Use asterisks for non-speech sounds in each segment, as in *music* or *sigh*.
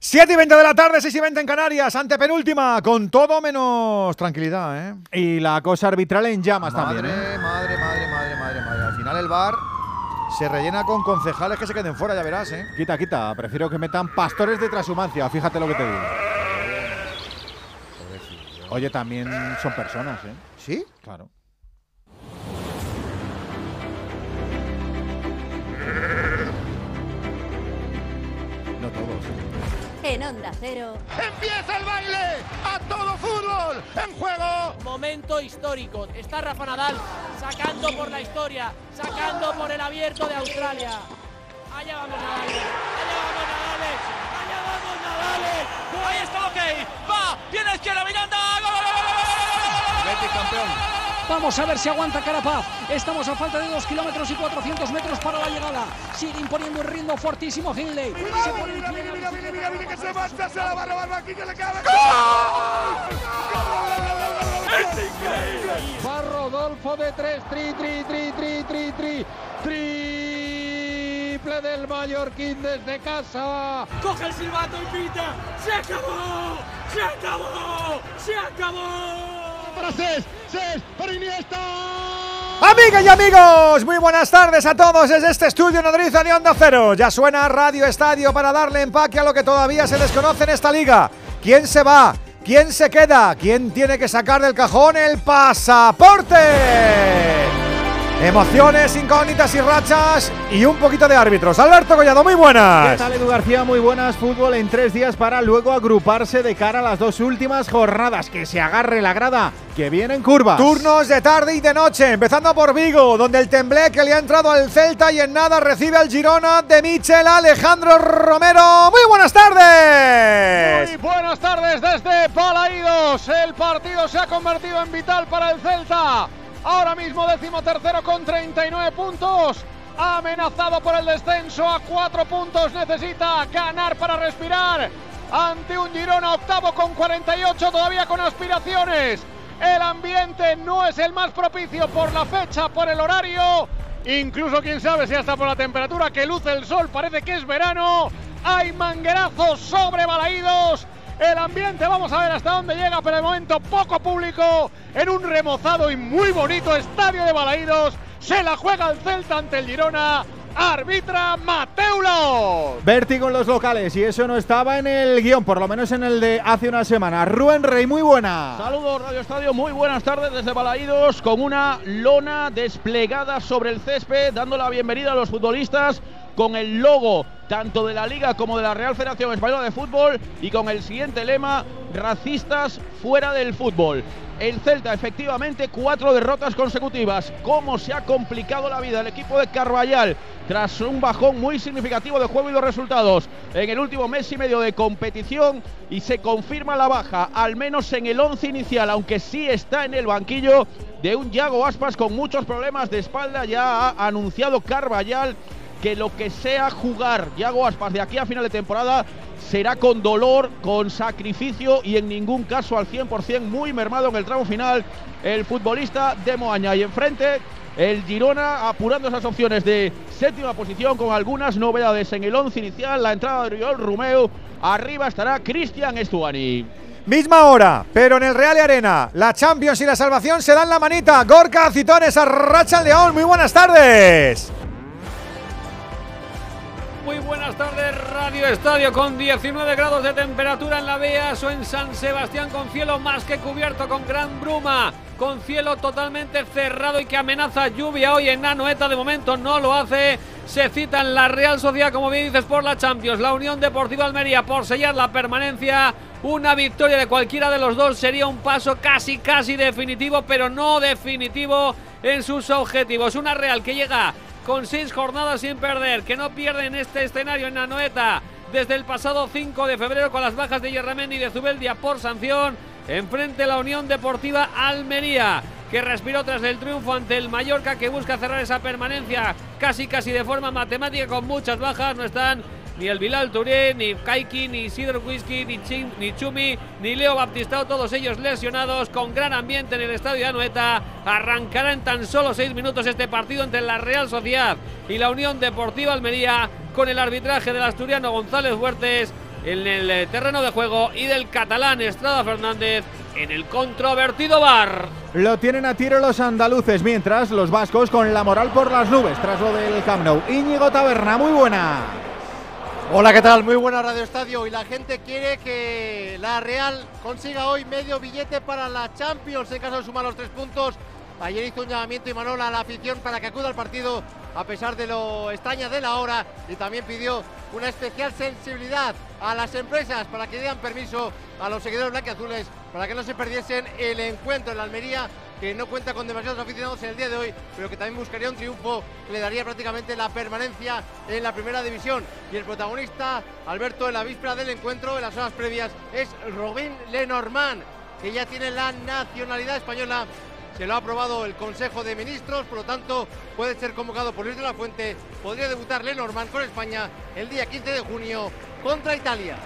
7 y 20 de la tarde, 6 y 20 en Canarias, antepenúltima, con todo menos tranquilidad, ¿eh? Y la cosa arbitral en llamas madre, también. ¿eh? Madre, madre, madre, madre, madre. Al final el bar se rellena con concejales que se queden fuera, ya verás, ¿eh? Quita, quita. Prefiero que metan pastores de transhumancia, fíjate lo que te digo. Oye, también son personas, ¿eh? ¿Sí? Claro. En Onda Cero. ¡Empieza el baile! ¡A todo fútbol! ¡En juego! Momento histórico. Está Rafa Nadal sacando por la historia, sacando por el abierto de Australia. Allá vamos Nadal. Allá vamos Nadal. Allá vamos Nadal. Ahí está ok. Va. Tiene izquierda Miranda. ¡Gol, gol, gol. Vamos a ver si aguanta Carapaz. Estamos a falta de 2 kilómetros y 400 metros para la llegada. Sigue imponiendo un ritmo fuertísimo Hindley. Se pone en pie, Mira, mira, mira, mira que se marcha, se la va a robar aquí que le cabe. Va Rodolfo de 3, tri, tri, tri, tri, tri, tri, triple del Mallorquín desde casa. Coge el silbato y pita. Se acabó. Se acabó. Se acabó. Para Para Iniesta. Amigas y amigos, muy buenas tardes a todos desde este estudio nodriza de Onda Cero. Ya suena Radio Estadio para darle empaque a lo que todavía se desconoce en esta liga. ¿Quién se va? ¿Quién se queda? ¿Quién tiene que sacar del cajón el pasaporte? Emociones, incógnitas y rachas y un poquito de árbitros. Alberto Collado, muy ¿Qué buenas. tal, Edu García? Muy buenas. Fútbol en tres días para luego agruparse de cara a las dos últimas jornadas. Que se agarre la grada, que vienen curvas. Turnos de tarde y de noche, empezando por Vigo, donde el tembleque le ha entrado al Celta y en nada recibe al Girona de Michel Alejandro Romero. Muy buenas tardes. Muy buenas tardes desde Balaídos. El partido se ha convertido en vital para el Celta. Ahora mismo décimo tercero con 39 puntos. Amenazado por el descenso a cuatro puntos. Necesita ganar para respirar. Ante un Girona octavo con 48 todavía con aspiraciones. El ambiente no es el más propicio por la fecha, por el horario. Incluso quién sabe si hasta por la temperatura que luce el sol parece que es verano. Hay manguerazos sobre Balaídos. El ambiente, vamos a ver hasta dónde llega, pero de momento poco público en un remozado y muy bonito estadio de Balaídos. Se la juega el Celta ante el Girona. Arbitra Mateulo. Vértigo en los locales y eso no estaba en el guion, por lo menos en el de hace una semana. Rubén Rey, muy buena. Saludos Radio Estadio, muy buenas tardes desde Balaídos con una lona desplegada sobre el césped, dando la bienvenida a los futbolistas con el logo tanto de la Liga como de la Real Federación Española de Fútbol y con el siguiente lema, racistas fuera del fútbol. El Celta, efectivamente, cuatro derrotas consecutivas. ¿Cómo se ha complicado la vida el equipo de Carvallal tras un bajón muy significativo de juego y los resultados en el último mes y medio de competición? Y se confirma la baja, al menos en el once inicial, aunque sí está en el banquillo de un Yago Aspas con muchos problemas de espalda. Ya ha anunciado Carvallal que lo que sea jugar Yago Aspas de aquí a final de temporada será con dolor, con sacrificio y en ningún caso al 100% muy mermado en el tramo final el futbolista de Moaña. Y enfrente el Girona apurando esas opciones de séptima posición con algunas novedades en el once inicial, la entrada de Oriol Romeo, arriba estará Cristian Estuani. Misma hora, pero en el Real y Arena, la Champions y la salvación se dan la manita. Gorka Citones, Arracha León, muy buenas tardes. Muy buenas tardes, Radio Estadio con 19 grados de temperatura en la Beas o en San Sebastián con cielo más que cubierto con gran bruma, con cielo totalmente cerrado y que amenaza lluvia hoy en Nanoeta de momento no lo hace. Se cita en la Real Sociedad, como bien dices, por la Champions, la Unión Deportiva Almería por sellar la permanencia. Una victoria de cualquiera de los dos sería un paso casi, casi definitivo, pero no definitivo en sus objetivos. Una Real que llega con seis jornadas sin perder, que no pierde en este escenario en Anoeta desde el pasado 5 de febrero con las bajas de Yerramendi y de Zubeldia por sanción. Enfrente la Unión Deportiva Almería, que respiró tras el triunfo ante el Mallorca, que busca cerrar esa permanencia casi casi de forma matemática con muchas bajas. No están ni el Bilal Touré, ni Kaiki, ni Isidro Whisky, ni, Chin, ni Chumi, ni Leo Baptistao, todos ellos lesionados, con gran ambiente en el estadio de Anoeta. Arrancará en tan solo seis minutos este partido entre la Real Sociedad y la Unión Deportiva Almería, con el arbitraje del asturiano González Huertes en el eh, terreno de juego y del catalán Estrada Fernández en el controvertido bar. Lo tienen a tiro los andaluces, mientras los vascos con la moral por las nubes tras lo del Camp Nou. Íñigo Taberna, muy buena. Hola, ¿qué tal? Muy buena Radio Estadio y la gente quiere que la Real consiga hoy medio billete para la Champions en caso de sumar los tres puntos. Ayer hizo un llamamiento y Manola a la afición para que acuda al partido a pesar de lo extraña de la hora y también pidió una especial sensibilidad a las empresas para que dieran permiso a los seguidores blanquiazules para que no se perdiesen el encuentro en la Almería que no cuenta con demasiados aficionados en el día de hoy, pero que también buscaría un triunfo que le daría prácticamente la permanencia en la primera división. Y el protagonista, Alberto, en la víspera del encuentro, en las horas previas, es Robin Lenormand, que ya tiene la nacionalidad española. Se lo ha aprobado el Consejo de Ministros, por lo tanto puede ser convocado por Luis de la Fuente. Podría debutar Lenormand con España el día 15 de junio contra Italia.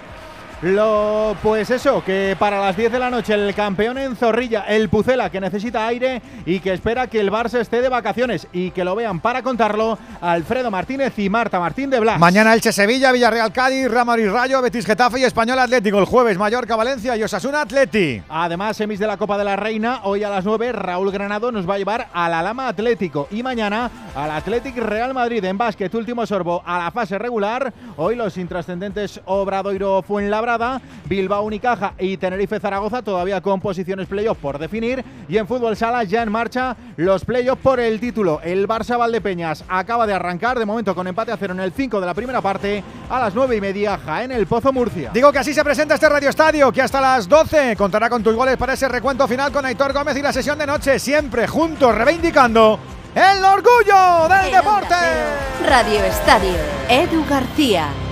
Lo, pues eso, que para las 10 de la noche el campeón en Zorrilla, el Pucela, que necesita aire y que espera que el Barça esté de vacaciones y que lo vean para contarlo Alfredo Martínez y Marta Martín de Blas. Mañana Elche Sevilla, Villarreal Cádiz, Real Madrid Rayo, Betis Getafe y Español Atlético. El jueves Mallorca Valencia y Osasuna Atleti. Además, semis de la Copa de la Reina, hoy a las 9 Raúl Granado nos va a llevar al Alama Atlético y mañana al Athletic Real Madrid en básquet, último sorbo a la fase regular. Hoy los intrascendentes Obradoiro Fuenlabrada Bilbao Unicaja y Tenerife Zaragoza todavía con posiciones playoff por definir y en fútbol sala ya en marcha los playoffs por el título. El Barça Valdepeñas acaba de arrancar de momento con empate a cero en el 5 de la primera parte a las 9 y media Jaén el Pozo Murcia. Digo que así se presenta este Radio Estadio que hasta las 12 contará con tus goles para ese recuento final con Aitor Gómez y la sesión de noche siempre juntos reivindicando el orgullo del deporte. Radio Estadio. Edu García.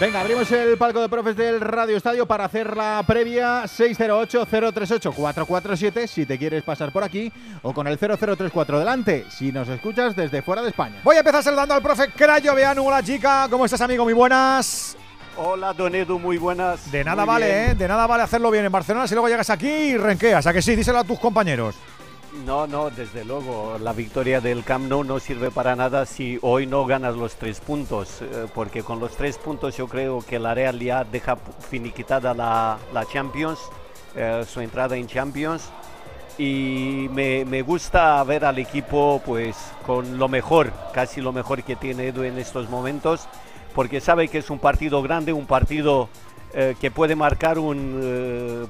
Venga, abrimos el palco de profes del Radio Estadio para hacer la previa 608-038-447 si te quieres pasar por aquí o con el 0034 delante si nos escuchas desde fuera de España. Voy a empezar saludando al profe Crayo Beanu. Hola chica, ¿cómo estás amigo? Muy buenas. Hola, Don Edu, muy buenas. De nada Muy vale, bien. ¿eh? De nada vale hacerlo bien en Barcelona si luego llegas aquí y renqueas. ¿A que sí? Díselo a tus compañeros. No, no, desde luego, la victoria del Camp Nou no sirve para nada si hoy no ganas los tres puntos, eh, porque con los tres puntos yo creo que la Real ya deja finiquitada la, la Champions, eh, su entrada en Champions, y me, me gusta ver al equipo pues con lo mejor, casi lo mejor que tiene Edu en estos momentos, porque sabe que es un partido grande, un partido eh, que puede marcar un eh,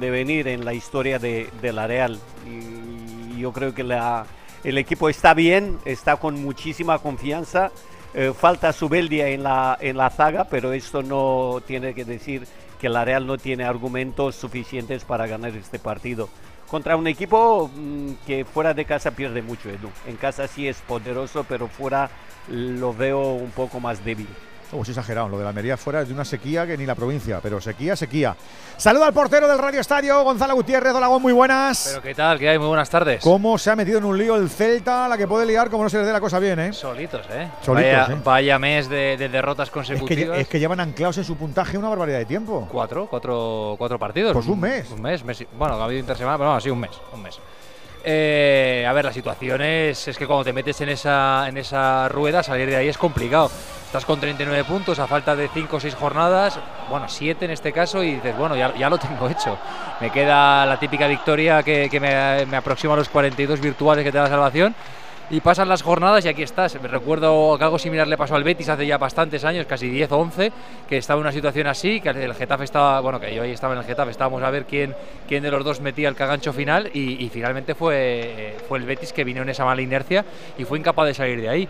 devenir en la historia de, la Real. Y yo creo que el equipo está bien, está con muchísima confianza. Eh, falta Subeldia en la, en la zaga, pero esto no tiene que decir que la Real no tiene argumentos suficientes para ganar este partido. Contra un equipo mm, que fuera de casa pierde mucho, Edu. En casa sí es poderoso, pero fuera lo veo un poco más débil. Oh, es exagerado. Lo de la Almería fuera es de una sequía que ni la provincia, pero sequía, sequía. Saluda al portero del Radio Estadio, Gonzalo Gutiérrez. Hola, Gon, muy buenas. Pero qué tal, ¿qué hay? Muy buenas tardes. ¿Cómo se ha metido en un lío el Celta, la que puede liar como no se les dé la cosa bien, eh? Solitos, ¿eh? Solitos, vaya, ¿eh? vaya mes de, de derrotas Es que, consecutivas. es que llevan anclados en su puntaje una barbaridad de tiempo. Cuatro, cuatro, cuatro partidos. Pues un mes. Un mes, mes bueno, ha habido intersemana, pero no, sí, un mes, un mes. Eh, a ver, la situación es, es que cuando te metes en esa, en esa rueda, salir de ahí es complicado. Estás con 39 puntos a falta de 5 o 6 jornadas, bueno, 7 en este caso, y dices, bueno, ya, ya lo tengo hecho. Me queda la típica victoria que, que me, me aproxima a los 42 virtuales que te da la salvación. Y pasan las jornadas y aquí estás. Me recuerdo que algo similar le pasó al Betis hace ya bastantes años, casi 10 o 11, que estaba en una situación así, que el Getafe estaba, bueno, que yo ahí estaba en el Getafe, estábamos a ver quién, quién de los dos metía el cagancho final y, finalmente fue, fue el Betis que vino en esa mala inercia y fue incapaz de salir de ahí.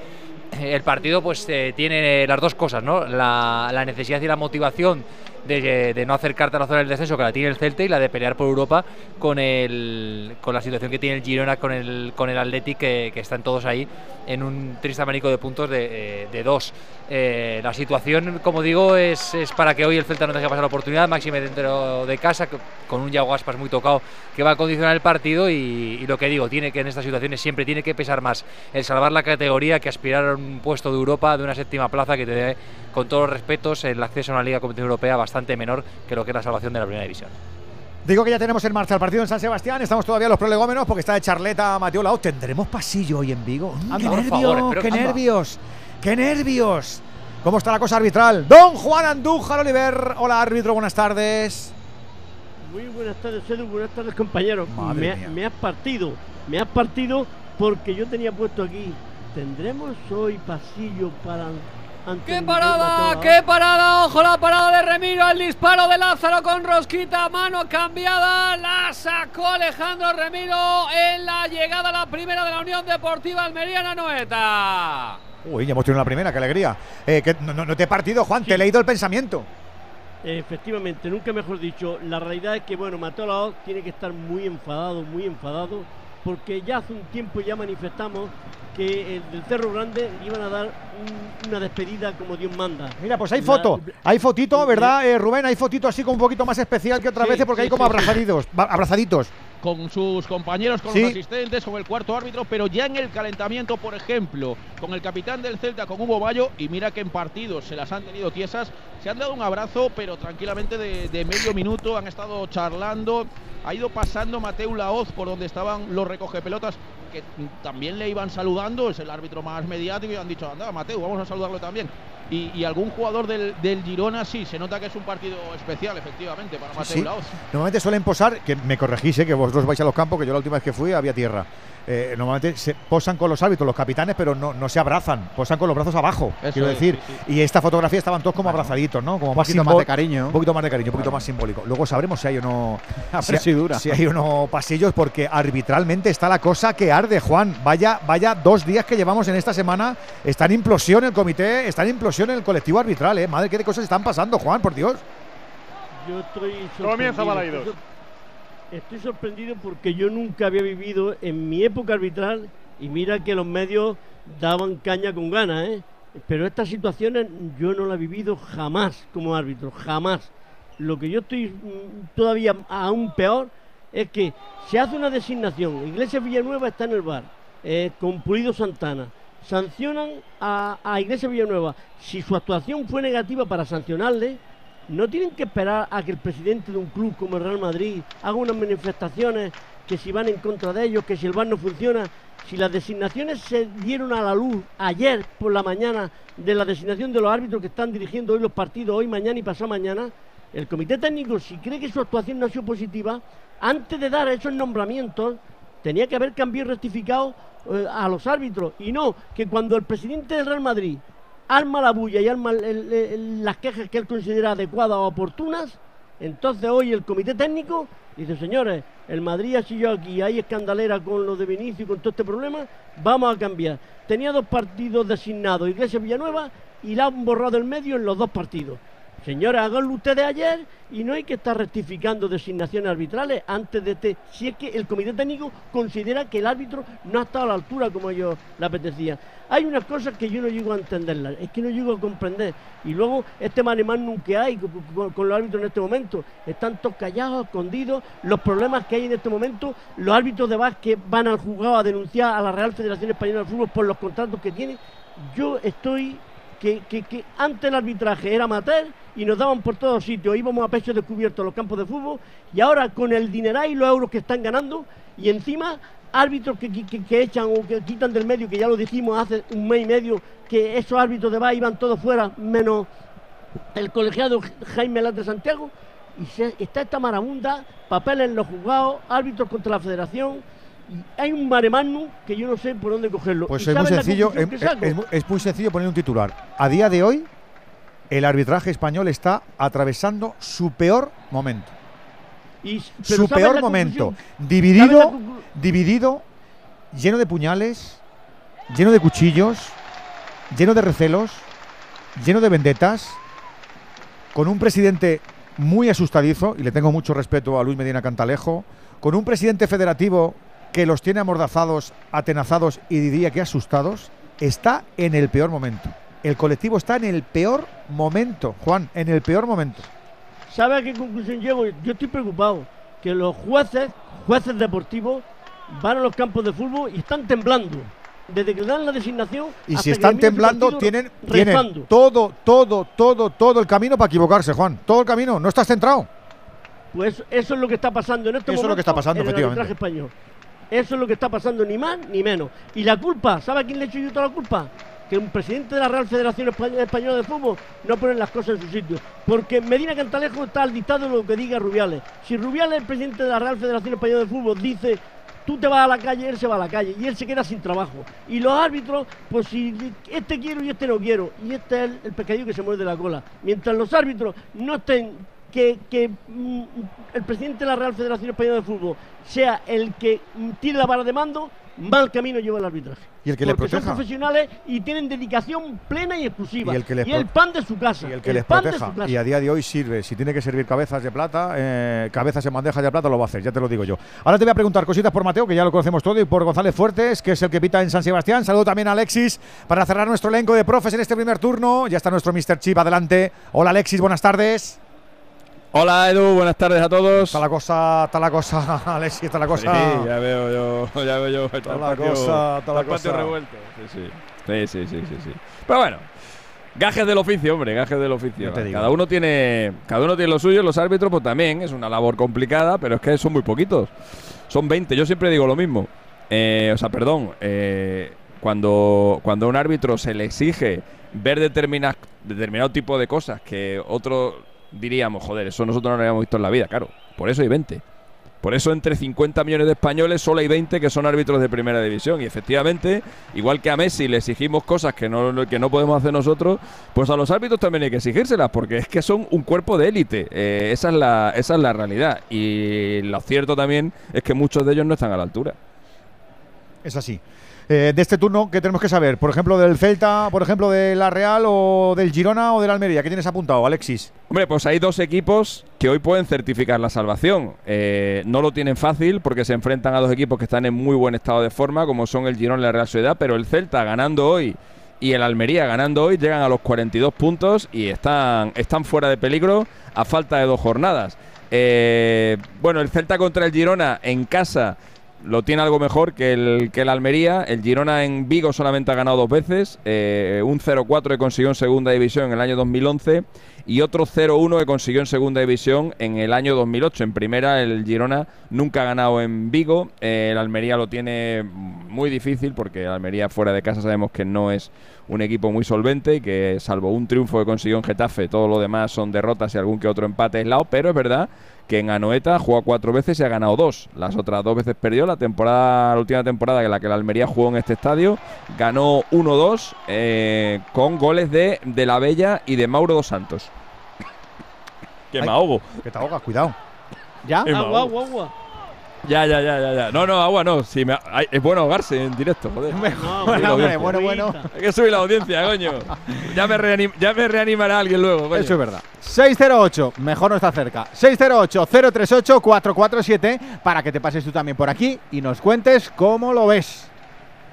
El partido pues eh, tiene las dos cosas, ¿no? La necesidad y la motivación de, de no acercarte a la zona del descenso que la tiene el Celta y la de pelear por Europa con el con la situación que tiene el Girona con el con el Athletic que, que están todos ahí en un triste abanico de puntos de, eh, dos. Eh, la situación, como digo, es, es, para que hoy el Celta no deje pasar la oportunidad, máxime dentro de casa, con un Yago Aspas muy tocado que va a condicionar el partido y, y, lo que digo, tiene que en estas situaciones siempre tiene que pesar más el salvar la categoría que aspirar a un puesto de Europa de una séptima plaza que te dé, con todos los respetos, el acceso a una liga competitiva europea bastante menor que lo que es la salvación de la primera división. Digo que ya tenemos en marcha el partido en San Sebastián. Estamos todavía en los prolegómenos porque está de charleta Mateo Lao. ¿Tendremos pasillo hoy en Vigo? Mm, ¡Qué nervios! Favor, ¡Qué anda. nervios! ¡Qué nervios! ¿Cómo está la cosa arbitral? Don Juan Andújar Oliver. Hola, árbitro. Buenas tardes. Muy buenas tardes, Edu. Buenas tardes, compañeros. Me, me, has partido. Me has partido porque yo tenía puesto aquí. ¿Tendremos hoy pasillo para ¡Qué parada! ¡Qué parada! ¡Ojo la parada de Remiro! El disparo de Lázaro con rosquita, mano cambiada. La sacó Alejandro Remiro en la llegada a la primera de la Unión Deportiva Almeriana Noeta. Uy, ya hemos tenido la primera, qué alegría. Eh, que no, no, te he partido, Juan, sí. te he leído el pensamiento. Efectivamente, nunca mejor dicho. La realidad es que, bueno, Mateo Laoz tiene que estar muy enfadado, muy enfadado, porque ya hace un tiempo ya manifestamos que el del Cerro Grande iban a dar una despedida como Dios manda. Mira, pues hay foto, la, hay fotito, ¿verdad, eh, Rubén? Hay fotito así como un poquito más especial que otras sí, veces porque sí, hay como sí, abrazaditos, abrazaditos. Con sus compañeros, con los asistentes, con el cuarto árbitro, pero ya en el calentamiento, por ejemplo, con el capitán del Celta, con Hugo Bayo, y mira que en partidos se las han tenido tiesas, se han dado un abrazo, pero tranquilamente de, de medio minuto, han estado charlando, ha ido pasando Mateu Laoz por donde estaban los recogepelotas que también le iban saludando, es el árbitro más mediático y han dicho, anda, Mateo, vamos a saludarlo también. Y, y, algún jugador del, del, Girona sí, se nota que es un partido especial, efectivamente, para Mateo sí. Normalmente suelen posar, que me corregís, ¿eh? que vosotros vais a los campos, que yo la última vez que fui había tierra. Eh, normalmente se posan con los árbitros, los capitanes, pero no, no se abrazan, posan con los brazos abajo, Eso quiero es, decir. Sí, sí. Y esta fotografía estaban todos como abrazaditos, ¿no? Como un poquito más de cariño. Un poquito más de cariño, un poquito más simbólico. Luego sabremos si hay o no. *laughs* si, dura. si hay o no pasillos, porque arbitralmente está la cosa que arde, Juan. Vaya, vaya dos días que llevamos en esta semana. Está en implosión el comité, está en implosión el colectivo arbitral, ¿eh? Madre, qué cosas están pasando, Juan, por Dios. Yo estoy. Comienza Balaidos. Estoy sorprendido porque yo nunca había vivido en mi época arbitral y mira que los medios daban caña con ganas, ¿eh? Pero estas situaciones yo no las he vivido jamás como árbitro, jamás. Lo que yo estoy todavía aún peor es que se hace una designación, Iglesia Villanueva está en el bar, eh, con Pulido Santana, sancionan a, a Iglesia Villanueva. Si su actuación fue negativa para sancionarle, no tienen que esperar a que el presidente de un club como el Real Madrid haga unas manifestaciones que si van en contra de ellos, que si el bar no funciona. Si las designaciones se dieron a la luz ayer por la mañana de la designación de los árbitros que están dirigiendo hoy los partidos, hoy, mañana y pasado mañana, el comité técnico, si cree que su actuación no ha sido positiva, antes de dar esos nombramientos, tenía que haber cambiado y rectificado eh, a los árbitros. Y no que cuando el presidente del Real Madrid arma la bulla y arma las quejas que él considera adecuadas o oportunas, entonces hoy el comité técnico dice, señores, el Madrid ha sido aquí, hay escandalera con lo de Vinicio y con todo este problema, vamos a cambiar. Tenía dos partidos designados, Iglesia Villanueva, y la han borrado el medio en los dos partidos. Señores, háganlo ustedes ayer y no hay que estar rectificando designaciones arbitrales antes de este. Si es que el comité técnico considera que el árbitro no ha estado a la altura como ellos le apetecía. Hay unas cosas que yo no llego a entenderlas, es que no llego a comprender. Y luego este manemán que hay con, los árbitros en este momento, están todos callados, escondidos. Los problemas que hay en este momento, los árbitros de básquet van al juzgado a denunciar a la Real Federación Española de Fútbol por los contratos que tienen. Yo estoy que, antes el arbitraje era amateur y nos daban por todos sitios, íbamos a pecho descubierto los campos de fútbol y ahora con el dineral y los euros que están ganando y encima árbitros que, que, que, echan o que quitan del medio, que ya lo dijimos hace un mes y medio, que esos árbitros de VA iban todos fuera, menos el colegiado Jaime Latre Santiago, y se, está esta marabunda, papeles en los juzgados, árbitros contra la federación, hay un mare que yo no sé por dónde cogerlo. Pues es muy sencillo, es, es, es, muy sencillo poner un titular. A día de hoy, el arbitraje español está atravesando su peor momento. Y, su peor momento. Dividido, dividido, lleno de puñales, lleno de cuchillos, lleno de recelos, lleno de vendetas, con un presidente muy asustadizo, y le tengo mucho respeto a Luis Medina Cantalejo, con un presidente federativo que los tiene amordazados, atenazados y diría que asustados, está en el peor momento. El colectivo está en el peor momento, Juan, en el peor momento. ¿Sabe a qué conclusión llego? Yo estoy preocupado. Que los jueces, jueces deportivos, van a los campos de fútbol y están temblando. Desde que dan la designación. Y hasta si están temblando, tienen, tienen todo, todo, todo, todo el camino para equivocarse, Juan. Todo el camino. No estás centrado. Pues eso es lo que está pasando en este Eso es lo que está pasando, en efectivamente. español. Eso es lo que está pasando, ni más ni menos. Y la culpa, ¿sabe a quién le he hecho yo toda la culpa? Que un presidente de la Real Federación Española, de Fútbol no pone las cosas en su sitio. Porque Medina Cantalejo está al dictado de lo que diga Rubiales. Si Rubiales, el presidente de la Real Federación Española de Fútbol, dice tú te vas a la calle, él se va a la calle y él se queda sin trabajo. Y los árbitros, pues si este quiero y este no quiero, y este es el, el pescadillo que se muerde la cola. Mientras los árbitros no estén, que, que, mm, el presidente de la Real Federación Española de Fútbol sea el que mm, tire la vara de mando, mal camino lleva el arbitraje. Y el que le Porque son proteja. profesionales y tienen dedicación plena y exclusiva. Y el que les el pro- pan de su casa. Y el que les pan de proteja. su casa. Y a día de hoy sirve. Si tiene que servir cabezas de plata, eh, cabezas en bandejas de plata, lo va a hacer, ya te lo digo yo. Ahora te voy a preguntar cositas por Mateo, que ya lo conocemos todo, y por González Fuertes, que es el que pita en San Sebastián. Saludo también a Alexis para cerrar nuestro elenco de profes en este primer turno. Ya está nuestro Mr. Chip adelante. Hola Alexis, buenas tardes. Hola Edu, buenas tardes a todos. Está la cosa, está la cosa, *laughs* Alexis, está la cosa. Sí, ya veo yo, *laughs* ya veo yo. Está Está la patio- cosa, está la patio cosa. revuelto. Sí, sí. Sí, sí, sí, sí, sí. Pero bueno, gajes del oficio, hombre, gajes del oficio. Ya te digo. Cada uno tiene, cada uno tiene lo suyo, los árbitros pues también, es una labor complicada, pero es que son muy poquitos. Son 20, yo siempre digo lo mismo. Eh, o sea, perdón, eh, cuando, cuando a un árbitro se le exige ver determina- determinado tipo de cosas que otro diríamos, joder, eso nosotros no lo habíamos visto en la vida, claro. Por eso hay 20. Por eso entre 50 millones de españoles solo hay 20 que son árbitros de primera división. Y efectivamente, igual que a Messi le exigimos cosas que no, que no podemos hacer nosotros, pues a los árbitros también hay que exigírselas, porque es que son un cuerpo de élite. Eh, esa, es la, esa es la realidad. Y lo cierto también es que muchos de ellos no están a la altura. Es así. Eh, de este turno, ¿qué tenemos que saber? Por ejemplo, del Celta, por ejemplo, de la Real o del Girona o del Almería. ¿Qué tienes apuntado, Alexis? Hombre, pues hay dos equipos que hoy pueden certificar la salvación. Eh, no lo tienen fácil porque se enfrentan a dos equipos que están en muy buen estado de forma, como son el Girona y la Real Sociedad, pero el Celta ganando hoy y el Almería ganando hoy llegan a los 42 puntos y están, están fuera de peligro a falta de dos jornadas. Eh, bueno, el Celta contra el Girona en casa lo tiene algo mejor que el, que el Almería. El Girona en Vigo solamente ha ganado dos veces. eh, un 0-4 que consiguió en segunda división en el año 2011 y otro 0-1 que consiguió en segunda división en el año 2008. En primera el Girona nunca ha ganado en Vigo. eh, el Almería lo tiene muy difícil porque el Almería fuera de casa sabemos que no es un equipo muy solvente y que salvo un triunfo que consiguió en Getafe, todo lo demás son derrotas y algún que otro empate aislado, pero es verdad que en Anoeta jugó cuatro veces y ha ganado dos. Las otras dos veces perdió. La temporada, la última temporada en la que la Almería jugó en este estadio, ganó 1-2 eh, con goles de, de La Bella y de Mauro dos Santos. Que me Ay, ahogo. Que te ahogas, cuidado. ¿Ya? Agua, agua, agua. Ya, ya, ya, ya, ya. No, no, agua no. Sí, me- ay, es bueno ahogarse en directo, joder. *laughs* No, Bueno, hombre, bueno, bueno. Hay que subir la audiencia, coño. Ya me, reanim- ya me reanimará alguien luego, coño. Eso es verdad. 608, mejor no está cerca. 608-038-447 para que te pases tú también por aquí y nos cuentes cómo lo ves.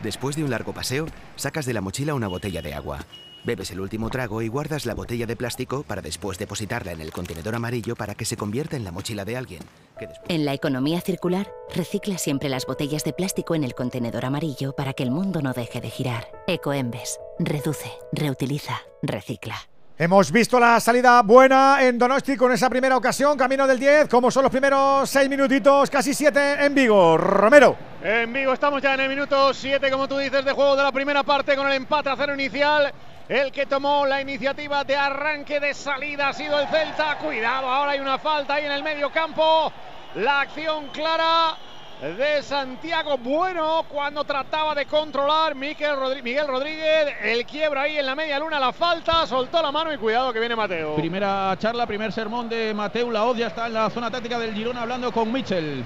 Después de un largo paseo, sacas de la mochila una botella de agua. Bebes el último trago y guardas la botella de plástico para después depositarla en el contenedor amarillo para que se convierta en la mochila de alguien. que después- En la economía circular, recicla siempre las botellas de plástico en el contenedor amarillo para que el mundo no deje de girar. Ecoembes. Reduce, reutiliza, recicla. Hemos visto la salida buena en Donosti con esa primera ocasión, camino del 10, como son los primeros 6 minutitos, casi 7 en Vigo. Romero. En Vigo estamos ya en el minuto 7, como tú dices, de juego de la primera parte con el empate a cero inicial. El que tomó la iniciativa de arranque de salida ha sido el Celta. Cuidado, ahora hay una falta ahí en el medio campo. La acción clara de Santiago Bueno cuando trataba de controlar Miguel, Rodríguez. El quiebra ahí en la media luna, la falta, soltó la mano y cuidado que viene Mateo. Primera charla, primer sermón de Mateu Laoz, ya está en la zona táctica del Girona hablando con Michel.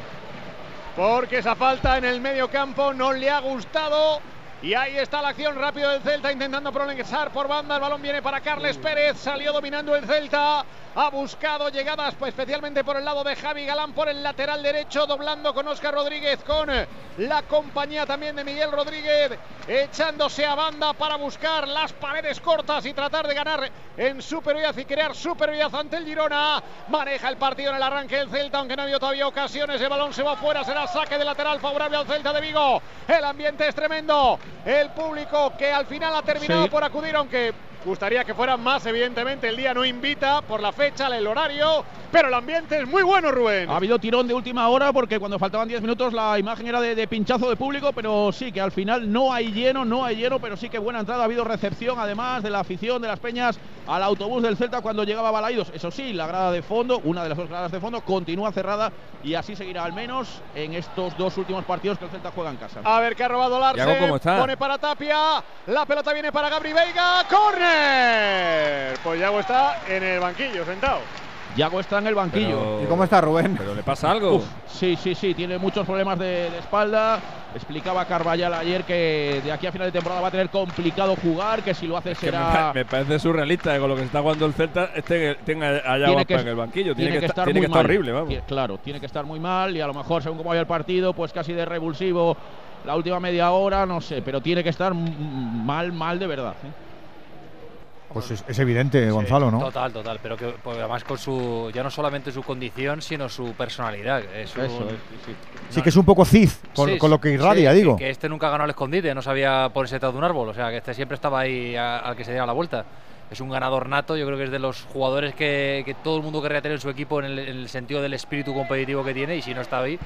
Porque esa falta en el medio campo no le ha gustado Y ahí está la acción rápido del Celta intentando progresar por banda. El balón viene para Carles Pérez. Salió dominando el Celta. Ha buscado llegadas pues, especialmente por el lado de Javi Galán por el lateral derecho, doblando con Oscar Rodríguez, con la compañía también de Miguel Rodríguez, echándose a banda para buscar las paredes cortas y tratar de ganar en superioridad y crear superioridad ante el Girona. Maneja el partido en el arranque del Celta, aunque no ha habido todavía ocasiones. El balón se va fuera, será saque de lateral favorable al Celta de Vigo. El ambiente es tremendo. El público que al final ha terminado Sí. por acudir, aunque gustaría que fueran más, evidentemente. El día no invita por la fecha, el horario, pero el ambiente es muy bueno, Rubén. Ha habido tirón de última hora porque cuando faltaban 10 minutos la imagen era de, de pinchazo de público, pero sí que al final no hay lleno, no hay lleno, pero sí que buena entrada. Ha habido recepción además de la afición de las Peñas al autobús del Celta cuando llegaba Balaidos. Eso sí, la grada de fondo, una de las dos gradas de fondo, continúa cerrada y así seguirá al menos en estos dos últimos partidos que el Celta juega en casa. A ver qué ha robado Larsen. ¿cómo está? Pone para Tapia. La pelota viene para Gabri Veiga. ¡Corner! Pues Yago está en el banquillo, sentado. Yago está en el banquillo. Pero- ¿Y cómo está Rubén? ¿Pero le pasa algo? Uf, sí, sí, sí, tiene muchos problemas de, de espalda. Explicaba Carvallal ayer que de aquí a final de temporada va a tener complicado jugar, que si lo hace será. me parece surrealista que con lo que se está jugando el Celta este, tenga a Yago en el banquillo. Tiene, que, estar, muy tiene que estar mal. horrible, vamos. Tie- Claro, tiene que estar muy mal y a lo mejor, según cómo vaya el partido, pues casi de revulsivo la última media hora, no sé, pero tiene que estar mal, mal de verdad. ¿eh? Pues es, es evidente, Gonzalo, ¿no? Total, total, pero que porque además con su ya no solamente su condición, sino su personalidad. Es un- Eso es, sí, que es un poco Cid con, con lo que irradia, digo. Que, este nunca ganó al escondite, no sabía ponerse detrás de un árbol, o sea, que este siempre estaba ahí al que se diera la vuelta. Es un ganador nato, yo creo que es de los jugadores que, que todo el mundo querría tener en su equipo en el, en el sentido del espíritu competitivo que tiene y si no está ahí,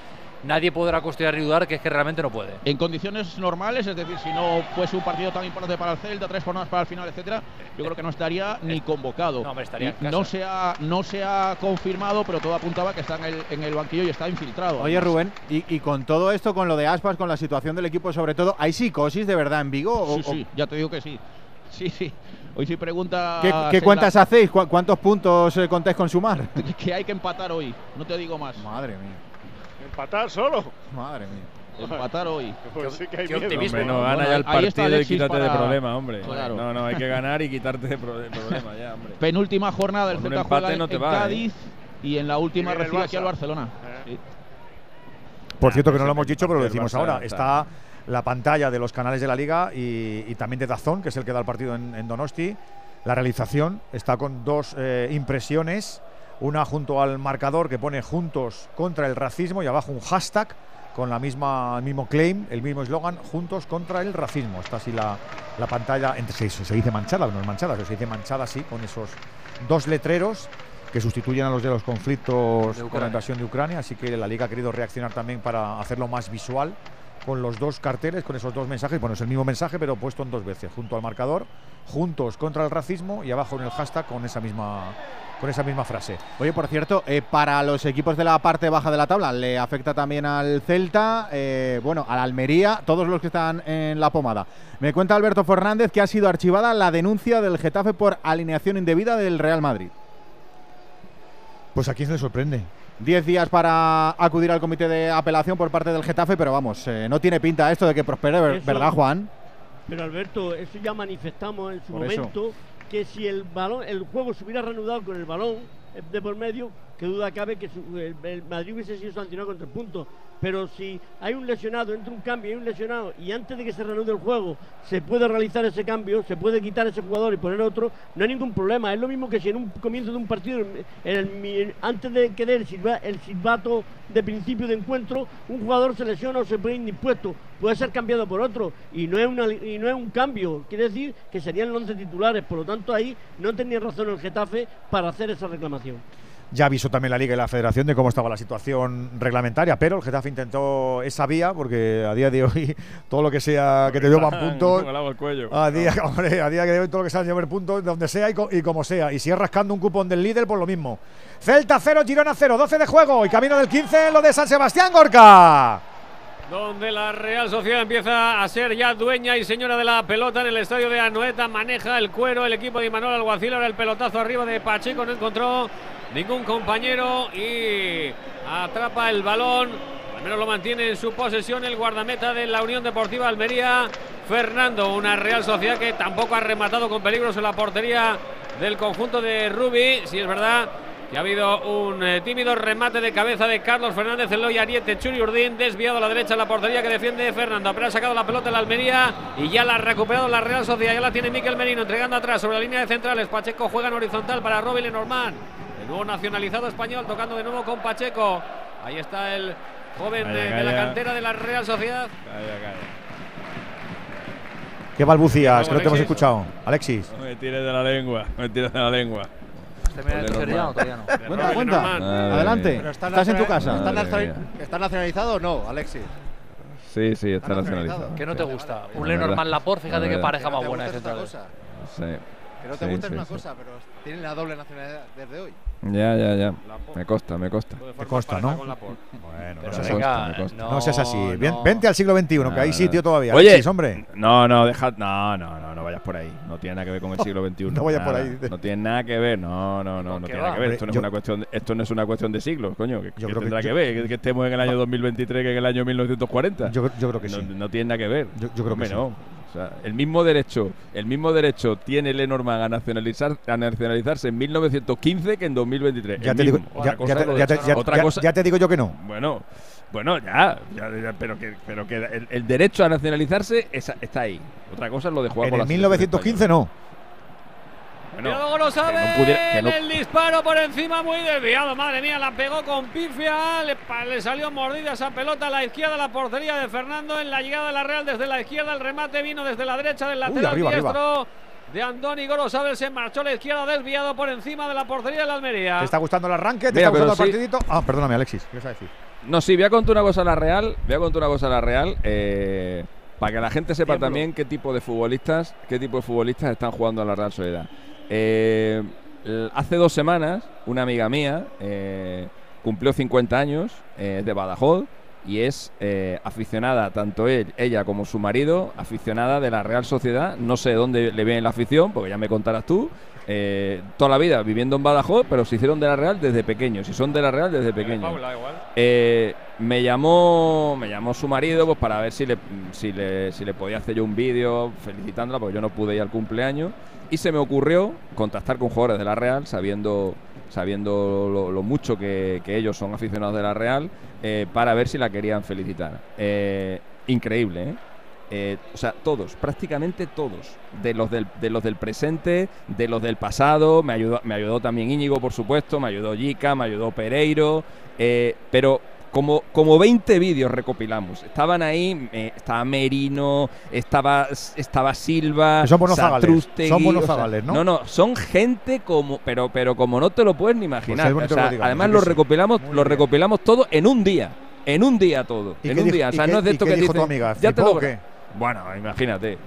nadie podrá cuestionar ni dudar que es que realmente no puede. En condiciones normales, es decir, si no fuese un partido tan importante para el Celta, tres jornadas para el final, etcétera, yo creo que no estaría ni convocado. No, hombre, estaría en no se ha no se ha confirmado, pero todo apuntaba que está en el, en el banquillo y está infiltrado. Oye, Rubén, y, y con todo esto, con lo de Aspas, con la situación del equipo sobre todo, ¿hay psicosis de verdad en Vigo? O- Sí, o- sí, ya te digo que sí. Sí, sí. Hoy sí pregunta. ¿Qué, cuentas hacéis? ¿Cu- ¿Cuántos puntos eh, contáis con sumar? *laughs* Que hay que empatar hoy. No te digo más. Madre mía, Empatar solo. madre mía. Empatar hoy. *laughs* Pues sí que hay qué miedo. optimismo. Hombre, no, Bueno, gana ya el partido y quítate de problema, hombre. Claro. No, no, hay que ganar y quitarte de, pro- de *laughs* problema ya, hombre. Penúltima jornada del Celta juega no te en va, ¿eh? Cádiz y en la última recibe aquí al. Barcelona. Eh. Sí. Por cierto, que no lo hemos dicho, pero lo decimos ahora. está- Está la pantalla de los canales de la Liga y, y también de Dazón, que es el que da el partido en, en Donosti. La realización está con dos eh, impresiones. Una junto al marcador que pone Juntos contra el racismo y abajo un hashtag con la misma, el mismo claim, el mismo eslogan, Juntos contra el racismo. Está así la, la pantalla, entre, se, se dice manchada, no es manchada, se dice manchada así, con esos dos letreros que sustituyen a los de los conflictos De con la invasión de Ucrania, así que la Liga ha querido reaccionar también para hacerlo más visual con los dos carteles, con esos dos mensajes. Bueno, es el mismo mensaje, pero puesto en dos veces, junto al marcador, juntos contra el racismo y abajo en el hashtag con esa misma, con esa misma frase. Oye, por cierto, eh, para los equipos de la parte baja de la tabla, le afecta también al Celta, eh, bueno, al Almería, todos los que están en la pomada. Me cuenta Alberto Fernández que ha sido archivada la denuncia del Getafe por alineación indebida del Real Madrid. Pues a quién se le sorprende. Diez días para acudir al comité de apelación por parte del Getafe, pero vamos, eh, no tiene pinta esto de que prospere, Eso- ¿verdad, Juan? Pero Alberto, eso ya manifestamos en su Por eso. momento que si el balón, el juego se hubiera reanudado con el balón eh, de por medio, que duda cabe que su- el, el Madrid hubiese sido sancionado con tres puntos. Pero si hay un lesionado, entra un cambio y un lesionado, y antes de que se reanude el juego se puede realizar ese cambio, se puede quitar ese jugador y poner otro, no hay ningún problema. Es lo mismo que si en un comienzo de un partido, en el antes de que dé el, silba- el silbato de principio de encuentro, un jugador se lesiona o se pone indispuesto, puede ser cambiado por otro, y no es, una, y no es un cambio, quiere decir que serían los 11 titulares, por lo tanto ahí no tenía razón el Getafe para hacer esa reclamación. Ya avisó también la Liga y la Federación de cómo estaba la situación reglamentaria, pero el Getafe intentó esa vía, porque a día de hoy *laughs* todo lo que sea que te llevan puntos, a día, hombre, a día de hoy todo lo que sea llevar puntos, donde sea y, co- y como sea. Y si es rascando un cupón del líder, pues lo mismo. Celta 0, Girona 0, 12 de juego y camino del 15 lo de San Sebastián Gorka. Donde la Real Sociedad empieza a ser ya dueña y señora de la pelota en el estadio de Anoeta, maneja el cuero el equipo de Imanol Alguacil, ahora el pelotazo arriba de Pacheco, no encontró ningún compañero y atrapa el balón, al menos lo mantiene en su posesión el guardameta de la Unión Deportiva Almería, Fernando. Una Real Sociedad que tampoco ha rematado con peligros en la portería del conjunto de Rubi. Si es verdad que ha habido un eh, tímido remate de cabeza de Carlos Fernández, Eloy Ariete, Churi Urdín, desviado a la derecha en la portería que defiende Fernando. Pero ha sacado la pelota en la Almería y ya la ha recuperado la Real Sociedad. Ya la tiene Miquel Merino entregando atrás sobre la línea de centrales. Pacheco juega en horizontal para Robin Lenormand. El nuevo nacionalizado español tocando de nuevo con Pacheco. Ahí está el joven Calla, de, de la cantera de la Real Sociedad. Calla, calla. ¿Qué balbucías? Que no te hemos escuchado. Alexis. No me tires de la lengua, no me tires de la lengua. ¿Termina de Ole, toser ya normal. o todavía no? Cuenta, Madre cuenta. mía. Adelante. Pero está Estás en tu nacional- casa. ¿Está, Madre nacional- mía. ¿Está nacionalizado o no, Alexis? Sí, sí, está nacionalizado. ¿Qué no te gusta? Un La Lenormand. Laporte, fíjate La qué verdad. pareja Que más buena de centrales. cosa. Sí. Que no te Sí, gusta sí, es una sí. cosa, pero tienen la doble nacionalidad desde hoy. Ya, ya, ya. Me costa, me costa. Te consta, ¿no? Con Laporte. *laughs* Bueno, Pero no me seas, venga, me consta. no seas así. no, Ven- no. Vente al siglo XXI, que hay sitio todavía. Oye, Alexis, hombre. No, no, deja. No, no, no, no vayas por ahí. No tiene nada que ver con el siglo *laughs* XXI. No vayas por ahí. No tiene nada que ver. No, no, no, no ¿Qué tiene va? nada que ver. Esto no, yo- es una cuestión de, esto no es una cuestión de siglos, coño. Que, Yo que creo que tendrá que, yo- ver. Que, estemos en el año 2023 que en el año 1940. Yo, yo creo que no, sí. no tiene nada que ver. Yo- yo creo que Hombre, sí. O sea, el mismo derecho, el mismo derecho tiene Lenormand a nacionalizar, a nacionalizarse en 1915 que en 2023. Ya te, digo, ya, te- es digo yo que no. bueno, bueno, ya, ya, ya, pero que, pero que el, el derecho a nacionalizarse esa- está ahí. Otra cosa es lo de jugar En con el la selección 1915 española. no. Bueno, Cuidado lo sabe. que no pudiera- que no- El disparo por encima muy desviado. Madre mía, la pegó con pifia. Le, salió mordida esa pelota a la izquierda, la portería de Fernando. En la llegada de la Real desde la izquierda, el remate vino desde la derecha del lateral arriba, diestro. De Andoni Gorosabel se marchó a la izquierda desviado por encima de la portería de la Almería. ¿Te está gustando el arranque? ¿Te Mira, está gustando el partidito? Ah, perdóname, Alexis. ¿Qué ibas a decir? No, sí, voy a contar una cosa a la Real. Voy a contar una cosa a la Real. eh, para que la gente sepa también qué tipo de futbolistas, qué tipo de futbolistas están jugando a la Real Sociedad. Eh, hace dos semanas, una amiga mía eh, cumplió 50 años, eh, de Badajoz, y es aficionada, tanto él, ella como su marido, aficionada de la Real Sociedad. No sé dónde le viene la afición, porque ya me contarás tú. eh, toda la vida viviendo en Badajoz, pero se hicieron de la Real desde pequeños. Y son de la Real desde pequeños. Eh, me llamó me llamó su marido pues para ver si le, si le, si le podía hacer yo un vídeo felicitándola porque yo no pude ir al cumpleaños y se me ocurrió contactar con jugadores de la Real sabiendo sabiendo lo, mucho que, ellos son aficionados de la Real eh, para ver si la querían felicitar Eh, increíble ¿eh? Eh, o sea, todos, prácticamente todos, de los del, de los del presente, de los del pasado, me ayudó, me ayudó también Íñigo, por supuesto, me ayudó Yica, me ayudó Pereiro, pero como, como 20 vídeos recopilamos. Estaban ahí, eh, estaba Merino, estaba, estaba Silva, son buenos zagales, Satrústegui, son buenos o sea, zagales, ¿no? No, no, son gente como, pero, pero como no te lo puedes ni imaginar. es bonito O sea, que lo digas, además que lo sí. recopilamos, Muy lo bien. recopilamos todo en un día. En un día todo. ¿Y En un día. O sea, no es de esto que dijo tu amiga? Ya te ¿Flipó lo? Bueno, imagínate.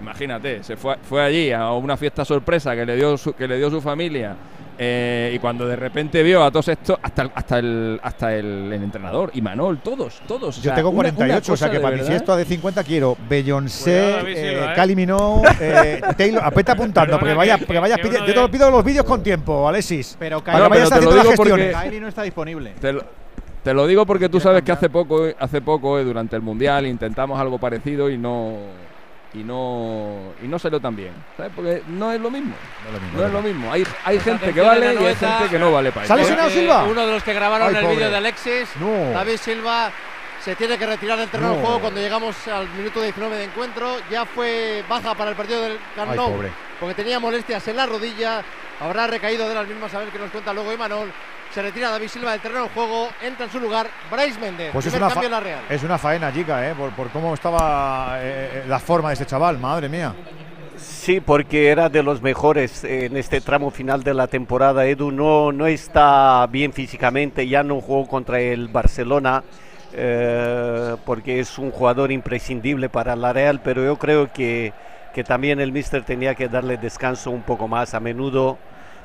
Imagínate, se fue, fue allí a una fiesta sorpresa que le dio su, que le dio su familia. Eh, y cuando de repente vio a todos estos, hasta el, hasta el, hasta el, el entrenador, y Manol, todos, todos. o Yo sea, tengo una- una 48, o sea que para mi siesta de 50 quiero Beyoncé, eh, Silva, ¿eh? Kylie eh, Taylor. Apeta apuntando, porque vaya, que- porque vayas que pidi- uno Yo te lo pido los vídeos con tiempo, Alexis. Pero No, vayas pero te lo haciendo porque-. Kylie no está disponible. Te lo, te lo digo porque tú sabes que hace poco, hace poco, eh, durante el mundial, intentamos algo parecido y no y no y no salió tan bien, ¿sabes? Porque no es lo mismo. No es lo mismo. Hay, hay gente que vale y hay gente que no vale para ¿Sale lesionado Porque Silva? Uno de los que grabaron Ay, el vídeo de Alexis, No. David Silva, se tiene que retirar del terreno No. de juego cuando llegamos al minuto 19 de encuentro. Ya fue baja para el partido del Camp Nou, porque tenía molestias en la rodilla. Habrá recaído de las mismas, a ver qué nos cuenta luego Imanol. Se retira David Silva del terreno de juego, entra en su lugar Bryce Méndez. Pues es una, cambio fa- en la Real. es una faena, chica, ¿eh? por, por cómo estaba eh, la forma de este chaval, madre mía. Sí, porque era de los mejores en este tramo final de la temporada. Edu no, no está bien físicamente, ya no jugó contra el Barcelona eh, porque es un jugador imprescindible para la Real, pero yo creo que, que también el Mister tenía que darle descanso un poco más a menudo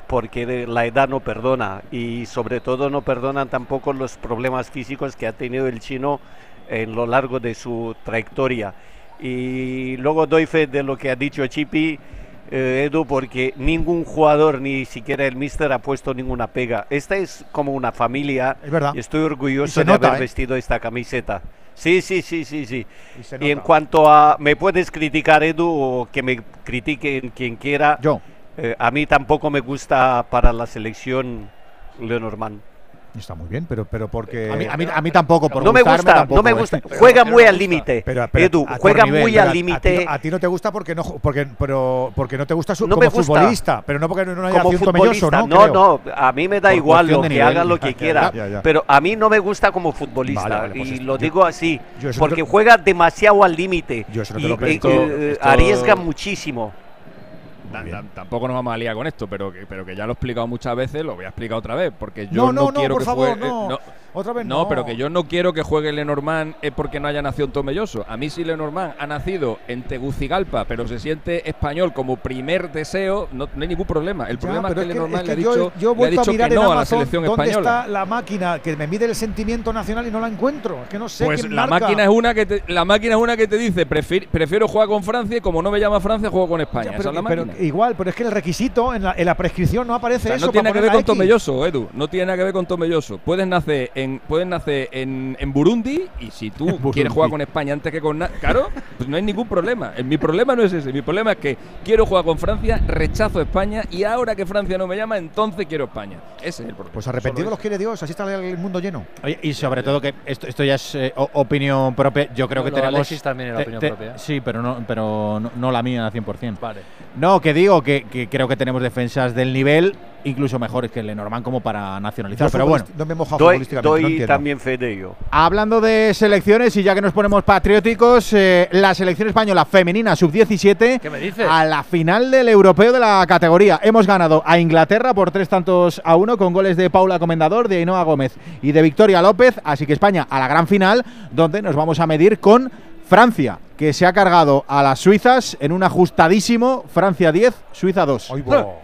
porque la edad no perdona y sobre todo no perdonan tampoco los problemas físicos que ha tenido el chino en lo largo de su trayectoria. Y luego doy fe de lo que ha dicho Chipi, eh, Edu, porque ningún jugador, ni siquiera el Mister, ha puesto ninguna pega. Esta es como una familia Es verdad. y estoy Y orgulloso se de nota, haber ¿eh? vestido esta camiseta. Sí, sí, sí, sí, sí. Y Y en cuanto a, me puedes criticar Edu o que me critiquen quien quiera. Yo. Eh, a mí tampoco me gusta para la selección Lenormand. Está muy bien, pero, pero porque. A mí, a mí, a mí tampoco, por no me gusta, tampoco, no me ¿eh? gusta. Pero- Juega pero muy no al límite. Pero- pero Edu, juega nivel, muy al límite. no- A, ti no te gusta porque no, ju- porque, pero, porque no te gusta su, No como gusta. futbolista, pero no porque no haya como futbolista. ¿no? No, Creo. no, a mí me da Por igual lo que nivel. haga lo que ya, quiera, ya, ya. pero a mí no me gusta como futbolista Vale, vale, pues y lo yo- digo así, yo no porque te- juega demasiado al límite Yo eso no y Esto- arriesga muchísimo. Ta- ta- Tampoco nos vamos a liar con esto, pero que, pero que ya lo he explicado muchas veces, lo voy a explicar otra vez, porque yo No, no, no, quiero por que favor, juegue. eh, no. Otra vez no, no. pero que yo no quiero que juegue Lenormand es porque no haya nacido en Tomelloso. A mí si Lenormand ha nacido en Tegucigalpa, pero se siente español como primer deseo, no, no hay ningún problema. El Ya, problema es que Lenormand le ha es que yo- dicho, yo, he le ha dicho mirar que no a la selección dónde española. está la máquina que me mide el sentimiento nacional y no la encuentro. Es que no sé Pues quién la marca. máquina es una que te, la máquina es una que te dice "Prefi- prefiero jugar con Francia y como no me llama Francia juego con España. Ya, Esa pero, es la pero igual, pero es que el requisito en la, en la prescripción no aparece O sea, eso. no tiene para que ver con. Tomelloso, Edu. No tiene nada que ver con Tomelloso. Puedes nacer en, puedes nacer en, en Burundi y si tú *laughs* Burundi. quieres jugar con España antes que con... Claro, pues no hay ningún problema. Mi problema no es ese. Mi problema es que quiero jugar con Francia, rechazo España y ahora que Francia no me llama, entonces quiero España. Ese es el problema. Pues arrepentidos Solo los quiere Dios, así está el mundo lleno. Oye, y sobre todo que esto, esto ya es eh, opinión propia. Yo creo No, que tenemos. Alexis también era te- opinión te- propia. Sí, pero no, pero no, no la mía al 100%. Vale. No, que digo que, que creo que tenemos defensas del nivel incluso mejores que el Lenormand como para nacionalizar. Yo Pero bueno, no me he mojado Doy, futbolísticamente, no también fe de ello. Hablando de selecciones y ya que nos ponemos patrióticos, eh, la selección española femenina sub-17 ¿Qué me dices? a la final del europeo de la categoría. Hemos ganado a Inglaterra por tres tantos a uno con goles de Paula Comendador, de Ainhoa Gómez y de Victoria López. Así que España a la gran final donde nos vamos a medir con Francia, que se ha cargado a las suizas en un ajustadísimo Francia 10, Suiza 2. Ay, bo.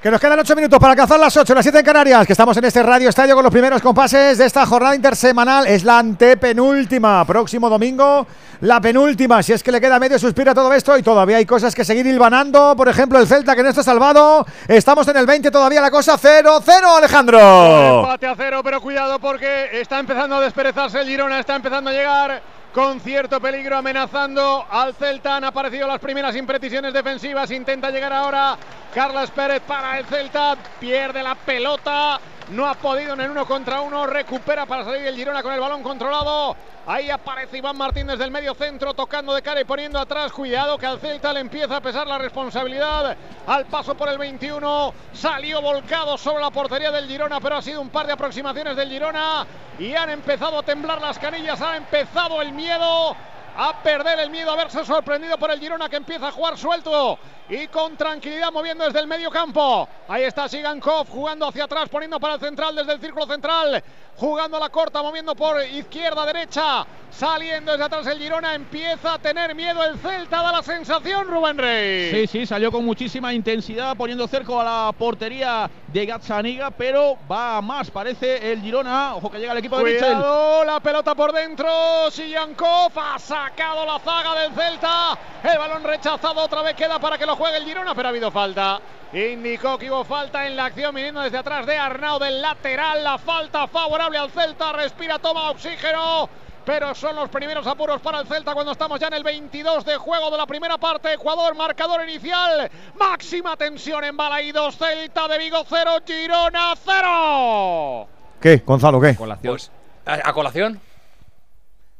Que nos quedan 8 minutos para cazar las 8, las 7 en Canarias, que estamos en este Radio Estadio con los primeros compases de esta jornada intersemanal. Es la antepenúltima. Próximo domingo, la penúltima. Si es que le queda medio suspiro a todo esto y todavía hay cosas que seguir hilvanando. Por ejemplo, el Celta que no está salvado. Estamos en el 20 todavía la cosa 0-0, Alejandro. Empate a cero, pero cuidado porque está empezando a desperezarse el Girona, está empezando a llegar con cierto peligro amenazando al Celta. Han aparecido las primeras imprecisiones defensivas. Intenta llegar ahora Carlos Pérez para el Celta. Pierde la pelota. No ha podido en el uno contra uno. Recupera para salir el Girona con el balón controlado. Ahí aparece Iván Martín desde el medio centro, tocando de cara y poniendo atrás. Cuidado que al Celta le empieza a pesar la responsabilidad. Al paso por el 21, salió volcado sobre la portería del Girona, pero ha sido un par de aproximaciones del Girona y han empezado a temblar las canillas. Ha empezado el miedo a perder el miedo a verse sorprendido por el Girona que empieza a jugar suelto y con tranquilidad moviendo desde el medio campo. Ahí está Sigankov jugando hacia atrás, poniendo para el central desde el círculo central, jugando a la corta, moviendo por izquierda, derecha, saliendo desde atrás el Girona, empieza a tener miedo el Celta, da la sensación Rubén Rey. Sí, sí, salió con muchísima intensidad, poniendo cerco a la portería de Gazzaniga, pero va más, parece el Girona. Ojo que llega el equipo de. Cuidado, la pelota por dentro. Sillankov ha sacado la zaga del Celta. El balón rechazado otra vez queda para que lo juegue el Girona, pero ha habido falta. Indicó que hubo falta en la acción viniendo desde atrás de Arnau del lateral. La falta favorable al Celta. Respira, toma oxígeno. Pero son los primeros apuros para el Celta cuando estamos ya en el 22 de juego de la primera parte. Ecuador, marcador inicial. Máxima tensión en Balaídos. Celta de Vigo 0, Girona 0. ¿Qué, Gonzalo, qué? Colación. Pues, ¿a, a colación?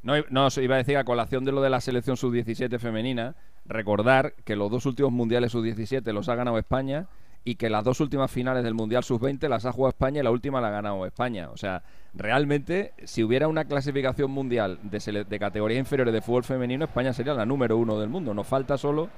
No, no, iba a decir a colación de lo de la selección sub-17 femenina, recordar que los dos últimos mundiales sub-17 los ha ganado España y que las dos últimas finales del Mundial sub-20 las ha jugado España y la última la ha ganado España. O sea, realmente, si hubiera una clasificación mundial de, de categorías inferiores de fútbol femenino, España sería la número uno del mundo. Nos falta solo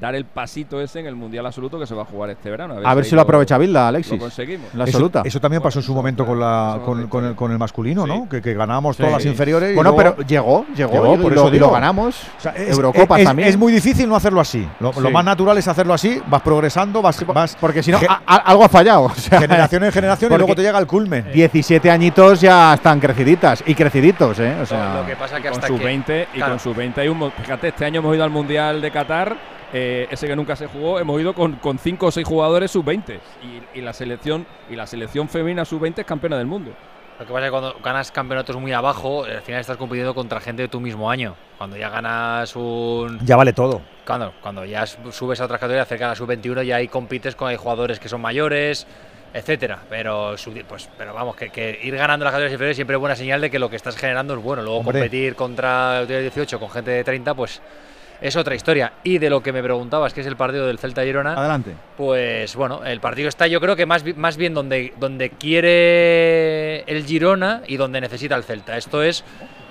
dar el pasito ese en el Mundial Absoluto que se va a jugar este verano. A ver si lo aprovecha Bilda, Alexis. Lo conseguimos. La absoluta. Eso, también pasó en su momento con, la, con, con el, con el masculino, ¿no? Que, que ganábamos todas las inferiores. y Bueno, luego- pero llegó, llegó, Llegó, y, por lo, eso y digo. lo ganamos. O sea, es, Eurocopas es- también. es muy difícil no hacerlo así. Lo, lo más natural es hacerlo así, vas progresando, vas. vas Porque si no, algo ha fallado. o sea, generación en generación y luego te llega el culmen. 17 añitos ya están creciditas y creciditos, ¿eh? O sea, Lo que pasa que con hasta sus que- 20 y con sus 20 hay un mo- fíjate este año hemos ido al mundial de Qatar eh, ese que nunca se jugó hemos ido con, con 5 o 6 jugadores sub 20 y, y la selección y la selección femenina sub 20 es campeona del mundo Lo que pasa es que cuando ganas campeonatos muy abajo, al final estás compitiendo contra gente de tu mismo año. Cuando ya ganas un. Ya vale todo. Cuando, cuando ya subes a otras categorías cerca de la sub-21, ya ahí compites con hay jugadores que son mayores, etcétera. Pero, pues, pero vamos, que, que ir ganando las categorías inferiores siempre es buena señal de que lo que estás generando es bueno. Luego Hombre. competir contra el 18 con gente de 30, pues es otra historia. Y de lo que me preguntabas, que es el partido del Celta Girona. adelante. Pues bueno, el partido está yo creo que más, más bien donde, donde quiere el Girona y donde necesita el Celta. Esto es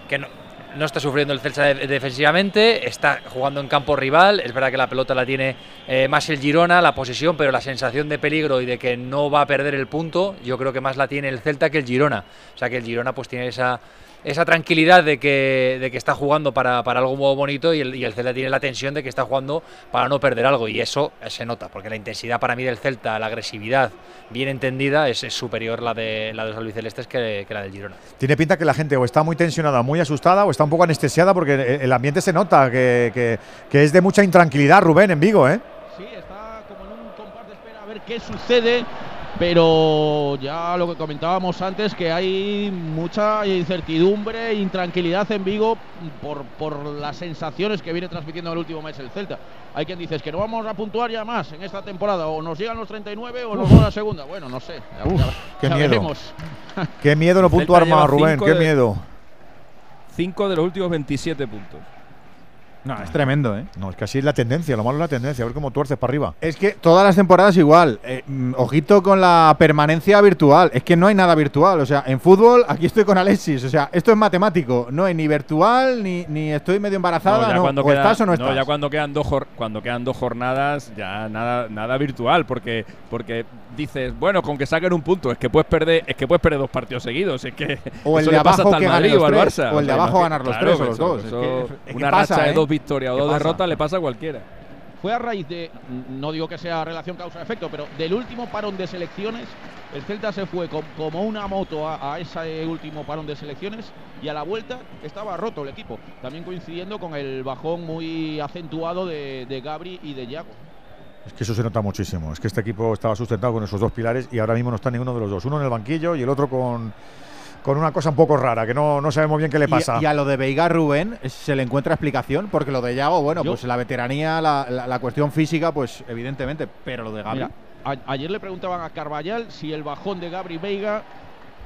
que no, no está sufriendo el Celta de- defensivamente, está jugando en campo rival, es verdad que la pelota la tiene eh, más el Girona, la posesión, pero la sensación de peligro y de que no va a perder el punto, yo creo que más la tiene el Celta que el Girona. O sea que el Girona pues tiene esa, esa tranquilidad de que, de que está jugando para, para algo muy bonito y el, y el Celta tiene la tensión de que está jugando para no perder algo y eso se nota, porque la intensidad para mí del Celta, la agresividad bien entendida es, es superior la de, la de los albicelestes que, que la del Girona. Tiene pinta que la gente o está muy tensionada, muy asustada, o está un poco anestesiada porque el- el ambiente se nota que, que- que es de mucha intranquilidad, Rubén, en Vigo, ¿eh? Sí, está como en un compás de espera a ver qué sucede. Pero ya lo que comentábamos antes, que hay mucha incertidumbre intranquilidad en Vigo por, por las sensaciones que viene transmitiendo el último mes el Celta. Hay quien dice "Es que no vamos a puntuar ya más en esta temporada, o nos llegan los 39 o nos van a la segunda. Bueno, no sé. ya- Uf, ya- qué ya miedo. veremos. Qué miedo no puntuar más, Rubén, cinco qué de- miedo. 5 de los últimos 27 puntos No, es tremendo, ¿eh? No, es que así es la tendencia, lo malo es la tendencia, a ver cómo tuerces para arriba. Es que todas las temporadas igual. Eh, mm, ojito con la permanencia virtual. Es que no hay nada virtual. O sea, en fútbol, aquí estoy con Alexis. O sea, esto es matemático. No hay ni virtual, ni, ni estoy medio embarazada. ya No, cuando o queda- estás o no estás. ya cuando quedan dos jor- cuando quedan dos jornadas ya nada nada virtual porque porque dices bueno con que saquen un punto es que puedes perder es que puedes perder dos partidos seguidos es que O el eso de abajo hasta al que gane Madrid los o al tres, Barça o el de sea, abajo imagi- ganar los claro, tres o los eso- dos. Es eso- que- es que una pasa, racha de ¿eh? dos victorias o ¿Qué dos pasa? derrotas le pasa a cualquiera Fue a raíz de, no digo que sea relación causa-efecto, pero del último parón de selecciones, el Celta se fue com- como una moto a, a ese último parón de selecciones y a la vuelta estaba roto el equipo. También coincidiendo con el bajón muy acentuado de, de Gabri y de Yago. Es que eso se nota muchísimo. Es que este equipo estaba sustentado con esos dos pilares y ahora mismo no está ninguno de los dos. Uno en el banquillo y el otro con, con una cosa un poco rara, que no, no sabemos bien qué le pasa. Y, a lo de Veiga Rubén se le encuentra explicación, porque lo de Yago, bueno, Yo- pues la veteranía, la, la- la cuestión física, pues evidentemente, pero lo de Gaby. Mira, a- ayer le preguntaban a Carvallal si el bajón de Gabri Veiga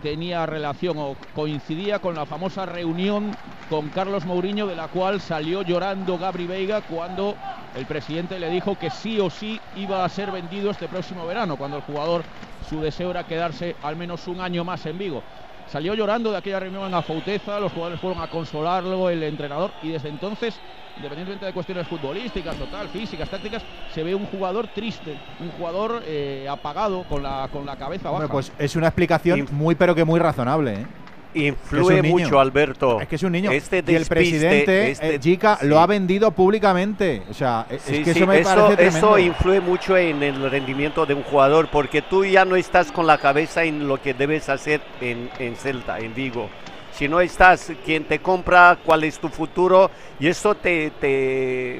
tenía relación o coincidía con la famosa reunión con Carlos Mourinho de la cual salió llorando Gabri Veiga cuando el presidente le dijo que sí o sí iba a ser vendido este próximo verano, cuando el jugador su deseo era quedarse al menos un año más en Vigo. Salió llorando de aquella reunión en Afouteza, los jugadores fueron a consolarlo, el entrenador, y desde entonces, independientemente de cuestiones futbolísticas, total, físicas, tácticas, se ve un jugador triste, un jugador eh, apagado, con la, con la cabeza baja. Hombre, pues es una explicación muy, pero que muy razonable. ¿eh? Influye niño. mucho, Alberto. Es que es un niño. Este y el presidente, este- eh, sí. lo ha vendido públicamente. O sea, es- Sí, es que sí, eso me parece tremendo. eso influye mucho en el rendimiento de un jugador porque tú ya no estás con la cabeza en lo que debes hacer en, en Celta, en Vigo. Si no estás, quien te compra, cuál es tu futuro, y eso te, te,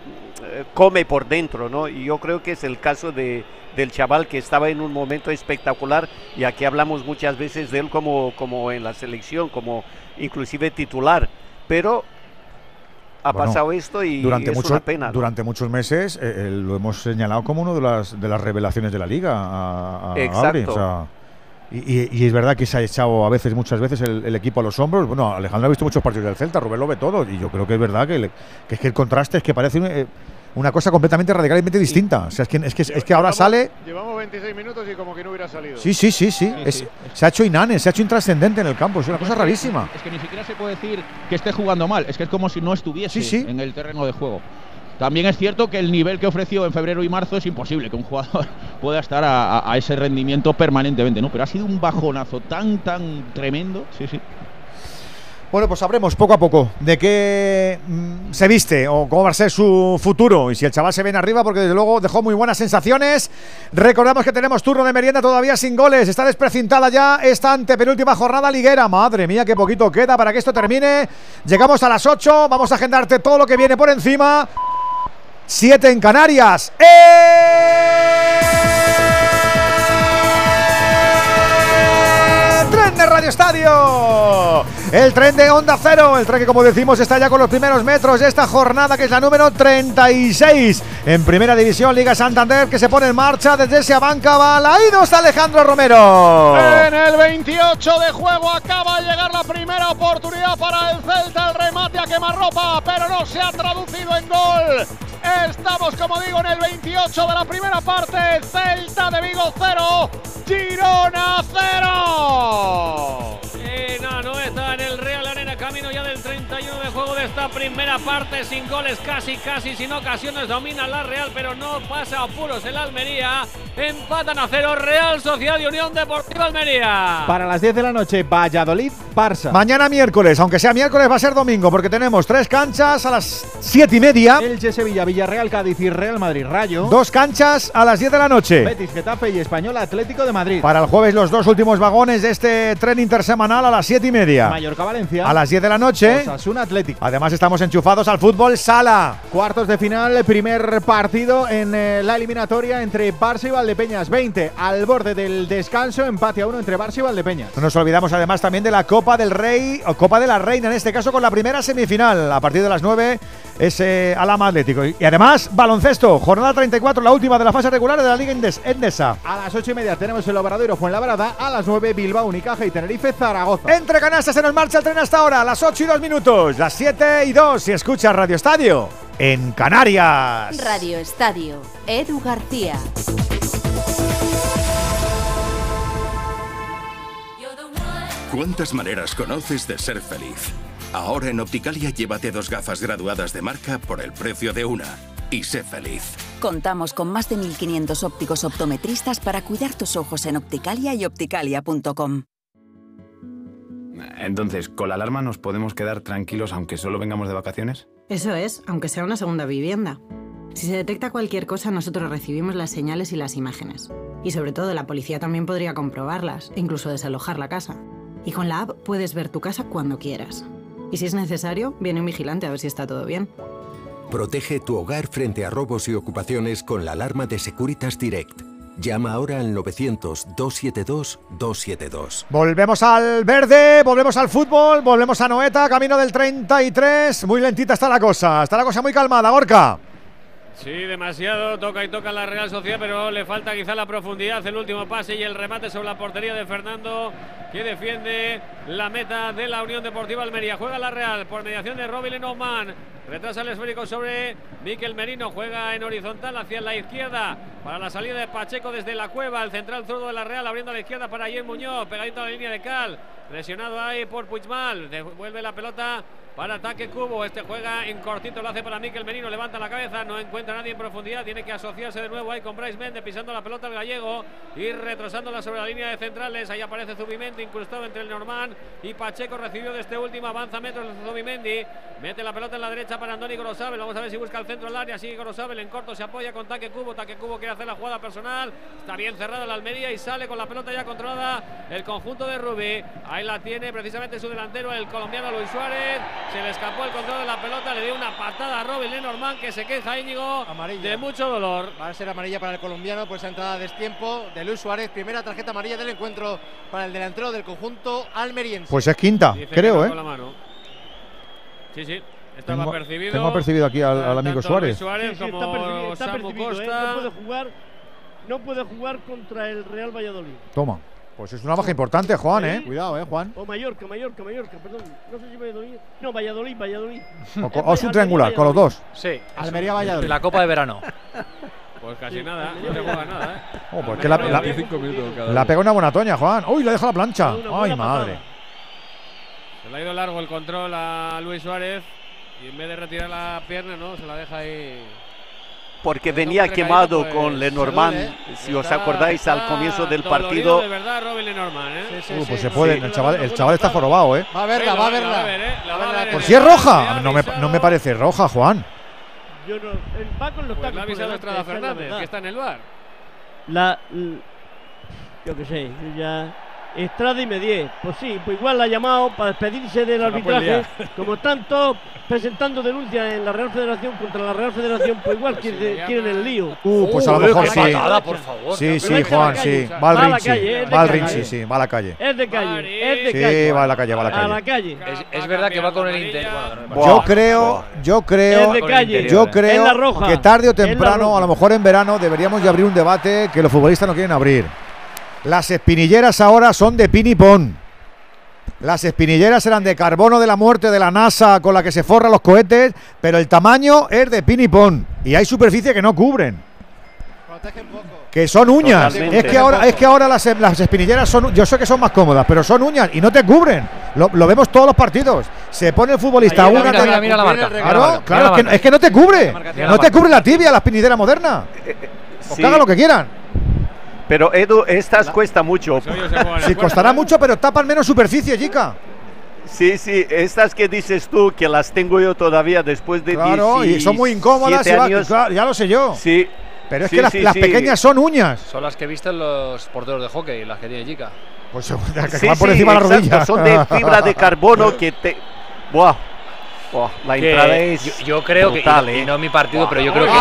come por dentro, ¿no? Y yo creo que es el caso de, del chaval que estaba en un momento espectacular, y aquí hablamos muchas veces de él como, como en la selección, como inclusive titular, pero ha Bueno, pasado esto y durante, es mucho- una pena. ¿no? durante muchos meses eh, eh, lo hemos señalado como una de las, de las revelaciones de la liga a, a Exacto. o sea, y, y- y es verdad que se ha echado a veces, muchas veces, el, el equipo a los hombros. Bueno, Alejandro ha visto muchos partidos del Celta, Rubén lo ve todo. Y yo creo que es verdad que, le- que es que el contraste es que parece eh, una cosa completamente radicalmente distinta. O sea, es que, es que, es que ahora sale. Llevamos 26 minutos y como que no hubiera salido. Sí, sí, sí, sí. es- Se ha hecho inane, se ha hecho intrascendente en el campo. Es una cosa rarísima. Es que ni siquiera se puede decir que esté jugando mal, es que es como si no estuviese Sí, sí. en el terreno de juego. También es cierto que el nivel que ofreció en febrero y marzo es imposible que un jugador *laughs* pueda estar a, a- a ese rendimiento permanentemente, ¿no? Pero ha sido un bajonazo tan, tan tremendo. Sí, sí. Bueno, pues sabremos poco a poco de qué mm, se viste o cómo va a ser su futuro y si el chaval se viene arriba porque desde luego dejó muy buenas sensaciones. Recordamos que tenemos turno de merienda todavía sin goles. Está desprecintada ya esta antepenúltima jornada liguera. Madre mía, qué poquito queda para que esto termine. Llegamos a las 8, vamos a agendarte todo lo que viene por encima. 7 en Canarias. ¡Eh! Tren de Radio Estadio. El tren de Onda Cero, el tren que como decimos está ya con los primeros metros de esta jornada que es la número 36 en Primera División Liga Santander que se pone en marcha desde esa banca Balaídos Alejandro Romero. En el 28 de juego acaba de llegar la primera oportunidad para el Celta, el remate a quemarropa, pero no se ha traducido en gol. Estamos, como digo, en el 28 de la primera parte. Celta de Vigo 0, Girona 0. Eh, no, no está en el Real camino ya del 31 de juego de esta primera parte, sin goles casi, casi, sin ocasiones, domina la Real, pero no pasa a apuros el Almería, empatan a cero Real Sociedad y Unión Deportiva Almería. Para las 10 de la noche, Valladolid, Barça. Mañana miércoles, aunque sea miércoles va a ser domingo porque tenemos tres canchas a las 7 y media. Elche, Sevilla, Villarreal, Cádiz y Real Madrid, Rayo. Dos canchas a las 10 de la noche. Betis, Getafe y Español Atlético de Madrid. Para el jueves los dos últimos vagones de este tren intersemanal a las 7 y media. Mallorca, Valencia. A las 10 de la noche. Osasuna Atlético. Además estamos enchufados al fútbol sala. Cuartos de final, primer partido en eh, la eliminatoria entre Barça y Valdepeñas. 20 al borde del descanso, empate a uno entre Barça y Valdepeñas. No nos olvidamos además también de la Copa del Rey, o Copa de la Reina en este caso con la primera semifinal. A partir de las 9 es eh, Alama Atlético. Y además, baloncesto, jornada 34, la última de la fase regular de la Liga Indes- Endesa. A las 8 y media tenemos el Obradoiro Fuenlabrada. A las 9 Bilbao, Unicaja y Tenerife, Zaragoza. Entre canastas se nos marcha el tren hasta ahora, las 8 y 2 minutos, las 7 y 2 si escuchas Radio Estadio en Canarias. Radio Estadio, Edu García. ¿Cuántas maneras conoces de ser feliz? Ahora en Opticalia llévate dos gafas graduadas de marca por el precio de una. Y sé feliz. Contamos con más de 1.500 ópticos optometristas para cuidar tus ojos en Opticalia y opticalia.com. Entonces, ¿con la alarma nos podemos quedar tranquilos aunque solo vengamos de vacaciones? Eso es, aunque sea una segunda vivienda. Si se detecta cualquier cosa, nosotros recibimos las señales y las imágenes. Y sobre todo, la policía también podría comprobarlas, e incluso desalojar la casa. Y con la app puedes ver tu casa cuando quieras. Y si es necesario, viene un vigilante a ver si está todo bien. Protege tu hogar frente a robos y ocupaciones con la alarma de Securitas Direct. Llama ahora al 900-272-272. Volvemos al verde, volvemos al fútbol, volvemos a Noeta, camino del 33. Muy lentita está la cosa, está la cosa muy calmada, Gorka. Sí, demasiado, toca y toca la Real Sociedad, pero le falta quizá la profundidad, el último pase y el remate sobre la portería de Fernando, que defiende la meta de la Unión Deportiva Almería. Juega la Real por mediación de Robin Lenormand, retrasa el esférico sobre Miquel Merino, juega en horizontal hacia la izquierda para la salida de Pacheco desde la cueva, el central zurdo de la Real abriendo a la izquierda para Ayer Muñoz, pegadito a la línea de Cal, presionado ahí por Puigmal, devuelve la pelota para ataque Cubo. Este juega en cortito, lo hace para Miquel Merino. Levanta la cabeza, no encuentra a nadie en profundidad. Tiene que asociarse de nuevo ahí con Bryce Méndez, pisando la pelota al gallego y retrasándola sobre la línea de centrales. Ahí aparece Zubimendi, incrustado entre el Normán y Pacheco. Recibió de este último, avanza metros Zubimendi. Mete la pelota en la derecha para Andoni Gorosabel. Vamos a ver si busca el centro del área. Sigue Gorosabel en corto, se apoya con Taque Cubo. Taque Cubo quiere hacer la jugada personal. Está bien cerrada la Almería y sale con la pelota ya controlada el conjunto de Rubí. Ahí la tiene precisamente su delantero, el colombiano Luis Suárez. Se le escapó el control de la pelota, le dio una patada a Robin Lenormand que se queja Íñigo de mucho dolor. Va a ser amarilla para el colombiano por esa entrada de destiempo de Luis Suárez. Primera tarjeta amarilla del encuentro para el delantero del conjunto almeriense. Pues es quinta, Dice creo, ¿eh? con la mano. Sí, sí. Estaba Tengo- percibido. tengo percibido aquí al- al amigo tanto Suárez. Luis Suárez Sí, sí, como está percibido, está percibido, ¿eh? No puede jugar, no puede jugar contra el Real Valladolid. Toma. Pues es una baja importante, Juan, ¿eh? Cuidado, ¿eh, Juan? O Mallorca, Mallorca, Mallorca, perdón. No sé si Valladolid. No, Valladolid, Valladolid. O, es un triangular, con los dos. Sí. Almería Valladolid. La Copa de Verano. *laughs* Pues casi nada, no se juega nada, ¿eh? Oh, pues que la, la, la pega una buena toña, Juan. Uy, le deja la plancha. Ay, madre. Se le ha ido largo el control a Luis Suárez. Y en vez de retirar la pierna, no, se la deja ahí. Porque venía quemado pues, con Lenormand, si os acordáis, al comienzo del partido. de verdad, Robin Lenormand, ¿eh? Uh, pues se puede. El chaval, el chaval está jorobado, ¿eh? Va a verla, va a verla. ¿eh? Va a ver Por si es roja. No me, no me parece roja, Juan. Yo no, él va con los Pues tacos avisado Estrada la Fernández, verdad. que está en el bar. La, l- yo qué sé, ya Estrada y Medier. Pues sí, pues igual la ha llamado para despedirse del arbitraje. Como todos presentando denuncias en la Real Federación contra la Real Federación, pues igual quiere- quieren el lío. Uh, pues a lo mejor sí. patada, por favor. Sí, sí, Juan, calle, sí. Va al va a la Rinchi. calle, es de Va al calle. Rinchi, sí, va a la calle. Es de calle, es de Sí, calle. va a la calle, va a la A la calle. calle. Es, es verdad que va con el Inter. Bueno, no me parece. Yo Buah, creo, yo creo, calle. yo creo que tarde o temprano, a lo mejor en verano, deberíamos de abrir un debate que los futbolistas no quieren abrir. Las espinilleras ahora son de pin y pon. Las espinilleras eran de carbono de la muerte de la NASA con la que se forran los cohetes, pero el tamaño es de pin y pon. Y hay superficie que no cubren. Protegen poco. Que son uñas. Totalmente. Es que ahora, es que ahora las, las espinilleras son, yo sé que son más cómodas, pero son uñas y no te cubren. Lo, lo vemos todos los partidos. Se pone el futbolista Ahí, una Mira, mira, mira la marca. mira la Claro, marca, claro, es que, marca. es que no te cubre. No la te cubre la tibia la espinillera moderna. Pues Sí, que hagan lo que quieran. Pero Edu, estas cuesta mucho. Pues cuerpo, costará ¿eh? mucho, pero tapan menos superficie, chica. Sí, sí, estas que dices tú, que las tengo yo todavía después de Claro, y son muy incómodas. 17 y va- años. claro, ya lo sé yo. Sí, Pero es sí, que las, sí, las sí. pequeñas son uñas. Son las que visten los porteros de hockey, las que tiene Chica. Pues *laughs* que Sí, van por sí, encima de la rodilla. Son de fibra de *laughs* carbono que te. Buah. La Que entrada es. yo, yo creo que, brutal, y, ¿eh? y no es mi partido, Buah. pero yo creo que uy,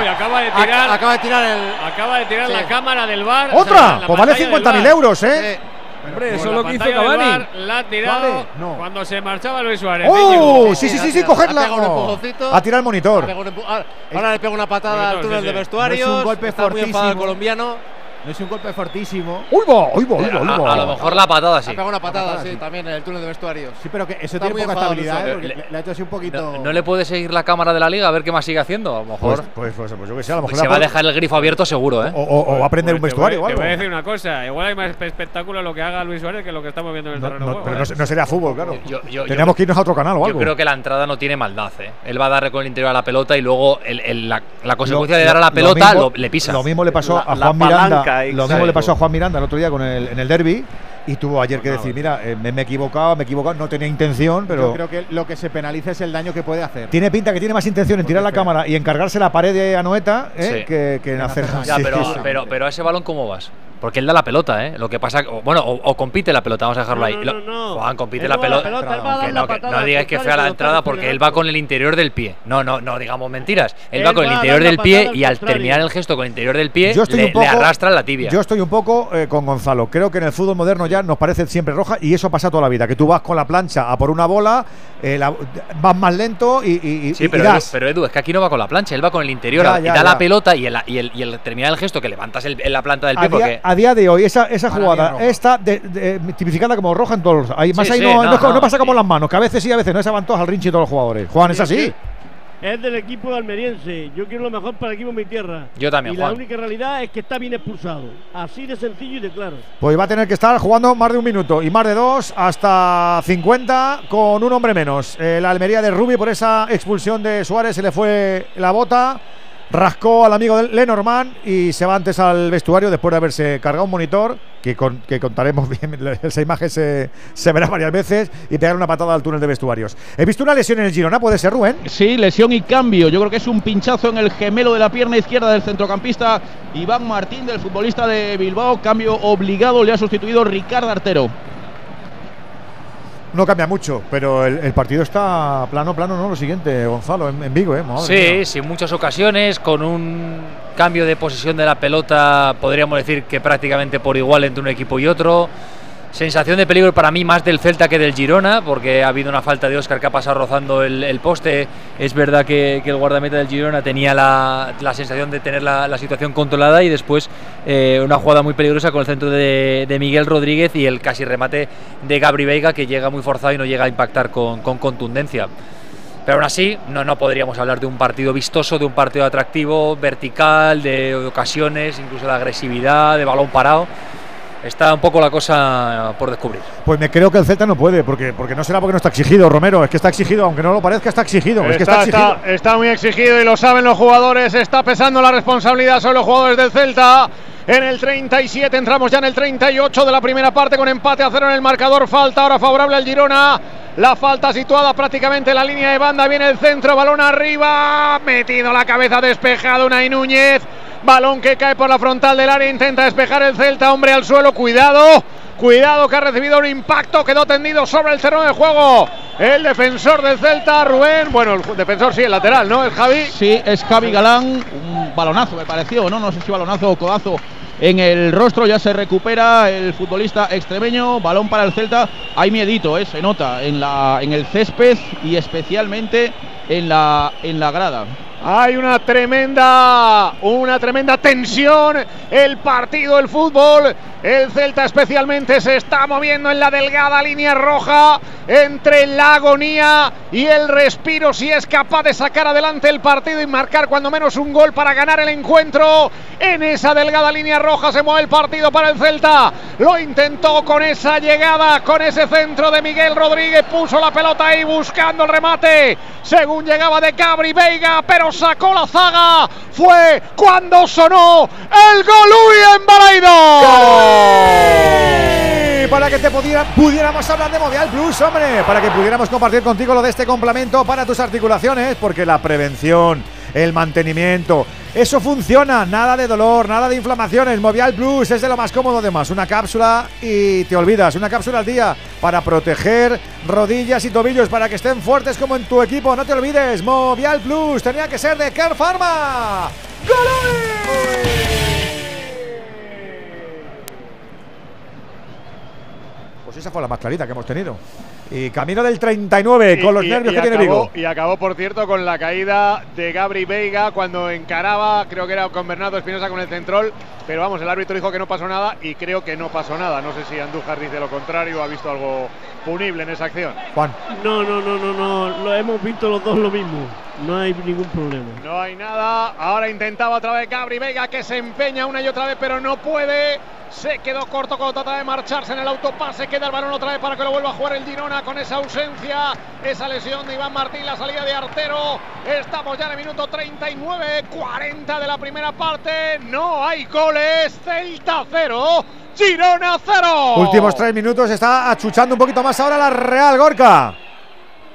uy, acaba de Ac- tirar, Acaba de tirar el. acaba de tirar Sí. la cámara del bar. ¡Otra! Pues vale 50.000 euros, ¿eh? Eh, Hombre, eso lo que hizo Cavani. VAR, La ha tirado Vale, no. cuando se marchaba Luis Suárez. ¡Oh! Sí, sí, sí, sí, ha cogerla. Oh. empujoncito. Ha tirado el monitor. Ha ah, Ahora le pega una patada al Monitor, túnel sí, de sí. vestuarios. No es un golpe Está muy enfadado el fortísimo. colombiano. No es un golpe fortísimo. ¡Uy, va! ¡Uy, va! ¡Uy, va! a, lo mejor la patada Ha sí. pegado una patada, patada, sí, sí. también en el túnel de vestuarios. Sí, pero que eso Está tiene muy poca estabilidad, ¿eh? Le, le ha hecho así un poquito. No, no le puede seguir la cámara de la liga a ver qué más sigue haciendo. A lo Pues, mejor pues, pues, pues yo que sé, a lo mejor se va a dejar el grifo abierto seguro, ¿eh? o, o- o va a prender un Pues te voy- vestuario o Te voy a decir una cosa, igual hay más espectáculo lo que haga Luis Suárez que lo que estamos viendo en el No, terreno no, juego. pero ¿eh? no, se- no sería fútbol, claro. Yo- yo- yo- Tenemos que irnos a otro canal o Yo algo. creo que la entrada no tiene maldad, ¿eh? Él va a darle con el interior a la pelota y luego el- el- la, la consecuencia de dar a la pelota le pisa. Lo mismo le pasó a Juan Miranda. Lo mismo le pasó a Juan Miranda el otro día con el, en el derby. Y tuvo ayer que decir, mira, eh, me, me he equivocado, me he equivocado, no tenía intención, pero Yo creo que lo que se penaliza es el daño que puede hacer. tiene pinta que tiene más intención en tirar la cámara y encargarse la pared de Anoeta ¿eh? Sí. que, que en hacer. Ya, sí, pero, sí. pero, pero a ese balón, ¿cómo vas? Porque él da la pelota, ¿eh? Lo que pasa, o- bueno, o, o compite la pelota, vamos a dejarlo No, ahí. no, no, no. Juan, compite Él la pelota. pelota, Que no, que patada digas que fea la entrada porque él va con el interior del pie. No, no, no digamos mentiras. Él, Él va con el interior del pie y al contrario. terminar el gesto con el interior del pie Yo estoy le, un poco- le arrastra la tibia. Yo estoy un poco eh, con Gonzalo. Creo que en el fútbol moderno ya nos parece siempre roja y eso pasa toda la vida. Que tú vas con la plancha a por una bola, eh, la- vas más lento y, y- Sí, y pero Edu, das. pero Edu, es que aquí no va con la plancha, él va con el interior Ya, y da ya. la pelota y el, y, el, y el terminar el gesto que levantas el- en la planta del pie porque a día de hoy, esa, esa jugada está de- de- tipificada como roja en todos los. Ahí, más Sí, ahí sí, no, no, no no, no pasa como las manos, que a veces sí, a veces no. Esa van todos al rinche todos los jugadores. Juan, es así. Es del equipo almeriense. Yo quiero lo mejor para el equipo de mi tierra. Yo también, Y la Juan. única realidad es que está bien expulsado. Así de sencillo y de claro. Pues va a tener que estar jugando más de un minuto y más de dos hasta 50 con un hombre menos. Eh, la Almería de Rubi por esa expulsión de Suárez se le fue la bota. Rascó al amigo de Lenormand y se va antes al vestuario después de haberse cargado un monitor, que, que contaremos *laughs* bien, esa imagen se, se verá varias veces, y pegar una patada al túnel de vestuarios. He visto una lesión en el Girona, ¿puede ser Rubén? Sí, lesión y cambio. Yo creo que es un pinchazo en el gemelo de la pierna izquierda del centrocampista Iván Martín, del futbolista de Bilbao. Cambio obligado, le ha sustituido Ricardo Artero. No cambia mucho, pero el, el partido está plano, plano, ¿no? Lo siguiente, Gonzalo, en, en Vigo, ¿eh? Madre Sí, mía. sí, en muchas ocasiones, con un cambio de posesión de la pelota, podríamos decir que prácticamente por igual entre un equipo y otro. Sensación de peligro para mí más del Celta que del Girona, porque ha habido una falta de Oscar que ha pasado rozando el, poste. Es verdad que, el guardameta del Girona tenía la, sensación de tener la, situación controlada y después eh, una jugada muy peligrosa con el centro de, de Miguel Rodríguez y el casi remate de Gabri Veiga que llega muy forzado y no llega a impactar con, con contundencia. Pero aún así, no, no podríamos hablar de un partido vistoso, de un partido atractivo, vertical, de ocasiones, incluso de agresividad, de balón parado. Está un poco la cosa por descubrir. Pues me creo que el Celta no puede, porque, porque no será porque no está exigido, Romero. Es que está exigido, aunque no lo parezca, está exigido. es que está, exigido. está- está muy exigido y lo saben los jugadores. Está pesando la responsabilidad sobre los jugadores del Celta. En el 37 entramos ya en el 38 de la primera parte con empate a cero en el marcador. Falta ahora favorable al Girona. La falta situada prácticamente en la línea de banda. Viene el centro, balón arriba. Metido la cabeza despejado Unai Núñez. Balón que cae por la frontal del área. Intenta despejar el Celta. Hombre al suelo. Cuidado. Cuidado que ha recibido un impacto. Quedó tendido sobre el terreno de juego. El defensor del Celta, Rubén. Bueno, el defensor sí, el lateral, ¿no? El Javi. Sí, es Javi Galán, un balonazo me pareció, ¿no? No sé si balonazo o codazo en el rostro, ya se recupera el futbolista extremeño, balón para el Celta, hay miedito, ¿eh? se nota en, la, en el césped y especialmente en la, en la grada. Hay una tremenda, una tremenda tensión. El partido, el fútbol. El Celta especialmente se está moviendo en la delgada línea roja entre la agonía y el respiro. Si es capaz de sacar adelante el partido y marcar cuando menos un gol para ganar el encuentro. En esa delgada línea roja se mueve el partido para el Celta. Lo intentó con esa llegada, con ese centro de Miguel Rodríguez. Puso la pelota ahí buscando el remate. Según llegaba de Cabri Veiga, pero sacó la zaga. Fue cuando sonó el Golui en Balaido. Para que te pudiera, pudiéramos hablar de Movial Plus, hombre, para que pudiéramos compartir contigo lo de este complemento para tus articulaciones, porque la prevención, el mantenimiento, eso funciona, nada de dolor, nada de inflamaciones. Movial Plus es de lo más cómodo además, una cápsula y te olvidas, una cápsula al día para proteger rodillas y tobillos para que estén fuertes como en tu equipo. No te olvides, Movial Plus tenía que ser de Care Pharma. Pues esa fue la más clarita que hemos tenido. Y camino del 39 con los Y- nervios y que tiene acabó- Vigo. Y acabó, por cierto, con la caída de Gabri Veiga cuando encaraba, creo que era con Bernardo Espinosa con el centrol. Pero vamos, el árbitro dijo que no pasó nada y creo que no pasó nada. No sé si Andújar dice lo contrario o ha visto algo punible en esa acción. Juan. No, no, no, no, no. Lo hemos visto los dos lo mismo. No hay ningún problema. No hay nada. Ahora intentaba otra vez Gabri Veiga que se empeña una y otra vez, pero no puede. Se quedó corto cuando trata de marcharse en el autopase. Queda el balón otra vez para que lo vuelva a jugar el Girona con esa ausencia. Esa lesión de Iván Martín, la salida de Artero. Estamos ya en el minuto 39, 40 de la primera parte. No hay goles. Celta 0, Girona 0. Últimos tres minutos, está achuchando un poquito más ahora la Real Gorka.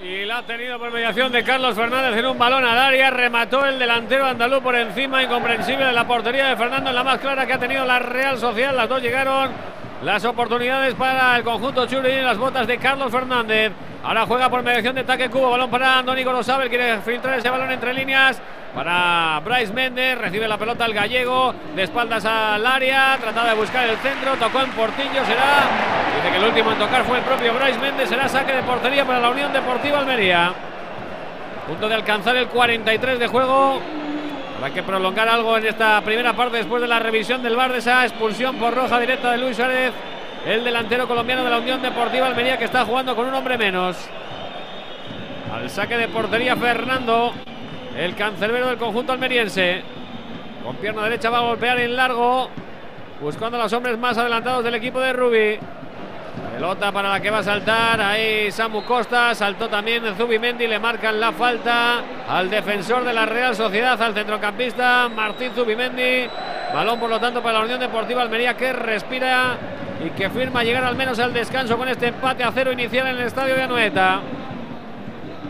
Y la ha tenido por mediación de Carlos Fernández en un balón al área. Remató el delantero andaluz por encima, incomprensible de la portería de Fernando la más clara que ha tenido la Real Sociedad. Las dos llegaron. Las oportunidades para el conjunto Churi en las botas de Carlos Fernández. Ahora juega por mediación de ataque Cubo. Balón para Andoni Gorosabel. Quiere filtrar ese balón entre líneas. Para Bryce Méndez. Recibe la pelota el gallego. De espaldas al área. Trataba de buscar el centro. Tocó en Portillo. Será. Dice que el último en tocar fue el propio Bryce Méndez. Será saque de portería para la Unión Deportiva Almería. Punto de alcanzar el 43 de juego. Habrá que prolongar algo en esta primera parte después de la revisión del bar de esa expulsión por roja directa de Luis Suárez. El delantero colombiano de la Unión Deportiva Almería que está jugando con un hombre menos. Al saque de portería Fernando. El cancerbero del conjunto almeriense. Con pierna derecha va a golpear en largo. Buscando a los hombres más adelantados del equipo de Rubi. Pelota para la que va a saltar. Ahí Samu Costa. Saltó también Zubimendi. Le marcan la falta al defensor de la Real Sociedad, al centrocampista Martín Zubimendi. Balón, por lo tanto, para la Unión Deportiva Almería que respira y que firma llegar al menos al descanso con este empate a cero inicial en el estadio de Anoeta.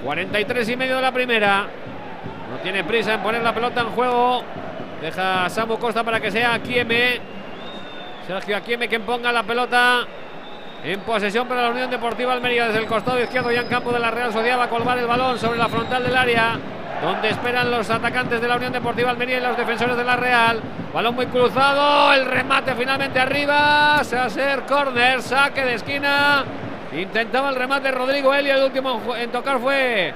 43 y medio de la primera. No tiene prisa en poner la pelota en juego. Deja a Samu Costa para que sea Akieme. Sergio Akieme quien ponga la pelota en posesión para la Unión Deportiva Almería desde el costado izquierdo ya en campo de la Real Sociedad va a colgar el balón sobre la frontal del área donde esperan los atacantes de la Unión Deportiva Almería y los defensores de la Real. Balón muy cruzado, el remate finalmente arriba, se va a hacer córner, saque de esquina. Intentaba el remate Rodrigo Eli, el último en tocar fue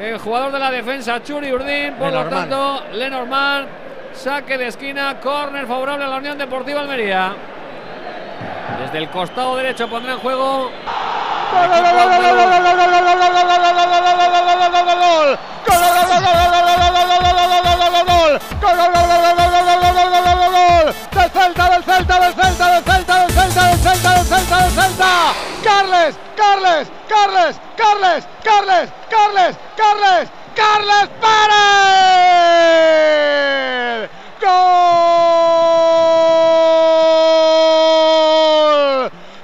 el jugador de la defensa Churi Urdín, por lo Lenormand. tanto Lenormand, saque de esquina, córner favorable a la Unión Deportiva Almería. Desde el costado derecho pondrá en juego. Carles, Carles, Carles, Carles, Carles, Carles Pérez. ¡Gol!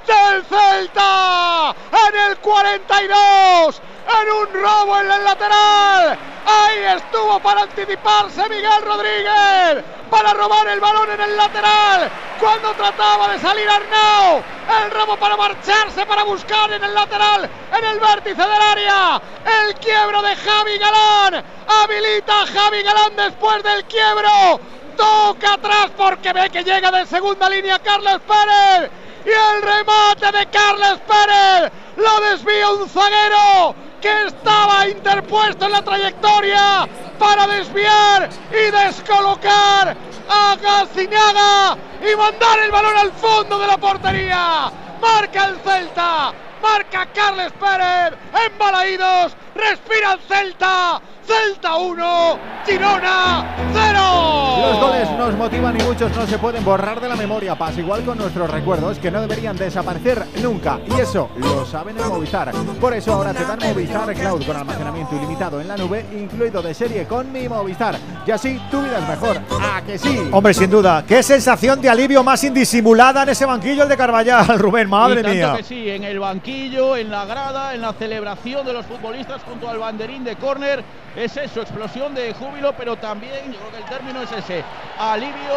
Del Celta en el 42, en un robo en el lateral. Ahí estuvo para anticiparse Miguel Rodríguez, para robar el balón en el lateral. Cuando trataba de salir Arnau, el robo para marcharse, para buscar en el lateral, en el vértice del área. El quiebro de Javi Galán. Habilita a Javi Galán después del quiebro. Toca atrás porque ve que llega de segunda línea Carles Pérez. Y el remate de Carles Pérez lo desvía un zaguero que estaba interpuesto en la trayectoria para desviar y descolocar a Gacinaga y mandar el balón al fondo de la portería. Marca el Celta, marca Carles Pérez, embalaídos, respira el Celta. Celta 1, Girona 0. Los goles nos motivan y muchos no se pueden borrar de la memoria. Pasa igual con nuestros recuerdos que no deberían desaparecer nunca. Y eso lo saben en Movistar. Por eso ahora te dan Movistar Cloud con almacenamiento ilimitado en la nube, incluido de serie con mi Movistar. Y así tu vida es mejor. ¿A que sí? Hombre, sin duda. Qué sensación de alivio más indisimulada en ese banquillo el de Carvallal, *laughs* Rubén. Madre y tanto mía. que sí, en el banquillo, en la grada, en la celebración de los futbolistas junto al banderín de córner. Es eso, explosión de júbilo, pero también yo creo que el término es ese, alivio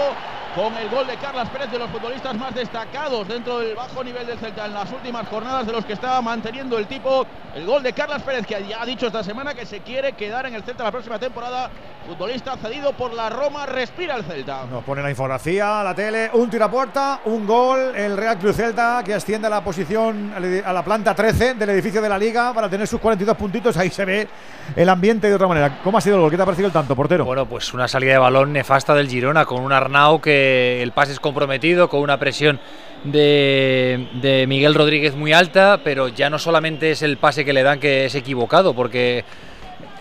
con el gol de Carlas Pérez de los futbolistas más destacados dentro del bajo nivel del Celta en las últimas jornadas de los que estaba manteniendo el tipo. El gol de Carlas Pérez que ya ha dicho esta semana que se quiere quedar en el Celta la próxima temporada. Futbolista cedido por la Roma, respira el Celta. Nos pone la infografía, la tele, un tiro a puerta, un gol, el Real Cruz Celta que asciende a la posición, a la planta 13 del edificio de la Liga para tener sus 42 puntitos. Ahí se ve el ambiente de otra manera. ¿Cómo ha sido el gol? ¿Qué te ha parecido el tanto, portero? Bueno, pues una salida de balón nefasta del Girona con un Arnau que el pase es comprometido, con una presión de, Miguel Rodríguez muy alta, pero ya no solamente es el pase que le dan que es equivocado, porque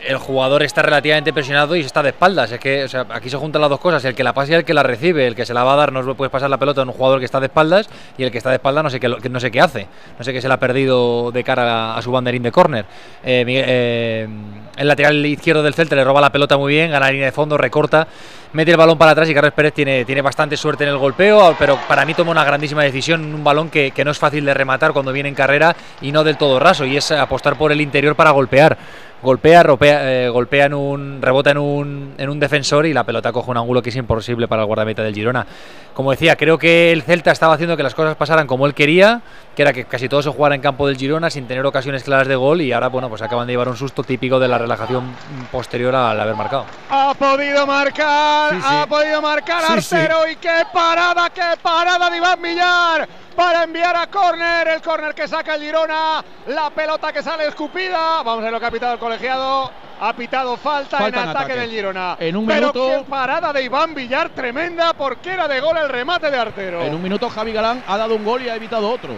el jugador está relativamente presionado y está de espaldas. Es que aquí se juntan las dos cosas, el que la pasa y el que la recibe. El que se la va a dar no puedes pasar la pelota a un jugador que está de espaldas y el que está de espaldas no sé qué, no sé qué hace. No sé qué se le ha perdido de cara a, a su banderín de córner. Eh, eh, el lateral izquierdo del Celta le roba la pelota muy bien, gana la línea de fondo, recorta, mete el balón para atrás y Carlos Pérez tiene, tiene bastante suerte en el golpeo, pero para mí toma una grandísima decisión un balón que, que no es fácil de rematar cuando viene en carrera y no del todo raso, y es apostar por el interior para golpear golpea, ropea, eh, golpea en un, rebota en un, en un defensor y la pelota coge un ángulo que es imposible para el guardameta del Girona. Como decía, creo que el Celta estaba haciendo que las cosas pasaran como él quería, que era que casi todo se jugara en campo del Girona sin tener ocasiones claras de gol y ahora, bueno, pues acaban de llevar un susto típico de la relajación posterior al haber marcado. Ha podido marcar, sí, sí. ha podido marcar Sí, Arcero y qué parada, qué parada de Iván Millar para enviar a córner, el córner que saca el Girona, la pelota que sale escupida, vamos a ver lo que ha pitado el colegiado, ha pitado falta, Falta en en ataque, ataque. del Girona. En un Pero minuto- qué parada de Iván Villar tremenda porque era de gol el remate de Artero. En un minuto Javi Galán ha dado un gol y ha evitado otro.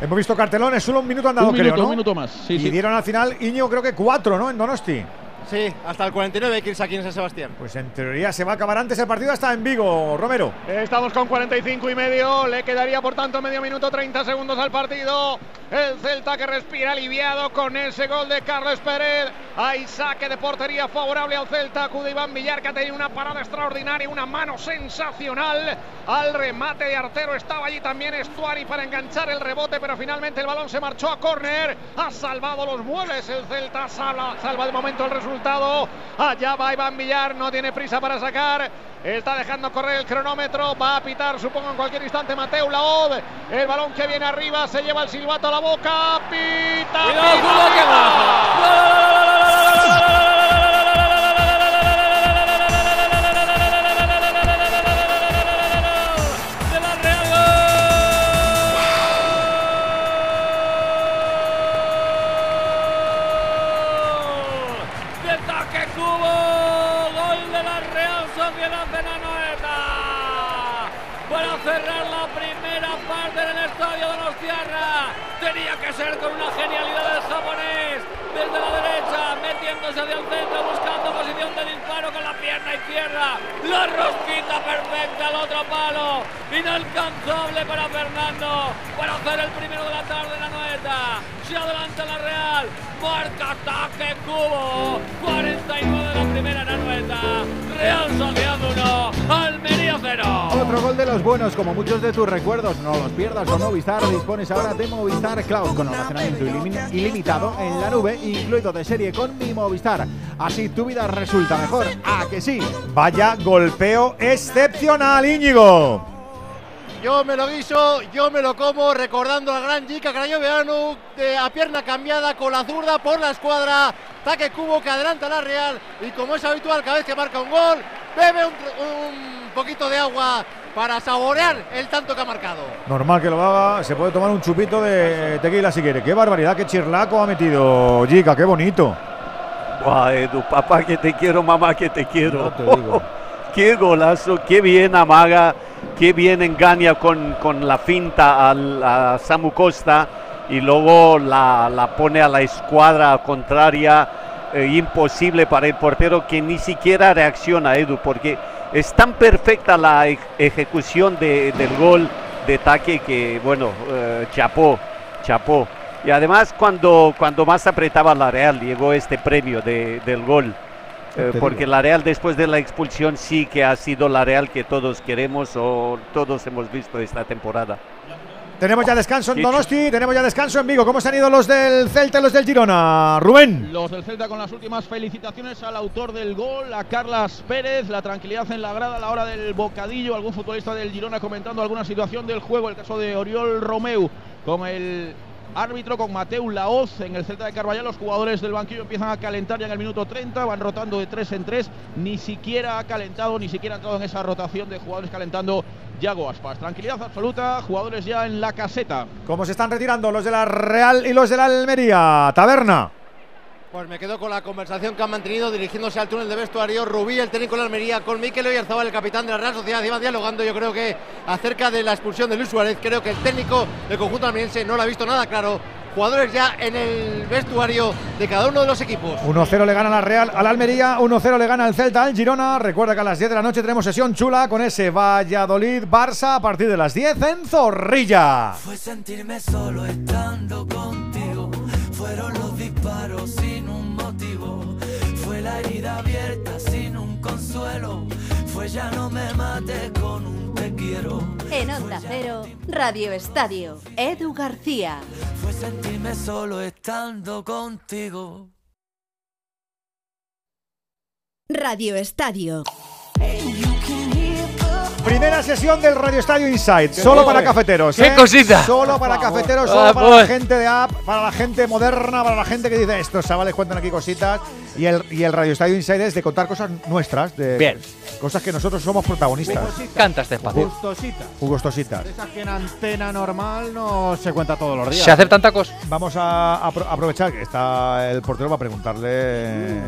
Hemos visto cartelones, solo un minuto han dado, un creo, minuto, ¿no? un minuto más. Sí, y sí. dieron al final, Iño, creo que cuatro, ¿no? En Donosti. Sí, hasta el 49 hay que irse aquí en San Sebastián. Pues en teoría se va a acabar antes el partido hasta en Vigo, Romero. Estamos con 45 y medio, le quedaría por tanto medio minuto 30 segundos al partido. El Celta que respira aliviado con ese gol de Carlos Pérez. Hay saque de portería favorable al Celta. Acude Iván Villar que ha tenido una parada extraordinaria, una mano sensacional. Al remate de Artero estaba allí también Estuari para enganchar el rebote, pero finalmente el balón se marchó a córner. Ha salvado los muebles el Celta, salva, salva de momento el resultado. Allá va Iván Villar, no tiene prisa para sacar. Está dejando correr el cronómetro. Va a pitar, supongo, en cualquier instante Mateo Laod. El balón que viene arriba se lleva el silbato a la boca. Pita. Cuidado, pita, cuidado, que pita. Con una genialidad del japonés. Desde la derecha, metiéndose hacia el centro, buscando posición de disparo con la pierna izquierda. La rosquita perfecta al otro palo. Inalcanzable para Fernando. Para hacer el primero de la tarde en la Noeta. Se adelanta la Real. Marca ataque Cubo. 49 de la primera Nanueta. Real Sociedad 1. Almería 0. Otro gol de los buenos, como muchos de tus recuerdos. No los pierdas con Movistar. Dispones ahora de Movistar Cloud con almacenamiento ilimi- ilimitado en la nube, incluido de serie con mi Movistar. Así tu vida resulta mejor. ¿A que sí? Vaya golpeo excepcional, Íñigo. Yo me lo guiso, yo me lo como, recordando al gran Jica Crayoveanu de a pierna cambiada con la zurda por la escuadra. Taque Cubo que adelanta la Real y como es habitual cada vez que marca un gol, bebe un, un poquito de agua para saborear el tanto que ha marcado. Normal que lo haga, se puede tomar un chupito de tequila si quiere. Qué barbaridad, qué chirlaco ha metido Jica, qué bonito. Edu, papá que te quiero, mamá que te quiero. te digo. *laughs* qué golazo, qué bien amaga, qué bien engaña con, con la finta al- a Samu Costa y luego la, la pone a la escuadra contraria. eh, imposible para el portero que ni siquiera reacciona, Edu, porque es tan perfecta la ej- ejecución de- del gol de ataque que, bueno, eh, chapó, chapó. Y además cuando, cuando más apretaba la Real llegó este premio de- del gol. Eh, porque la Real después de la expulsión sí que ha sido la Real que todos queremos o todos hemos visto esta temporada. Tenemos ya descanso en. Donosti, tenemos ya descanso en Vigo. ¿Cómo se han ido los del Celta y los del Girona? Rubén. Los del Celta con las últimas felicitaciones al autor del gol, a Carlas Pérez, la tranquilidad en la grada a la hora del bocadillo, algún futbolista del Girona comentando alguna situación del juego, el caso de Oriol Romeu con el árbitro, con Mateu Laoz en el Celta de Carvallal, los jugadores del banquillo empiezan a calentar ya en el minuto 30, van rotando de 3 en 3, ni siquiera ha calentado, ni siquiera ha entrado en esa rotación de jugadores calentando Yago Aspas. Tranquilidad absoluta, jugadores ya en la caseta. ¿Cómo se están retirando los de la Real y los de la Almería? Taberna. Pues me quedo con la conversación que han mantenido dirigiéndose al túnel de vestuario Rubí, el técnico de la Almería, con Miquel Oyarzabal, el capitán de la Real Sociedad. Iban dialogando, yo creo que acerca de la expulsión de Luis Suárez. Creo que el técnico del conjunto almeriense no lo ha visto nada claro. Jugadores ya en el vestuario de cada uno de los equipos. 1-0 le gana la Real al Almería, 1-0 le gana el Celta al Girona. Recuerda que a las 10 de la noche tenemos sesión chula con ese Valladolid-Barça a partir de las 10 en Zorrilla. Fue sentirme solo estando contigo. Fueron los disparos sin herida abierta sin un consuelo. Fue ya no me mates con un te quiero. En Onda Cero, Radio Estadio, Edu García. Fue sentirme solo estando contigo. Radio Estadio. Primera sesión del Radio Estadio Inside, solo para cafeteros. ¡Qué ¿eh? cosita! Solo para favor. cafeteros, solo Ah, para pues. la gente de app, para la gente moderna, para la gente que dice estos chavales cuentan aquí cositas. Y el, y el Radio Estadio Inside es de contar cosas nuestras, de Bien. cosas que nosotros somos protagonistas. Canta este espacio. Gustositas. Jugostositas. De esas que en antena normal no se cuenta todos los días. ¿Se aceptan tacos? Vamos a apro- aprovechar que está el portero para preguntarle.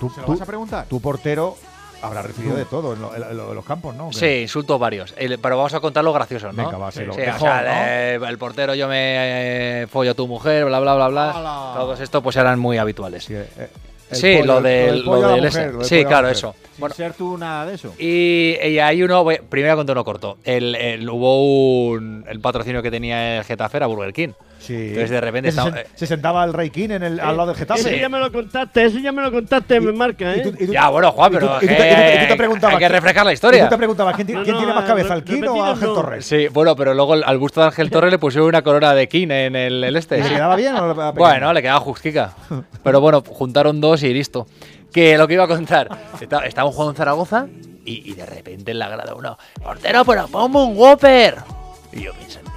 tú, ¿Se lo tú- vas a preguntar? tu portero habrá recibido de todo en, lo- en lo- en los campos, ¿no? Sí, insultos varios. El- pero vamos a contar los graciosos, ¿no? Venga, va, sí, lo Sí, mejor, o sea, ¿no? eh, el portero yo me eh, follo a tu mujer, bla, bla, bla, bla. ¡Hala! Todos estos pues eran muy habituales. Sí, Sí, pollo- lo lo del, lo del mujer, ese. lo del Sí, claro, eso. Sin ser tú nada de eso. Y, y hay uno, voy- primero conto uno corto. El, el- hubo un el patrocinio que tenía el Getafe era Burger King. Sí. Entonces de repente se, estaba- sen- se sentaba el Rey King en el, al lado del Getafe. Ese ya me lo contaste, ese ya me lo contaste, me marca, ¿eh? Ya, bueno, Juan, y tú- pero y tú te- que- y tú te- y tú te preguntabas hay que quién- refrescar la y historia. tú te preguntabas quién, No, quién no, tiene más eh, cabeza, el King o Ángel no. Torres. Sí, bueno, pero luego al- busto de Ángel Torres le pusieron una corona de King en el, el este. ¿Y le quedaba bien o le quedaba? Bueno, le quedaba justica. Pero bueno, juntaron dos y listo. Que lo que iba a contar, está- estábamos jugando en Zaragoza y, y de repente en la grada uno, portero, pero ponme un Whopper. Y yo pensando,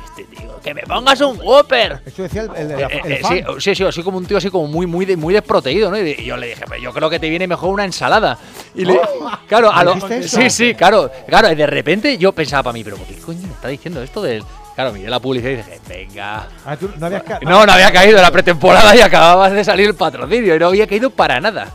que me pongas un Whopper. Eso decía el, el, el- Eh, el eh, fan. sí, sí, sí, así como un tío así como muy, muy, muy desproteído, ¿no? Y yo le dije, "Pero yo creo que te viene mejor una ensalada. Y le, claro, a lo, sí, sí, claro, claro. Y de repente yo pensaba para mí, pero ¿por qué coño me está diciendo esto del? Claro, miré la publicidad y dije, venga. Ah, tú no habías No, no había caído la pretemporada y acababa de salir el patrocinio y no había caído para nada.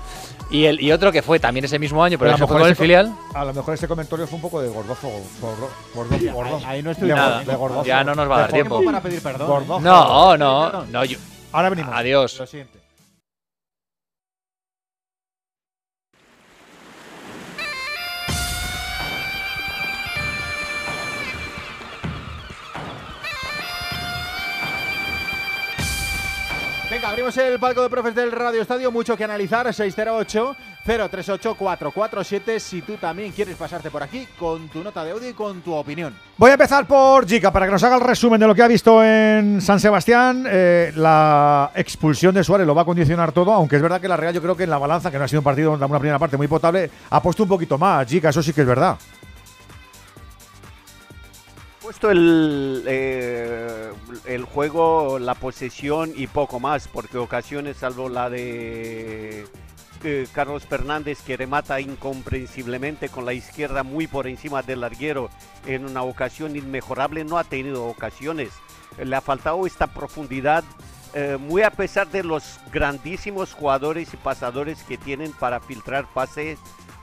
Y el y otro que fue también ese mismo año, pero, a lo fue mejor con el filial. A lo mejor ese comentario fue un poco de gordozo. Gordo, gordo, gordo, ahí no estoy nada. de gordozo. Ya no nos va a dar tiempo. para pedir perdón. Gordozo. No, no, no. Yo, Ahora venimos. adiós. Lo. Abrimos el palco de profes del Radio Estadio. Mucho que analizar. 608-038-447. Si tú también quieres pasarte por aquí con tu nota de audio y con tu opinión. Voy a empezar por Jica para que nos haga el resumen de lo que ha visto en San Sebastián. Eh, la expulsión de Suárez lo va a condicionar todo, aunque es verdad que la Real, yo creo que en la balanza, que no ha sido un partido, una primera parte muy potable, ha puesto un poquito más. Jica, eso sí que es verdad. Puesto el, eh, el juego, la posesión y poco más, porque ocasiones, salvo la de eh, Carlos Fernández, que remata incomprensiblemente con la izquierda muy por encima del larguero en una ocasión inmejorable, no ha tenido ocasiones. Le ha faltado esta profundidad, eh, muy a pesar de los grandísimos jugadores y pasadores que tienen para filtrar pases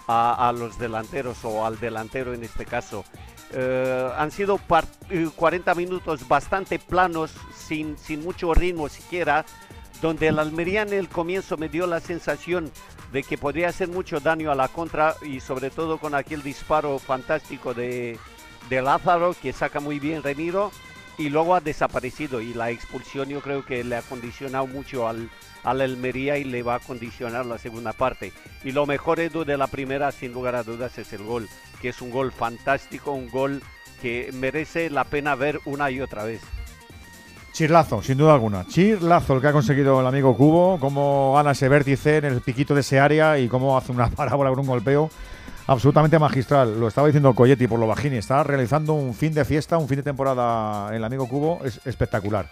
a, a los delanteros o al delantero en este caso. Eh, han sido par- eh, 40 minutos bastante planos, sin, sin mucho ritmo siquiera, donde el Almería en el comienzo me dio la sensación de que podría hacer mucho daño a la contra y sobre todo con aquel disparo fantástico de, de Lázaro que saca muy bien Remiro y luego ha desaparecido y la expulsión yo creo que le ha condicionado mucho al, al Almería y le va a condicionar la segunda parte. Y lo mejor Edu de la primera sin lugar a dudas es el gol, que es un gol fantástico, un gol que merece la pena ver una y otra vez. Chirlazo, sin duda alguna. Chirlazo el que ha conseguido el amigo Cubo, cómo gana ese vértice en el piquito de ese área y cómo hace una *laughs* parábola con un golpeo absolutamente magistral. Lo estaba diciendo Coyetti por lo bajini. Está realizando un fin de fiesta, un fin de temporada el amigo Cubo. Es espectacular.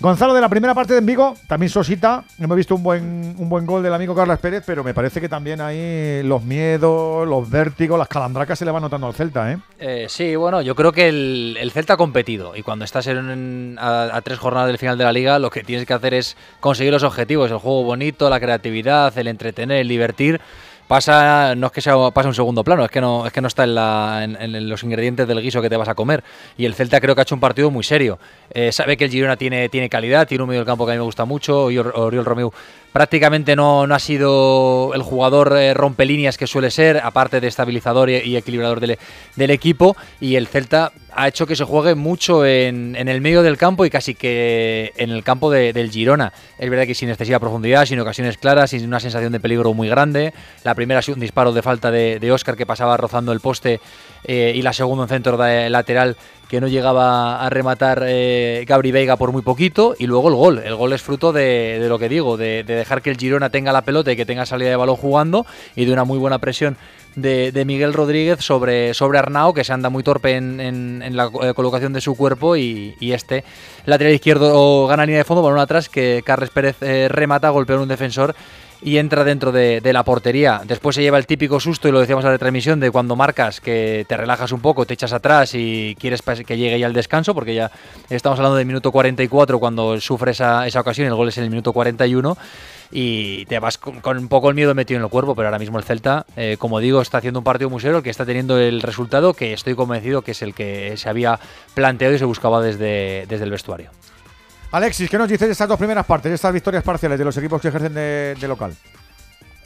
Gonzalo, de la primera parte de Vigo, también Sosita. Hemos visto un buen, un buen gol del amigo Carlos Pérez, pero me parece que también ahí los miedos, los vértigos, las calandracas se le van notando al Celta, ¿eh? Eh, sí, bueno, yo creo que el, el Celta ha competido y cuando estás en- a, a tres jornadas del final de la liga, lo que tienes que hacer es conseguir los objetivos, el juego bonito, la creatividad, el entretener, el divertir. Pasa, no es que sea pasa un segundo plano, es que no, es que no está en, la- los ingredientes del guiso que te vas a comer. Y el Celta creo que ha hecho un partido muy serio. Eh, sabe que el Girona tiene, tiene calidad, tiene un medio del campo que a mí me gusta mucho, y Or- Oriol Romeu prácticamente no, no ha sido el jugador eh, rompelíneas que suele ser, aparte de estabilizador y, equilibrador del, equipo, y el Celta ha hecho que se juegue mucho en, en el medio del campo y casi que en el campo de- del Girona. Es verdad que sin excesiva profundidad, sin ocasiones claras, sin una sensación de peligro muy grande. La primera ha sido un disparo de falta de, de Oscar que pasaba rozando el poste eh, y la segunda un centro de lateral que no llegaba a rematar eh, Gabri Veiga por muy poquito y luego el gol. El gol es fruto de, lo que digo, de, de dejar que el Girona tenga la pelota y que tenga salida de balón jugando y de una muy buena presión de, Miguel Rodríguez sobre, sobre Arnau, que se anda muy torpe en, en- la eh, colocación de su cuerpo y, este lateral izquierdo gana línea de fondo, balón atrás que Carles Pérez eh, remata, golpea un defensor y entra dentro de, la portería. Después se lleva el típico susto, y lo decíamos en la retransmisión, de cuando marcas que te relajas un poco, te echas atrás y quieres que llegue ya el descanso, porque ya estamos hablando del minuto 44 cuando sufre esa, esa ocasión, el gol es en el minuto 41 y te vas con, un poco el miedo metido en el cuerpo, pero ahora mismo el Celta, eh, como digo, está haciendo un partido muy que está teniendo el resultado que estoy convencido que es el que se había planteado y se buscaba desde, desde el vestuario. Alexis, ¿qué nos dices de estas dos primeras partes, de estas victorias parciales de los equipos que ejercen de, local?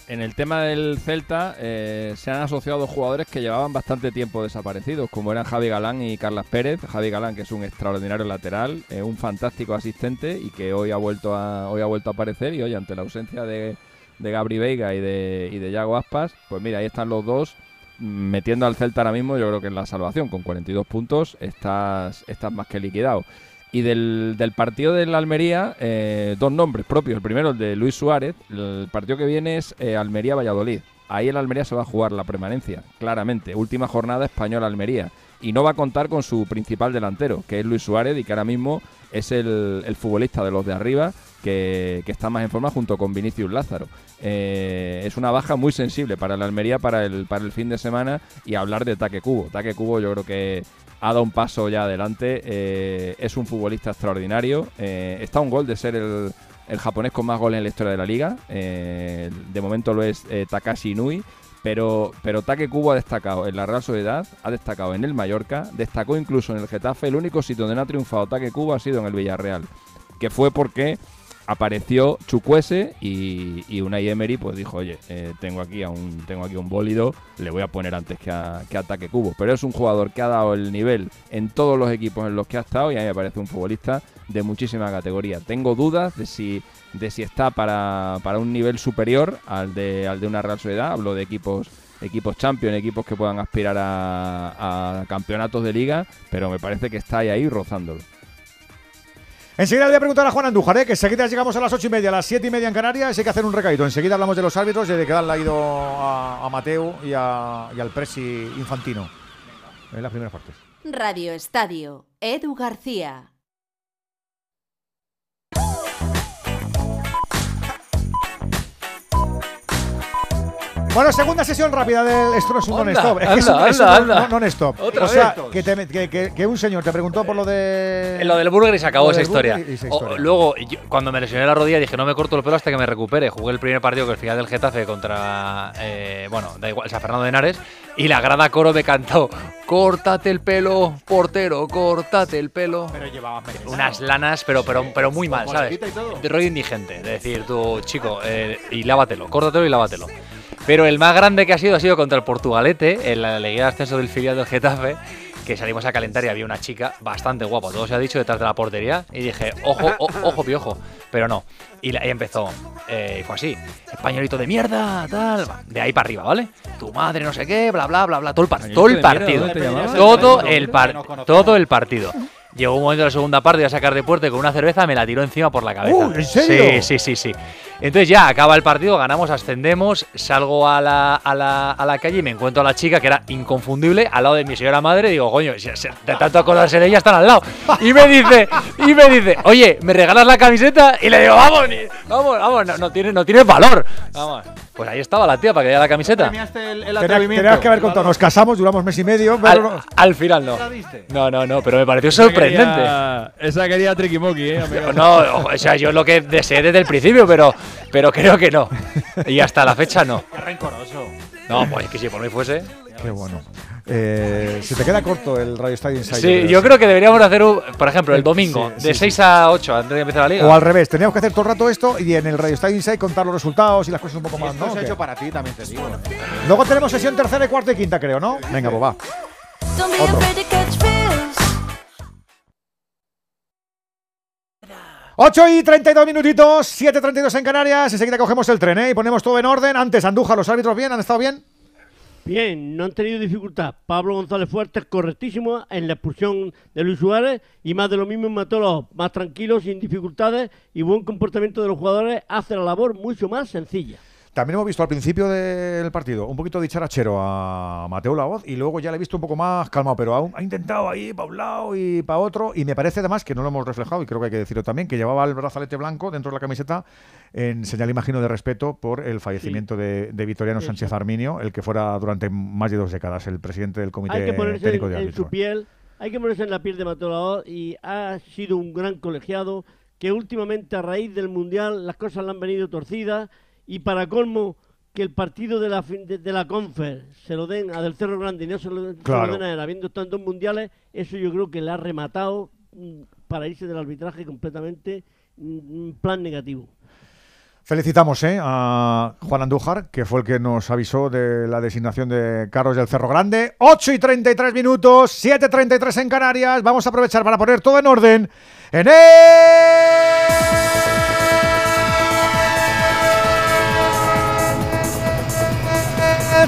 En el tema del Celta eh, se han asociado jugadores que llevaban bastante tiempo desaparecidos, como eran Javi Galán y Carlas Pérez. Javi Galán, que es un extraordinario lateral, eh, un fantástico asistente y que hoy ha vuelto a, hoy ha vuelto a aparecer. Y hoy, ante la ausencia de, de Gabri Veiga y de, y de Yago Aspas, pues mira, ahí están los dos mm, metiendo al Celta ahora mismo. Yo creo que en la salvación, con 42 puntos, estás, estás más que liquidado. Y del, del partido del Almería, eh, dos nombres propios. El primero, el de Luis Suárez. El partido que viene es eh, Almería-Valladolid. Ahí el Almería se va a jugar la permanencia, claramente. Última jornada española-Almería. Y no va a contar con su principal delantero, que es Luis Suárez, y que ahora mismo es el, el futbolista de los de arriba que, que está más en forma junto con Vinicius Lázaro. Eh, es una baja muy sensible para la Almería para el, para el fin de semana y hablar de Taque Cubo. Taque Cubo yo creo que ha dado un paso ya adelante. eh, es un futbolista extraordinario. eh, está un gol de ser el, el japonés con más goles en la historia de la liga. eh, de momento lo es Takashi Inui. Pero, pero Taque Cubo ha destacado en la Real Sociedad, ha destacado en el Mallorca, destacó incluso en el Getafe. El único sitio donde no ha triunfado Taque Cubo ha sido en el Villarreal, que fue porque apareció Chukwese y, y Unai Emery pues dijo, oye, eh, tengo aquí a un tengo aquí un bólido, le voy a poner antes que, ataque Cubo. Pero es un jugador que ha dado el nivel en todos los equipos en los que ha estado y a mí me parece un futbolista de muchísima categoría. Tengo dudas de si de si está para, para un nivel superior al de, al de una Real Sociedad. Hablo de equipos equipos champion, equipos que puedan aspirar a, campeonatos de liga, pero me parece que está ahí rozándolo. Enseguida le voy a preguntar a Juan Andújar, ¿eh? que enseguida llegamos a las ocho y media, a las siete y media en Canarias, hay que hacer un recaído. Enseguida hablamos de los árbitros y de que ha ido a, a Mateo y, a- y al Presi Infantino. En las primeras partes. Radio Estadio, Edu García. Bueno, segunda sesión rápida del. Esto no es un non-stop. Es que es un, es non-stop. O sea, que, te- que- que- que un señor te preguntó por lo de. En lo del Burger y se acabó esa historia. Burger y esa O- historia. luego, yo- cuando me lesioné la rodilla, dije no me corto el pelo hasta que me recupere. Jugué el primer partido que el final del Getafe contra, eh, bueno, da igual, o sea, Fernando de Henares. Y la grada coro me cantó: Córtate el pelo, portero, córtate el pelo. Pero llevaba Unas lanas, pero, pero, pero muy mal, ¿sabes? De rollo indigente. De decir, tú, chico, eh, y lávatelo, córtatelo y lávatelo. Pero el más grande que ha sido ha sido contra el Portugalete, en la Liga de Ascenso del filial del Getafe, que salimos a calentar y había una chica bastante guapa, todo se ha dicho, detrás de la portería. Y dije, ojo, o- ojo, piojo. Pero no. Y la- ahí empezó. eh, y fue así. Españolito de mierda, tal. De ahí para arriba, ¿vale? Tu madre, no sé qué, bla, bla, bla, bla. Todo el, par- todo el partido. Todo el, par- todo el partido. Llegó un momento de la segunda parte, iba a sacar de puerta y con una cerveza me la tiró encima por la cabeza. Uh, ¿en serio? Sí, sí, sí, sí. Entonces ya acaba el partido, ganamos, ascendemos, salgo a la, a la, a la calle y me encuentro a la chica que era inconfundible al lado de mi señora madre. Y digo, coño, de tanto acordarse de ella están al lado. Y me dice, y me dice, oye, ¿me regalas la camiseta? Y le digo, vamos, ni- vamos, vamos, no, no tiene, no tiene valor. Vamos. Pues ahí estaba la tía para que diera la camiseta. El, el. Tenías que haber contado. Nos casamos, duramos mes y medio, pero. Al, al final no. No, no, no, pero me pareció sorprendente. Esa quería, esa quería Tricky Moki, ¿eh, amigo? No, o sea, yo lo que deseé desde el principio, pero, pero creo que no. Y hasta la fecha no. Qué rencoroso. No, pues es que si por mí fuese. Qué bueno. Eh, se te queda corto el Radio Estadio Insider. Sí, yo creo que deberíamos hacer, un, por ejemplo, el domingo, Sí, sí, de sí. 6 a 8, antes de empezar la liga. O al revés, teníamos que hacer todo el rato esto y en el Radio Estadio Inside contar los resultados y las cosas un poco más, Esto ¿no? se ha ¿O hecho para ti, también te digo. Luego tenemos sesión tercera y cuarta y quinta, creo, ¿no? Venga, pues va. Otro. 8 y 32 minutitos, 7.32 en Canarias. Enseguida cogemos el tren, ¿eh? Y ponemos todo en orden. Antes, Andújar, ¿los árbitros bien? ¿Han estado bien? Bien, no han tenido dificultad. Pablo González Fuertes, correctísimo en la expulsión de Luis Suárez y más de lo mismo en Matolo, más tranquilo, sin dificultades y buen comportamiento de los jugadores hace la labor mucho más sencilla. También hemos visto al principio del partido un poquito de dicharachero a Mateo Laoz y luego ya le he visto un poco más calmado, pero aún ha intentado ahí para un lado y para otro. Y me parece además que no lo hemos reflejado, y creo que hay que decirlo también, que llevaba el brazalete blanco dentro de la camiseta en señal, imagino, de respeto por el fallecimiento de, de Vitoriano. Sánchez Arminio, el que fuera durante más de dos décadas el presidente del Comité Hay que ponerse Técnico en, de en su piel, hay que ponerse en la piel de Mateo Laoz y ha sido un gran colegiado que últimamente a raíz del Mundial las cosas le han venido torcidas y para colmo que el partido de la de, de la Confer se lo den a Del Cerro Grande y no se lo, se lo Claro. den a él, habiendo estado en dos mundiales, eso yo creo que le ha rematado mm, para irse del arbitraje completamente mm, un plan negativo. Felicitamos ¿eh? a Juan Andújar, que fue el que nos avisó de la designación de Carlos del Cerro Grande. 8 y 33 minutos, 7 y 33 en Canarias. Vamos a aprovechar para poner todo en orden en el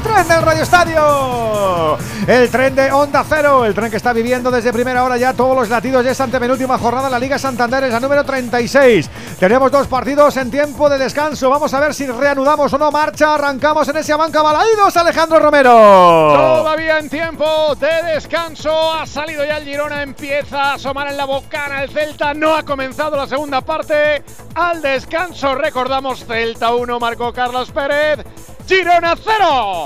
tren del Radio Estadio. El tren de Onda Cero, el tren que está viviendo desde primera hora ya todos los latidos de esta antepenúltima jornada. La Liga Santander es la número 36. Tenemos dos partidos en tiempo de descanso. Vamos a ver si reanudamos o no marcha. Arrancamos en ese banca Balaídos, Alejandro Romero. Todavía en tiempo de descanso. Ha salido ya el Girona. Empieza a asomar en la bocana el Celta. No ha comenzado la segunda parte. Al descanso, recordamos: Celta 1, marcó Carlos Pérez. Girona 0.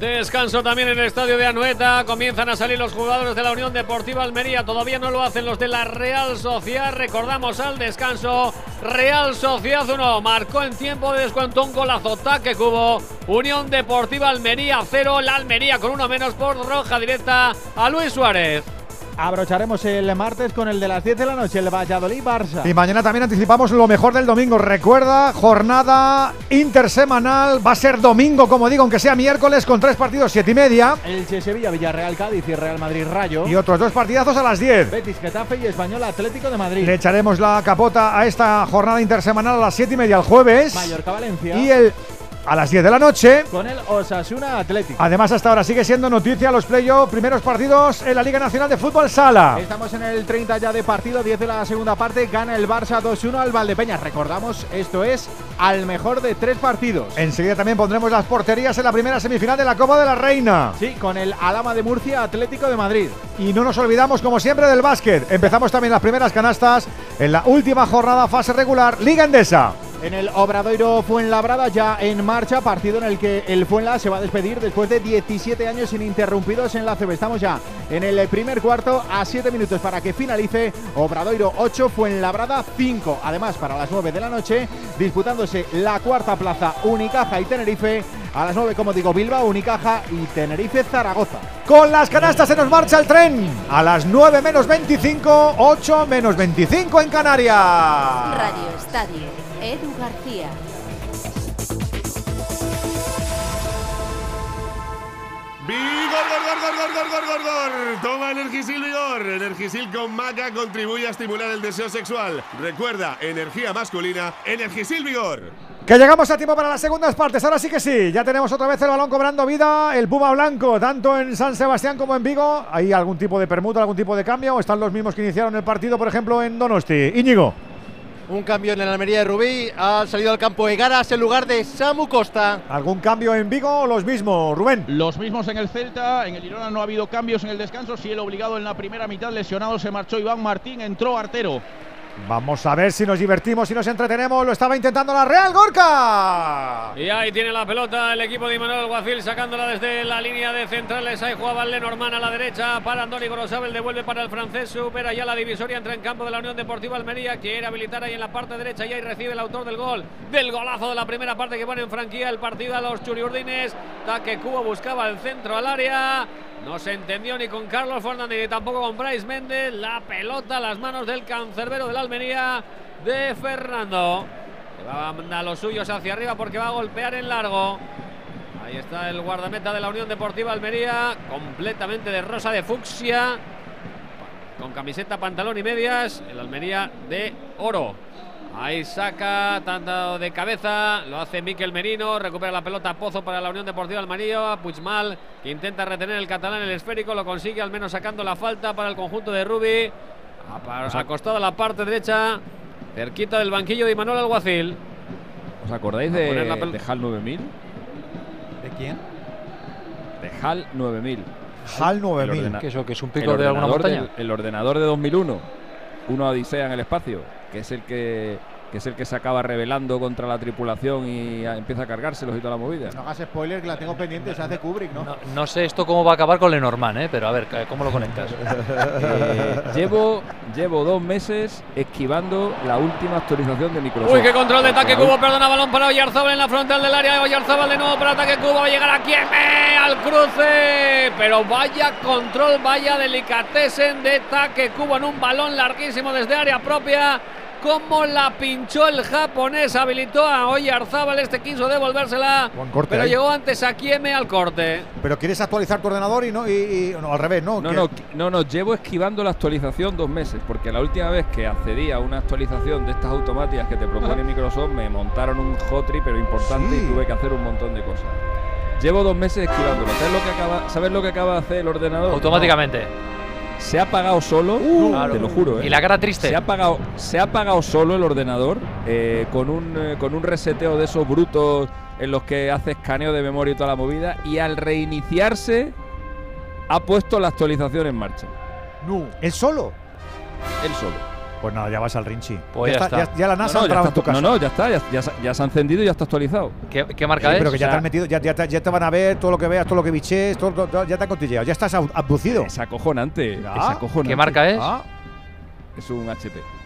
Descanso también en el estadio de Anoeta. Comienzan a salir los jugadores de la Unión Deportiva Almería. Todavía no lo hacen los de la Real Sociedad. Recordamos al descanso. Real Sociedad 1. Marcó en tiempo de descuento un golazo. Taque cubo. Unión Deportiva Almería 0. La Almería con uno menos por roja directa a Luis Suárez. Abrocharemos el martes con el de las 10 de la noche, el Valladolid-Barça. Y mañana también anticipamos lo mejor del domingo. Recuerda, jornada intersemanal. Va a ser domingo, como digo, aunque sea miércoles, con tres partidos, siete y media. El Sevilla, Villarreal, Cádiz y Real Madrid Rayo. Y otros dos partidazos a las 10. Betis, Getafe y Español Atlético de Madrid. Le echaremos la capota a esta jornada intersemanal a las siete y media el jueves. Mallorca, Valencia. Y el a las 10 de la noche. Con el Osasuna Atlético. Además, hasta ahora sigue siendo noticia los playoffs, primeros partidos en la Liga Nacional de Fútbol Sala. Estamos en el 30 ya de partido, 10 de la segunda parte. Gana el Barça 2-1 al Valdepeñas. Recordamos, esto es al mejor de tres partidos. Enseguida también pondremos las porterías en la primera semifinal de la Copa de la Reina. Sí, con el Alama de Murcia Atlético de Madrid. Y no nos olvidamos, como siempre, del básquet. Empezamos también las primeras canastas en la última jornada fase regular, Liga Endesa. En el Obradoiro Fuenlabrada ya en marcha, partido en el que el Fuenla se va a despedir después de 17 años ininterrumpidos en la CB. Estamos ya en el primer cuarto a 7 minutos para que finalice Obradoiro 8, Fuenlabrada 5. Además, para las 9 de la noche, disputándose la cuarta plaza Unicaja y Tenerife. A las 9, como digo, Bilbao, Unicaja y Tenerife Zaragoza. Con las canastas se nos marcha el tren. A las 9 menos 25, 8 menos 25 en Canarias. Radio Estadio. Edu García. ¡Vigor, gor, gor, gor, gor, gor, gor, Toma Energisil Vigor. Energisil con maca contribuye a estimular el deseo sexual. Recuerda, energía masculina, Energisil Vigor. Que llegamos a tiempo para las segundas partes. Ahora sí que sí. Ya tenemos otra vez el balón cobrando vida. El Puma Blanco, tanto en San Sebastián como en Vigo. ¿Hay algún tipo de permuta, algún tipo de cambio? ¿O están los mismos que iniciaron el partido, por ejemplo, en Donosti? Íñigo. Un cambio en la Almería de Rubí. Ha salido al campo Egaras en lugar de Samu Costa. ¿Algún cambio en Vigo o los mismos, Rubén? Los mismos en el Celta. En el Girona no ha habido cambios en el descanso. Si el obligado en la primera mitad, lesionado, se marchó Iván Martín. Entró Artero. Vamos a ver si nos divertimos y nos entretenemos. Lo estaba intentando la Real Gorka. Y ahí tiene la pelota el equipo de Manuel Guacil sacándola desde la línea de centrales. Ahí jugaba Lenormand a la derecha para Andoni Gorosabel. Devuelve para el francés. Supera ya la divisoria. Entra en campo de la Unión Deportiva Almería. Quiere habilitar ahí en la parte derecha. Y ahí recibe el autor del gol. Del golazo de la primera parte que pone en franquía el partido a los Churiurdines. Taque Cubo buscaba el centro al área. No se entendió ni con Carlos Fernández ni tampoco con Bryce Méndez. La pelota a las manos del cancerbero de la Almería de Fernando. Que va a los suyos hacia arriba porque va a golpear en largo. Ahí está el guardameta de la Unión Deportiva Almería. Completamente de rosa de fucsia. Con camiseta, pantalón y medias. El Almería de oro. Ahí saca, tanto de cabeza, lo hace Miquel Merino, recupera la pelota Pozo para la Unión Deportiva Almería, Puigmal que intenta retener el catalán el esférico, lo consigue al menos sacando la falta para el conjunto de Rubi, acostado a la parte derecha, cerquita del banquillo de Manuel Alguacil. ¿Os acordáis de, de HAL 9000? ¿De quién? De HAL 9000. HAL 9000. ¿Qué eso? ¿Que es un pico de alguna montaña? el ordenador de 2001. Uno Odisea en el espacio que es el que que es el que se acaba revelando contra la tripulación y empieza a cargárselos y toda la movida. No hagas spoiler, que la tengo pendiente, se hace Kubrick, ¿no? No, sé esto cómo va a acabar con Lenormand, ¿eh? pero a ver, ¿cómo lo conectas? *laughs* Eh, llevo, llevo dos meses esquivando la última actualización de Microsoft. Uy, qué control de ataque Cubo, perdona, balón para Oyarzábal en la frontal del área. Oyarzábal de nuevo para ataque Cubo, va a llegar a Kieme al cruce. Pero vaya control, vaya delicatessen de ataque Cubo en un balón larguísimo desde área propia cómo la pinchó el japonés. Habilitó a Oyarzábal, este quiso devolvérsela. pero llegó antes a Kieme al corte. Pero quieres actualizar tu ordenador y no, y, no al revés, ¿no? No, no, no, no, llevo esquivando la actualización dos meses, porque la última vez que accedí a una actualización de estas automáticas que te propone Microsoft, me montaron un hotry, pero importante, y tuve que hacer un montón de cosas. Llevo dos meses esquivándolo. ¿Sabes lo que acaba, ¿sabes lo que acaba de hacer el ordenador? Automáticamente se ha apagado solo, te lo juro. ¿eh? Y la cara triste. Se ha apagado, se ha apagado solo el ordenador eh, con, un, eh, con un reseteo de esos brutos en los que hace escaneo de memoria y toda la movida. Y al reiniciarse, ha puesto la actualización en marcha. No. ¿El solo? El solo. Pues nada, ya vas al Rinchi. Pues ya, está, ya, la NASA no, no, en tu casa. No, no, ya está, ya, se ha encendido y ya está actualizado. ¿Qué, marca es? Pero que ya te han metido, ya, te van a ver todo lo que veas, todo lo que biches, todo, ya te han cotilleado, ya estás abducido. Es acojonante, es acojonante. ¿Qué marca es? Ah. Es un HP.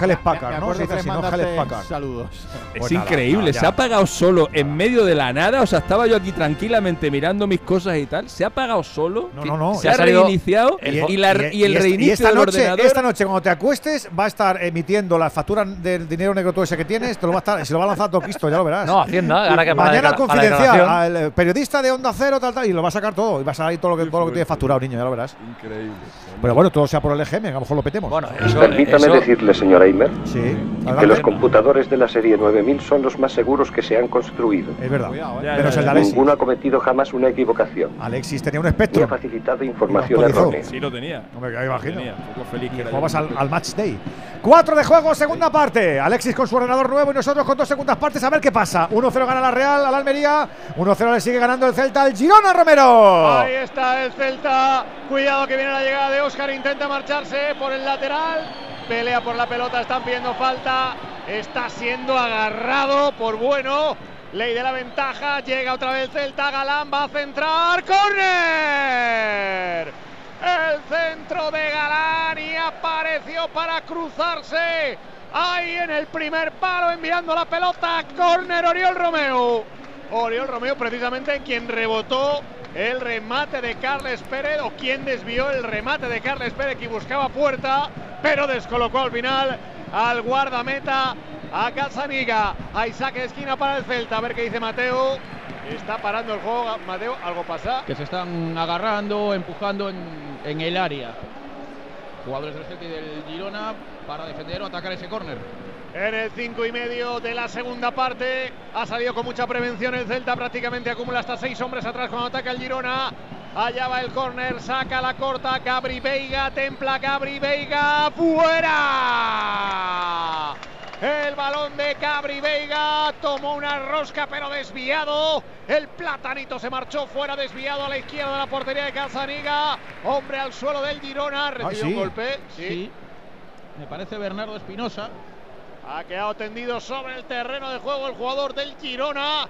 Helles Packard, ¿no? Se dice así, ¿no? Helles Packard. Saludos. Es Pues nada, increíble, se ha apagado solo en medio de la nada. O sea, estaba yo aquí tranquilamente mirando mis cosas y tal. Se ha apagado solo. No, no, no. Se ha reiniciado el y, fo- la- y el esta- reinicio esta del noche, ordenador. Esta noche, cuando te acuestes, va a estar emitiendo las facturas del dinero negro todo ese que tienes. Te lo va a estar, se lo va a lanzar todo Cristo, ya lo verás. No, Hacienda, ahora que Mañana para confidencial, al eh, periodista de Onda Cero, tal, tal, y lo va a sacar todo. Y va a salir todo lo que, todo lo que tiene facturado, niño, ya lo verás. Increíble. Pero bueno, todo sea por el EGM, a lo mejor lo petemos. Bueno, Permítame decirle, señor Sí, que los computadores de la serie 9000 son los más seguros que se han construido. Es verdad. Menos ya, el de. Alexis. Ninguno ha cometido jamás una equivocación. Alexis tenía un Ni ha espectro. facilitado información errónea. Sí, lo tenía. Que me imagino. Tenía. Feliz que Jugabas al, al match day. Cuatro de juego, segunda parte. Alexis con su ordenador nuevo y nosotros con dos segundas partes. A ver qué pasa. 1-0 gana la Real a la Almería. 1-0 le sigue ganando el Celta al Girona Romero. Ahí está el Celta. Cuidado que viene la llegada de Óscar. Intenta marcharse por el lateral. Pelea por la pelota. Están pidiendo falta. Está siendo agarrado por bueno. Ley de la ventaja. Llega otra vez el Celta. Galán va a centrar. ¡Corner! El centro de Galán y apareció para cruzarse. Ahí en el primer palo enviando la pelota. Corner Oriol Romeo. Oriol Romeo precisamente quien rebotó el remate de Carles Pérez o quien desvió el remate de Carles Pérez que buscaba puerta, pero descolocó al final al guardameta a. Hay saque de esquina para el Celta. A ver qué dice Mateo. Está parando el juego. Mateo, ¿algo pasa? Que se están agarrando, empujando en, en el área. Jugadores del Celta y del Girona para defender o atacar ese córner. En el 5 y medio de la segunda parte ha salido con mucha prevención el Celta, prácticamente acumula hasta seis hombres atrás cuando ataca el Girona. Allá va el córner, saca la corta, Gabri Veiga, templa Gabri Veiga, fuera. El balón de Cabri Veiga tomó una rosca pero desviado. El platanito se marchó fuera, desviado a la izquierda de la portería de Calzaniga. Hombre al suelo del Girona, recibió sí. un golpe. Sí. Me parece Bernardo Espinosa. Ha quedado tendido sobre el terreno de juego el jugador del Girona.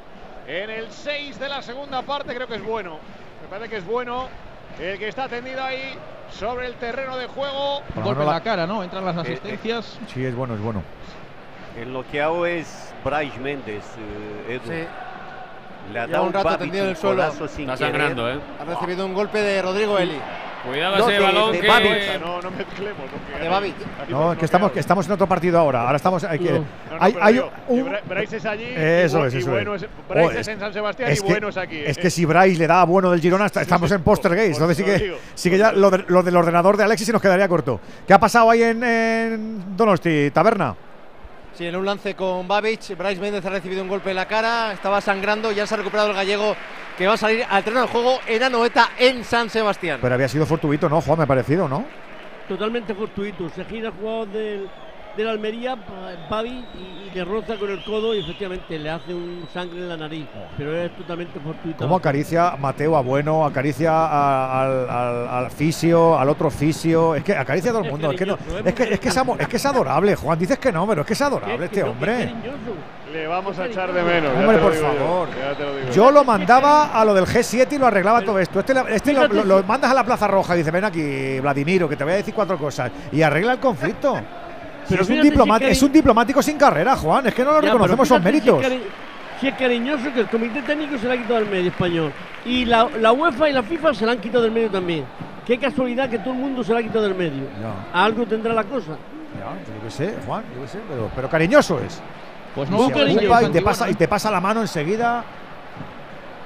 En el 6 de la segunda parte creo que es bueno. Me parece que es bueno el que está tendido ahí sobre el terreno de juego. Golpe la- la cara, ¿no? Entran las Eh, asistencias. Sí, es bueno, es bueno. El noqueado es Bryce Méndez, eh, Edu. Sí. Le ha dado un rato tendido en el suelo. Está sangrando, ¿eh? Ha recibido un golpe de Rodrigo Eli. Cuidado No, ese de- balón de que. Babic. No, no mezclemos. De Babic. aquí No, que estamos, que estamos en otro partido ahora. Ahora estamos. Hay, que, No, no, hay, pero hay digo, un. que Bra- Bryce es allí. y Eso es, y eso bueno es. es. Bryce Oh, es en San Sebastián es y que- bueno es aquí. Es eh. que si Bryce le da a bueno del Girona, está- estamos en Postergate. Entonces sí que, sí que ya lo, de- lo del ordenador de Alexis se nos quedaría corto. ¿Qué ha pasado ahí en, en Donosti, Taberna? Sí, en un lance con Babic, Bryce Méndez ha recibido un golpe en la cara, estaba sangrando, ya se ha recuperado el gallego que va a salir al terreno de juego en Anoeta en San Sebastián. Pero había sido fortuito, ¿no, Juan? Me ha parecido, ¿no? Totalmente fortuito. Se gira el jugador del, del Almería, Pavi, y, y le roza con el codo y efectivamente le hace un sangre en la nariz. Pero es totalmente fortuito. Cómo acaricia Mateo a Bueno, acaricia a- al, al- al fisio, al otro fisio. Es que acaricia a todo el Es mundo. Es que, no, ¿eh? es, que, es, que es, amo- es que es adorable, Juan. Dices que no, pero es que es adorable Que- este hombre. Le vamos a echar de menos. Hombre, por yo, favor. lo Yo lo mandaba a lo del G7 y lo arreglaba todo esto. Este, la- este lo, mandas a la Plaza Roja y dice, ven aquí, Vladimiro, que te voy a decir cuatro cosas. Y arregla el conflicto. Si Pero es, un cari- es un diplomático sin carrera, Juan. Es que no lo Ya, reconocemos sus fíjate si es méritos. Si es cariñoso que el comité técnico se la ha quitado del medio español. Y la, la UEFA y la FIFA se la han quitado del medio también. Qué casualidad que todo el mundo se la ha quitado del medio. Ya. Algo tendrá la cosa. Ya, yo qué sé, Juan, yo qué sé, pero, pero cariñoso es. Pues no, se ocupa y te, pasa, y te pasa la mano enseguida.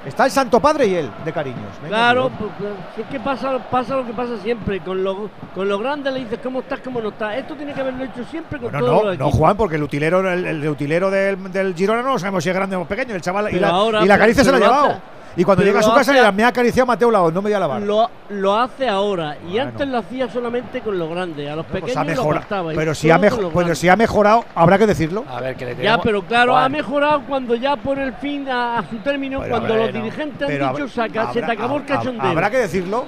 Está el Santo Padre y él, de cariños. Venga, Claro, pues, pues, es que pasa, pasa lo que pasa siempre. Con lo, con lo grande le dices cómo estás, cómo no estás. Esto tiene que haberlo hecho siempre con Bueno, todos no, los no. Juan, porque el utilero, el, el utilero del, del Girona no sabemos si es grande o pequeño. El chaval y la, ahora, y la pero- caricia se la ha lo llevado. Y cuando llega a su casa, le me ha acariciado Mateo Laos, no me voy a lavar. Lo, lo hace ahora y Bueno. antes lo hacía solamente con los grandes. A los Pues pequeños ha lo apartaba, y Pero si ha, mejo- pero grandes. si ha mejorado, habrá que decirlo. A ver, que le Ya, tenemos- pero claro, Juan, ha mejorado cuando ya pone el fin a, a su término, Pero cuando bueno, los dirigentes pero han dicho saca, se te habrá- acabó el cachondeo. Habrá que decirlo.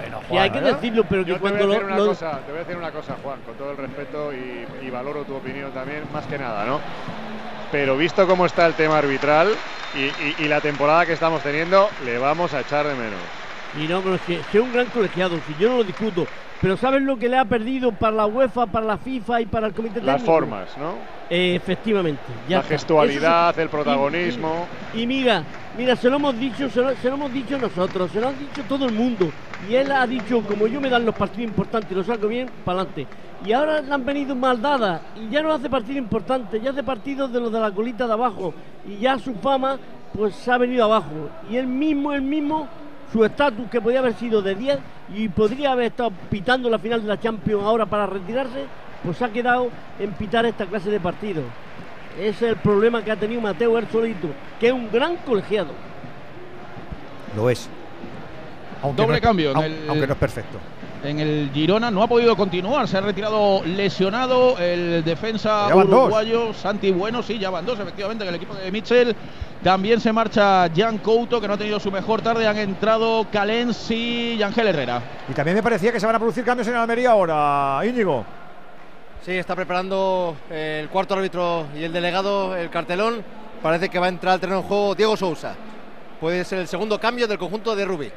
Bueno, y hay que Juan, decirlo, pero que Yo te voy a cuando decir lo, una lo- cosa, te voy a decir una cosa, Juan, con todo el respeto y, y valoro tu opinión también, más que nada, ¿no? Pero visto cómo está el tema arbitral y, y- la temporada que estamos teniendo, le vamos a echar de menos. Y no, pero si, si es un gran colegiado, si yo no lo discuto, Pero ¿sabes lo que le ha perdido para la UEFA, para la FIFA y para el Comité Las Técnico? formas, ¿no? Eh, efectivamente. ya La está. gestualidad, el protagonismo. Y, y mira, mira, se lo hemos dicho, se lo, se lo hemos dicho nosotros, se lo han dicho todo el mundo. Y él ha dicho, como yo me dan los partidos importantes y los saco bien, para adelante. Y ahora le han venido mal dadas y ya no hace partidos importantes, ya hace partidos de los de la colita de abajo. Y ya su fama, pues se ha venido abajo. Y él mismo, él mismo, su estatus que podía haber sido de 10 y podría haber estado pitando la final de la Champions ahora para retirarse, pues ha quedado en pitar esta clase de partidos. Ese es el problema que ha tenido Mateo solito, que es un gran colegiado. Lo es. Aunque Doble no es- cambio en au- el- Aunque no es perfecto. En el Girona no ha podido continuar, se ha retirado lesionado el defensa dos. uruguayo Santi Bueno, sí, ya van dos efectivamente en el equipo de Mitchell. También se marcha Jan Couto, que no ha tenido su mejor tarde. Han entrado Calensi y Ángel Herrera. Y también me parecía que se van a producir cambios en Almería ahora, Íñigo. Sí, está preparando el cuarto árbitro y el delegado el cartelón. Parece que va a entrar al terreno de juego Diego Sousa. Puede ser el segundo cambio del conjunto de Rubí.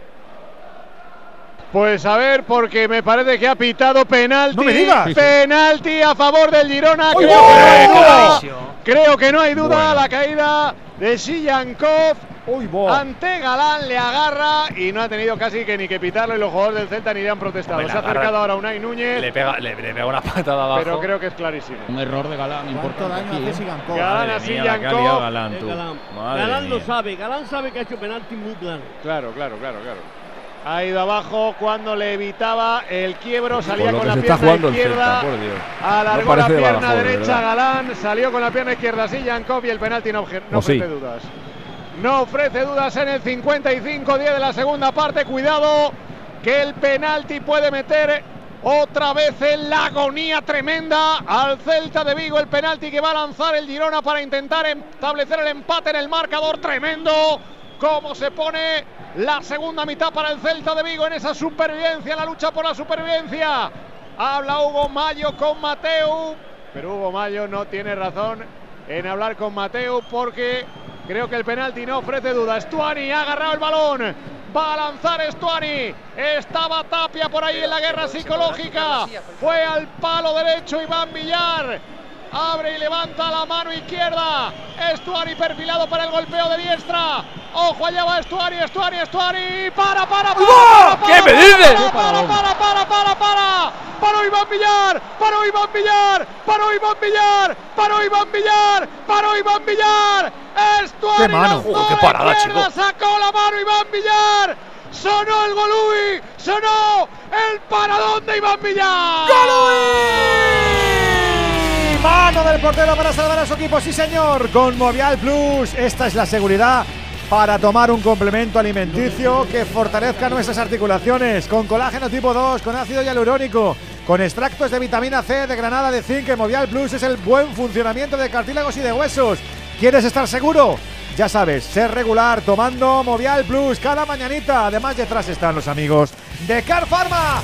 Pues a ver, porque me parece que ha pitado penalti. ¡No me digas! Penalti a favor del Girona. ¡Uy, Creo, que no hay duda. Creo que no hay duda. Bueno. La caída de Sillankov. Ante Galán le agarra y no ha tenido casi que ni que pitarlo y los jugadores del Celta ni le han protestado. Hombre, Se ha acercado ahora Unai Núñez. Le pega, le, le pega una patada abajo. Pero creo que es clarísimo. Un error de Galán importante aquí, ¿eh? Galán Madre a Sillankov. liado Galán, Eh, tú. Galán, Galán lo sabe, Galán sabe que ha hecho penalti muy claro. Claro, claro, claro, claro. Ha ido abajo cuando le evitaba el quiebro, salía con la pierna izquierda. Celta. Alargó No la de pierna Badajoz, derecha verdad. Galán, salió con la pierna izquierda Sillankov y el penalti no, ofrece dudas. No ofrece dudas en el 55-10 de la segunda parte. Cuidado que el penalti puede meter otra vez en la agonía tremenda al Celta de Vigo. El penalti que va a lanzar el Girona para intentar establecer el empate en el marcador. Tremendo. Cómo se pone la segunda mitad para el Celta de Vigo en esa supervivencia, la lucha por la supervivencia. Habla Hugo Mayo con Mateu, pero Hugo Mayo no tiene razón en hablar con Mateu porque creo que el penalti no ofrece duda. Stuani ha agarrado el balón. Va a lanzar Stuani. Estaba Tapia por ahí en la guerra psicológica. Fue al palo derecho Iván Villar. Abre y levanta la mano izquierda. Estuari perfilado para el golpeo de diestra. Ojo, allá va Estuari, Estuari, Estuari. Para, para, para. para, para, ¿Qué me para, dices? Para, para, para, para, para. Paró Iván Villar. Paró Iván Villar. Paró Iván Villar. Paró Iván Villar. Paró Iván Villar. Estuari. ¡Qué mano! ¡Oh, qué parada, chico! Sacó la mano Iván Villar. Sonó el Golui. Sonó el paradón de Iván Villar. Mano del portero para salvar a su equipo, sí señor. Con Movial Plus, esta es la seguridad para tomar un complemento alimenticio que fortalezca nuestras articulaciones. Con colágeno tipo 2, con ácido hialurónico, con extractos de vitamina C, de granada, de zinc. Movial Plus es el buen funcionamiento de cartílagos y de huesos. ¿Quieres estar seguro? Ya sabes, ser regular tomando Movial Plus cada mañanita. Además, detrás están los amigos de Car Pharma.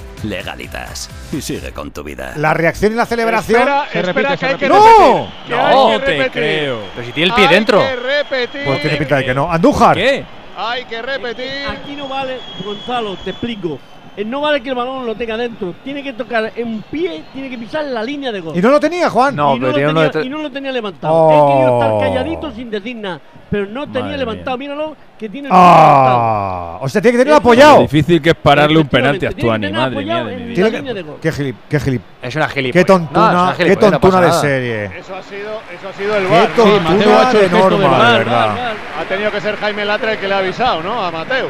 Legalitas. Y sigue con tu vida. La reacción y la celebración. Espera, espera, que hay que ¡No! hay No que te repetir. creo. Pero si tiene el pie Hay dentro. que repetir. Pues tiene pinta de que no. Andújar. ¿Qué? Hay que repetir. Aquí no vale, Gonzalo, te explico. Eh, No vale que el balón lo tenga dentro. Tiene que tocar en pie, tiene que pisar la línea de gol. ¿Y no lo tenía, Juan? No, y, pero no tiene lo tenía, y no lo tenía levantado. Oh. He querido estar calladito sin decir nada. Pero no tenía Madre levantado. Míralo, que tiene el. Ah, o sea, tiene que tenerlo Eso- Lo apoyado. difícil que es pararle un penalti a Stuani, madre mía apoyado de mi vida. Que, qué gilip, qué gilip, Es una gilipollas. qué tontuna, No, qué no tontuna pasa de serie. Eso ha sido, eso ha sido el Qué VAR. Mateo ha hecho de el gesto del norma, VAR, de verdad. Ha tenido que ser Jaime Latre el que le ha avisado, ¿no? A Mateo.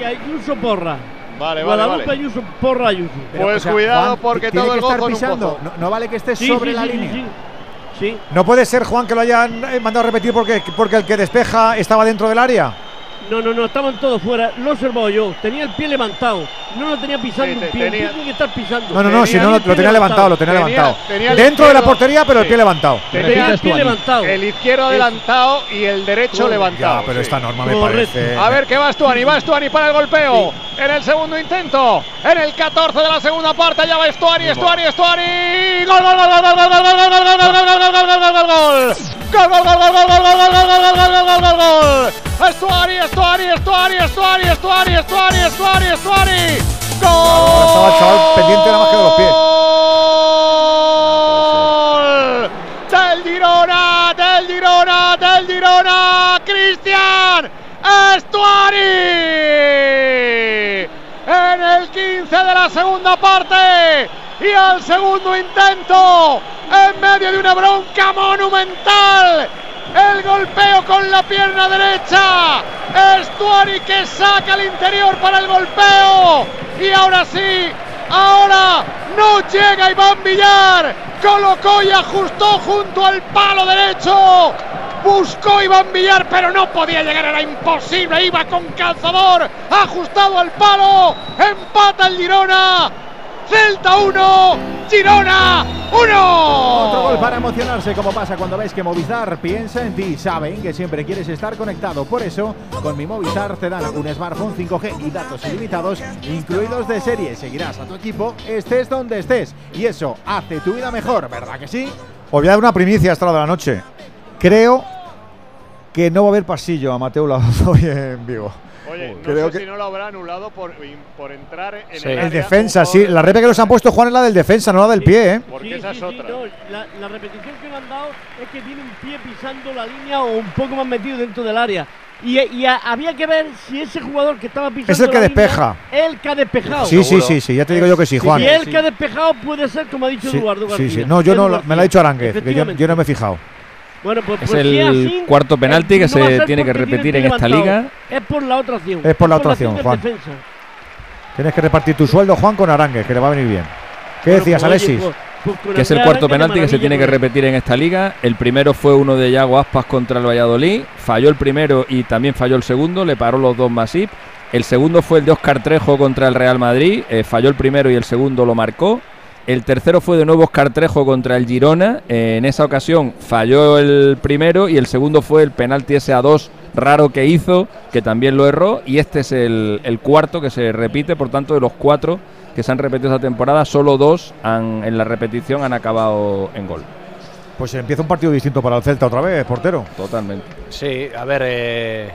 Y Ayuso Porra. Vale, vale, Guadalupe vale. Ayuso, Porra Ayuso. Pues cuidado porque tiene todo que el estar gozo pisando. pozo. No, no vale que esté Sí, sobre sí, la sí, línea. sí, sí. No puede ser, Juan, que lo hayan eh, mandado a repetir porque, porque el que despeja estaba dentro del área. No, no, no, estaban todos fuera. Lo he observado yo. Tenía el pie levantado. No lo tenía pisando Sí, un pie. El pie tenía- tiene que estar pisando. No, no, no, si no, el lo, lo tenía levantado, lo tenía Tenía- levantado. tenía el Dentro de la portería, pero el sí. pie levantado. Tenía el pie levantado. El izquierdo adelantado y el derecho Correcto. levantado. Ya, pero sí. esta norma me Correcto. parece. A ver qué va Stuani, va Stuani para el golpeo. En el segundo intento, en el 14 de la segunda parte, ya va Stuani, Stuani, Stuani. Gol, gol, gol, gol, gol, gol, gol, gol, gol, gol, gol, gol, gol, gol, gol, gol, gol, gol, gol. Gol, gol, gol, gol, gol, gol, gol, gol, gol, gol, gol, Stuani, Stuani, Stuani, Stuani, Stuani, Stuani, Stuani. Gol. Estaba el chaval pendiente nada más que de los pies. Gol del Girona, del Girona, del Girona, Cristian Estuari. En el 15 de la segunda parte y al segundo intento, en medio de una bronca monumental, el golpeo con la pierna derecha. Estuari que saca al interior para el golpeo. Y ahora sí, ahora no llega Iván Villar. Colocó y ajustó junto al palo derecho. Buscó Iván Villar, pero no podía llegar, era imposible. Iba con calzador, ajustado al palo. Empata el Girona. Celta 1, Girona 1. Otro gol para emocionarse, como pasa cuando ves que Movistar piensa en ti. Saben que siempre quieres estar conectado. Por eso, con mi Movistar te dan un smartphone 5G y datos ilimitados, incluidos de serie. Seguirás a tu equipo, estés donde estés. Y eso hace tu vida mejor, ¿verdad que sí? Os voy a dar una primicia esta hora de la noche. Creo que no va a haber pasillo a Mateo Laoz *laughs* hoy en Vigo. Oye, no Creo sé que- si no lo habrá anulado por, por entrar en Sí. el, El área defensa, un sí. La repe que nos han puesto, Juan, es la del defensa, no la del pie, ¿eh? Porque Sí, esa sí, es sí, otra. no, la, la repetición que me han dado es que tiene un pie pisando la línea o un poco más metido dentro del área. Y, y a- había que ver si ese jugador que estaba pisando Es el que la línea, despeja. el que ha despejado. Sí, sí, sí, sí, ya te digo yo que sí, Juan. Y el que ha despejado puede ser, como ha dicho Sí, Eduardo sí, García. sí. No, yo no, me lo ha dicho Aránguez, que yo, yo no me he fijado. Bueno, pues, Es pues el así, cuarto penalti que no se tiene que repetir en esta liga. Es por la otra acción. Es por la otra acción, Juan. defensa. Tienes que repartir tu sueldo, Juan, con Aránguez, que le va a venir bien. ¿Qué Bueno, decías, pues, Alexis? pues- pues que es el cuarto penalti que se tiene que repetir en esta liga. El primero fue uno de Yago Aspas contra el Valladolid. Falló el primero y también falló el segundo. Le paró los dos Masip. El segundo fue el de Oscar Trejo contra el Real Madrid. eh, falló el primero y el segundo lo marcó. El tercero fue de nuevo Oscar Trejo contra el Girona. eh, en esa ocasión falló el primero y el segundo fue el penalti ese a dos raro que hizo, que también lo erró. Y este es el, el cuarto que se repite, por tanto, de los cuatro que se han repetido esta temporada, solo dos han, en la repetición han acabado en gol. Pues empieza un partido distinto para el Celta otra vez, portero. Totalmente. Sí, a ver, eh,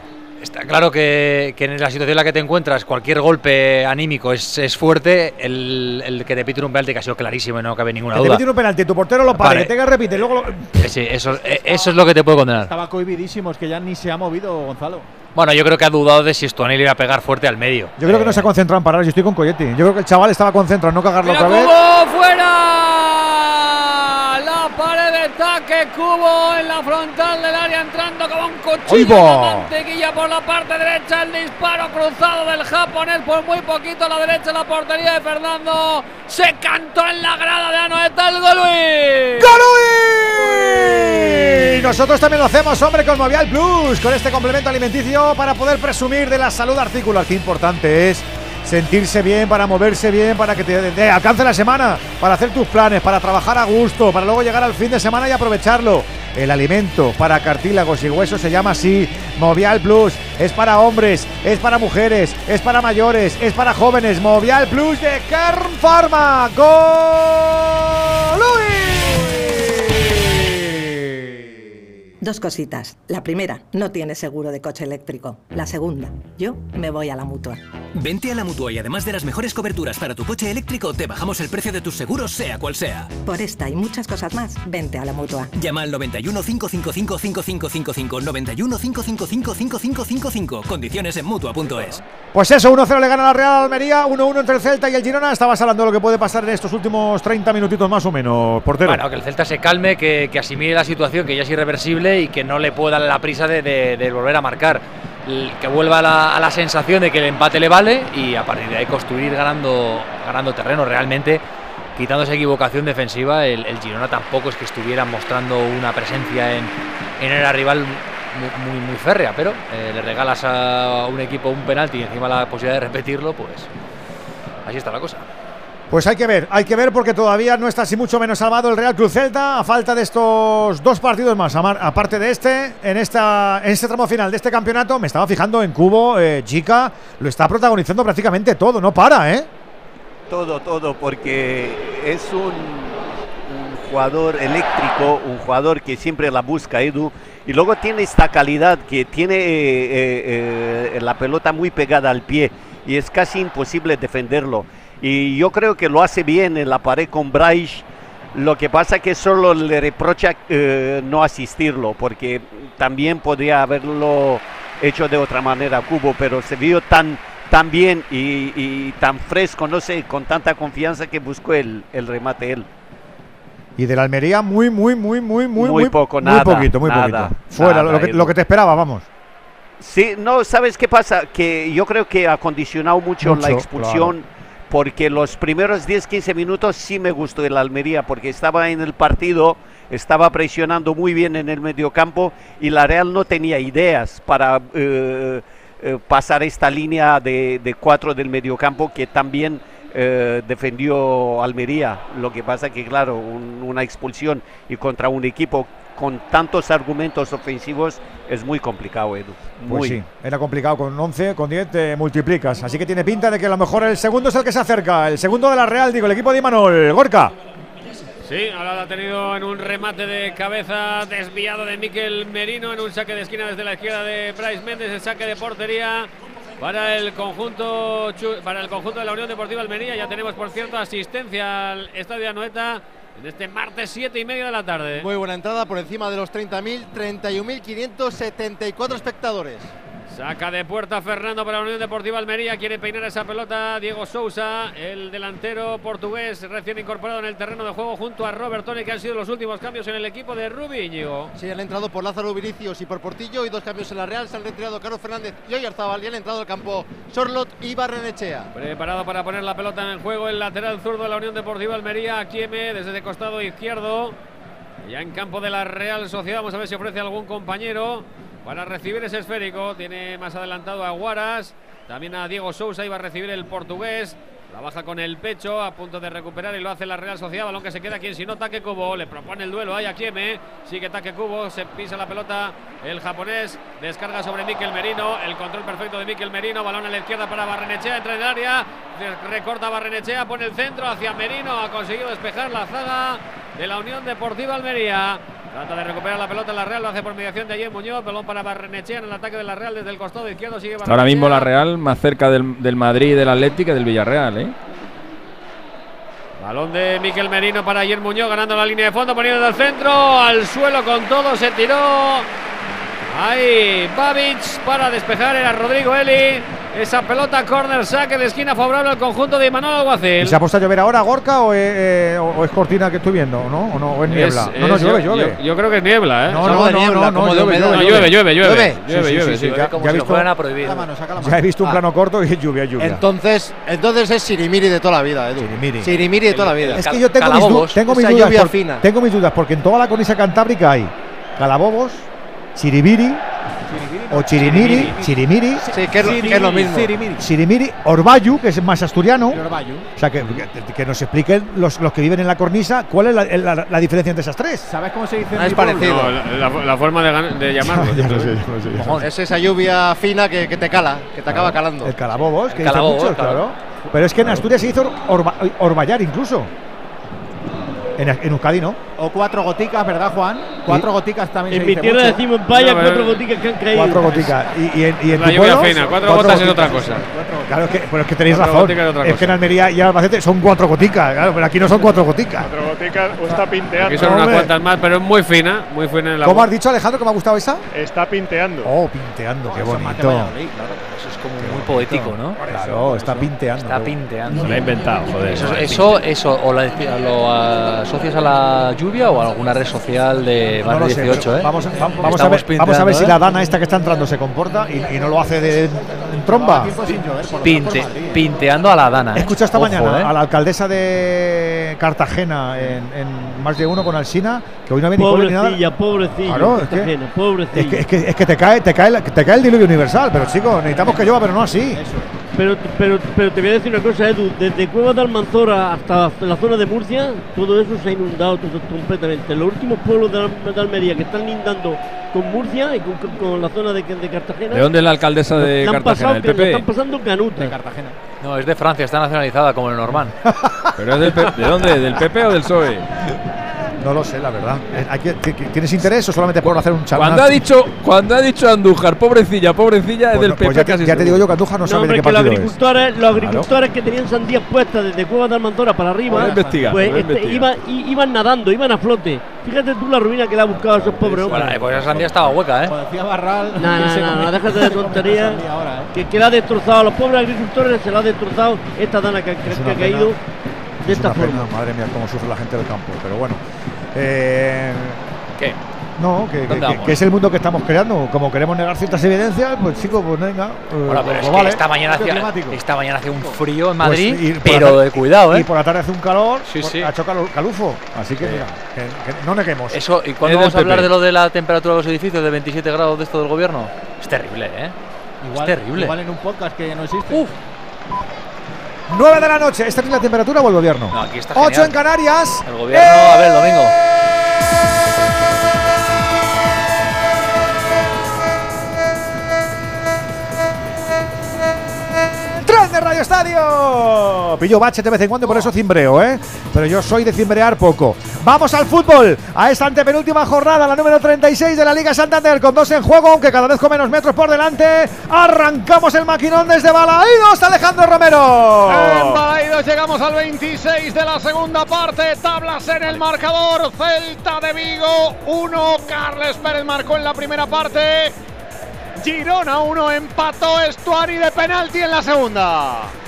está claro que, que en la situación en la que te encuentras, cualquier golpe anímico es, es fuerte. El, el que te pite un penalti que ha sido clarísimo y no cabe ninguna Que te duda. mete un penalti, tu portero lo para, Vale. que tenga repite, luego lo... Eh, sí, eso, eh, eso es lo que te puede condenar. Estaba cohibidísimo, es que ya ni se ha movido Gonzalo. Bueno, yo creo que ha dudado de si Stuani le iba a pegar fuerte al medio. Yo creo que no se ha concentrado en parar, yo estoy con Coyetti. Yo creo que el chaval estaba concentrado en no cagarlo Mira otra vez. Fuera. Ataque Cubo en la frontal del área entrando como un cuchillo ¡Ahí de mantequilla por la parte derecha. El disparo cruzado del japonés por muy poquito a la derecha la portería de Fernando. Se cantó en la grada de Anoeta el Golui. Y nosotros también lo hacemos, hombre, con Movial Plus, con este complemento alimenticio para poder presumir de la salud articular. Qué importante es sentirse bien, para moverse bien, para que te, alcance la semana, para hacer tus planes, para trabajar a gusto, para luego llegar al fin de semana y aprovecharlo. El alimento para cartílagos y huesos se llama así, Movial Plus. Es para hombres, es para mujeres, es para mayores, es para jóvenes. Movial Plus de Kern Pharma. Dos cositas. La primera, no tienes seguro de coche eléctrico. La segunda, yo me voy a la mutua. Vente a la mutua y además de las mejores coberturas para tu coche eléctrico, te bajamos el precio de tus seguros, sea cual sea. Por esta y muchas cosas más, vente a la mutua. Llama al 91 555 5555 91 555 5555. Condiciones en mutua.es. Pues eso, 1-0 le gana la Real Almería, 1-1 entre el Celta y el Girona. Estabas hablando de lo que puede pasar en estos últimos 30 minutitos más o menos, portero. Bueno, que el Celta se calme, que, que asimile la situación, que ya es irreversible y que no le pueda la prisa de, volver a marcar. Que vuelva a la, sensación de que el empate le vale y a partir de ahí construir ganando, ganando terreno. Realmente, quitando esa equivocación defensiva, el, el Girona tampoco es que estuviera mostrando una presencia en, en era rival muy férrea, pero eh, le regalas a un equipo un penalti y encima la posibilidad de repetirlo, pues así está la cosa. Pues hay que ver, hay que ver porque todavía no está así mucho menos salvado el Real Cruz Celta a falta de estos dos partidos más. Aparte de este, en este tramo final de este campeonato, me estaba fijando en Cubo, eh, Chica, lo está protagonizando prácticamente todo, no para, ¿eh? Todo, todo, porque es un, un jugador eléctrico, un jugador que siempre la busca, Edu, y luego tiene esta calidad que tiene eh, eh, eh, la pelota muy pegada al pie y es casi imposible defenderlo. Y yo creo que lo hace bien en la pared con Bryce. Lo que pasa que solo le reprocha eh, no asistirlo, porque también podría haberlo hecho de otra manera Cubo, pero se vio tan, tan bien y, y tan fresco, no sé, con tanta confianza que buscó el, el remate él. Y de la Almería muy, muy, muy, muy, muy, Muy poco, muy nada, poquito, muy nada, poquito. Fuera, nada, lo, que, lo que te esperaba, vamos. Sí, no, ¿sabes qué pasa? Que yo creo que ha condicionado mucho, la expulsión porque los primeros 10-15 minutos sí me gustó el Almería porque estaba en el partido, estaba presionando muy bien en el mediocampo y la Real no tenía ideas para eh, eh, pasar esta línea de, cuatro del mediocampo que también eh, defendió Almería. Lo que pasa que, claro, un- una expulsión y contra un equipo con tantos argumentos ofensivos es muy complicado, Edu. Pues Muy. sí, era complicado con 11, con 10 te multiplicas. Así que tiene pinta de que a lo mejor el segundo es el que se acerca. El segundo de la Real, digo, el equipo de Imanol. Gorka. Sí, ahora lo ha tenido en un remate de cabeza desviado de Miquel Merino en un saque de esquina desde la izquierda de Bryce Méndez, el saque de portería para el conjunto para el conjunto de la Unión Deportiva Almería. Ya tenemos, por cierto, asistencia al Estadio Anoeta en este martes 7 y media de la tarde. Muy buena entrada por encima de los 30.000, 31.574 espectadores. Saca de puerta Fernando para la Unión Deportiva Almería. Quiere peinar esa pelota Diego Sousa, el delantero portugués recién incorporado en el terreno de juego junto a Robert Tony, que han sido los últimos cambios en el equipo de Rubi Íñigo. Sí, han entrado por Lázaro Vinicius y por Portillo y dos cambios en la Real. Se han retirado Carlos Fernández y Oyarzabal y han entrado al campo Sorlot y Barrenechea. Preparado para poner la pelota en juego el lateral zurdo de la Unión Deportiva Almería, Akieme desde el costado izquierdo. Ya en campo de la Real Sociedad, vamos a ver si ofrece algún compañero para recibir ese esférico. Tiene más adelantado a Guaras, también a Diego Sousa, iba a recibir el portugués. La baja con el pecho, a punto de recuperar y lo hace la Real Sociedad. Balón que se queda aquí, si no, Taque Cubo. Le propone el duelo ahí a Kieme. Sigue Taque Cubo, se pisa la pelota el japonés. Descarga sobre Miquel Merino. El control perfecto de Miquel Merino. Balón a la izquierda para Barrenechea. Entra en el área. Recorta Barrenechea, pone el centro hacia Merino. Ha conseguido despejar la zaga de la Unión Deportiva Almería. Trata de recuperar la pelota en la Real, lo hace por mediación de ayer Muñoz. Balón para Barrenechea en el ataque de la Real desde el costado izquierdo. Sigue Ahora mismo la. Real más cerca del, del Madrid y del Atlético que del Villarreal, ¿eh? Balón de Miquel Merino para ayer Muñoz ganando la línea de fondo, poniendo del centro, al suelo con todo, se tiró. Ahí Babic para despejar, era Rodrigo Eli. Esa pelota, corner, saque de esquina favorable al conjunto de Manuel ¿Y Alguacil. se ha puesto a llover ahora, Gorka, o, eh, eh, o- o es cortina que estoy viendo? ¿O no? ¿O, no? ¿O es niebla? Es- no, no, es- llueve, llueve. Yo, yo creo que es niebla, ¿eh? No, no, no, no, no, llueve, llueve, llueve, llueve, llueve. llueve, llueve, Sí, sí, llueve, sí, llueve, sí, sí. ya- ya he visto- Ya he visto un Ah. plano corto y es lluvia, lluvia. Entonces, entonces es Sirimiri de toda la vida, Edu. Sirimiri. de toda la vida. Es que yo tengo mis, tengo mis dudas. por-. Tengo mis dudas porque en toda la cornisa cantábrica hay calabobos, chiribiri o chirimiri, chirimiri. Sí, que es, que es lo mismo. Sirimiri, Orbayu, que es más asturiano. O sea, que, que- que nos expliquen los, los que viven en la cornisa cuál es la, la- la diferencia entre esas tres. ¿Sabes cómo se dice? Ah, es parecido. No, la, forma de, de llamarlo. *laughs* Sé, sé. Es esa lluvia fina que, que te cala, que te acaba calando. El calabobos, que El calabobos, muchos, claro. claro. Pero es que en Asturias se hizo orba- orvallar incluso. En, en Euskadi no. O cuatro goticas, ¿verdad, Juan? Cuatro goticas también En se mi dice tierra mucho. decimos vaya No, cuatro goticas que han caído. Cuatro goticas. Y, y en, y en La tu pueblo, fina, cuatro gotas es otra cosa. Claro, es que, pero es que tenéis Cuatro razón. goticas es otra Es que en cosa. Almería y Albacete son cuatro goticas. Claro, pero aquí no son cuatro goticas. Cuatro goticas o está pinteando. Aquí son unas cuantas más, pero es muy fina, muy fina en la ¿Cómo has dicho, Alejandro, que me ha gustado esa? Está pinteando. Oh, pinteando, qué más de bonito. Claro, eso es como muy poético, ¿no? Claro, está pinteando. Está pinteando. Se lo ha inventado, joder. Eso, eso, eso o la- lo asocias a la lluvia o a alguna red social de más No lo de sé, 18, pero ¿eh? Vamos, a- vamos a Estamos ver, vamos a ver pinteando, si ¿eh? la dana esta que está entrando se comporta y, y no lo hace de, tromba. Pinte- ¿eh? pinteando a la Dana. He ¿eh? escuchado esta Ojo, mañana ¿eh? a la alcaldesa de Cartagena en, en más de uno con Alsina, que hoy no viene ni cole ni nada. Pobrecilla, pobrecilla. Claro, es que- pobrecilla. Es que, es, que, es que te cae, te cae, la- te cae el diluvio universal, pero chicos, necesitamos que llueva, pero no así. Pero, pero, pero te voy a decir una cosa, Edu. Desde Cueva de Almanzora hasta la zona de Murcia, todo eso se ha inundado todo- completamente. Los últimos pueblos de, Al- de Almería que están lindando con Murcia y con, con- con la zona de, de Cartagena. ¿De dónde es la alcaldesa de han Cartagena? pasado ¿Del que le PP? están pasando canutas. De Cartagena. No, es de Francia, está nacionalizada como el Normand. *laughs* ¿Pero es del ¿De dónde? ¿Del PP o del PSOE? *laughs* No lo sé, la verdad. Eh, ¿Tienes interés o solamente por hacer un chaval? Cuando ha dicho, cuando ha dicho Andújar, pobrecilla, pobrecilla, es Pues del no, pues PP ya te- casi ya te digo yo que Andújar no No, sabe hombre, de qué los partido es. agricultores, los Claro. agricultores que tenían sandías puestas desde Cueva de Almanzora para arriba, investigar, pues este, investigar. iba- i- iban nadando, iban a flote. Fíjate tú la ruina que le ha buscado a esos pobres hombres. Bueno, pues esa sandía estaba hueca, ¿eh? Como decía Barral. No, ¿quién no, no, no, déjate de *laughs* tonterías. ¿eh? Que, que la ha destrozado a los pobres agricultores, se la ha destrozado esta dana que, que- Es que ha caído de Es esta una forma. pena, madre mía, cómo sufre la gente del campo. Pero bueno. Eh, ¿Qué? no, que, es el mundo que estamos creando. Como queremos negar ciertas evidencias, pues chicos, pues venga. eh, Bueno, pero pues es que esta mañana, esta mañana hace un frío en Pues, Madrid, y pero tarde- de cuidado, Y ¿eh? por la tarde hace un calor, Sí, sí. ha hecho calo- calufo. Así que Sí. mira, que, que no neguemos. Eso, ¿Y cuándo vamos a hablar de lo de la temperatura de los edificios de 27 grados de esto del gobierno? Es terrible, ¿eh? Igual, es terrible. Igual en un podcast que no existe. 9 de la noche, ¿esta es la temperatura o el gobierno? No, aquí está 8 genial. en Canarias. El gobierno, a ver, el domingo. Estadio! Pillo bache de vez en cuando, por eso cimbreo, ¿eh? Pero yo soy de cimbrear poco. Vamos al fútbol, a esta antepenúltima jornada, la número 36 de la Liga Santander, con dos en juego, aunque cada vez con menos metros por delante. Arrancamos el maquinón desde Balaídos, Alejandro Romero. En Balaidos llegamos al 26 de la segunda parte. Tablas en el marcador. Celta de Vigo 1. Carles Pérez marcó en la primera parte. Girona 1. Empató Estuari de penalti en la segunda.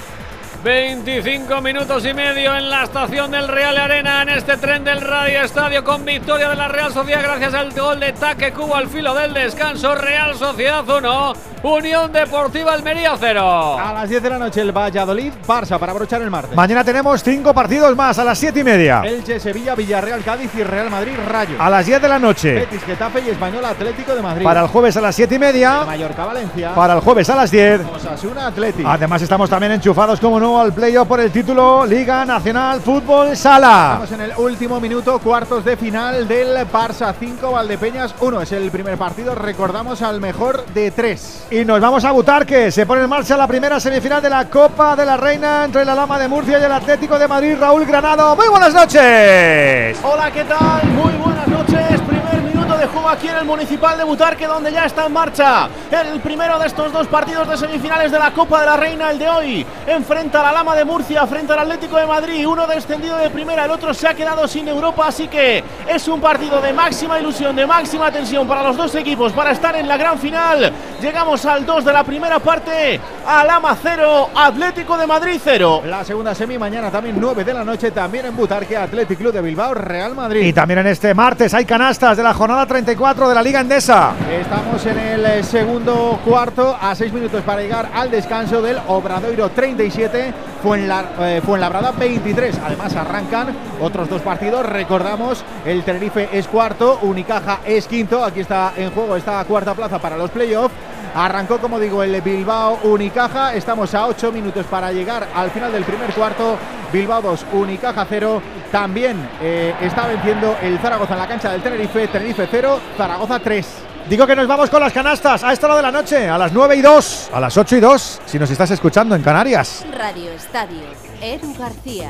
25 minutos y medio en la estación del Real Arena en este tren del Radio Estadio con victoria de la Real Sociedad gracias al gol de Taque Cubo al filo del descanso. Real Sociedad 1, Unión Deportiva Almería 0. A las 10 de la noche el Valladolid, Barça para abrochar el martes. Mañana tenemos cinco partidos más a las 7 y media. Elche, Sevilla, Villarreal, Cádiz y Real Madrid, Rayo. A las 10 de la noche. Betis, Getafe y Español Atlético de Madrid. Para el jueves a las 7 y media. Mallorca, Valencia. Para el jueves a las 10. Osasuna, Atlético. Además estamos también enchufados, como no, al playoff por el título Liga Nacional Fútbol Sala. Estamos en el último minuto, cuartos de final del Barça 5, Valdepeñas 1. Es el primer partido, recordamos al mejor de tres. Y nos vamos a Butarque. Se pone en marcha la primera semifinal de la Copa de la Reina entre la Lama de Murcia y el Atlético de Madrid. Raúl Granado. Muy buenas noches. Hola, ¿qué tal? Muy buenas noches. Primer minuto de juego aquí en el Municipal de Butarque, donde ya está en marcha el primero de estos dos partidos de semifinales de la Copa de la Reina, el de hoy. Enfrenta a la Lama de Murcia, frente al Atlético de Madrid. Uno descendido de primera, el otro se ha quedado sin Europa, así que es un partido de máxima ilusión, de máxima tensión para los dos equipos para estar en la gran final. Llegamos al 2 de la primera parte. Alama 0, Atlético de Madrid 0. La segunda semi mañana también 9 de la noche, también en Butarque, Atlético Club de Bilbao, Real Madrid. Y también en este martes hay canastas de la jornada 34 de la Liga Endesa. Estamos en el eh, segundo cuarto, a seis minutos para llegar al descanso del Obradoiro 37, Fuenla, eh, Fuenlabrada 23. Además arrancan otros dos partidos, recordamos, el Tenerife es cuarto, Unicaja es quinto, aquí está en juego esta cuarta plaza para los playoffs. Arrancó, como digo, el Bilbao Unicaja. Estamos a 8 minutos para llegar al final del primer cuarto. Bilbao 2, Unicaja 0. También eh, está venciendo el Zaragoza en la cancha del Tenerife. Tenerife 0, Zaragoza 3. Digo que nos vamos con las canastas a esta hora de la noche, a las 9 y 2, a las 8 y 2, si nos estás escuchando en Canarias. Radio Estadio, Edu García.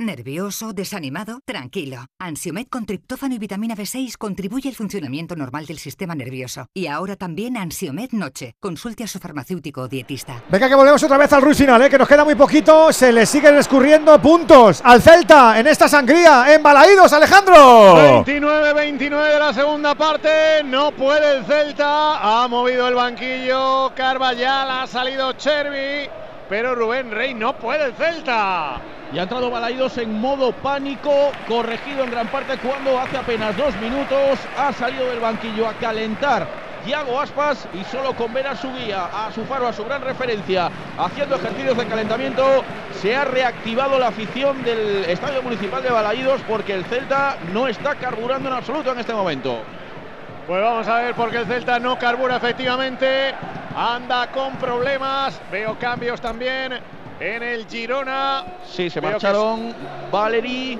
¿Nervioso? ¿Desanimado? Tranquilo. Ansiomed con triptófano y vitamina B6 contribuye al funcionamiento normal del sistema nervioso. Y ahora también Ansiomed Noche. Consulte a su farmacéutico o dietista. Venga que volvemos otra vez al Ruiz final, ¿eh? que nos queda muy poquito. Se le siguen escurriendo puntos al Celta en esta sangría. Embalaídos, Alejandro. 29-29 de la segunda parte. No puede el Celta. Ha movido el banquillo. Carvallal ha salido Chervi. Pero Rubén Rey no puede el Celta. Y ha entrado Balaidos en modo pánico, corregido en gran parte cuando hace apenas dos minutos ha salido del banquillo a calentar Thiago Aspas y solo con ver a su guía, a su faro, a su gran referencia, haciendo ejercicios de calentamiento, se ha reactivado la afición del Estadio Municipal de Balaídos porque el Celta no está carburando en absoluto en este momento. Pues vamos a ver porque el Celta no carbura efectivamente, anda con problemas, veo cambios también en el Girona. Sí, se Veo que marcharon Valeri,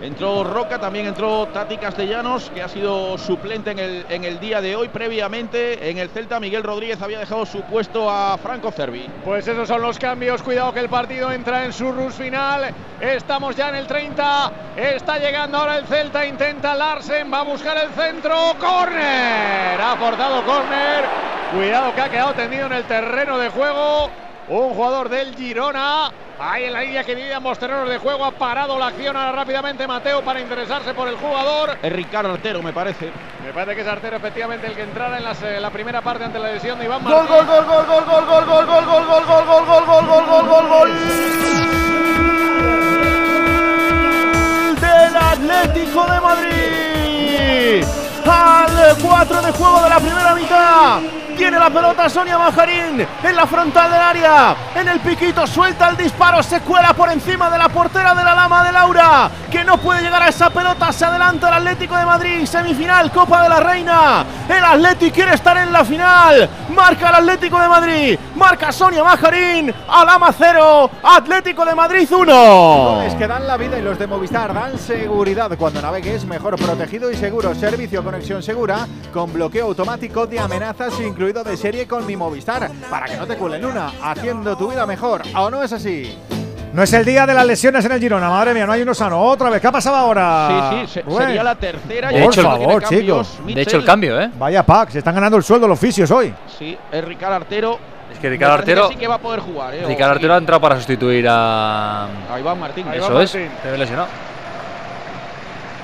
entró Roca, también entró Tati Castellanos, que ha sido suplente en el, en el día de hoy. Previamente en el Celta, Miguel Rodríguez había dejado su puesto a Franco Cervi. Pues esos son los cambios. Cuidado que el partido entra en su rush final. Estamos ya en el 30. Está llegando ahora el Celta. Intenta Larsen. Va a buscar el centro. ¡Corner! Ha aportado córner. Cuidado que ha quedado tendido en el terreno de juego. Un jugador del Girona. Ahí en la línea que divide ambos terrenos de juego. Ha parado la acción ahora rápidamente Mateo para interesarse por el jugador. Es Ricardo Artero, me parece. Me parece que es Artero efectivamente el que entrara en las, eh, la primera parte ante la lesión de Iván Martín. gol, gol, gol, gol, gol, gol, gol, gol, gol, gol, gol, gol, gol, gol, gol, gol, gol, gol. Del Atlético de Madrid. Al 4 de juego de la primera mitad. Tiene la pelota Sonia Majarín en la frontal del área. En el piquito suelta el disparo. Se cuela por encima de la portera de la Lama de Laura. Que no puede llegar a esa pelota. Se adelanta el Atlético de Madrid. Semifinal, Copa de la Reina. El Atlético quiere estar en la final. Marca el Atlético de Madrid. Marca Sonia Majarín. Alama 0. Atlético de Madrid 1. Goles que dan la vida y los de Movistar dan seguridad. Cuando navegues, mejor protegido y seguro. Servicio conexión segura con bloqueo automático de amenazas incluido de serie con mi Movistar. Para que no te cuelen una, haciendo tu vida mejor. ¿O no es así? No es el día de las lesiones en el Girona, madre mía, no hay uno sano. Otra vez, ¿qué ha pasado ahora? Sí, sí, se- sería la tercera. Por ya que favor, tiene cambios chicos. Mitchell. ¿eh? Vaya pack, se están ganando el sueldo los fisios hoy. Sí, es Ricardo Artero. Es que Ricardo que Artero. Sí que va a poder jugar, ¿eh? Ricardo Artero ha entrado para sustituir a. A Iván Martín. Eso es, te ve lesionado.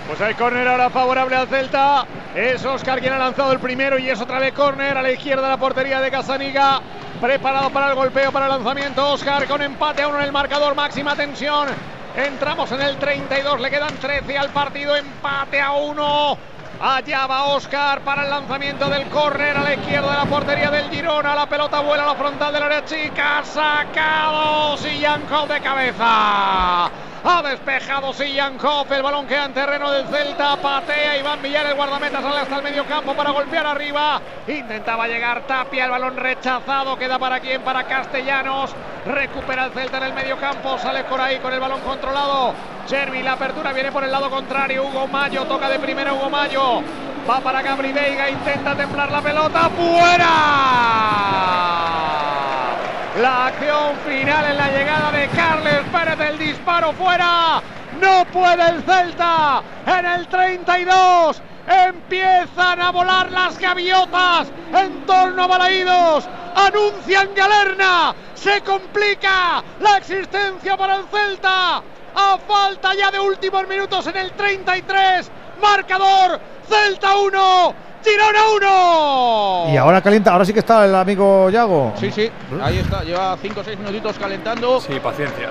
Pues hay córner ahora favorable al Celta. Es Oscar quien ha lanzado el primero y es otra vez córner a la izquierda de la portería de Casaniga. Preparado para el golpeo, para el lanzamiento. Oscar con empate a uno en el marcador, máxima tensión. Entramos en el 32, le quedan 13 al partido, empate a uno. Allá va Oscar para el lanzamiento del córner a la izquierda de la portería del Girona. La pelota vuela a la frontal del área chica. Sacado Sillankov de cabeza. Ha despejado Sillankov. El balón queda en terreno del Celta. Patea Iván Villar. El guardameta sale hasta el medio campo para golpear arriba. Intentaba llegar Tapia. El balón rechazado. Queda para quién? Para Castellanos. Recupera el Celta en el medio campo. Sale por ahí con el balón controlado. Chervi. La apertura viene por el lado contrario. Hugo Mayo. Toca de primera Hugo Mayo. Va para Gabri Veiga. Intenta templar la pelota. ¡Fuera! La acción final en la llegada de Carles Pérez, el disparo fuera. No puede el Celta. En el 32 empiezan a volar las gaviotas en torno a Balaídos. Anuncian Galerna. Se complica la existencia para el Celta. A falta ya de últimos minutos en el 33. Marcador Celta 1, Girona 1. Y ahora calienta, ahora sí que está el amigo Yago. Sí, sí, ahí está, lleva 5 o 6 minutitos calentando. Sí, paciencia.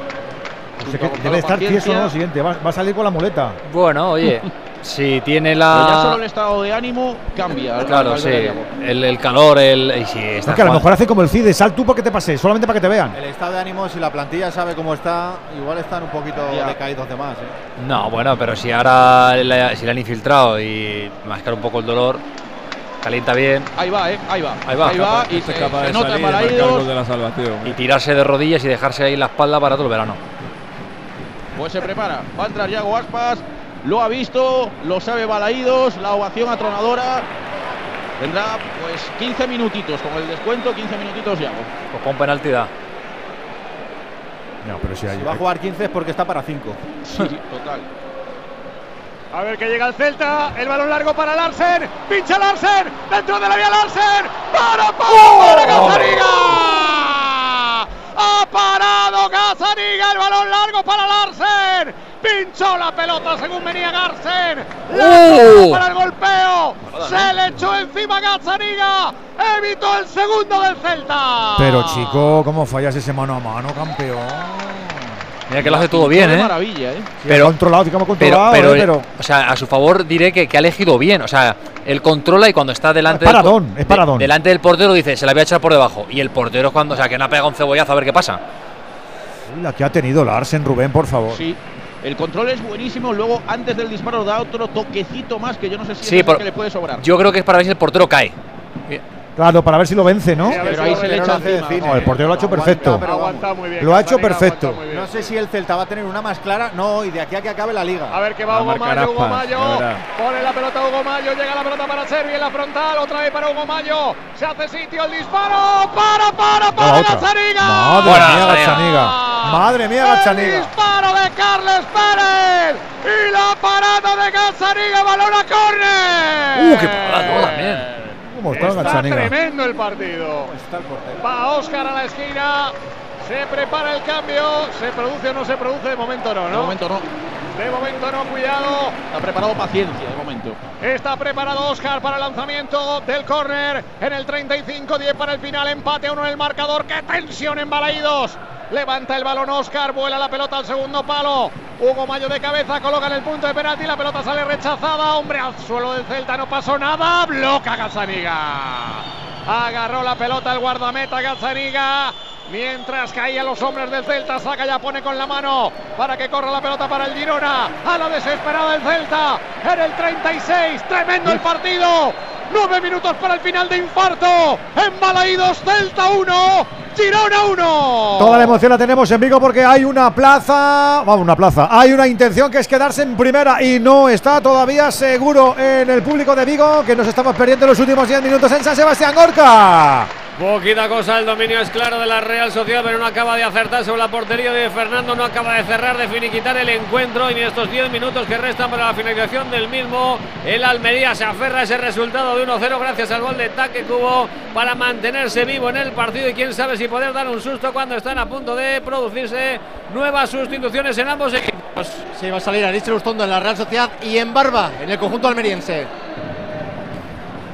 No sé qué, debe estar tieso, ¿no? Lo siguiente, va, va a salir con la muleta. Bueno, oye, *laughs* si tiene Pero ya solo el la. estado de ánimo cambia. Claro, sí. El, el calor, el. Y si está No, que a lo mejor hace como el CIDE, sal tú porque te pasé, solamente para que te vean. El estado de ánimo, si la plantilla sabe cómo está, igual están un poquito Ya. decaídos de más. ¿eh? No, bueno, pero si ahora le, si le han infiltrado y mascar un poco el dolor, calienta bien. Ahí va, eh, ahí va. Ahí va. Ahí va y Este se, es capaz se de nota salir en y marcar el Balaídos. gol de la salvación. Y tirarse de rodillas y dejarse ahí la espalda para todo el verano. Pues se prepara. Va a entrar Yago Aspas. Lo ha visto, lo sabe Balaídos. La ovación atronadora. Tendrá pues 15 minutitos con el descuento, 15 minutitos Yago. Pues con penalti da. No, pero si hay. Si va a jugar 15 es porque está para 5. Sí, total. A ver que llega el Celta, el balón largo para Larsen, pincha Larsen, dentro de la vía Larsen, para, para, para Gazzaniga. Ha parado Gazzaniga, el balón largo para Larsen, pinchó la pelota según venía Garsen, ¡Oh! para el golpeo, se le echó encima Gazzaniga, evitó el segundo del Celta. Pero chico, ¿cómo fallas ese mano a mano, campeón? Mira que lo hace todo bien, ¿eh? maravilla, ¿eh? Pero controlado, digamos controlado, pero, eh, pero o sea, a su favor diré que, que ha elegido bien. O sea, él controla y cuando está delante Es del, paradón, es paradón. delante del portero dice, se la voy a echar por debajo. Y el portero cuando, o sea, que no ha pegado un cebollazo a ver qué pasa. la que ha tenido Larsen, Rubén, por favor. Sí. El control es buenísimo. Luego, antes del disparo, da otro toquecito más que yo no sé si Sí, es que le puede sobrar. Yo creo que es para ver si el portero cae. Claro, para ver si lo vence, ¿no? Sí, Pero ahí se le echa encima. No, el portero lo ha hecho perfecto. Aguanta muy bien. Lo ha hecho perfecto. No sé si el Celta va a tener una más clara. No, y de aquí a que acabe la liga. A ver que va a Hugo Mayo, Hugo Mayo. Pone la pelota Hugo Mayo, llega la pelota para Servi en la frontal, otra vez para Hugo Mayo. Se hace sitio el disparo. Para, para, La para. Gazzaniga. Madre Buena, mía, Gazzaniga. Madre mía, El Gazzaniga. disparo de Carles Pérez y la parada de Gazzaniga, balón a córner. Uh, qué parada también. ¿Cómo está Está tremendo el partido. Va Oscar a la esquina. Se prepara el cambio. ¿Se produce o no se produce? De momento no, ¿no? De momento no. De momento no, cuidado. Ha preparado paciencia de momento. Está preparado Oscar para el lanzamiento del córner en el 35-10 para el final. Empate a uno en el marcador. ¡Qué tensión en Balaídos! Levanta el balón Oscar, vuela la pelota al segundo palo. Hugo Mayo de cabeza coloca en el punto de penalti. La pelota sale rechazada. Hombre al suelo del Celta, no pasó nada. Bloca Gazzaniga. Agarró la pelota el guardameta Gazzaniga. Mientras caían los hombres del Celta, saca ya pone con la mano para que corra la pelota para el Girona. A la desesperada del Celta. En el 36, tremendo el partido. Nueve minutos para el final de infarto. En Balaídos, Celta 1, Girona 1. Toda la emoción la tenemos en Vigo porque hay una plaza, vamos, una plaza, hay una intención que es quedarse en primera y no está todavía seguro en el público de Vigo que nos estamos perdiendo los últimos 10 minutos en San Sebastián Gorka. Poquita cosa, el dominio es claro de la Real Sociedad, pero no acaba de acertar sobre la portería de Fernando, no acaba de cerrar, de finiquitar el encuentro y en estos 10 minutos que restan para la finalización del mismo, el Almería se aferra a ese resultado de 1-0 gracias al gol de Taque Cubo para mantenerse vivo en el partido y quién sabe si poder dar un susto cuando están a punto de producirse nuevas sustituciones en ambos equipos. Sí, va a salir Aritz Lustondo en la Real Sociedad y en Barba en el conjunto almeriense.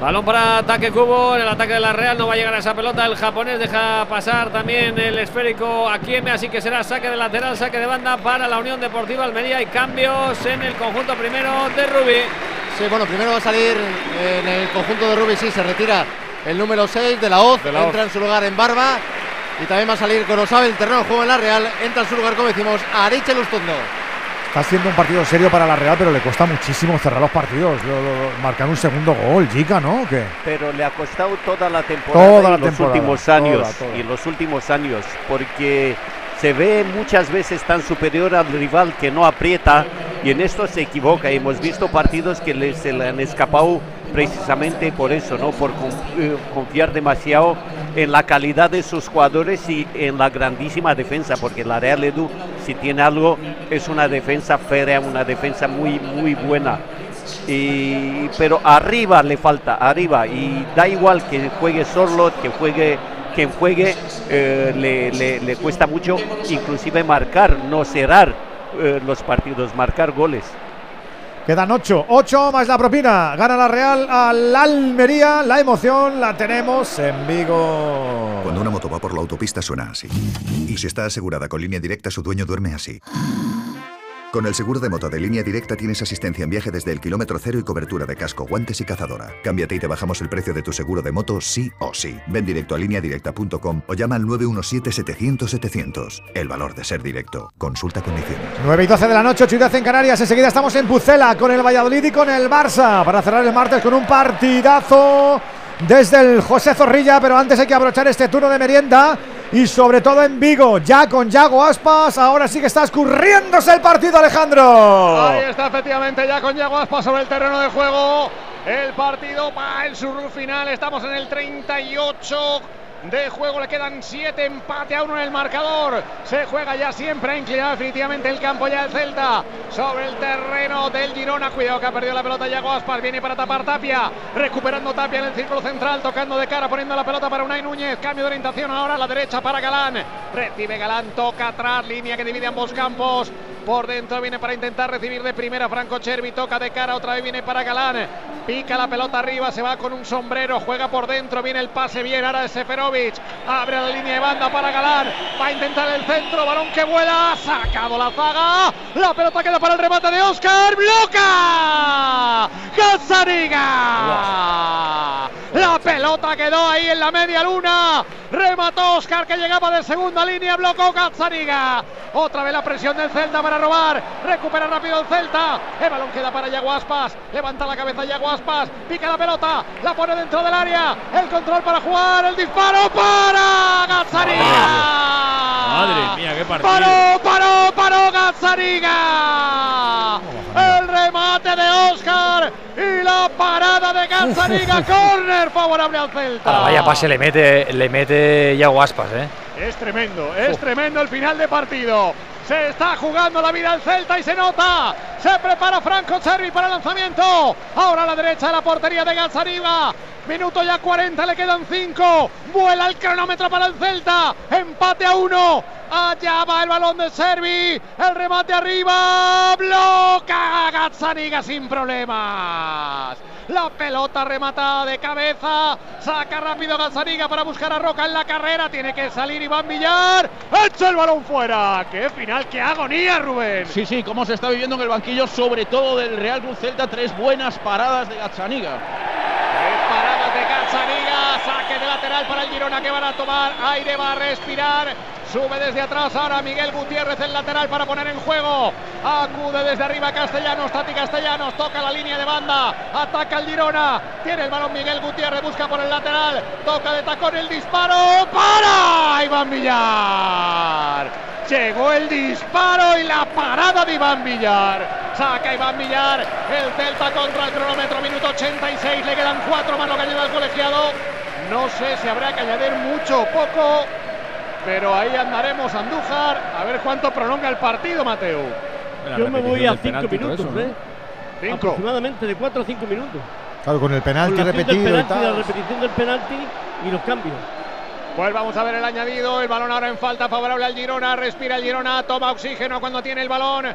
Balón para ataque cubo, en el ataque de la Real no va a llegar a esa pelota, el japonés deja pasar también el esférico a Kieme, así que será saque de lateral, saque de banda para la Unión Deportiva Almería y cambios en el conjunto primero de Rubí. Sí, bueno, primero va a salir en el conjunto de Rubí, sí, se retira el número 6 de la Oz, De la entra en su lugar en Barba y también va a salir Gorosabe, el terreno juego en la Real, entra en su lugar, como decimos, Ariche Lustondo. Está siendo un partido serio para la Real, pero le cuesta muchísimo cerrar los partidos. Lo- lo- marcar un segundo gol, Gica, ¿no? ¿O qué? Pero le ha costado toda la temporada Toda y la los temporada, últimos años toda, toda. y los últimos años porque se ve muchas veces tan superior al rival que no aprieta y en esto se equivoca. Hemos visto partidos que le, se le han escapado precisamente por eso, ¿no? Por eh, confiar demasiado en la calidad de sus jugadores y en la grandísima defensa, porque la Real Edu, si tiene algo, es una defensa férrea, una defensa muy, muy buena. Y, pero arriba le falta, arriba, y da igual que juegue Sorlot, que juegue quien juegue, eh, le, le- cuesta mucho, inclusive marcar, no cerrar eh, los partidos, marcar goles. Quedan 8, 8 más la propina. Gana la Real al Almería. La emoción la tenemos en Vigo. Cuando una moto va por la autopista suena así. Y si está asegurada con línea directa, su dueño duerme así. Con el seguro de moto de línea directa tienes asistencia en viaje desde el kilómetro cero y cobertura de casco, guantes y cazadora. Cámbiate y te bajamos el precio de tu seguro de moto sí o sí. Ven directo a lineadirecta.com o llama al 917-700-700. El valor de ser directo. Consulta condiciones. 9 y 12 de la noche, 8 y 10 en Canarias. Enseguida estamos en Pucela con el Valladolid y con el Barça para cerrar el martes con un partidazo desde el José Zorrilla. Pero antes hay que abrochar este turno de merienda y sobre todo en Vigo, ya con Yago Aspas. Ahora sí que está escurriéndose el partido, Alejandro. Ahí está efectivamente ya con Yago Aspas sobre el terreno de juego. El partido va en su final. Estamos en el 38. De juego. Le quedan 7, empate a 1 en el marcador. Se juega ya siempre, ha inclinado definitivamente el campo ya el Celta sobre el terreno del Girona. Cuidado que ha perdido la pelota Yago Aspas. Viene para tapar Tapia. Recuperando Tapia en el círculo central, tocando de cara, poniendo la pelota para Unai Núñez. Cambio de orientación ahora a la derecha para Galán. Recibe Galán, toca atrás, línea que divide ambos campos. Por dentro viene para intentar recibir de primera Franco Chervi. Toca de cara, otra vez viene para Galán. Pica la pelota arriba, se va con un sombrero. Juega por dentro, viene el pase bien. Ahora de Seferovic. Abre la línea de banda para Galán. Va a intentar el centro. Balón que vuela. Sacado la zaga. La pelota queda para el remate de Oscar. ¡Bloca! ¡Gazzaniga! La pelota quedó ahí en la media luna. Remató Oscar que llegaba de segunda línea. Blocó Gazzaniga. Otra vez la presión del Celta para robar. Recupera rápido el Celta. El balón queda para Yaguaspas. Levanta la cabeza Yaguaspas. Pica la pelota. La pone dentro del área. El control para jugar. El disparo para Gazzaniga. Madre mía, qué partido. Paró, paró, paró Gazzaniga. El remate de Oscar y la parada de Gazzaniga. Corner favorable al Celta. Ah, vaya pase le mete, le mete Yago Aspas, ¿eh? Es tremendo, es tremendo el final de partido. Se está jugando la vida el Celta y se nota. Se prepara Franco Cervi para el lanzamiento. Ahora a la derecha de la portería de Gazzaniga. Minuto ya 40, le quedan 5. Vuela el cronómetro para el Celta. Empate a 1. Allá va el balón de Servi. El remate arriba. Bloca a sin problemas. La pelota rematada de cabeza. Saca rápido Gazzaniga para buscar a Roca en la carrera. Tiene que salir Iván Villar. Echa el balón fuera. ¡Qué final! ¡Qué agonía, Rubén! Sí, sí, cómo se está viviendo en el banquillo, sobre todo del Real Cruz Celta. Tres buenas paradas de Gazzaniga. Paradas de Gazzaniga, saque de lateral para el Girona que van a tomar aire, va a respirar. Sube desde atrás ahora Miguel Gutiérrez el lateral para poner en juego. Acude desde arriba Castellanos, Tati Castellanos, toca la línea de banda, ataca el Girona. Tiene el balón Miguel Gutiérrez, busca por el lateral, toca de tacón el disparo. ¡Para! Iván Villar. Llegó el disparo y la parada de Iván Villar. Saca Iván Villar. El Celta contra el cronómetro, minuto 86. Le quedan cuatro manos que al colegiado. No sé si habrá que añadir mucho o poco. Pero ahí andaremos Andújar. A ver cuánto prolonga el partido, Mateo. Yo me voy a cinco minutos, eso, ¿no? ¿eh? Cinco. Aproximadamente de 4 a 5 minutos. Claro, con el penalti Con la acción del repetido y la repetición del penalti y los cambios. Pues vamos a ver el añadido. El balón ahora en falta favorable al Girona. Respira el Girona. Toma oxígeno cuando tiene el balón.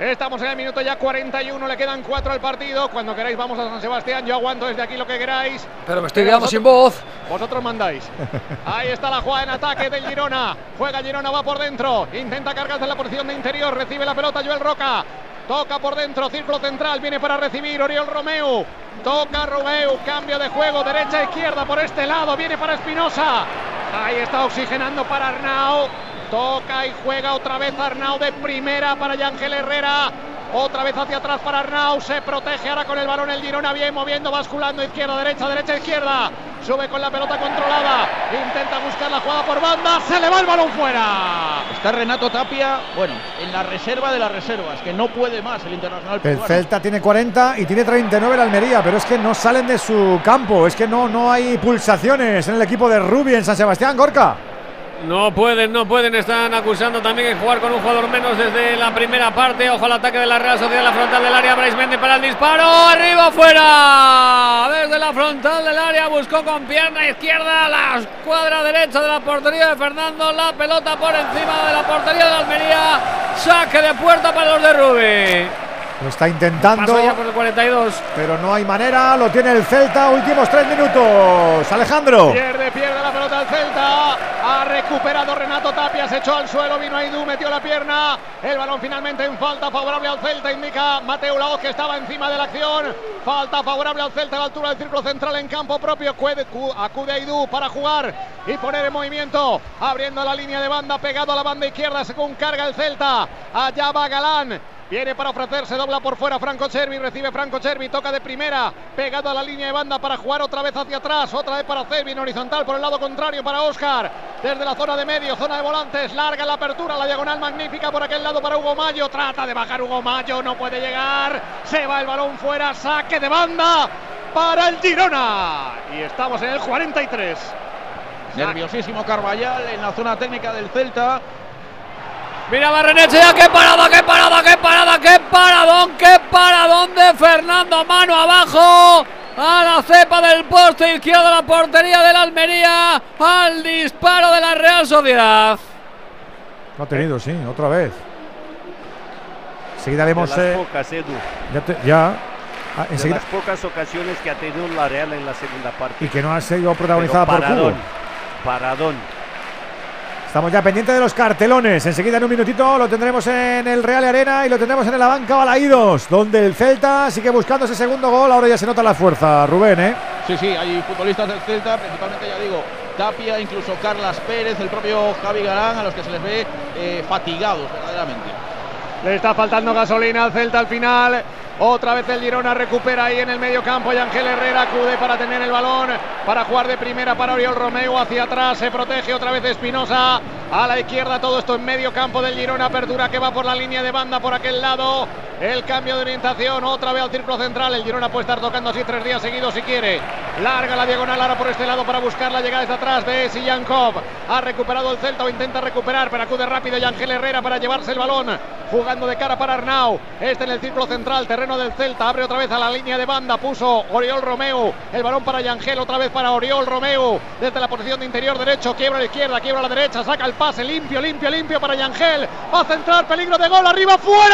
Estamos en el minuto ya 41. Le quedan 4 al partido. Cuando queráis, vamos a San Sebastián. Yo aguanto desde aquí lo que queráis. Pero me estoy quedando sin voz. Vosotros mandáis. *laughs* Ahí está la jugada en ataque del Girona. Juega Girona, va por dentro. Intenta cargarse en la posición de interior. Recibe la pelota Joel Roca. Toca por dentro, círculo central, viene para recibir Oriol Romeu. Toca Romeu, cambio de juego, derecha, izquierda por este lado, viene para Espinosa. Ahí está oxigenando para Arnau. Toca y juega otra vez Arnau de primera para Yángel Herrera. Otra vez hacia atrás para Arnau. Se protege ahora con el balón el Girona. Bien moviendo, basculando izquierda, derecha, derecha, izquierda. Sube con la pelota controlada. Intenta buscar la jugada por banda. Se le va el balón fuera. Está Renato Tapia, bueno, en la reserva de las reservas, que no puede más el internacional El. Celta tiene 40 y tiene 39 el Almería, pero es que no salen de su campo, es que no, no hay pulsaciones en el equipo de Rubi en San Sebastián, Gorka. No pueden, no pueden. Están acusando también de jugar con un jugador menos desde la primera parte. Ojo al ataque de la Real Sociedad, la frontal del área. Bryce Mendy para el disparo. Arriba, fuera. Desde la frontal del área buscó con pierna izquierda la escuadra derecha de la portería de Fernando. La pelota por encima de la portería de la Almería. Saque de puerta para los de Rubí. Lo está intentando, Paso ya por el 42. pero no hay manera, lo tiene el Celta, últimos tres minutos. Alejandro. Pierde, pierde la pelota el Celta. Ha recuperado Renato Tapia, se echó al suelo, vino Aidú, metió la pierna. El balón finalmente en falta favorable al Celta, indica Mateo Laoz que estaba encima de la acción. Falta favorable al Celta a la altura del círculo central en campo propio. Acude Aidú para jugar y poner en movimiento. Abriendo la línea de banda, pegado a la banda izquierda según carga el Celta. Allá va Galán. Viene para ofrecerse, dobla por fuera Franco Cervi, recibe Franco Cervi, toca de primera, pegado a la línea de banda para jugar otra vez hacia atrás, otra vez para Cervi en horizontal por el lado contrario para Oscar, desde la zona de medio, zona de volantes, larga la apertura, la diagonal magnífica por aquel lado para Hugo Mayo, trata de bajar Hugo Mayo, no puede llegar, se va el balón fuera, saque de banda para el Girona y estamos en el 43. Nerviosísimo Carballal en la zona técnica del Celta. Mira Barrenechea, qué parada, qué parada, qué parada, qué paradón, qué paradón de Fernando, mano abajo. A la cepa del poste izquierdo de la portería del Almería. Al disparo de la Real Sociedad. Lo ha tenido, sí, otra vez. Enseguida vemos. De las eh, pocas, Edu. ya. te- ya. Ah, De las pocas ocasiones que ha tenido la Real en la segunda parte. y que no ha sido protagonizada Pero por Cubo. paradón, Paradón. Estamos ya pendientes de los cartelones. Enseguida en un minutito lo tendremos en el Real Arena y lo tendremos en la banca Balaídos, donde el Celta sigue buscando ese segundo gol. Ahora ya se nota la fuerza, Rubén, ¿eh? Sí, sí, hay futbolistas del Celta, principalmente ya digo, Tapia, incluso Carlas Pérez, el propio Javi Galán, a los que se les ve eh, fatigados verdaderamente. Le está faltando gasolina al Celta al final. Otra vez el Girona recupera ahí en el medio campo y Ángel Herrera acude para tener el balón, para jugar de primera para Oriol Romeo hacia atrás, se protege otra vez Espinosa a la izquierda, todo esto en medio campo del Girona, apertura que va por la línea de banda por aquel lado, el cambio de orientación otra vez al círculo central, el Girona puede estar tocando así tres días seguidos si quiere, larga la diagonal ahora por este lado para buscar la llegada desde atrás de Sillankov, ha recuperado el Celta o intenta recuperar, pero acude rápido y Ángel Herrera para llevarse el balón, jugando de cara para Arnau, este en el círculo central, terreno del Celta, abre otra vez a la línea de banda, puso Oriol Romeo, el balón para Yangel, otra vez para Oriol Romeo, desde la posición de interior derecho, quiebra a la izquierda, quiebra a la derecha, saca el pase, limpio, limpio, limpio para Yangel, va a centrar, peligro de gol, arriba, fuera,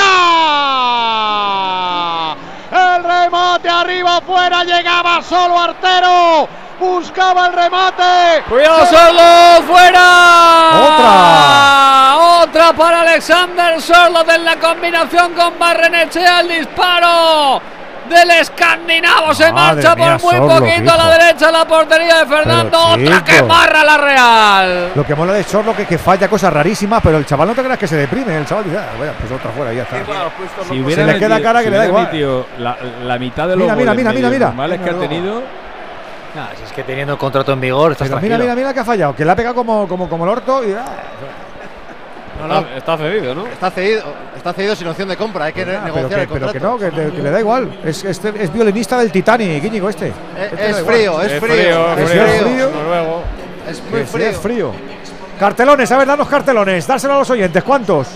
el remate arriba, fuera, llegaba solo Artero, buscaba el remate, Cuidado, Sorlo, fuera. Otra. Otra para Alexander Sorlo en la combinación con Barrenechea. El disparo del escandinavo se Madre marcha mía, por muy Sorlo, poquito a la derecha la portería de Fernando. Otra que barra la Real. Lo que mola de Sorlo que, que falla cosas rarísimas, pero el chaval no te creas que se deprime. El chaval dice, ah, vaya, pues otra fuera ya está. Si Se hubiera le queda cara que si le da igual. la, la mitad de los Mira, mira, goles mira, mira, mira. que ha tenido. Si es que teniendo el contrato en vigor, estás Pero mira, mira, mira que ha fallado, que le ha pegado como, como, como el orto y. ah, No, no. Está cedido, ¿no? Está cedido, está cedido sin opción de compra, hay que Ah, negociar que, el pero que contrato. no, que, le- que le da igual. Es, es, es violinista del Titanic, Íñigo, este. Es, Este es frío, es Es frío, es frío, frío. frío. Noruego. Es muy frío. es frío. Cartelones, a ver, danos cartelones, dárselo a los oyentes. ¿Cuántos?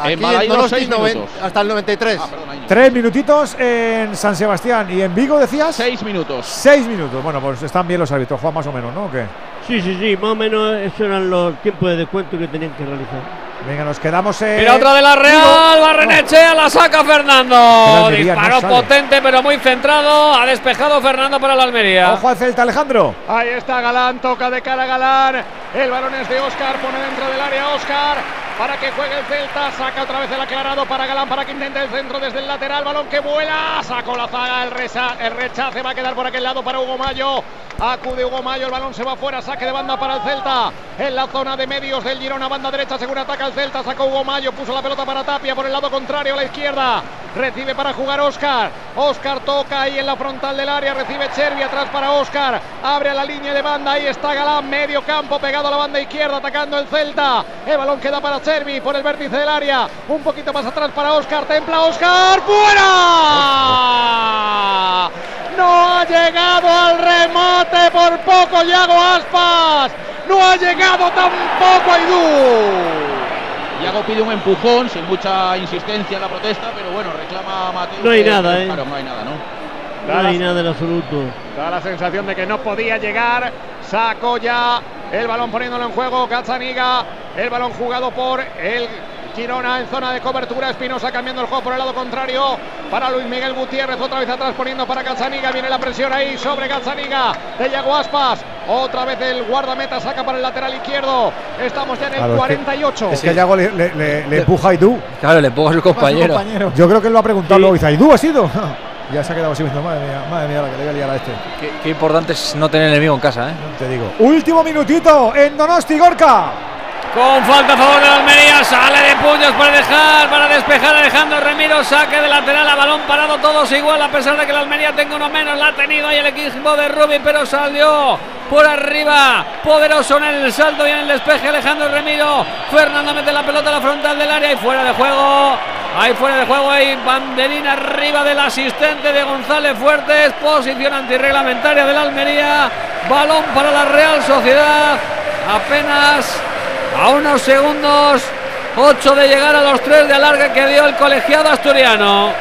Aquí En en Donosti, seis noven- minutos. hasta el 93. Tres minutitos en San Sebastián. ¿Y en Vigo decías? Seis minutos. Seis minutos. Bueno, pues están bien los árbitros, Juan, más o menos, ¿no? ¿O qué? Sí, sí, sí, más o menos esos eran los tiempos de descuento que tenían que realizar. Venga, nos quedamos en. Mira otra de la Real, Barrenechea la saca Fernando. Almería, no Disparo potente pero muy centrado. Ha despejado Fernando para la Almería. Ojo al Celta, Alejandro. Ahí está Galán, toca de cara a Galán. El balón es de Oscar, pone dentro del área Oscar para que juegue el Celta. Saca otra vez el aclarado para Galán para que intente el centro desde el lateral. Balón que vuela, sacó la zaga, el, reza- el rechace va a quedar por aquel lado para Hugo Mayo. Acude Hugo Mayo, el balón se va fuera, saque de banda para el Celta. En la zona de medios del Girona, banda derecha, según ataca el Celta. Sacó Hugo Mayo, puso la pelota para Tapia por el lado contrario a la izquierda. Recibe para jugar Oscar. Oscar toca ahí en la frontal del área. Recibe Chervi atrás para Oscar. Abre a la línea de banda. Ahí está Galán. Medio campo pegado a la banda izquierda. Atacando el Celta. El balón queda para Chervi por el vértice del área. Un poquito más atrás para Oscar. Templa Oscar. ¡Fuera! No ha llegado al remate por poco Yago Aspas. No ha llegado tampoco Aidú. Yago pide un empujón sin mucha insistencia en la protesta, pero bueno, reclama a Mateo. No hay que- nada, ¿eh? Claro, no hay nada, ¿no? No hay nada en absoluto. Da la sensación de que no podía llegar. Sacó ya el balón poniéndolo en juego. Gazzaniga. El balón jugado por el Girona en zona de cobertura. Espinosa cambiando el juego por el lado contrario. Para Luis Miguel Gutiérrez. Otra vez atrás poniendo para Gazzaniga. Viene la presión ahí sobre Gazzaniga. De Yago Aspas. Otra vez el guardameta saca para el lateral izquierdo. Estamos ya en el Claro, es que- 48. Es que a Yago le, le- le- le empuja a Aidú. Claro, le pongo a su compañero. Yo creo que él lo ha preguntado luego. Dice, ¿Aidú ha sido? *laughs* ya se ha quedado así madre mía, madre mía, la que le voy a liar a este. Qué, qué importante es no tener enemigo en casa, ¿eh? Te digo. Último minutito en Donosti Gorka. Con falta a favor de la Almería, sale de puños para dejar, para despejar Alejandro Remiro, saque de lateral a balón parado, todos igual, a pesar de que la Almería tenga uno menos, la ha tenido ahí el equipo de Rubí, pero salió por arriba, poderoso en el salto y en el despeje Alejandro Remiro, Fernando mete la pelota a la frontal del área y fuera de juego. Ahí fuera de juego hay banderina arriba del asistente de González Fuertes. Posición antirreglamentaria de la Almería. Balón para la Real Sociedad. Apenas a unos segundos. 8 de llegar a los 3 de alargue que dio el colegiado asturiano.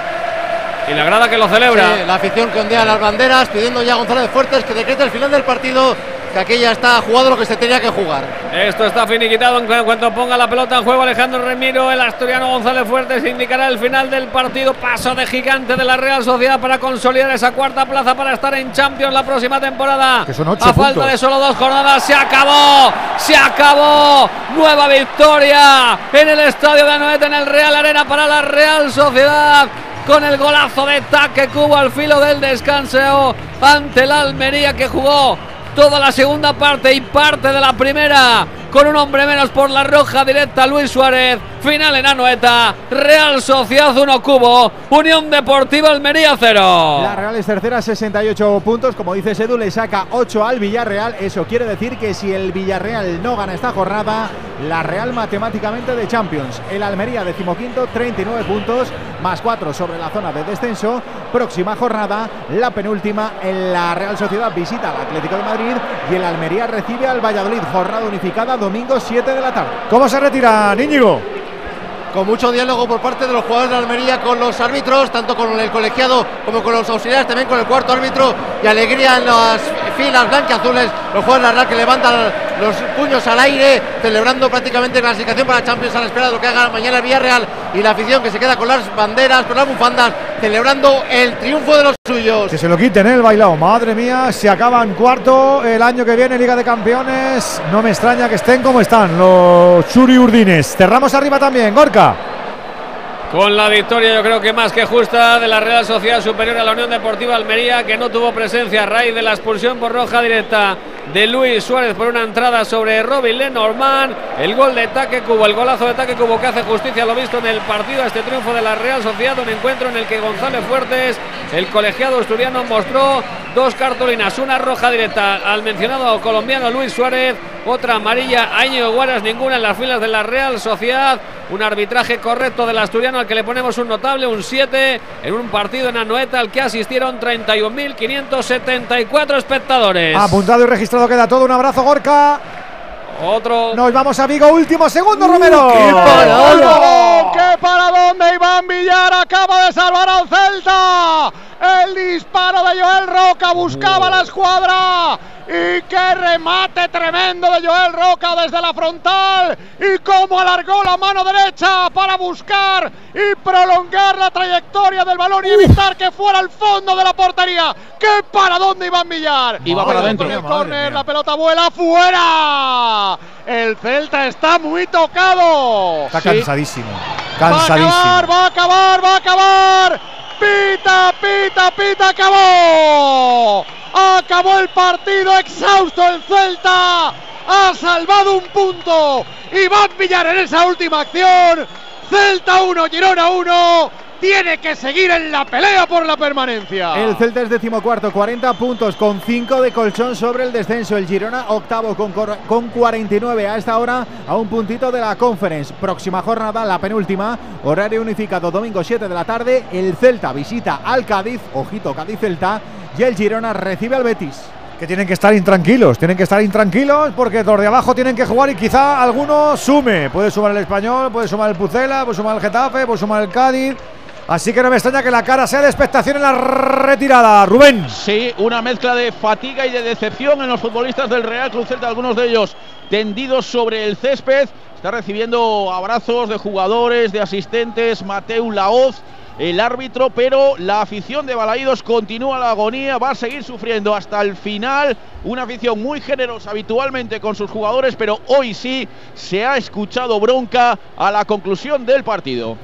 Y la grada que lo celebra. Sí, la afición que ondea las banderas pidiendo ya a González Fuertes que decrete el final del partido que aquí ya está jugado lo que se tenía que jugar. Esto está finiquitado en cu- cuanto ponga la pelota en juego Alejandro Remiro. El asturiano González Fuertes indicará el final del partido. Paso de gigante de la Real Sociedad para consolidar esa cuarta plaza para estar en Champions la próxima temporada. Que son ocho A falta puntos. de solo dos jornadas se acabó. Se acabó. Nueva victoria en el estadio de Anoeta en el Real Arena para la Real Sociedad. Con el golazo de Taque Cubo al filo del descanso ante la Almería que jugó toda la segunda parte y parte de la primera con un hombre menos por la roja directa Luis Suárez. Final en Anoeta. Real Sociedad 1 Cubo. Unión Deportiva Almería 0. La Real es tercera, 68 puntos. Como dice Edu, le saca 8 al Villarreal. Eso quiere decir que si el Villarreal no gana esta jornada, la Real matemáticamente de Champions. El Almería, decimoquinto, 39 puntos, más 4 sobre la zona de descenso. Próxima jornada, la penúltima, en la Real Sociedad visita al Atlético de Madrid y el Almería recibe al Valladolid. Jornada unificada, domingo 7 de la tarde. ¿Cómo se retira, Íñigo? Con mucho diálogo por parte de los jugadores de Almería con los árbitros, tanto con el colegiado como con los auxiliares, también con el cuarto árbitro y alegría en las filas blanquiazules. Los jugadores de la Real que levantan los puños al aire, celebrando prácticamente clasificación para Champions a la espera de lo que haga mañana el Villarreal y la afición que se queda con las banderas, con las bufandas, celebrando el triunfo de los suyos. Que se lo quiten ¿eh? el bailado. Madre mía, se acaban cuarto el año que viene Liga de Campeones. No me extraña que estén como están los Churi Urdines. Cerramos arriba también, Gorka. Con la victoria yo creo que más que justa de la Real Sociedad Superior a la Unión Deportiva Almería que no tuvo presencia a raíz de la expulsión por roja directa de Luis Suárez por una entrada sobre Robin Lenormand. El gol de Taque Cubo, el golazo de Taque Cubo que hace justicia lo visto en el partido este triunfo de la Real Sociedad, un encuentro en el que González Fuertes, el colegiado asturiano, mostró dos cartulinas, una roja directa al mencionado colombiano Luis Suárez, otra amarilla a Guaras, ninguna en las filas de la Real Sociedad. Un arbitraje correcto del asturiano al que le ponemos un notable, un 7, en un partido en Anoeta al que asistieron 31.574 espectadores. Apuntado y registrado queda todo. Un abrazo, Gorka. Otro. Nos vamos a Vigo. Último segundo, Romero. ¡Qué paradón! ¡Qué paradón de Iván Villar! Acaba de salvar al Celta. El disparo de Joel Roca buscaba la escuadra. Y qué remate tremendo de Joel Roca desde la frontal. Y cómo alargó la mano derecha para buscar y prolongar la trayectoria del balón y evitar que fuera al fondo de la portería. ¡Qué paradón de Iván Villar! Iba para adentro. la pelota vuela fuera. El Celta está muy tocado. Está Sí. cansadísimo. Va a Cansadísimo. acabar, va a acabar, va a acabar. Pita, pita, pita, acabó. Acabó el partido, exhausto el Celta. Ha salvado un punto. Iván Villar en esa última acción. Celta 1, Girona 1. Tiene que seguir en la pelea por la permanencia. El Celta es decimocuarto, 40 puntos con 5 de colchón sobre el descenso. El Girona octavo con, con 49 a esta hora a un puntito de la Conference. Próxima jornada, la penúltima, horario unificado domingo 7 de la tarde. El Celta visita al Cádiz, ojito Cádiz-Celta, y el Girona recibe al Betis. Que tienen que estar intranquilos, tienen que estar intranquilos porque los de abajo tienen que jugar y quizá alguno sume. Puede sumar el español, puede sumar el Pucela, puede sumar el Getafe, puede sumar el Cádiz. Así que no me extraña que la cara sea de expectación en la retirada. Rubén. Sí, una mezcla de fatiga y de decepción en los futbolistas del Real Cruz Celta, algunos de ellos tendidos sobre el césped. Está recibiendo abrazos de jugadores, de asistentes, Mateu Laoz, el árbitro, pero la afición de Balaídos continúa la agonía, va a seguir sufriendo hasta el final. Una afición muy generosa habitualmente con sus jugadores, pero hoy sí se ha escuchado bronca a la conclusión del partido.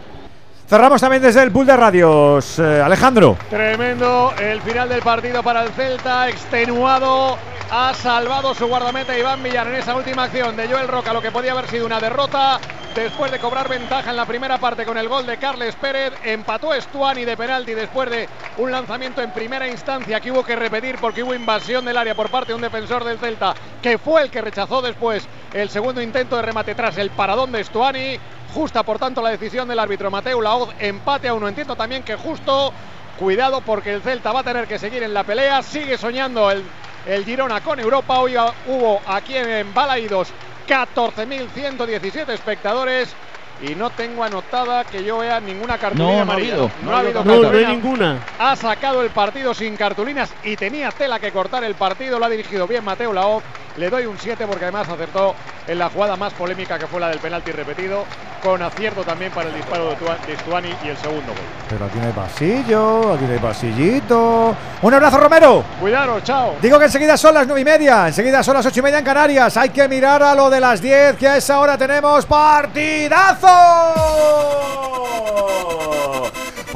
Cerramos también desde el pool de radios. Eh, Alejandro. Tremendo el final del partido para el Celta, extenuado. Ha salvado su guardameta Iván Villar en esa última acción de Joel Roca, lo que podía haber sido una derrota. Después de cobrar ventaja en la primera parte con el gol de Carles Pérez, empató Estuani de penalti después de un lanzamiento en primera instancia que hubo que repetir porque hubo invasión del área por parte de un defensor del Celta, que fue el que rechazó después el segundo intento de remate tras el paradón de Stuani. Justa, por tanto, la decisión del árbitro Mateo Laoz. Empate a uno. Entiendo también que justo. Cuidado porque el Celta va a tener que seguir en la pelea. Sigue soñando el, el Girona con Europa. Hoy hubo aquí en Balaídos 14.117 espectadores. Y no tengo anotada que yo vea ninguna cartulina No, no ha amarilla. habido. No ha habido No, no hay ninguna. Ha sacado el partido sin cartulinas y tenía tela que cortar el partido. Lo ha dirigido bien Mateo Laoz. Le doy un 7 porque además acertó en la jugada más polémica que fue la del penalti repetido. Con acierto también para el disparo de Tua- de Stuani y el segundo gol. Pero aquí no hay pasillo, aquí no hay pasillito. Un abrazo, Romero. Cuidado, chao. Digo que enseguida son las nueve y media, enseguida son las ocho y media en Canarias. Hay que mirar a lo de las 10, que a esa hora tenemos partidazo.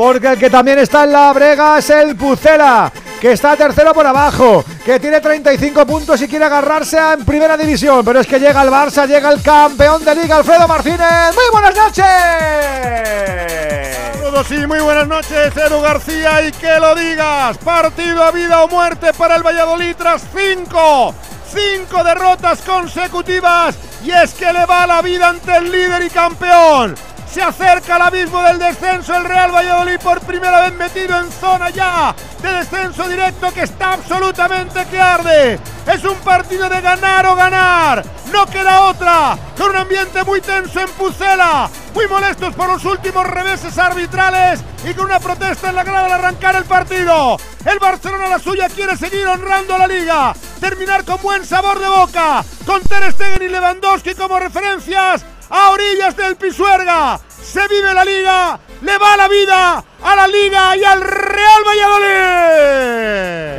Porque el que también está en la brega es el Pucela, que está tercero por abajo, que tiene 35 puntos y quiere agarrarse en primera división. Pero es que llega el Barça, llega el campeón de liga, Alfredo Martínez. Muy buenas noches. Saludos y muy buenas noches, Edu García, y que lo digas. Partido a vida o muerte para el Valladolid tras cinco, cinco derrotas consecutivas. Y es que le va la vida ante el líder y campeón. Se acerca al abismo del descenso el Real Valladolid por primera vez metido en zona ya de descenso directo que está absolutamente que arde. Es un partido de ganar o ganar. No queda otra. Con un ambiente muy tenso en Pucela. Muy molestos por los últimos reveses arbitrales y con una protesta en la grada al arrancar el partido. El Barcelona la suya quiere seguir honrando la liga. Terminar con buen sabor de boca. Con Ter Stegen y Lewandowski como referencias a orillas del Pisuerga. Se vive la liga, le va la vida a la liga y al Real Valladolid.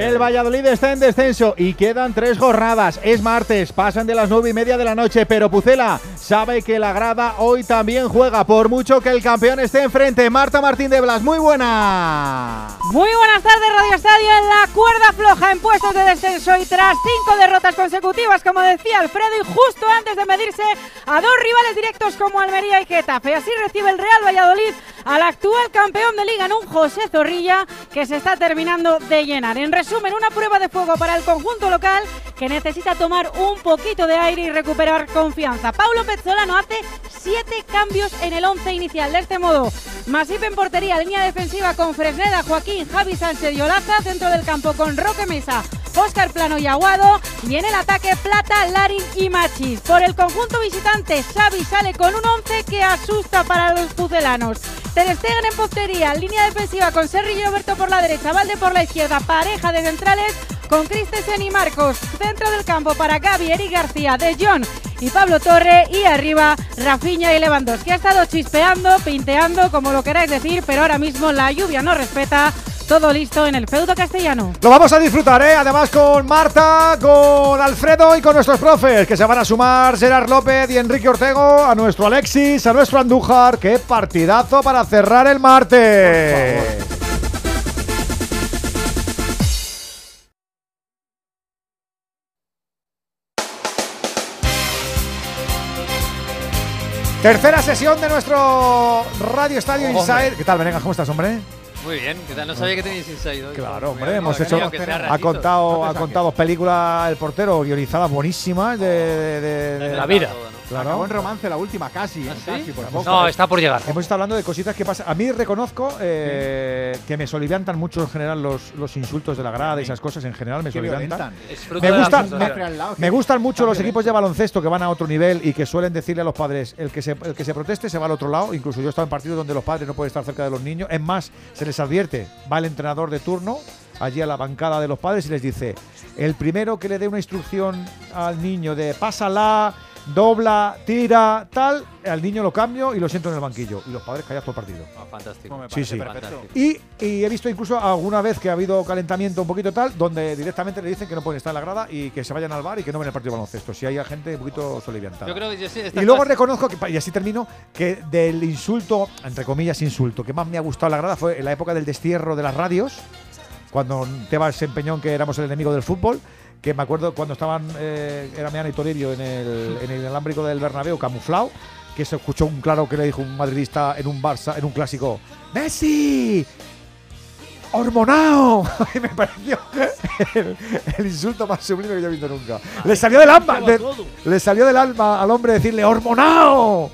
El Valladolid está en descenso y quedan tres jornadas. Es martes, pasan de las nueve y media de la noche, pero Pucela sabe que la grada hoy también juega, por mucho que el campeón esté enfrente. Marta Martín de Blas, muy buena. Muy buenas tardes, Radio Estadio en la cuerda floja en puestos de descenso y tras cinco derrotas consecutivas, como decía Alfredo, y justo antes de medirse a dos rivales directos como Almería y Getafe. Así recibe el Real Valladolid al actual campeón de liga en un José Zorrilla que se está terminando de llenar. En resumen, una prueba de fuego para el conjunto local que necesita tomar un poquito de aire y recuperar confianza. Paulo Pezzolano hace siete cambios en el once inicial. De este modo, Masip en portería, línea defensiva con Fresneda, Joaquín, Javi Sánchez y Olaza, centro del campo con Roque Mesa, Óscar Plano y Aguado, y en el ataque Plata, Larin y Machis. Por el conjunto visitante, Xavi sale con un once que asusta para los pucelanos. Ter Stegen en portería, línea defensiva con Serri y Roberto por la derecha, Valde por la izquierda, pareja de centrales con Christensen y Marcos. Centro del campo para Gaby, Eric García, De Jong y Pablo Torre. Y arriba Rafinha y Lewandowski. Ha estado chispeando, pinteando, como lo queráis decir, pero ahora mismo la lluvia no respeta. Todo listo en el feudo castellano. Lo vamos a disfrutar, ¿eh? Además con Marta, con Alfredo y con nuestros profes que se van a sumar Gerard López y Enrique Ortego, a nuestro Alexis, a nuestro Andújar. ¡Qué partidazo para cerrar el martes! Tercera sesión de nuestro Radio Estadio. Inside. ¿Qué tal, Venegas? ¿Cómo estás, hombre? Muy bien, ¿qué tal? No sabía que teníais inside hoy. Claro, hombre, hemos hecho. Ha contado, ha contado películas el portero guionizadas buenísimas de, de- de- de- La vida. Claro. Acabó en romance la última, casi. ¿eh? Casi, por poco. No, está por llegar. Hemos estado hablando de cositas que pasan. A mí reconozco eh, que me soliviantan mucho en general los, los insultos de la grada y esas cosas en general me Qué soliviantan. Me, frustración. me- me gustan mucho los equipos de baloncesto que van a otro nivel y que suelen decirle a los padres el que se, el que se proteste se va al otro lado. Incluso yo he estado en partidos donde los padres no pueden estar cerca de los niños. Es más, se les advierte, va el entrenador de turno allí a la bancada de los padres y les dice, el primero que le dé una instrucción al niño de pásala, dobla, tira, tal, al niño lo cambio y lo siento en el banquillo. Y los padres callados todo el partido. Ah, fantástico. Sí, sí. Fantástico. Y, y he visto incluso alguna vez que ha habido calentamiento un poquito tal, donde directamente le dicen que no pueden estar en la grada y que se vayan al bar y que no ven el partido de baloncesto. Si hay gente un poquito soliviantada. Yo creo que sí, y luego reconozco que, y así termino, que del insulto, entre comillas, insulto, que más me ha gustado en la grada fue en la época del destierro de las radios, cuando Tebas se empeñó en que éramos el enemigo del fútbol. Que me acuerdo cuando estaban eh, era Meana y Toribio en el, en el alámbrico del Bernabéu camuflado, que se escuchó un claro que le dijo un madridista en un Barça, en un clásico, ¡Messi! ¡Hormonao! *laughs* Y me pareció el, el insulto más sublime que yo he visto nunca. Le salió del alma, le salió del alma al hombre decirle ¡Hormonao!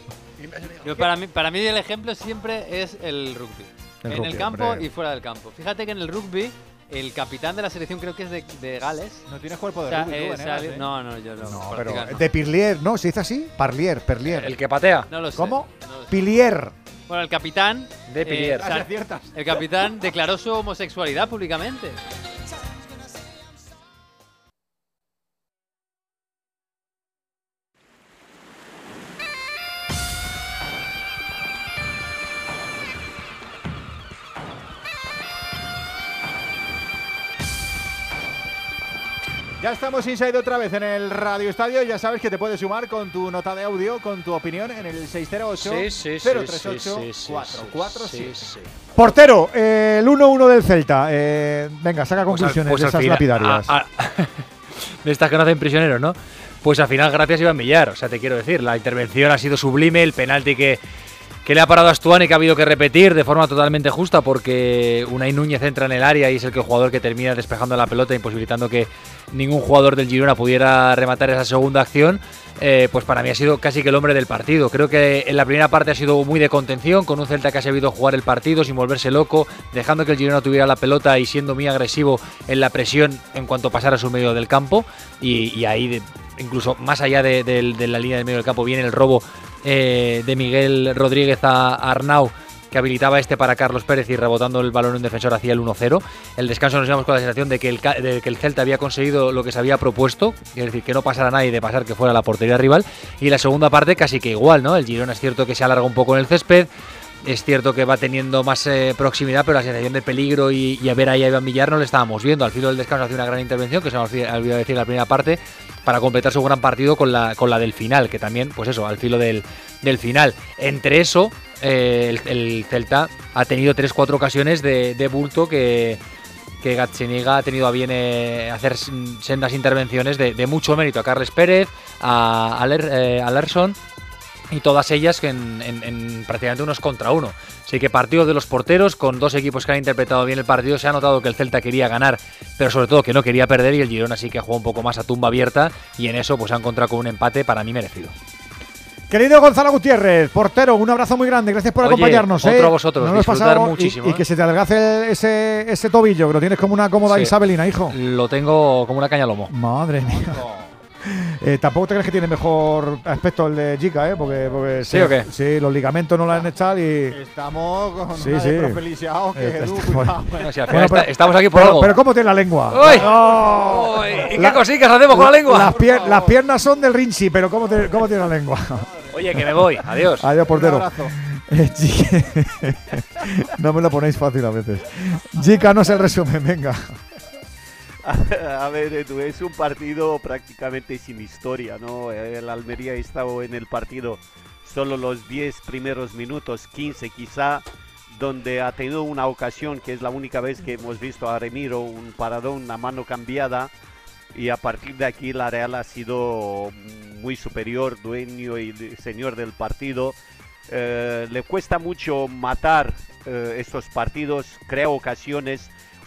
Para, mí, para mí el ejemplo siempre es el rugby. El en rugby, el campo hombre. y fuera del campo. Fíjate que en el rugby el capitán de la selección creo que es de, de Gales. No tienes cuerpo de O sea, rugby, tú, eh, ¿eh? No, no, yo no. No, pero no. de Pirlier, ¿no? ¿Se dice así? Parlier, Perlier. El que patea. No lo sé, ¿Cómo? no lo sé. Pilier. Bueno, el capitán. De Pilier. o sea, Casi aciertas. el capitán declaró su homosexualidad públicamente. Ya estamos inside otra vez en el Radio Estadio. Ya sabes que te puedes sumar con tu nota de audio, con tu opinión en el 608 Sí, sí, sí, 038 sí, sí, 447. sí, sí. Portero, eh, el 1-1 del Celta. Eh, venga, saca Pues al- conclusiones pues de esas final- lapidarias. a- a- *laughs* de estas que no hacen prisioneros, ¿no? Pues al final, gracias Iván Villar. O sea, te quiero decir, la intervención ha sido sublime, el penalti que, que le ha parado a Astuani que ha habido que repetir de forma totalmente justa porque Unai Núñez entra en el área y es el que el jugador que termina despejando la pelota, imposibilitando que ningún jugador del Girona pudiera rematar esa segunda acción. eh, pues para mí ha sido casi que el hombre del partido. Creo que en la primera parte ha sido muy de contención, con un Celta que ha sabido jugar el partido sin volverse loco, dejando que el Girona tuviera la pelota y siendo muy agresivo en la presión en cuanto pasara su medio del campo. Y, y ahí, de- incluso más allá de- de la línea del medio del campo, viene el robo eh, de Miguel Rodríguez a Arnau que habilitaba este para Carlos Pérez y rebotando el balón un defensor hacia el 1-0. El descanso nos llevamos con la sensación de que, el, de que el Celta había conseguido lo que se había propuesto, es decir, que no pasara nadie de pasar que fuera la portería rival. Y la segunda parte casi que igual, ¿no? El Girona es cierto que se alarga un poco en el césped, es cierto que va teniendo más eh, proximidad, pero la sensación de peligro y, a ver ahí a Iván Villar no le estábamos viendo. Al filo del descanso hace una gran intervención, que se ha olvidado decir en la primera parte, para completar su gran partido con la, con la del final, que también, pues eso, al filo del, del final. Entre eso, eh, el, el Celta ha tenido 3-4 ocasiones de, bulto que, que ha tenido a bien eh, hacer sendas intervenciones de, mucho mérito a Carles Pérez, a, a, a Lerson y todas ellas que en, en- en prácticamente unos contra uno. Así que partido de los porteros con dos equipos que han interpretado bien el partido. Se ha notado que el Celta quería ganar, pero sobre todo que no quería perder y el Girona sí que jugó un poco más a tumba abierta y en eso pues ha encontrado con un empate para mí merecido. Querido Gonzalo Gutiérrez, portero, un abrazo muy grande. Gracias por Oye, acompañarnos. otro ¿eh? a vosotros, No disfrutar pasado muchísimo, Y, ¿eh? que se te adelgace ese, ese tobillo, que lo tienes como una cómoda Sí. Isabelina, hijo. Lo tengo como una caña lomo. Madre mía. Eh, tampoco te crees que tiene mejor aspecto el de Jica, ¿eh? Porque, porque ¿Sí o qué? Sí, los ligamentos no lo han echado y. Estamos con Sí, sí. Profeliciao que Este- Edu, este- Bueno, si al Bueno, está- pero- estamos aquí por pero, algo. Pero ¿cómo tiene la lengua? ¡Uy! ¡Oh! ¿Y qué cositas hacemos con la lengua? Las, pier- las piernas son del Rinchi, pero ¿cómo, te- cómo tiene la lengua? Oye, que me voy. Adiós. Adiós, portero. Un abrazo. Eh, Jica- *laughs* no me lo ponéis fácil a veces. Jica no es el resumen, venga. *laughs* A ver, Edu, es un partido prácticamente sin historia, ¿no? El Almería ha estado en el partido solo los 10 primeros minutos, 15 quizá, donde ha tenido una ocasión que es la única vez que hemos visto a Remiro, un paradón, una mano cambiada, y a partir de aquí la Real ha sido muy superior, dueño y señor del partido. Eh, le cuesta mucho matar eh, estos partidos, crea ocasiones,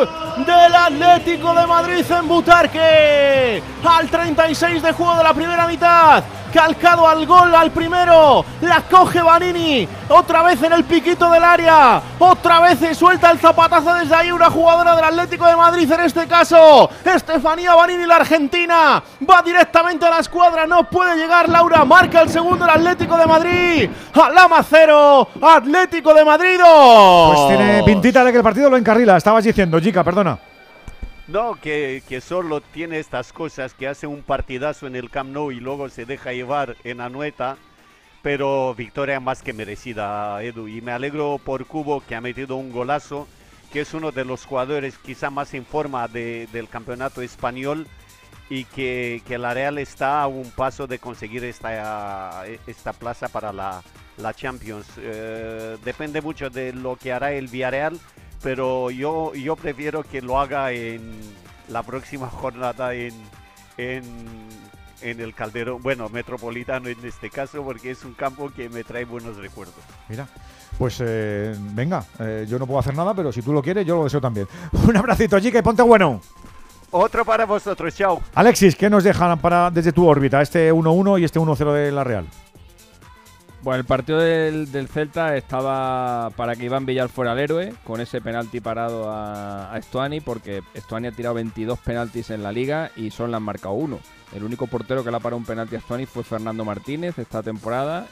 del Atlético de Madrid en Butarque. Al 36 de juego de la primera mitad. Calcado al gol al primero. La coge Vanini. Otra vez en el piquito del área. Otra vez se suelta el zapatazo desde ahí una jugadora del Atlético de Madrid en este caso. Estefanía Vanini, la argentina. Va directamente a la escuadra. No puede llegar Laura. Marca el segundo el Atlético de Madrid. Alama cero. Atlético de Madrid. Pues tiene pintita de que el partido lo encarrila. Estabas diciendo, Jica, perdona. No, que, que solo tiene estas cosas, que hace un partidazo en el Camp Nou y luego se deja llevar en Anueta, pero victoria más que merecida, Edu. Y me alegro por Cubo, que ha metido un golazo, que es uno de los jugadores quizá más en forma de- del campeonato español y que, que la Real está a un paso de conseguir esta, esta plaza para la, la Champions. Eh, depende mucho de lo que hará el Villarreal, pero yo, yo prefiero que lo haga en la próxima jornada en, en, en el Calderón, bueno, Metropolitano en este caso, porque es un campo que me trae buenos recuerdos. Mira. Pues eh, venga, eh, yo no puedo hacer nada, pero si tú lo quieres, yo lo deseo también. *laughs* Un abracito, chica, y ponte bueno. Otro para vosotros, chao. Alexis, ¿qué nos dejan para, desde tu órbita? Este 1-1 y este 1-0 de la Real. Bueno, el partido del, del Celta estaba para que Iván Villar fuera el héroe, con ese penalti parado a, a Estuani, porque Estuani ha tirado 22 penaltis en la liga y solo le han marcado uno. El único portero que le ha parado un penalti a Estuani fue Fernando Martínez esta temporada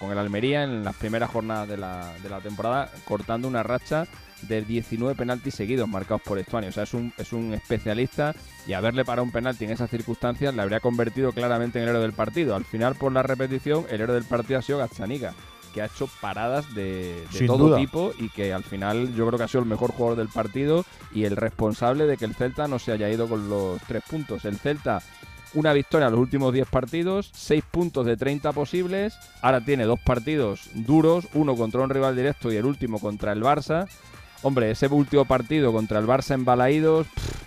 con el Almería en las primeras jornadas de la, de la temporada, cortando una racha de 19 penaltis seguidos marcados por Estuani. O sea, es un, es un especialista y haberle parado un penalti en esas circunstancias le habría convertido claramente en el héroe del partido. Al final, por la repetición, el héroe del partido ha sido Gazzaniga, que ha hecho paradas de, todo duda. tipo y que al final yo creo que ha sido el mejor jugador del partido y el responsable de que el Celta no se haya ido con los tres puntos. El Celta una victoria en los últimos 10 partidos, 6 puntos de 30 posibles. Ahora tiene dos partidos duros, uno contra un rival directo y el último contra el Barça. Hombre, ese último partido contra el Barça en Balaídos. pff,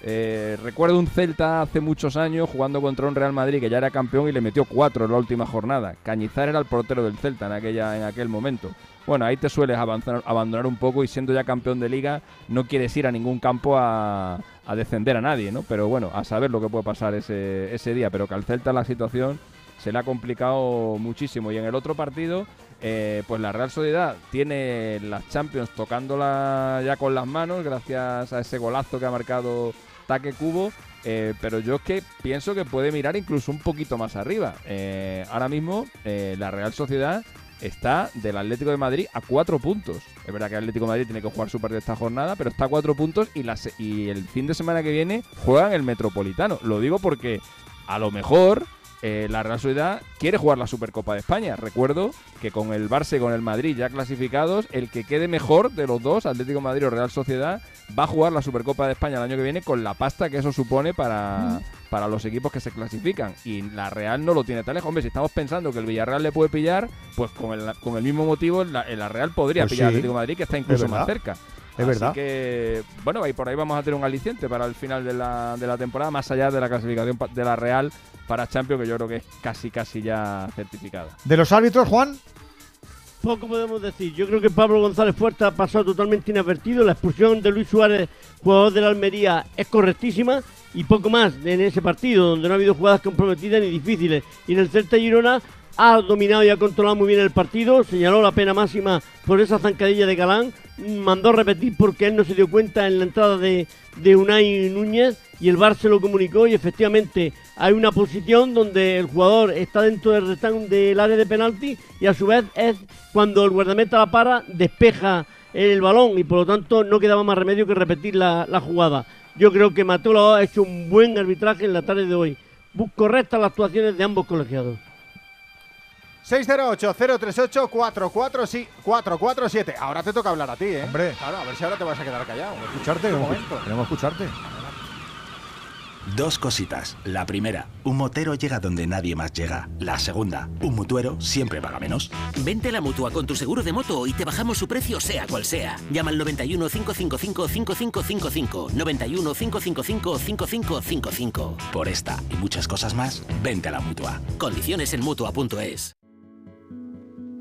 eh, recuerdo un Celta hace muchos años jugando contra un Real Madrid que ya era campeón y le metió 4 en la última jornada. Cañizar era el portero del Celta en, aquella, en aquel momento. Bueno, ahí te sueles abandonar un poco y siendo ya campeón de liga no quieres ir a ningún campo a, a descender a nadie, ¿no? Pero bueno, a saber lo que puede pasar ese, ese día. Pero que al Celta la situación se le ha complicado muchísimo. Y en el otro partido, eh, pues la Real Sociedad tiene las Champions tocándola ya con las manos gracias a ese golazo que ha marcado Taque Cubo. eh, pero yo es que pienso que puede mirar incluso un poquito más arriba. Eh, ahora mismo la Real Sociedad está del Atlético de Madrid a cuatro puntos. Es verdad que el Atlético de Madrid tiene que jugar su partido esta jornada, pero está a cuatro puntos y, y el fin de semana que viene juegan el Metropolitano. Lo digo porque a lo mejor eh, la Real Sociedad quiere jugar la Supercopa de España. Recuerdo que con el Barça y con el Madrid ya clasificados, el que quede mejor de los dos, Atlético de Madrid o Real Sociedad, va a jugar la Supercopa de España el año que viene con la pasta que eso supone para, para los equipos que se clasifican. Y la Real no lo tiene tan lejos. Hombre, si estamos pensando que el Villarreal le puede pillar, pues con el, con el mismo motivo la, la Real podría Pues pillar al sí, Atlético de Madrid, que está incluso más cerca. Es Así verdad. que, bueno, ahí por ahí vamos a tener un aliciente para el final de la, de la temporada, más allá de la clasificación de la Real para Champions, que yo creo que es casi, casi ya certificada. ¿De los árbitros, Juan? Poco podemos decir. Yo creo que Pablo González Fuerza ha pasado totalmente inadvertido. La expulsión de Luis Suárez, jugador de la Almería, es correctísima. Y poco más en ese partido, donde no ha habido jugadas comprometidas ni difíciles. Y en el Celta Girona ha dominado y ha controlado muy bien el partido. Señaló la pena máxima por esa zancadilla de Galán. Mandó a repetir porque él no se dio cuenta en la entrada de, Unai Núñez. Y el VAR se lo comunicó. Y efectivamente hay una posición donde el jugador está dentro del, del área de penalti. Y a su vez es cuando el guardameta la para, despeja el balón. Y por lo tanto no quedaba más remedio que repetir la, jugada. Yo creo que Mateo ha hecho un buen arbitraje en la tarde de hoy. Correctas las actuaciones de ambos colegiados. 608-038-44 sí, 447. Ahora te toca hablar a ti, ¿eh? Hombre. Claro, a ver si ahora te vas a quedar callado. Escucharte, Un momento. queremos escucharte. Dos cositas. La primera, un motero llega donde nadie más llega. La segunda, un mutuero siempre paga menos. Vente a la mutua con tu seguro de moto y te bajamos su precio, sea cual sea. Llama al 91 555 5555. 91 555 5555. Por esta y muchas cosas más, vente a la mutua. Condiciones en mutua.es.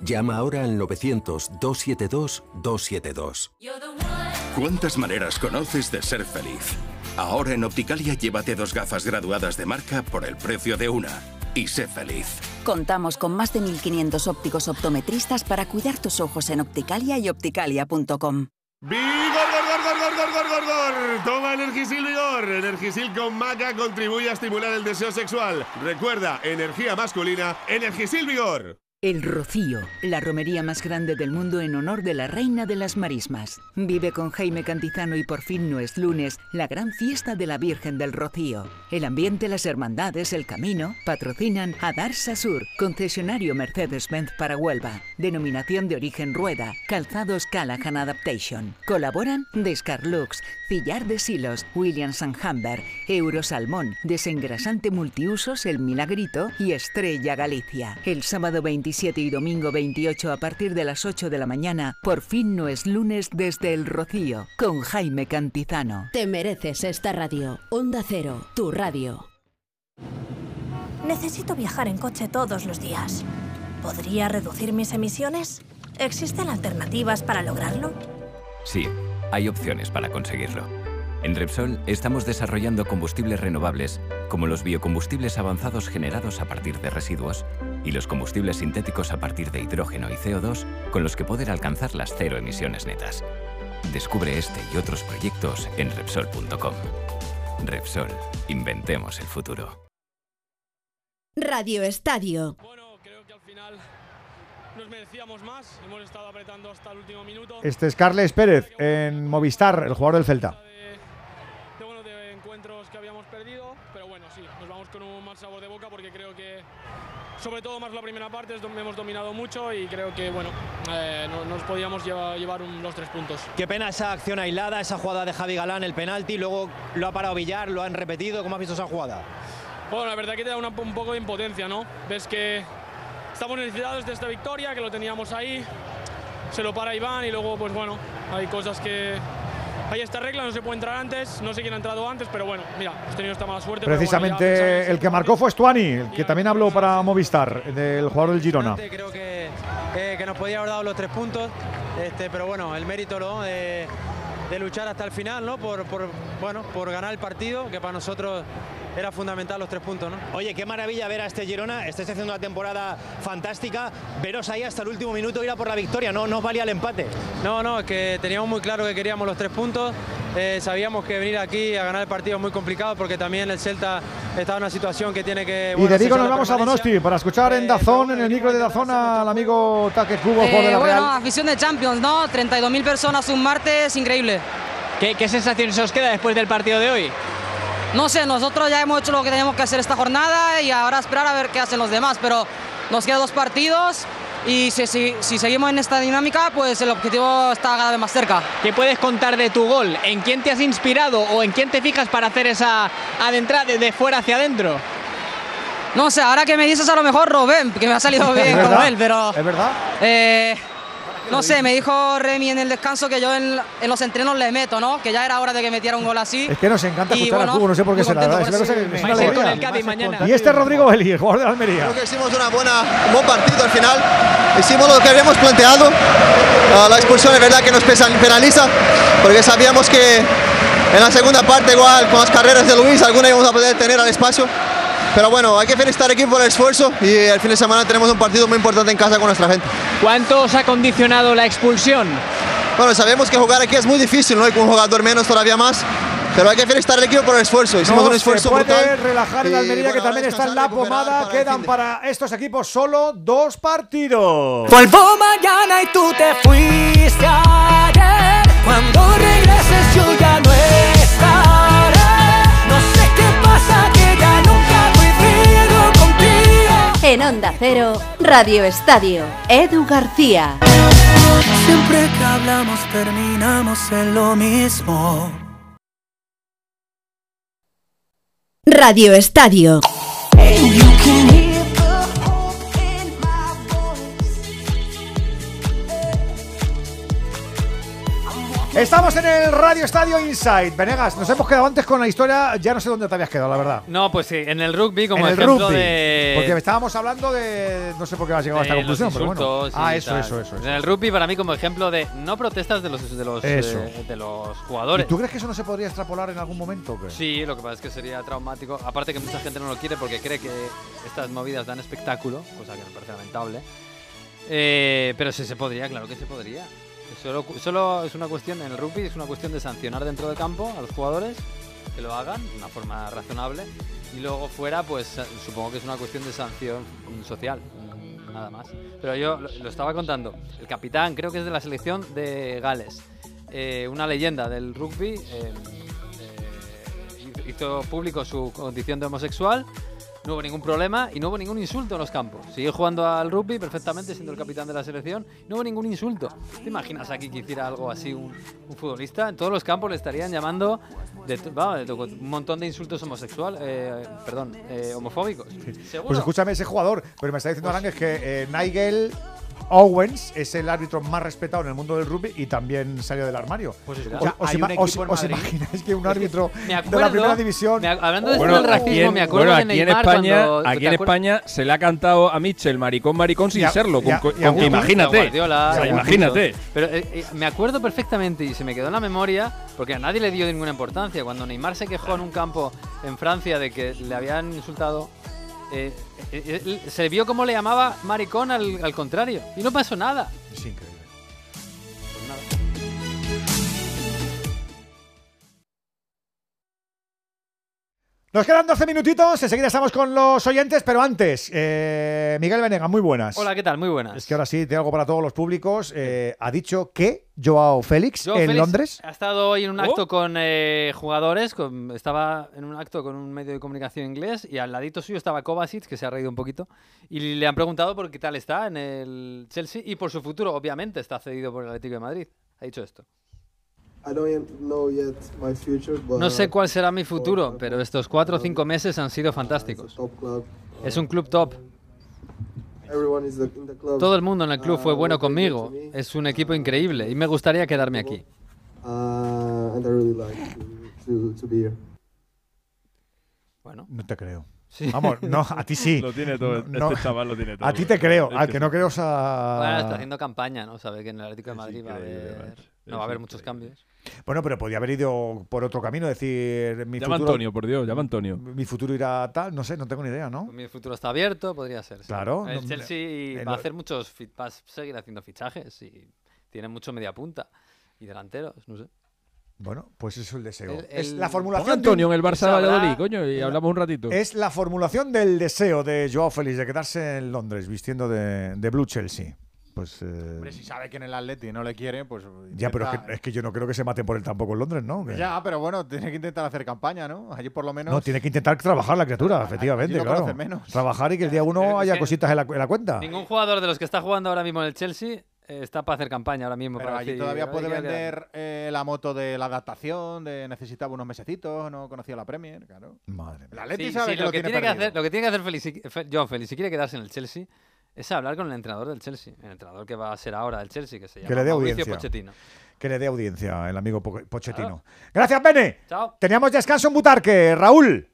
Llama ahora al 900-272-272. ¿Cuántas maneras conoces de ser feliz? Ahora en Opticalia llévate dos gafas graduadas de marca por el precio de una. Y sé feliz. Contamos con más de 1.500 ópticos optometristas para cuidar tus ojos en Opticalia y opticalia.com. ¡Vigor, gor, gor, gor, gor, gor, gor, gor! Toma Energisil Vigor. Energisil con maca contribuye a estimular el deseo sexual. Recuerda, energía masculina, Energisil Vigor. El Rocío, la romería más grande del mundo en honor de la reina de las marismas. Vive con Jaime Cantizano y por fin no es lunes, la gran fiesta de la Virgen del Rocío. El ambiente, las hermandades, el camino, patrocinan a Darsa Sur, concesionario Mercedes-Benz para Huelva. Denominación de origen Rueda, calzados Callahan Adaptation. Colaboran Descarlux, Cillar de Silos, Williams Humber, Eurosalmón, Desengrasante Multiusos El Milagrito y Estrella Galicia. El sábado 27 y domingo 28 a partir de las 8 de la mañana, por fin no es lunes desde El Rocío, con Jaime Cantizano. Te mereces esta radio. Onda Cero, tu radio. Necesito viajar en coche todos los días. ¿Podría reducir mis emisiones? ¿Existen alternativas para lograrlo? Sí, hay opciones para conseguirlo. En Repsol estamos desarrollando combustibles renovables, como los biocombustibles avanzados generados a partir de residuos y los combustibles sintéticos a partir de hidrógeno y CO2, con los que poder alcanzar las cero emisiones netas. Descubre este y otros proyectos en Repsol.com. Repsol, inventemos el futuro. Radio Estadio. Nos merecíamos más, hemos estado apretando hasta el último minuto. Este es Carles Pérez en Movistar, el jugador del Celta. De, bueno, de encuentros que habíamos perdido, pero bueno, sí, nos vamos con un mal sabor de boca porque creo que, sobre todo más la primera parte, es donde hemos dominado mucho y creo que, bueno, eh, no- nos podíamos llevar, llevar un- los tres puntos. Qué pena esa acción aislada, esa jugada de Javi Galán, el penalti, luego lo ha parado Villar, lo han repetido. ¿Cómo has visto esa jugada? Bueno, la verdad que te da una- un poco de impotencia, ¿no? Ves que estamos necesitados de esta victoria, que lo teníamos ahí, se lo para Iván y luego, pues bueno, hay cosas que... Hay esta regla, no se puede entrar antes, no sé quién ha entrado antes, pero bueno, mira, hemos tenido esta mala suerte. pero bueno, ya Precisamente pensamos- el que marcó fue Stuani, el que también habló para Movistar, del jugador del Girona. Creo que, eh, que nos podía haber dado los tres puntos, este, pero bueno, el mérito ¿no? de, de luchar hasta el final, ¿no? Por, por, bueno, por ganar el partido, que para nosotros era fundamental los tres puntos. ¿no? Oye, qué maravilla ver a este Girona. Estáis haciendo una temporada fantástica. Veros ahí hasta el último minuto ir a por la victoria. No, no os valía el empate. No, no, es que teníamos muy claro que queríamos los tres puntos. Eh, sabíamos que venir aquí a ganar el partido es muy complicado porque también el Celta está en una situación que tiene que. Y de Vigo nos vamos a. Donosti para escuchar en Dazón, en el micro de Dazón, al amigo Taque Cubo, de Eh, la bueno, Real. afición de Champions, ¿no? 32.000 personas un martes, increíble. ¿Qué, qué sensación se os queda después del partido de hoy? No sé, nosotros ya hemos hecho lo que teníamos que hacer esta jornada y ahora esperar a ver qué hacen los demás, pero nos quedan dos partidos y si, si- si seguimos en esta dinámica, pues el objetivo está cada vez más cerca. ¿Qué puedes contar de tu gol? ¿En quién te has inspirado o en quién te fijas para hacer esa adentrada de, de fuera hacia adentro? No sé, ahora que me dices a lo mejor Robén, que me ha salido bien como él, pero... ¿Es verdad? Eh, no sé, me dijo Remy en el descanso que yo en, en los entrenos le meto, ¿no? Que ya era hora de que metiera un gol así. Es que nos encanta Y escuchar bueno, a Cubo, no sé por qué será. contento Es una cosa que es el. Y este es Rodrigo Belli, el jugador de Almería. Creo que hicimos una buena, un buen partido al final. Hicimos lo que habíamos planteado. Ah, la expulsión es verdad que nos penaliza, porque sabíamos que en la segunda parte, igual con las carreras de Luis, alguna íbamos a poder tener al espacio. Pero bueno, hay que felicitar al equipo por el esfuerzo y el fin de semana tenemos un partido muy importante en casa con nuestra gente. ¿Cuánto os ha condicionado la expulsión? Bueno, sabemos que jugar aquí es muy difícil, ¿no? Y con un jugador menos todavía más. Pero hay que felicitar al equipo por el esfuerzo. Hicimos No un se esfuerzo puede brutal. relajar en Y, Almería, que bueno, también está en la pomada. Quedan para estos equipos solo dos partidos. Vuelvo mañana y tú te fuiste ayer. Cuando regreses yo ya Cero, Radio Estadio. Edu García. Siempre que hablamos terminamos en lo mismo. Radio Estadio. Estamos en el Radio Estadio Inside. Venegas, nos hemos quedado antes con la historia. Ya no sé dónde te habías quedado, la verdad. No, pues sí, en el rugby, como en el ejemplo rugby. de. Porque estábamos hablando de. No sé por qué has llegado a esta de conclusión, pero bueno. Ah, eso, eso, eso, eso. En el rugby, para mí, como ejemplo de no protestas de los, de los, eh, de los ¿Y jugadores. tú crees que eso no se podría extrapolar en algún momento? o qué? Sí, lo que pasa es que sería traumático. Aparte que mucha gente no lo quiere porque cree que estas movidas dan espectáculo, cosa que me parece lamentable. Eh, pero sí se podría, claro que se podría. Solo, es una cuestión, en el rugby es una cuestión de sancionar dentro del campo a los jugadores, que lo hagan de una forma razonable, y luego fuera, pues eh, supongo que es una cuestión de sanción social, nada más. Pero yo lo, estaba contando, el capitán creo que es de la selección de Gales, eh, una leyenda del rugby, eh, hizo público su condición de homosexual, no hubo ningún problema y no hubo ningún insulto en los campos. Siguió jugando al rugby perfectamente, siendo el capitán de la selección. No hubo ningún insulto. ¿Te imaginas aquí que hiciera algo así un, un futbolista? En todos los campos le estarían llamando de, vamos, de un montón de insultos homosexuales, eh, perdón, eh, homofóbicos. Seguro. Pues escúchame, ese jugador, pero me está diciendo Arangues que eh, Nigel Owens es el árbitro más respetado en el mundo del rugby y también salió del armario. Pues ¿Os, os ima- os- os imagináis que un árbitro me de la acuerdo- primera división. hablando de Bueno, del racismo, aquí en, me acuerdo bueno, aquí en España, cuando- aquí ¿te en? España se le ha cantado a Mitchell maricón maricón sin Y a- serlo. con- con- imagínate. Guardiola, O imagínate. Pero eh, eh, me acuerdo perfectamente y se me quedó en la memoria porque a nadie le dio ninguna importancia. Cuando Neymar se quejó en un campo en Francia de que le habían insultado, eh, eh, eh, se vio cómo le llamaba maricón al, al contrario y no pasó nada. Es increíble. Nos quedan 12 minutitos, enseguida estamos con los oyentes, pero antes, eh, Miguel Venega, muy buenas. Hola, ¿qué tal? Muy buenas. Es que ahora sí, tengo algo para todos los públicos. Eh, ha dicho que Joao Félix Joao en Félix Londres. Ha estado hoy en un Oh. acto con eh, jugadores, con- estaba en un acto con un medio de comunicación inglés y al ladito suyo estaba Kovacic, que se ha reído un poquito, y le han preguntado por qué tal está en el Chelsea y por su futuro, obviamente está cedido por el Atlético de Madrid. Ha dicho esto. No sé cuál será mi futuro, pero estos cuatro o cinco meses han sido fantásticos. club. Es un club top. Everyone is the, in the club. Todo el mundo en el club fue uh, bueno was very good conmigo. Es un equipo increíble y me gustaría quedarme aquí. uh, and I really like to, to, to be here. Bueno. No te creo. Sí. Vamos, no, a ti sí. *laughs* Lo tiene todo, No, este chaval lo tiene todo. A ti te creo, al que no creo es a... Bueno, está haciendo campaña, ¿no? Sabe que en el Atlético de Madrid va a haber. No va a haber muchos cambios. Bueno, pero podía haber ido por otro camino, decir mi Llama futuro... Antonio, por Dios, llama Antonio. Mi futuro irá tal, no sé, no tengo ni idea, ¿no? Mi futuro está abierto, podría ser. sí. Claro, El no, Chelsea va a hacer muchos, va a seguir haciendo fichajes y tiene mucho media punta y delanteros, no sé. Bueno, pues eso es el deseo. El- es la formulación... de Antonio en el Barça de Valladolid, coño, y hablamos un ratito. Es la formulación del deseo de Joao Félix de quedarse en Londres vistiendo de, de Blue Chelsea. Pues... eh, Hombre, si sabe que en el Atleti no le quiere, pues. ya, pero es que, es que yo no creo que se maten por él tampoco en Londres, ¿no? Que- Ya, pero bueno, tiene que intentar hacer campaña, ¿no? Allí por lo menos. No, tiene que intentar trabajar la criatura, efectivamente, claro. menos. Trabajar y que el día *laughs* uno haya cositas en la, en la cuenta. Ningún jugador de los que está jugando ahora mismo en el Chelsea eh, está para hacer campaña ahora mismo. Pero para allí decir, todavía "Ay, puede quiero quedarme". vender eh, la moto de la adaptación, de necesitaba unos mesecitos, no conocía la Premier, claro. Madre Sí, sabe sí, que lo, que tiene tiene que hacer, lo que tiene que hacer Félix, Joao Félix, si quiere quedarse en el Chelsea, es hablar con el entrenador del Chelsea. El entrenador que va a ser ahora del Chelsea, que se llama Que le dé Mauricio audiencia. Pochettino. Que le dé audiencia el amigo Po- Pochettino. Gracias, Bene. Chao. Teníamos descanso en Butarque. Raúl.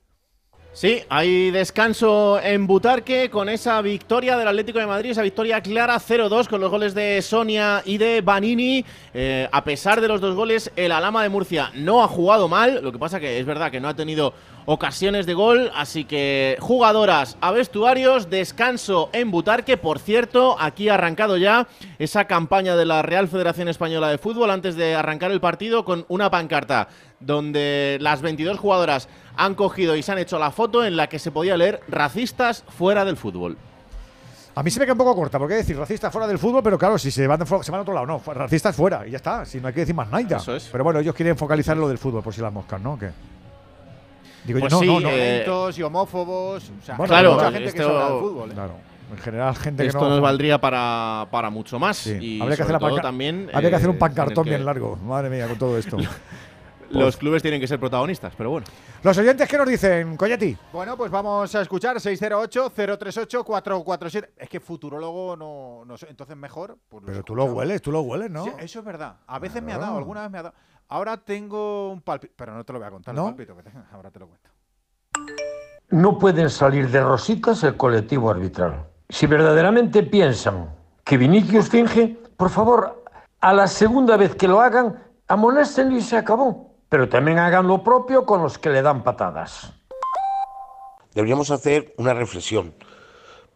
Sí, hay descanso en Butarque con esa victoria del Atlético de Madrid, esa victoria clara 0-2 con los goles de Sonia y de Banini. Eh, a pesar de los dos goles, el Alama de Murcia no ha jugado mal, lo que pasa que es verdad que no ha tenido ocasiones de gol, así que jugadoras a vestuarios, descanso en Butarque. Por cierto, aquí ha arrancado ya esa campaña de la Real Federación Española de Fútbol antes de arrancar el partido con una pancarta donde las 22 jugadoras han cogido y se han hecho la foto en la que se podía leer racistas fuera del fútbol. A mí se me queda un poco corta, porque decir racistas fuera del fútbol, pero claro, si se van, se van a otro lado, no, racistas fuera, y ya está, si no hay que decir más nada. Es. Pero bueno, ellos quieren focalizar en lo del fútbol, por si las moscas, ¿no? ¿Qué? Digo Pues yo, no, sí, no, no. eh, Violentos y homófobos. O sea, Bueno, claro, mucha gente que esto- se habla del fútbol. ¿eh? Claro, en general, gente Esto que no. nos valdría para, para mucho más. Sí, Y habría que hacer todo también. habría que hacer un eh, pancartón que bien largo. Madre mía, con todo esto. *laughs* Los clubes tienen que ser protagonistas, pero bueno. Los oyentes, ¿qué nos dicen, Coyetti? Bueno, pues vamos a escuchar 608-038-447. Es que futurólogo no, no sé, entonces mejor. pues Pero tú lo hueles, tú lo hueles, ¿no? Sí, eso es verdad. A veces me ha dado, alguna vez me ha dado. Ahora tengo un palpito, pero no te lo voy a contar, ¿No? el palpito que tengo. *laughs* Ahora te lo cuento. No pueden salir de rositas el colectivo arbitral. Si verdaderamente piensan que Vinicius finge, por favor, a la segunda vez que lo hagan, amonéstenlo y se acabó. Pero también hagan lo propio con los que le dan patadas. Deberíamos hacer una reflexión.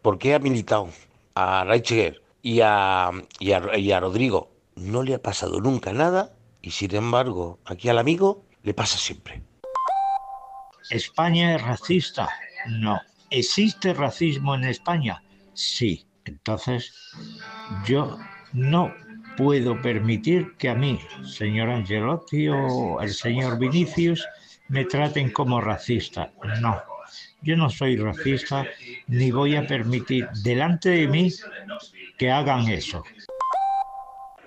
¿Por qué ha militado a Reichiger y a, y a, y a Rodrigo no le ha pasado nunca nada y sin embargo aquí al amigo le pasa siempre. ¿España es racista? No. ¿Existe racismo en España? Sí. Entonces, yo no puedo permitir que a mí, señor Angelotti o el señor Vinicius, me traten como racista. No. Yo no soy racista ni voy a permitir delante de mí que hagan eso.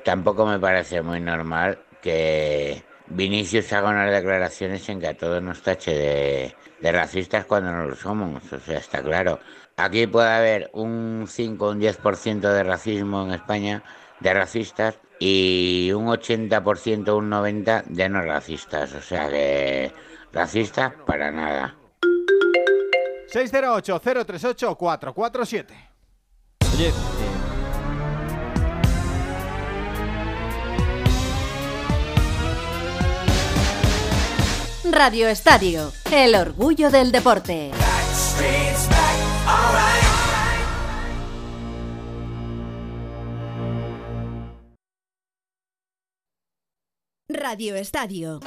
Tampoco me parece muy normal que Vinicius haga unas declaraciones en que a todos nos tache de, de racistas cuando no lo somos. O sea, está claro. Aquí puede haber un 5 o un 10% de racismo en España, de racistas, y un 80% o un 90% de no racistas. O sea que racistas para nada. 608-038-447. Oye, eh, Radio Estadio, el orgullo del deporte. Radio Estadio.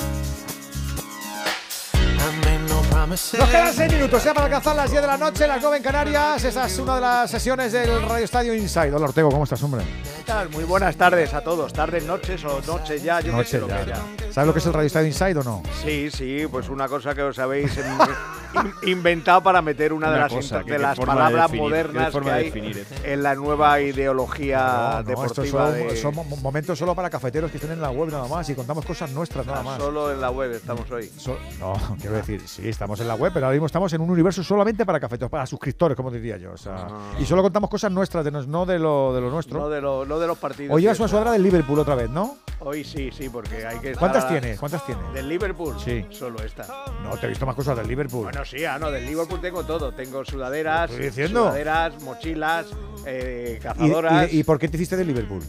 Nos quedan 6 minutos ya para alcanzar las 10 de la noche, las 9 en Canarias. Esa es una de las sesiones del Radio Estadio Inside. Hola Ortego, ¿cómo estás, hombre? ¿Qué tal? Muy buenas tardes a todos. Tardes, noches o noche ya. Yo qué Noche lo que ya. ¿Sabes lo que es el Radio Estadio Inside o no? Sí, sí, pues una cosa que os habéis in- in- inventado para meter una, de las, cosa, de las de palabras definir, modernas que de hay definir eso. en la nueva ideología No, no, deportiva. son, de- son mo- momentos solo para cafeteros que estén en la web nada más y contamos cosas nuestras nada más. Solo en la web estamos hoy. So- no, *laughs* quiero decir, sí, estamos en la web, pero ahora mismo estamos en un universo solamente para cafeteros, para suscriptores, como diría yo. O sea, Y solo contamos cosas nuestras, de no de lo, de lo nuestro. No de, lo- no de los partidos. Hoy llevas una sudadera del Liverpool otra vez, ¿no? Hoy sí, sí, porque hay que. estar ¿Cuántas tienes? ¿Cuántas tienes? ¿Del Liverpool? Sí. Solo esta. No, te he visto más cosas del Liverpool. Bueno, sí, ah, no, del Liverpool tengo todo. Tengo sudaderas, sudaderas, mochilas, eh, ¿Y, cazadoras. y, y por qué te hiciste del Liverpool?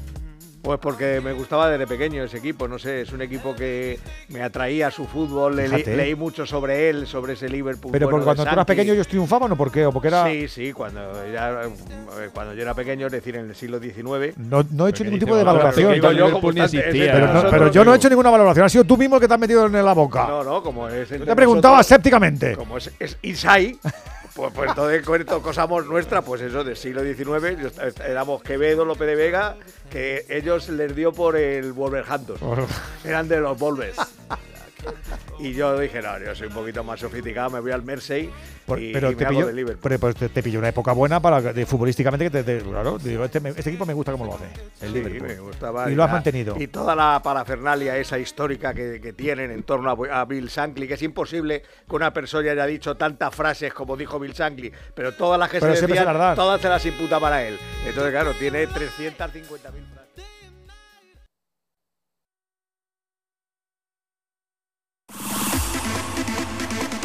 Pues porque me gustaba desde pequeño ese equipo, no sé, es un equipo que me atraía su fútbol, le- leí mucho sobre él, sobre ese Liverpool. Pero bueno porque cuando tú eras pequeño ellos triunfaban o por qué? ¿O porque era.? Sí, sí, cuando, ya, eh, cuando yo era pequeño, es decir, en el siglo XIX. No, no he hecho ningún tipo de valoración. yo, existía. Pero, no- pero yo no he hecho ninguna valoración. Ha sido tú mismo el que te has metido en la boca. No, no, como es. Yo te preguntaba escépticamente. Como es, es Inside, pues, pues todo de cuento, cosas nuestras, pues eso, del siglo XIX. éramos Quevedo, López de Vega, que ellos les dio por el Wolverhampton. Eran de los Wolves. *laughs* Y yo dije, no, yo soy un poquito más sofisticado, me voy al Mersey Por- y, pero y me te hago pilló, de Liverpool. pero, pues te, te pilló una época buena para de, futbolísticamente que te, te- claro, digo, este, este equipo me gusta como lo hace. El Sí, Liverpool. me gustaba y lo has la- mantenido. Y toda la parafernalia esa histórica que, que tienen en torno a, a Bill Shankly, que es imposible que una persona haya dicho tantas frases como dijo Bill Shankly, pero todas las que Pero se decían, se las todas se las imputa para él. Entonces, claro, tiene 350.000 frases.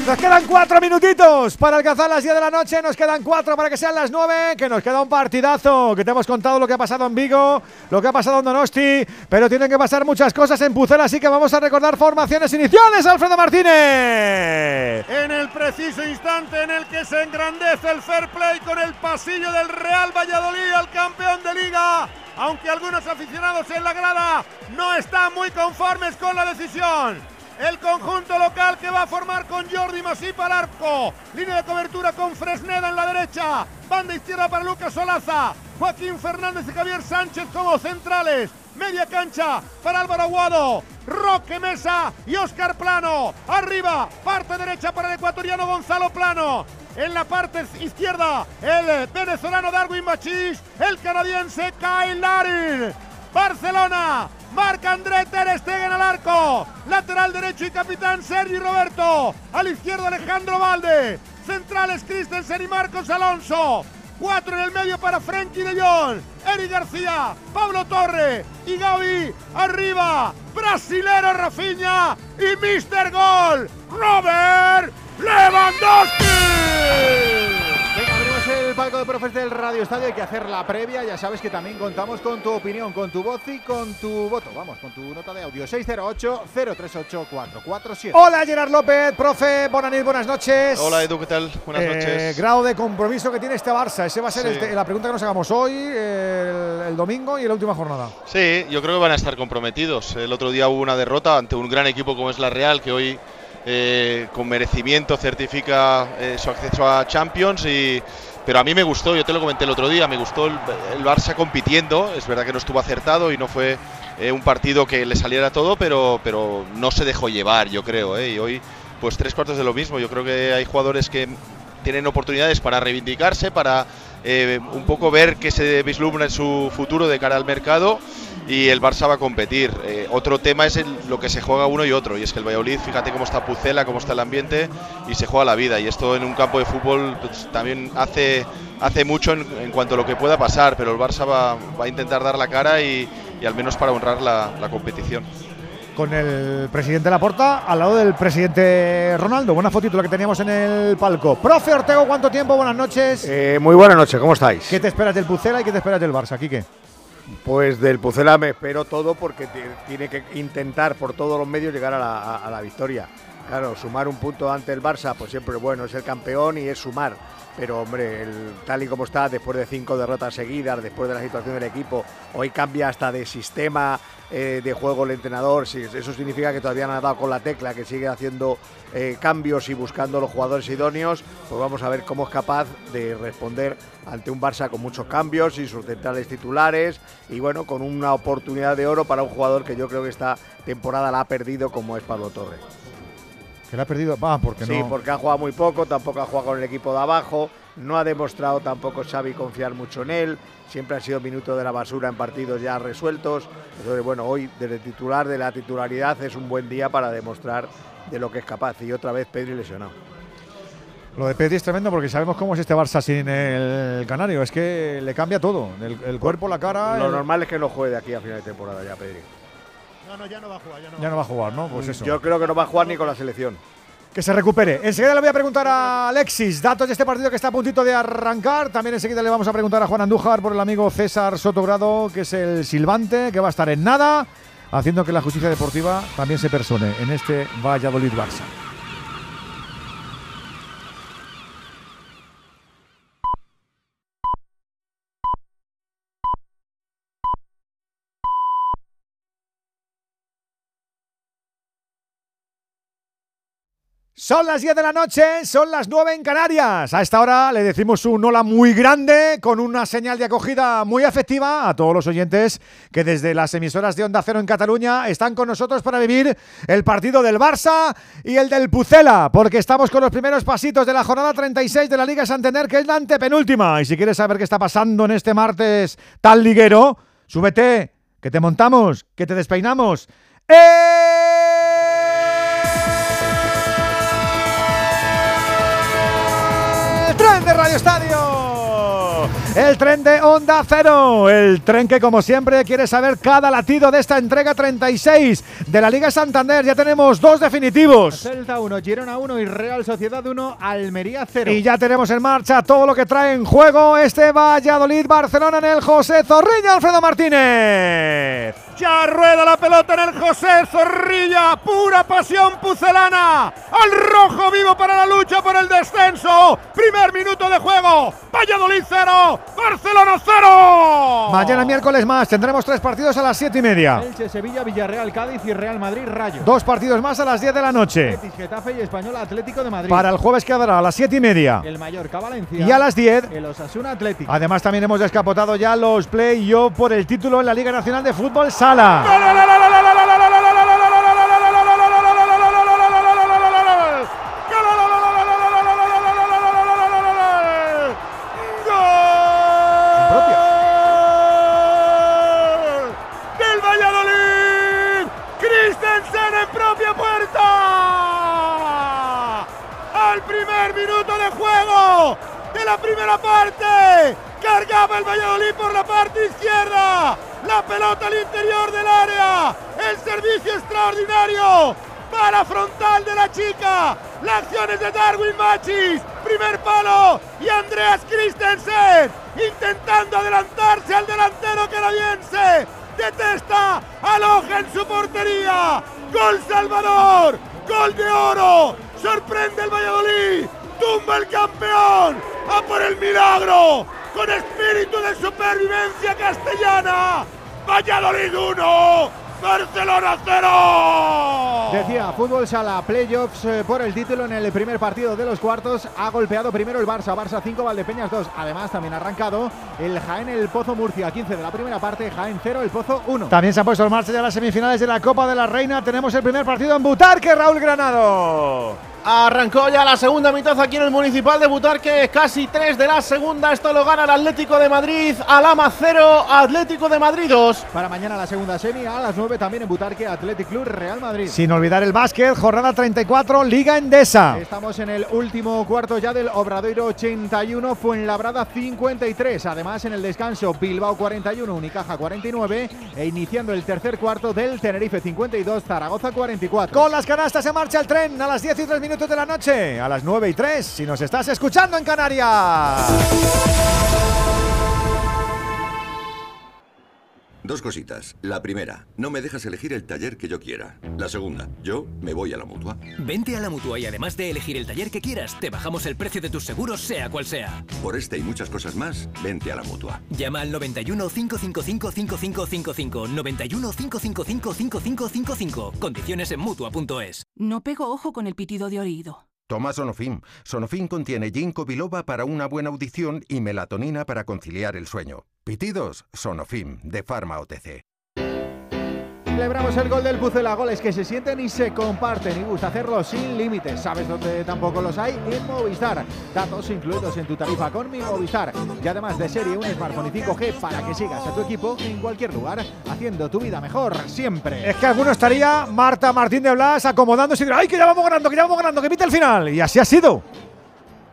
Nos quedan cuatro minutitos para alcanzar las 10 de la noche. Nos quedan cuatro para que sean las 9. Que nos queda un partidazo. Que te hemos contado lo que ha pasado en Vigo, lo que ha pasado en Donosti. Pero tienen que pasar muchas cosas en Pucela. Así que vamos a recordar formaciones iniciales. Alfredo Martínez. En el preciso instante en el que se engrandece el fair play con el pasillo del Real Valladolid al campeón de liga. Aunque algunos aficionados en la grada no están muy conformes con la decisión. El conjunto local que va a formar con Jordi Masip al arco. Línea de cobertura con Fresneda en la derecha. Banda izquierda para Lucas Solaza. Joaquín Fernández y Javier Sánchez como centrales. Media cancha para Álvaro Aguado. Roque Mesa y Oscar Plano. Arriba, parte derecha para el ecuatoriano Gonzalo Plano. En la parte izquierda, el venezolano Darwin Machís. El canadiense Kyle Larin. Barcelona, marca André Ter Stegen al arco, lateral derecho y capitán Sergi Roberto, al izquierdo Alejandro Valde, centrales Christensen y Marcos Alonso, cuatro en el medio para Frenkie de Jong, Eric García, Pablo Torre y Gaby arriba, brasilero Rafinha y Mr. Gol, Robert Lewandowski. Abrimos el palco de profes del Radio Estadio hay que hacer la previa. Ya sabes que también contamos con tu opinión, con tu voz y con tu voto. Vamos, con tu nota de audio. 608-038-447. Hola Gerard López, profe, buenas buenas noches. Hola Edu, ¿qué tal? Buenas Eh, noches. Grado de compromiso que tiene este Barça. Ese va a ser Sí. el te- la pregunta que nos hagamos hoy, el, el domingo y en la última jornada. Sí, yo creo que van a estar comprometidos. El otro día hubo una derrota ante un gran equipo como es la Real, que hoy eh, con merecimiento certifica eh, su acceso a Champions. Y, pero a mí me gustó, yo te lo comenté el otro día, me gustó el, Barça compitiendo. Es verdad que no estuvo acertado y no fue eh, un partido que le saliera todo, pero, pero no se dejó llevar, yo creo. eh. Y hoy, pues tres cuartos de lo mismo. Yo creo que hay jugadores que tienen oportunidades para reivindicarse, para eh, un poco ver qué se vislumbra en su futuro de cara al mercado y el Barça va a competir. Eh, otro tema es el- lo que se juega uno y otro, y es que el Valladolid, fíjate cómo está Pucela, cómo está el ambiente, y se juega la vida. Y esto en un campo de fútbol pues, también hace, hace mucho en, cuanto a lo que pueda pasar, pero el Barça va, a intentar dar la cara y, al menos para honrar la competición. Con el presidente Laporta al lado del presidente Ronaldo. Buena fotito la que teníamos en el palco. Profe Ortego, ¿cuánto tiempo? Buenas noches. Eh, muy buenas noches, ¿cómo estáis? ¿Qué te esperas del Pucela y qué te esperas del Barça, Quique? Pues del Pucela me espero todo porque ti- tiene que intentar por todos los medios llegar a la, a- a la victoria. Claro, sumar un punto ante el Barça, pues siempre bueno, es el campeón y es sumar. Pero hombre, tal y como está, después de cinco derrotas seguidas, después de la situación del equipo, hoy cambia hasta de sistema eh, de juego el entrenador. Sí, eso significa que todavía no ha dado con la tecla, que sigue haciendo eh, cambios y buscando los jugadores idóneos. Pues vamos a ver cómo es capaz de responder ante un Barça con muchos cambios y sus centrales titulares y bueno, con una oportunidad de oro para un jugador que yo creo que esta temporada la ha perdido como es Pablo Torre. Que la ha perdido. Va, porque Sí, no. porque ha jugado muy poco, tampoco ha jugado con el equipo de abajo, no ha demostrado tampoco Xavi confiar mucho en él, siempre ha sido minuto de la basura en partidos ya resueltos. Entonces, bueno, hoy desde titular de la titularidad es un buen día para demostrar de lo que es capaz. Y otra vez Pedri lesionado. Lo de Pedri es tremendo porque sabemos cómo es este Barça sin el Canario. Es que le cambia todo. El, el cuerpo, la cara. Lo el- normal es que no juegue de aquí a final de temporada ya Pedri. No, no, ya no va a jugar. Ya no. Ya no va a jugar, ¿no? Pues eso. Yo creo que no va a jugar ni con la selección. Que se recupere. Enseguida le voy a preguntar a Alexis datos de este partido que está a puntito de arrancar. También enseguida le vamos a preguntar a Juan Andújar por el amigo César Sotogrado, que es el silbante, que va a estar en nada, haciendo que la justicia deportiva también se persone en este Valladolid-Barça. Son las 10 de la noche, son las 9 en Canarias. A esta hora le decimos un hola muy grande con una señal de acogida muy afectiva a todos los oyentes que desde las emisoras de Onda Cero en Cataluña están con nosotros para vivir el partido del Barça y el del Pucela, porque estamos con los primeros pasitos de la jornada 36 de la Liga Santander, que es la antepenúltima. Y si quieres saber qué está pasando en este martes tan liguero, súbete, que te montamos, que te despeinamos. El tren de Radio Estadio. El tren de Onda Cero. El tren que, como siempre, quiere saber cada latido de esta entrega 36 de la Liga Santander. Ya tenemos dos definitivos. Celta 1, Girona 1 y Real Sociedad 1, Almería 0. Y ya tenemos en marcha todo lo que trae en juego este Valladolid-Barcelona en el José Zorrilla, Alfredo Martínez. Ya rueda la pelota en el José Zorrilla, pura pasión pucelana. Al rojo vivo para la lucha por el descenso. Primer minuto de juego. Valladolid 0, Barcelona 0. Mañana miércoles más tendremos tres partidos a las siete y media. Elche, Sevilla, Villarreal, Cádiz y Real Madrid, Rayo. Dos partidos más a las 10 de la noche. Betis, Getafe y Español Atlético de Madrid. Para el jueves quedará a las siete y media. El Mallorca, Valencia. Y a las 10. El Osasuna Atlético. Además también hemos descapotado ya los play-off por el título en la Liga Nacional de Fútbol Sala. Del Valladolid. Christensen en propia puerta. Al primer minuto de juego de la primera parte. Cargaba el Valladolid por la parte izquierda. La pelota al interior del área. El servicio extraordinario para frontal de la chica. La acción es de Darwin Machis. primer palo y Andreas Christensen intentando adelantarse al delantero canadiense. Detesta, aloja en su portería. Gol Salvador, gol de oro. Sorprende el Valladolid, tumba el campeón. A por el milagro, con espíritu de supervivencia castellana. Valladolid 1, Barcelona 0. Decía, fútbol sala, playoffs eh, por el título en el primer partido de los cuartos. Ha golpeado primero el Barça, Barça 5, Valdepeñas 2. Además, también ha arrancado el Jaén, el Pozo Murcia, 15 de la primera parte, Jaén 0, el Pozo 1. También se han puesto en marcha ya las semifinales de la Copa de la Reina. Tenemos el primer partido en Butarque, Raúl Granado. Arrancó ya la segunda mitad aquí en el Municipal de Butarque, casi 3 de la segunda. Esto lo gana el Atlético de Madrid. Alama 0, Atlético de Madrid 2. Para mañana la segunda semi, a las 9 también en Butarque, Athletic Club Real Madrid. Sin olvidar el básquet, jornada 34, Liga Endesa. Estamos en el último cuarto ya del Obradoiro 81, Fuenlabrada 53. Además, en el descanso, Bilbao 41, Unicaja 49. E iniciando el tercer cuarto del Tenerife 52, Zaragoza 44. Con las canastas se marcha el tren a las 10 y 3 minutos de la noche, a las 9 y 3, si nos estás escuchando en Canarias. Dos cositas. La primera, no me dejas elegir el taller que yo quiera. La segunda, yo me voy a la mutua. Vente a la mutua y además de elegir el taller que quieras, te bajamos el precio de tus seguros, sea cual sea. Por este y muchas cosas más, vente a la mutua. Llama al 91 555 5555. 91 555 5555. Condiciones en mutua.es. No pego ojo con el pitido de oído. Toma Sonofim. Sonofim contiene ginkgo biloba para una buena audición y melatonina para conciliar el sueño. Pitidos, Sonofim, de Pharma OTC. Celebramos el gol del Pucela, goles que se sienten y se comparten y gusta hacerlo sin límites. ¿Sabes dónde tampoco los hay? En Movistar. Datos incluidos en tu tarifa con mi Movistar. Y además de serie, un smartphone y 5G para que sigas a tu equipo en cualquier lugar, haciendo tu vida mejor siempre. Es que alguno estaría, Marta Martín de Blas, acomodándose y dirá, ¡ay, que ya vamos ganando, que ya vamos ganando, que pita el final! Y así ha sido.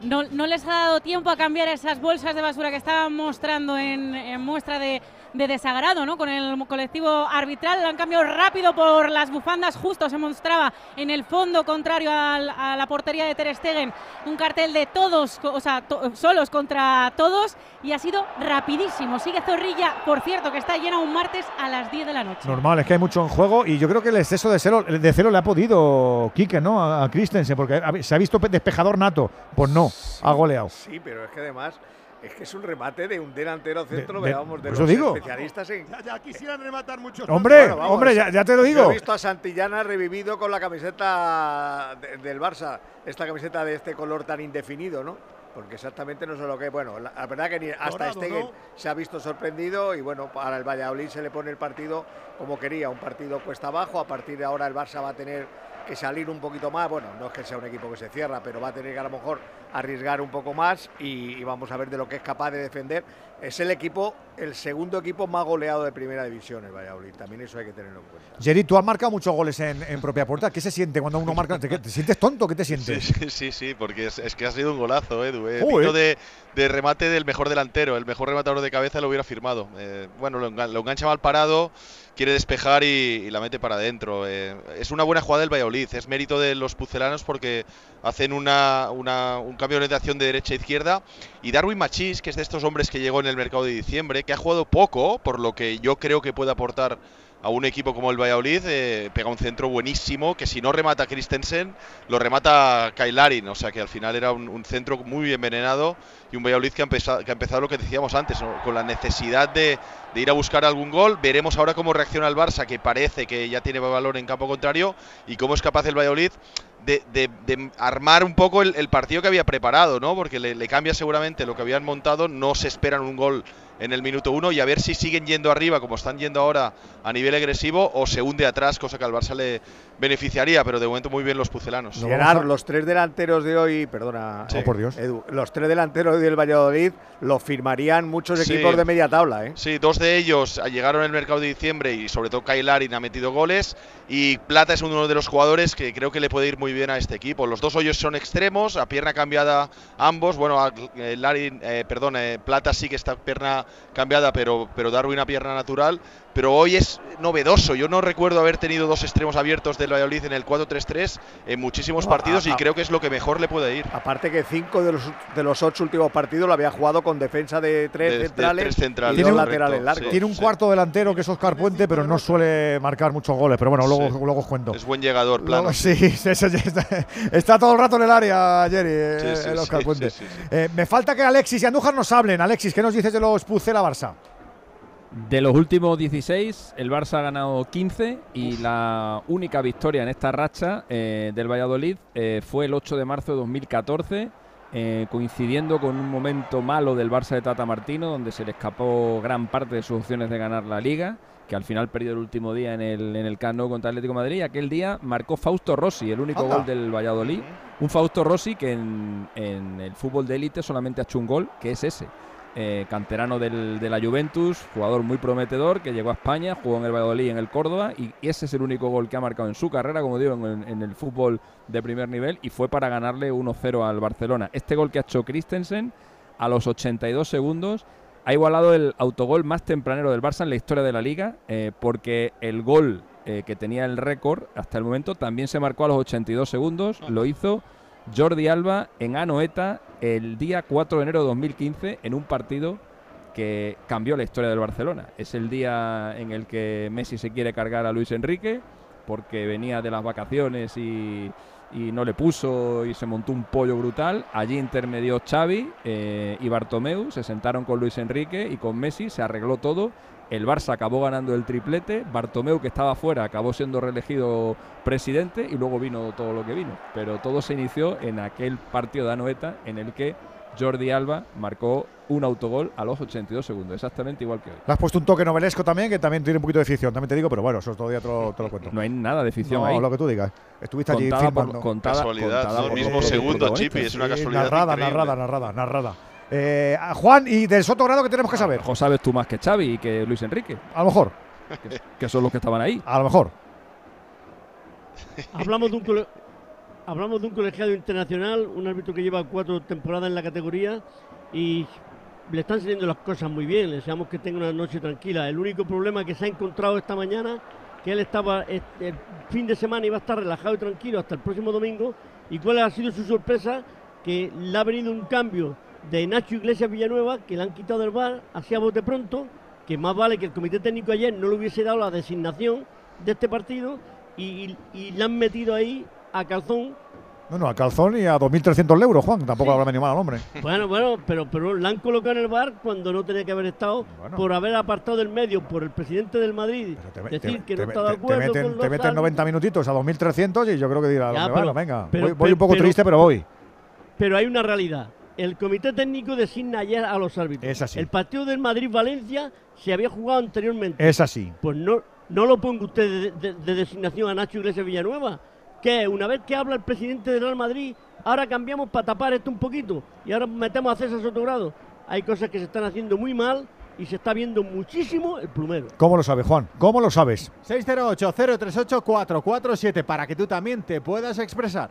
No, no, les ha dado tiempo a cambiar esas bolsas de basura que estaban mostrando en, en muestra de, de, desagrado ¿no? con el colectivo arbitral. Lo han cambiado rápido por las bufandas. Justo se mostraba en el fondo contrario al, a la portería de Ter Stegen un cartel de todos, o sea, to, solos contra todos. Y ha sido rapidísimo. Sigue Zorrilla, por cierto, que está llena un martes a las 10 de la noche. Normal, es que hay mucho en juego y yo creo que el exceso de celo, de celo le ha podido Quique, ¿no? A, a Christensen, porque se ha visto despejador nato. Pues no, ha goleado. Sí, pero es que además es que es un remate de un delantero centro, De- de- veamos, de por los digo. especialistas en. Ya, ya quisieran rematar muchos. Hombre, Bueno, vamos, hombre, ya, ya te lo Yo digo. he visto a Santillana revivido con la camiseta de- del Barça, esta camiseta de este color tan indefinido, ¿no? Porque exactamente no sé lo que. Bueno, la, la verdad que ni hasta Stegen ¿no? se ha visto sorprendido y bueno, para el Valladolid se le pone el partido como quería, un partido cuesta abajo. A partir de ahora el Barça va a tener que salir un poquito más. Bueno, no es que sea un equipo que se cierra, pero va a tener que a lo mejor arriesgar un poco más y, y vamos a ver de lo que es capaz de defender. Es el equipo, el segundo equipo más goleado de primera división, el Valladolid. También eso hay que tenerlo en cuenta. Jerry, tú has marcado muchos goles en, en propia puerta. ¿Qué se siente cuando uno marca? ¿Te, te sientes tonto? ¿Qué te sientes? sí, sí, sí, porque es, es que ha sido un golazo, Edu. Eh. Digno de, de remate del mejor delantero. El mejor rematador de cabeza lo hubiera firmado. Eh, bueno, lo, engan- lo engancha mal parado, quiere despejar y, la mete para adentro. Eh, es una buena jugada del Valladolid. Es mérito de los pucelanos porque hacen una, un cambio de orientación de derecha a izquierda. Y Darwin Machís, que es de estos hombres que llegó en el mercado de diciembre, que ha jugado poco, por lo que yo creo que puede aportar a un equipo como el Valladolid, eh, pega un centro buenísimo, que si no remata Christensen, lo remata Kyle Larin, o sea que al final era un, centro muy envenenado y un Valladolid que ha, empezado, que ha empezado lo que decíamos antes, con la necesidad de, de ir a buscar algún gol. Veremos ahora cómo reacciona el Barça, que parece que ya tiene valor en campo contrario, y cómo es capaz el Valladolid de, de- de armar un poco el, el partido que había preparado, ¿no? Porque le, le cambia seguramente lo que habían montado, no se esperan un gol en el minuto uno y a ver si siguen yendo arriba como están yendo ahora a nivel agresivo o se hunde atrás, cosa que al Barça le beneficiaría, pero de momento muy bien los pucelanos. Gerard, los tres delanteros de hoy, perdona, Sí. Oh, por Dios. Edu, los tres delanteros del Valladolid lo firmarían muchos Sí. equipos de media tabla, ¿eh? Sí, dos de ellos llegaron al mercado de diciembre y sobre todo Kyle Larin ha metido goles y Plata es uno de los jugadores que creo que le puede ir muy bien a este equipo. Los dos hoyos son extremos, a pierna cambiada ambos. Bueno, a- eh, Larin, eh, perdón, eh, Plata sí que está pierna cambiada, pero, pero Darwin a pierna natural. Pero hoy es novedoso. Yo no recuerdo haber tenido dos extremos abiertos del Valladolid en el 4-3-3 en muchísimos No, partidos a- y a- creo que es lo que mejor le puede ir. Aparte que cinco de los, de los ocho últimos partidos lo había jugado con defensa de tres De- de centrales, tres centrales, y dos correcto, laterales largos. Tiene un cuarto delantero que es Oscar Puente, pero no suele marcar muchos goles. Pero bueno, luego, Sí. luego os cuento. Es buen llegador, plano. Luego- sí, sí, *laughs* sí, está, está todo el rato en el área, Jerry, eh, Sí, sí, el Oscar sí, Puente. sí, sí, sí. Eh, me falta que Alexis y Andújar nos hablen. Alexis, ¿qué nos dices de los Pucela Barça? De los últimos 16, el Barça ha ganado 15 y la única victoria en esta racha eh, del Valladolid eh, fue el 8 de marzo de 2014, eh, coincidiendo con un momento malo del Barça de Tata Martino, donde se le escapó gran parte de sus opciones de ganar la Liga, que al final perdió el último día en el, en el Camp Nou contra Atlético de Madrid. Y aquel día marcó Fausto Rossi, el único Anda. gol del Valladolid. Un Fausto Rossi que en, en el fútbol de élite solamente ha hecho un gol, que es ese. Eh, canterano del- de la Juventus, jugador muy prometedor que llegó a España, jugó en el Valladolid y en el Córdoba y ese es el único gol que ha marcado en su carrera, como digo, en, en el fútbol de primer nivel y fue para ganarle 1-0 al Barcelona. Este gol que ha hecho Christensen a los 82 segundos ha igualado el autogol más tempranero del Barça en la historia de la liga eh, porque el gol eh, que tenía el récord hasta el momento también se marcó a los 82 segundos, lo hizo Jordi Alba en Anoeta el día 4 de enero de 2015 en un partido que cambió la historia del Barcelona. Es el día en el que Messi se quiere cargar a Luis Enrique porque venía de las vacaciones y, y no le puso y se montó un pollo brutal. Allí intermedió Xavi eh, y Bartomeu, se sentaron con Luis Enrique y con Messi, se arregló todo. El Barça acabó ganando el triplete, Bartomeu que estaba fuera acabó siendo reelegido presidente y luego vino todo lo que vino. Pero todo se inició en aquel partido de Anoeta en el que Jordi Alba marcó un autogol a los 82 segundos, exactamente igual que hoy. Le has puesto un toque novelesco también, que también tiene un poquito de ficción, también te digo, pero bueno, eso todavía te lo, te lo cuento. No hay nada de ficción No, ahí. lo que tú digas. Estuviste allí Contada por- filmando. contada- Casualidad, contada el por mismo segundo. Chipi, es una Sí, casualidad. narrada, increíble. narrada, narrada, narrada. Eh, a Juan, ¿y del Soto Grado qué tenemos que saber? Mejor sabes tú más que Xavi y que Luis Enrique, A lo mejor, que, que son los que estaban ahí. a lo mejor. Hablamos de un cole- hablamos de un colegiado internacional, un árbitro que lleva cuatro temporadas en la categoría y le están saliendo las cosas muy bien. Le deseamos que tenga una noche tranquila. El único problema que se ha encontrado esta mañana que él estaba eh, el fin de semana iba a estar relajado y tranquilo hasta el próximo domingo. ¿Y cuál ha sido su sorpresa? Que le ha venido un cambio de Nacho Iglesias Villanueva, que le han quitado del bar, hacía bote pronto, que más vale que el comité técnico ayer no le hubiese dado la designación de este partido y, y le han metido ahí a Calzón. No, no, a calzón y a 2.300 euros, Juan. Tampoco habrá venido mal al hombre. Bueno, bueno, pero, pero le han colocado en el bar cuando no tenía que haber estado por haber apartado del medio por el presidente del Madrid. decir que no está de te acuerdo meten, con te los meten árbitros. 90 minutitos a 2.300 y yo creo que dirá, Ya, "Hombre, pero- bueno, venga, pero- voy, voy un poco triste, pero voy. Pero hay una realidad. El comité técnico designa ayer a los árbitros. Es así. El partido del Madrid-Valencia se había jugado anteriormente. Es así. Pues no, no lo ponga usted de, de- de designación a Nacho Iglesias Villanueva. Que una vez que habla el presidente del Real Madrid, ahora cambiamos para tapar esto un poquito y ahora metemos a César Sotogrado. Hay cosas que se están haciendo muy mal y se está viendo muchísimo el plumero. ¿Cómo lo sabes, Juan? ¿Cómo lo sabes? 608-038-447 para que tú también te puedas expresar.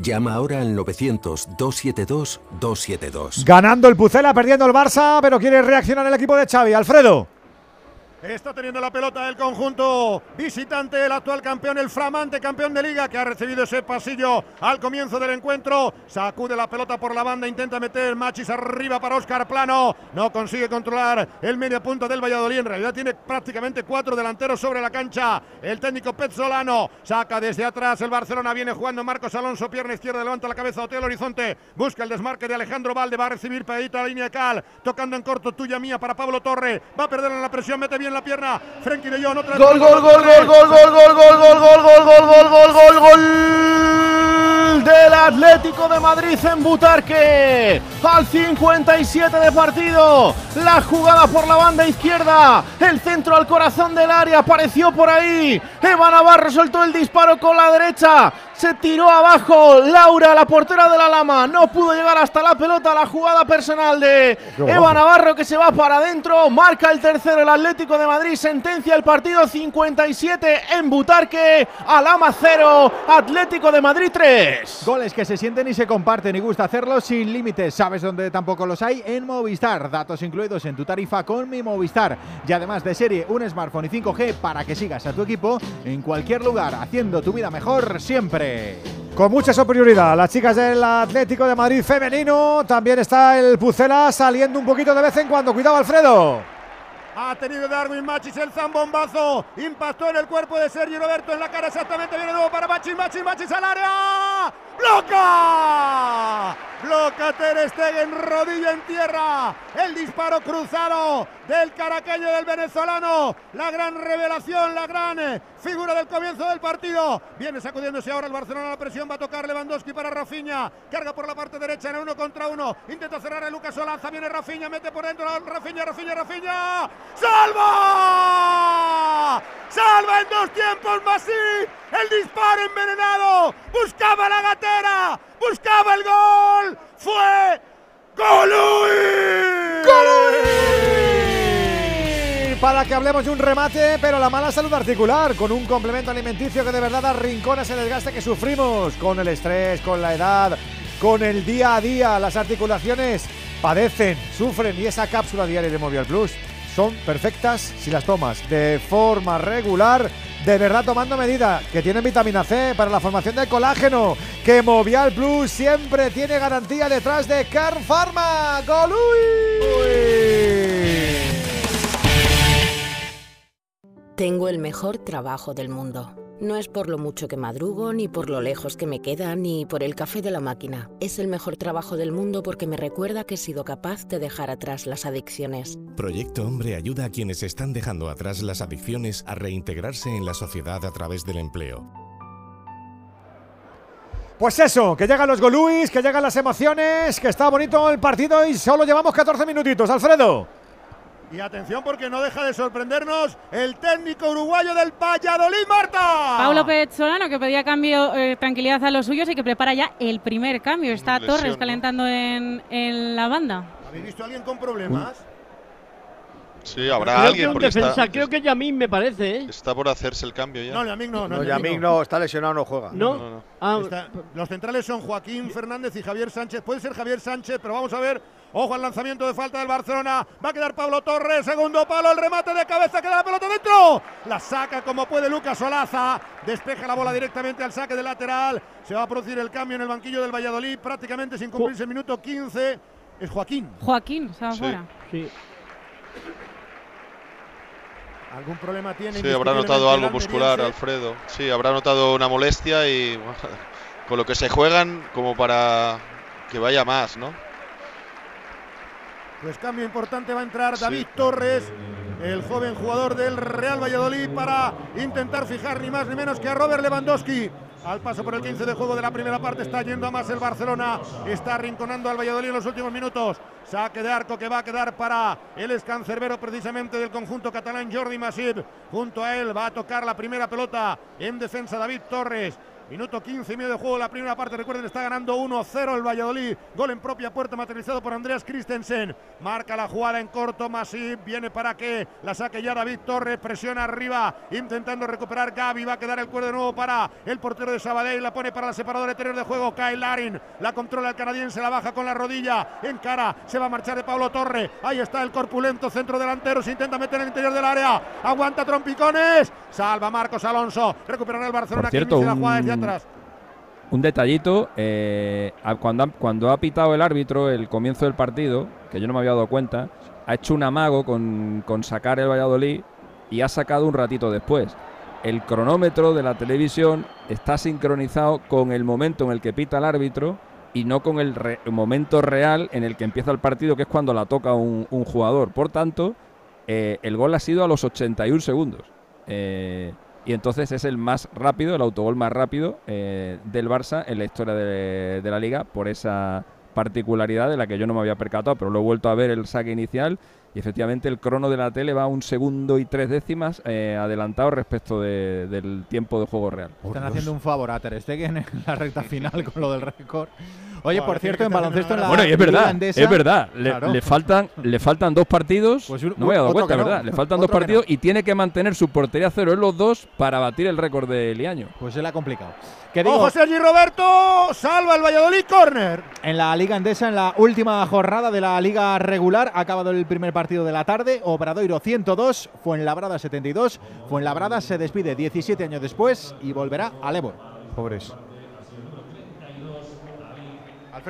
Llama ahora al 900-272-272. Ganando el Pucela, perdiendo el Barça, pero quiere reaccionar el equipo de Xavi. Alfredo. Está teniendo la pelota el conjunto visitante, el actual campeón, el flamante campeón de liga que ha recibido ese pasillo al comienzo del encuentro. Sacude la pelota por la banda, intenta meter Machis arriba para Oscar Plano. No consigue controlar el medio punto del Valladolid. En realidad tiene prácticamente cuatro delanteros sobre la cancha. El técnico Petzolano saca desde atrás. El Barcelona viene jugando Marcos Alonso, pierna izquierda, levanta la cabeza, Oteo Horizonte. Busca el desmarque de Alejandro Valde. Va a recibir pedita a la línea de Cal. Tocando en corto, tuya mía para Pablo Torre. Va a perder en la presión, mete bien la pierna. Frenkie de Jong, otra vez. Gol, gol, gol, gol, gol, gol, gol, gol, gol, gol, gol, gol, gol, gol, gol, gol del Atlético de Madrid en Butarque. Al 57 de partido. La jugada por la banda izquierda. El centro al corazón del área. Apareció por ahí. Eva Navarro soltó el disparo con la derecha. Se tiró abajo. Laura, la portera de la Lama. No pudo llegar hasta la pelota. La jugada personal de Eva Navarro que se va para adentro. Marca el tercero el Atlético de Madrid. Sentencia el partido 57 en Butarque. Alama 0. Atlético de Madrid 3. Goles que se sienten y se comparten y gusta hacerlos sin límites. ¿Sabes dónde tampoco los hay? En Movistar. Datos incluidos en tu tarifa con mi Movistar. Y además de serie, un smartphone y 5G para que sigas a tu equipo en cualquier lugar, haciendo tu vida mejor siempre. Con mucha superioridad, las chicas del Atlético de Madrid femenino. También está el Pucela saliendo un poquito de vez en cuando. Cuidado, Alfredo. Ha tenido Darwin Machis el zambombazo. Impactó en el cuerpo de Sergio Roberto en la cara exactamente. Viene nuevo para Machis, Machis, Machis al área. ¡Bloca! Bloca Ter rodilla en tierra. El disparo cruzado del caraqueño del venezolano. La gran revelación, la gran eh, figura del comienzo del partido. Viene sacudiéndose ahora el Barcelona la presión. Va a tocar Lewandowski para Rafinha. Carga por la parte derecha en uno contra uno. Intenta cerrar a Lucas Olaza. Viene Rafinha, mete por dentro Rafinha, Rafinha, Rafinha. ¡Salva! ¡Salva en dos tiempos, Masí! El disparo envenenado. Buscaba la gatera. Buscaba el gol. Fue ¡Golui! Para que hablemos de un remate, pero la mala salud articular, con un complemento alimenticio que de verdad arrincona ese desgaste que sufrimos con el estrés, con la edad, con el día a día. Las articulaciones padecen, sufren y esa cápsula diaria de Movial Plus son perfectas si las tomas de forma regular, de verdad tomando medida, que tienen vitamina C para la formación de colágeno, que Movial Plus siempre tiene garantía detrás de Car Pharma. ¡Golui! Tengo el mejor trabajo del mundo. No es por lo mucho que madrugo, ni por lo lejos que me queda, ni por el café de la máquina. Es el mejor trabajo del mundo porque me recuerda que he sido capaz de dejar atrás las adicciones. Proyecto Hombre ayuda a quienes están dejando atrás las adicciones a reintegrarse en la sociedad a través del empleo. Pues eso, que llegan los Goluis, que llegan las emociones, que está bonito el partido y solo llevamos 14 minutitos. Alfredo. Y atención porque no deja de sorprendernos el técnico uruguayo del Valladolid, Marta. Paulo Pezzolano que pedía cambio, eh, tranquilidad a los suyos y que prepara ya el primer cambio. Está Lesión, Torres ¿no? calentando en, en la banda. ¿Habéis visto a alguien con problemas? Sí, habrá Creo alguien que un porque defensa, está, creo que Yamin me parece, ¿eh? está por hacerse el cambio ya. No, Yamik no. No, No, Yamik no, está lesionado, no juega. ¿No? No, no. Ah, Está- los centrales son Joaquín Fernández y Javier Sánchez. Puede ser Javier Sánchez, pero vamos a ver. Ojo al lanzamiento de falta del Barcelona. Va a quedar Pablo Torres. Segundo palo. El remate de cabeza. Queda la pelota dentro. La saca como puede Lucas Olaza. Despeja la bola directamente al saque de lateral. Se va a producir el cambio en el banquillo del Valladolid. Prácticamente sin cumplirse el minuto 15. Es Joaquín. Joaquín, se va Sí. fuera. sí. ¿Algún problema tiene? Sí, habrá notado algo muscular? Alfredo. Sí, habrá notado una molestia y bueno, *laughs* con lo que se juegan como para que vaya más, ¿no? Pues cambio importante va a entrar. David Torres, el joven jugador del Real Valladolid, para intentar fijar ni más ni menos que a Robert Lewandowski. Al paso por el 15 de juego de la primera parte está yendo a más el Barcelona, está arrinconando al Valladolid en los últimos minutos. Saque de arco que va a quedar para el escancerbero precisamente del conjunto catalán Jordi Masip. Junto a él va a tocar la primera pelota en defensa David Torres. Minuto 15 y medio de juego la primera parte. Recuerden, está ganando 1-0 el Valladolid. Gol en propia puerta materializado por Andreas Christensen. Marca la jugada en corto. Masip viene para que la saque ya David Torres. Presiona arriba. Intentando recuperar Gaby. Va a quedar el cuero de nuevo para el portero de Sabadell. La pone para la separadora exterior de juego. Kyle Larin. La controla el canadiense. La baja con la rodilla. En cara. Se va a marchar de Pablo Torre. Ahí está el corpulento centro delantero. Se intenta meter en el interior del área. Aguanta trompicones. Salva Marcos Alonso. Recuperará el Barcelona. Por que cierto, inicia la jugada atrás. Un detallito, eh, cuando, ha, cuando ha pitado el árbitro el comienzo del partido, que yo no me había dado cuenta, ha hecho un amago con, con sacar el Valladolid y ha sacado un ratito después. El cronómetro de la televisión está sincronizado con el momento en el que pita el árbitro y no con el re- momento real en el que empieza el partido, que es cuando la toca un, un jugador. Por tanto, eh, el gol ha sido a los 81 segundos. Eh, y entonces es el más rápido, el autogol más rápido eh, del Barça en la historia de, de la liga por esa particularidad de la que yo no me había percatado, pero lo he vuelto a ver el saque inicial y efectivamente el crono de la tele va un segundo y tres décimas eh, adelantado respecto de- del tiempo de juego real. Están haciendo un favor a Ter Stegen en la recta final con lo del récord. Oye, por cierto, en baloncesto en la Bueno, y es verdad, es verdad. Le, Claro. le faltan, le faltan dos partidos. Pues un- no me he dado cuenta, no. ¿verdad? Le faltan dos partidos y tiene que mantener su portería a cero en los dos para batir el récord de Liaño. Pues se le ha complicado. Que digo, Ojo, Sergi Roberto, salva el Valladolid, córner. En la Liga Endesa, en la última jornada de la Liga regular, ha acabado el primer partido de la tarde. Obradoiro 102, Fuenlabrada 72. Fuenlabrada se despide 17 años después y volverá al Ebor. Pobres.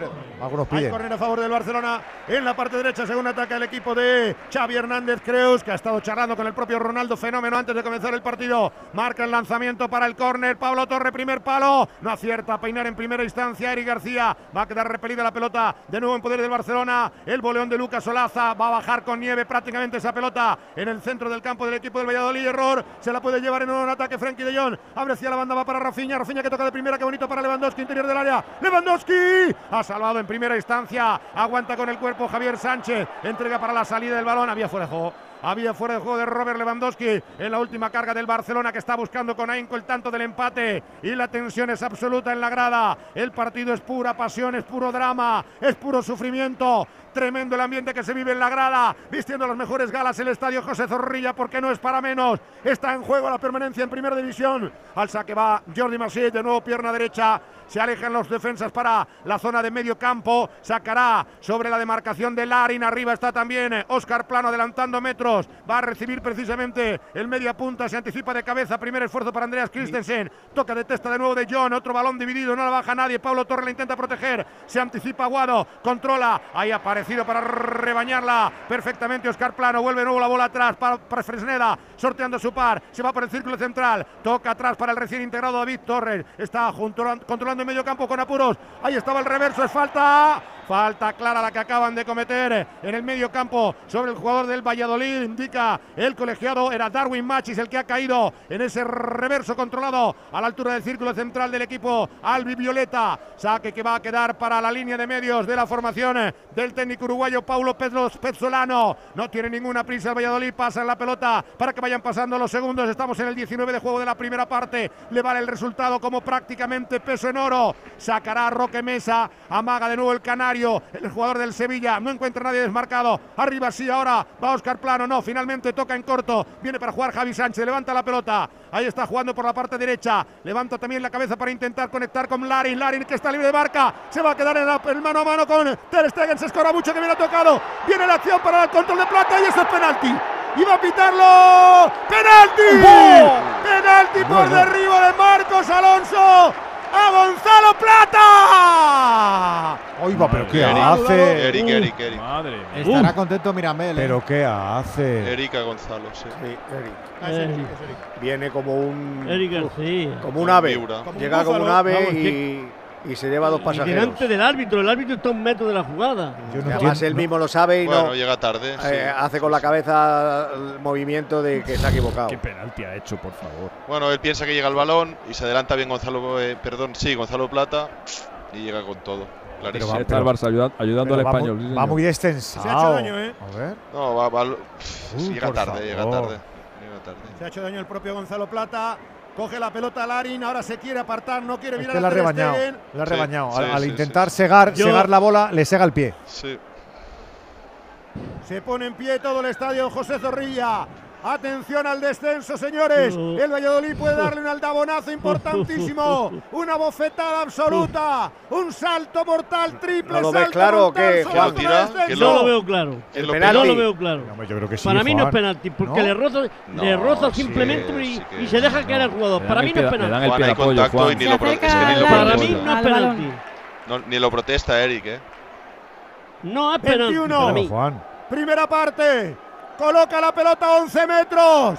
Alfredo. Algunos Hay córner a favor del Barcelona en la parte derecha, según ataca el equipo de Xavi Hernández Creus, que ha estado charlando con el propio Ronaldo Fenómeno antes de comenzar el partido. Marca el lanzamiento para el córner. Pablo Torre, primer palo. No acierta a peinar en primera instancia. Eric García va a quedar repelida la pelota de nuevo en poder del Barcelona. El boleón de Lucas Olaza va a bajar con nieve prácticamente esa pelota en el centro del campo del equipo del Valladolid. Error. Se la puede llevar en un ataque Frankie de Jong. Abre hacia la banda, va para Rafinha. Rafinha que toca de primera. Qué bonito para Lewandowski, interior del área. Lewandowski salvado en primera instancia. Aguanta con el cuerpo Javier Sánchez. Entrega para la salida del balón. Había fuera de juego. Había fuera de juego de Robert Lewandowski en la última carga del Barcelona que está buscando con ahínco el tanto del empate y la tensión es absoluta en la grada. El partido es pura pasión, es puro drama, es puro sufrimiento. Tremendo el ambiente que se vive en la grada, vistiendo las mejores galas el estadio José Zorrilla porque no es para menos. Está en juego la permanencia en primera división. Al saque va Jordi Masip, de nuevo pierna derecha. Se alejan los defensas para la zona de medio campo. Sacará sobre la demarcación de Larin. Arriba está también Oscar Plano adelantando metros. Va a recibir precisamente el media punta. Se anticipa de cabeza. Primer esfuerzo para Andreas Christensen. Toca de testa de nuevo de John. Otro balón dividido. No la baja nadie. Pablo Torre la intenta proteger. Se anticipa Aguado. Controla. Ahí ha para rebañarla perfectamente Oscar Plano. Vuelve nuevo la bola atrás para, para Fresneda. Sorteando su par. Se va por el círculo central. Toca atrás para el recién integrado David Torres. Está junto, controlando el medio campo con apuros. Ahí estaba el reverso. Es falta. Falta clara la que acaban de cometer en el medio campo sobre el jugador del Valladolid. Indica el colegiado. Era Darwin Machis el que ha caído en ese reverso controlado a la altura del círculo central del equipo Albi Violeta. Saque que va a quedar para la línea de medios de la formación del técnico uruguayo Paulo Pedro Pezzolano. No tiene ninguna prisa el Valladolid. Pasa la pelota para que vayan pasando los segundos. Estamos en el 19 de juego de la primera parte. Le vale el resultado como prácticamente peso en oro. Sacará Roque Mesa. Amaga de nuevo el Canario. El jugador del Sevilla. No encuentra nadie desmarcado. Arriba sí, ahora va Oscar Plano. No, finalmente toca en corto. Viene para jugar Javi Sánchez. Levanta la pelota. Ahí está jugando por la parte derecha. Levanta también la cabeza para intentar conectar con Larin. Larin que está libre de marca. Se va a quedar en, la- en mano a mano con Ter Stegen. Se escora mucho que viene tocado. Viene la acción para el control de plata y eso es penalti. Iba a pitarlo. ¡Penalti! ¡Penalti por Bueno. derribo de Marcos Alonso! ¡A Gonzalo Plata! Oiga, pero ¿qué Eric, hace? Eric, Eric, Eric. Madre. Estará contento Miramel. ¿eh? ¿Pero qué hace? Erika Gonzalo, sí. Ah, es Eric, es Eric. Viene como un. Eric García. Como un ave. Miura. Como un Llega como un ave Vamos, y, y se lleva dos Y pasajeros. delante del árbitro, el árbitro está a un metro de la jugada. Yo no Además, él mismo lo sabe y Bueno, no. llega tarde. sí. eh, hace con la cabeza el movimiento de que se ha equivocado. ¿Qué penalti ha hecho, por favor? Bueno, él piensa que llega el balón y se adelanta bien Gonzalo, eh, perdón, sí, Gonzalo Plata y llega con todo. Pero Clarísimo. va- Está el Barça ayuda- ayudando al Pero va español. muy- sí, Va muy destensado. Se ha hecho daño, ¿eh? A ver. No, va, va- Uy, llega tarde, llega tarde. Llega tarde. Se ha hecho daño el propio Gonzalo Plata. Coge la pelota Larin, ahora se quiere apartar, no quiere Es mirar que a la ha rebañado. La ha Sí, rebañado. sí, al intentar sí. segar, Yo- segar la bola, le sega el pie. Sí. Se pone en pie todo el estadio José Zorrilla. Atención al descenso, señores. El Valladolid puede darle un aldabonazo *laughs* importantísimo. Una bofetada absoluta. Un salto mortal, triple ¿No lo salto claro mortal sobre Juan? Tira, que No lo veo claro. ¿Quién El lo penalti. No lo veo claro. No, yo creo que sí, Para mí no es Juan. penalti, porque ¿No? le roza, le roza sí simplemente que- y, sí que- y se deja caer al jugador. Para mí no es pie- le dan penalti. el Juan, pie de hay apoyo, contacto Juan. y ni lo, pro- es acerca que ni lo la- Para protesta. mí no es Al penalti. No, ni lo protesta Eric, ¿eh? No es penalti. 21. Para No, mí. Juan. Primera parte. Coloca la pelota a 11 metros.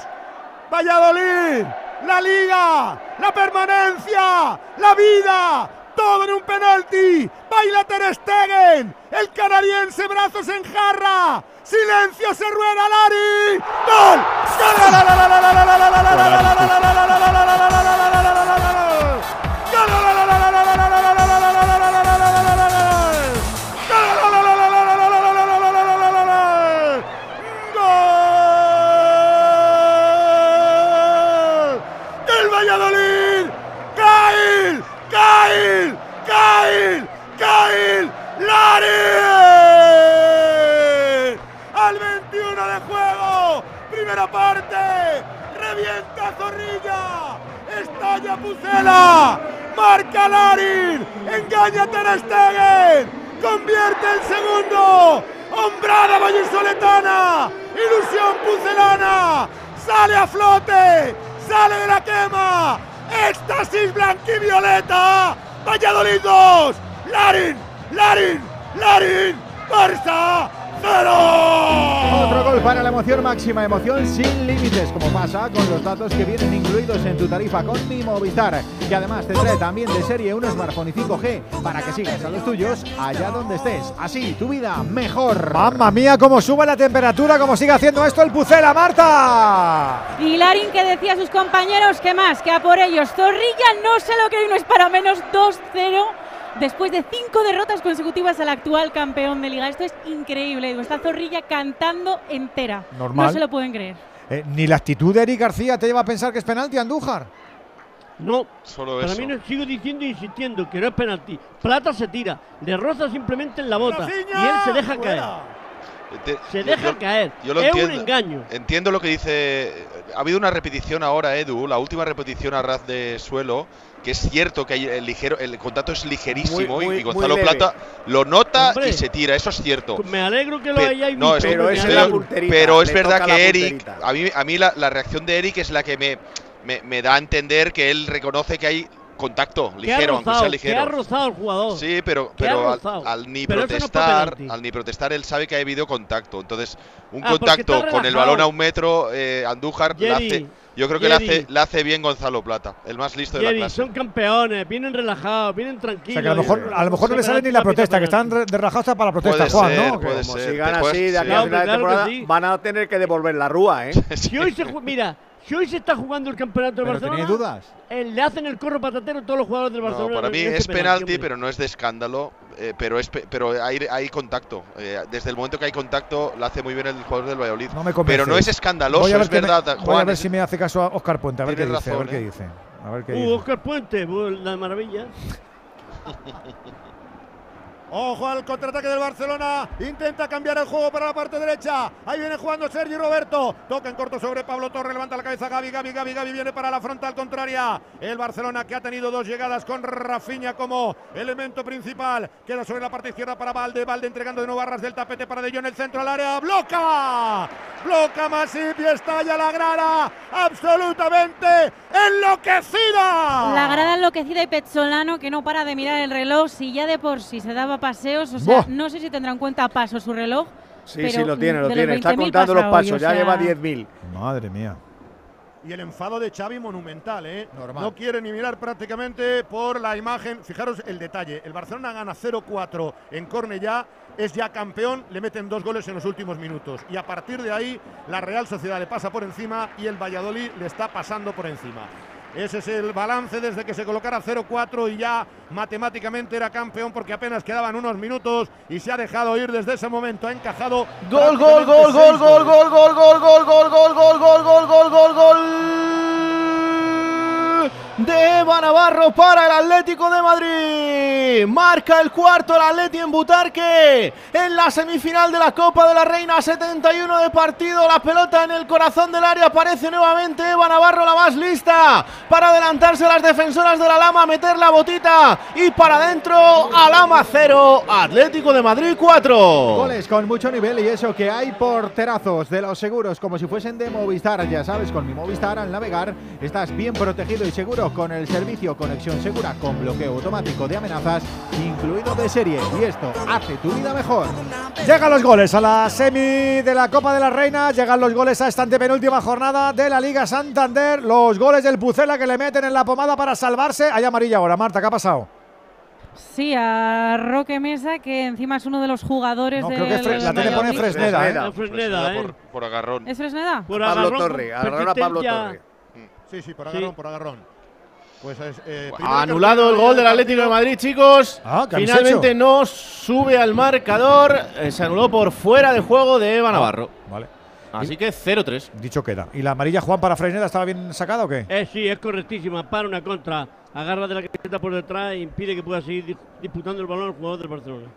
Valladolid. La liga. La permanencia. La vida. Todo en un penalti. Baila Ter Stegen. El canariense brazos en jarra. Silencio se rueda Lari. ¡Gol! ¡Gol! Al 21 de juego, primera parte, revienta Zorrilla, estalla Pucela, marca Larin, engaña Ter Stegen, convierte el segundo, hombrada vallisoletana, ilusión pucelana, sale a flote, sale de la quema, éxtasis blanquivioleta, Valladolid 2, Larin, Larin, Larin, Barça 0. Otro gol para la emoción máxima, emoción sin límites, como pasa con los datos que vienen incluidos en tu tarifa con mi Movistar, que además te trae también de serie un smartphone y 5G para que sigas a los tuyos allá donde estés. Así, tu vida mejor. Mamma mía, cómo sube la temperatura, cómo sigue haciendo esto el Pucela, Marta. Y Larin que decía a sus compañeros que más, que a por ellos. Zorrilla no sé lo que no es para menos 2-0 después de cinco derrotas consecutivas al actual campeón de liga. Esto es increíble. Digo, está Zorrilla cantando entera. Normal. No se lo pueden creer. Eh, ni la actitud de Eric García te lleva a pensar que es penalti, Andújar. No, Solo para eso. mí no, sigo diciendo y insistiendo que no es penalti. Plata se tira, le roza simplemente en la bota y él se deja caer. Te- Se deja yo- caer. yo lo es entiendo. un engaño. Entiendo lo que dice. Ha habido una repetición ahora, Edu, la última repetición a ras de suelo, que es cierto que hay el ligero, el contacto es ligerísimo Muy- muy- y Gonzalo. Plata lo nota Hombre. y se tira, eso es cierto. Me alegro que lo hayáis no, visto. es- Pero me es la pero es verdad que Eric, a mí, a mí la, la reacción de Eric es la que me, me, me da a entender que él reconoce que hay contacto ligero, aunque rozado, sea ligero. Que ha rozado el jugador. Sí, pero, pero al, ni Pero no protestar, al ni protestar, él sabe que ha habido contacto. Entonces, un Ah, contacto con el balón a un metro, eh, Andújar, hace, yo creo que le hace, le hace bien Gonzalo Plata, el más listo de la clase. son campeones, vienen relajados, vienen O tranquilos. sea que a lo mejor, a lo mejor no le sale ni la protesta, que están re- de hasta para la protesta, Puede Juan, ser, ¿no? puede Como ser, sigan te puedes- así de aquí a final de temporada, sí. van a tener que devolver la rúa, ¿eh? *laughs* Si hoy se ju- mira, si hoy se está jugando el campeonato de Pero Barcelona, tenéis dudas. eh, le hacen el corro patatero a todos los jugadores del No, Barcelona. para mí ese es penalti, pero no es de escándalo. Eh, pero es pe- pero hay, hay contacto. eh, desde el momento que hay contacto, lo hace muy bien el jugador del Valladolid. No me pero no es escandaloso, Voy a ver es qué me- verdad, voy Juan. a ver es- si me hace caso a Oscar Puente, a ver qué dice, a ver razón, qué ¿eh? dice. A ver qué Uh, dice. Oscar Puente, la maravilla. *laughs* Ojo al contraataque del Barcelona. Intenta cambiar el juego para la parte derecha. Ahí viene jugando Sergi Roberto. Toca en corto sobre Pablo Torre. Levanta la cabeza Gaby, Gaby, Gaby, Gaby. Viene para la frontal contraria. El Barcelona que ha tenido dos llegadas con Rafinha como elemento principal. Queda sobre la parte izquierda para Valde. Valde entregando de nuevo a ras del tapete para De Jong. El centro al área. ¡Bloca! Bloca Masip y estalla la grada. Absolutamente enloquecida. La grada enloquecida y Pezzolano que no para de mirar el reloj. Si ya de por sí se daba paseos, o sea, Buah. no sé si tendrá en cuenta paso su reloj. Sí, pero sí, lo tiene, lo tiene. Está 20.000 contando los hoy, pasos. o Ya sea, lleva 10.000. Madre mía. Y el enfado de Xavi monumental, ¿eh? Normal. No quiere ni mirar prácticamente por la imagen. Fijaros el detalle. El Barcelona gana 0-4 en Cornellá. Es ya campeón, le meten dos goles en los últimos minutos. Y a partir de ahí, la Real Sociedad le pasa por encima y el Valladolid le está pasando por encima. Ese es el balance desde que se colocara 0-4 y ya matemáticamente era campeón porque apenas quedaban unos minutos y se ha dejado ir desde ese momento. Ha encajado. Gol, gol, gol, gol, gol, goles. gol, gol, gol, gol, gol, gol, gol, gol, gol, gol, gol, de Eva Navarro para el Atlético de Madrid. Marca el cuarto el Atleti en Butarque en la semifinal de la Copa de la Reina 71 de partido. La pelota en el corazón del área aparece nuevamente Eva Navarro la más lista para adelantarse las defensoras de la Lama, meter la botita y para adentro Alama 0, Atlético de Madrid 4. Goles con mucho nivel y eso que hay porterazos de los seguros como si fuesen de Movistar. Ya sabes, con mi Movistar al navegar estás bien protegido y seguro con el servicio Conexión Segura con bloqueo automático de amenazas incluido de serie. Y esto hace tu vida mejor. Llegan los goles a la semi de la Copa de la Reina. Llegan los goles a esta antepenúltima jornada de la Liga Santander. Los goles del Pucela que le meten en la pomada para salvarse. Hay amarilla ahora. Marta, ¿qué ha pasado? Sí, a Roque Mesa, que encima es uno de los jugadores No, del creo que la tiene pone. Fresneda, ¿eh? Fresneda, ¿eh? por, por agarrón. ¿Es Fresneda? Por Pablo agarrón, Torre, agarrón a Pablo. Torre. Sí, sí, por Sí. agarrón, por agarrón. Pues es, eh, Anulado el gol del Atlético de. Madrid, chicos. Ah, ¿qué habéis Finalmente no sube al marcador. Eh, Se anuló por fuera de juego de Eva Navarro. Vale. Así que 0-3. Dicho queda. ¿Y la amarilla Juan para Fresneda estaba bien sacada o qué? Eh, sí, es correctísima. Para una contra. Agarra de la camiseta por detrás e impide que pueda seguir dis- disputando el balón el jugador del Barcelona.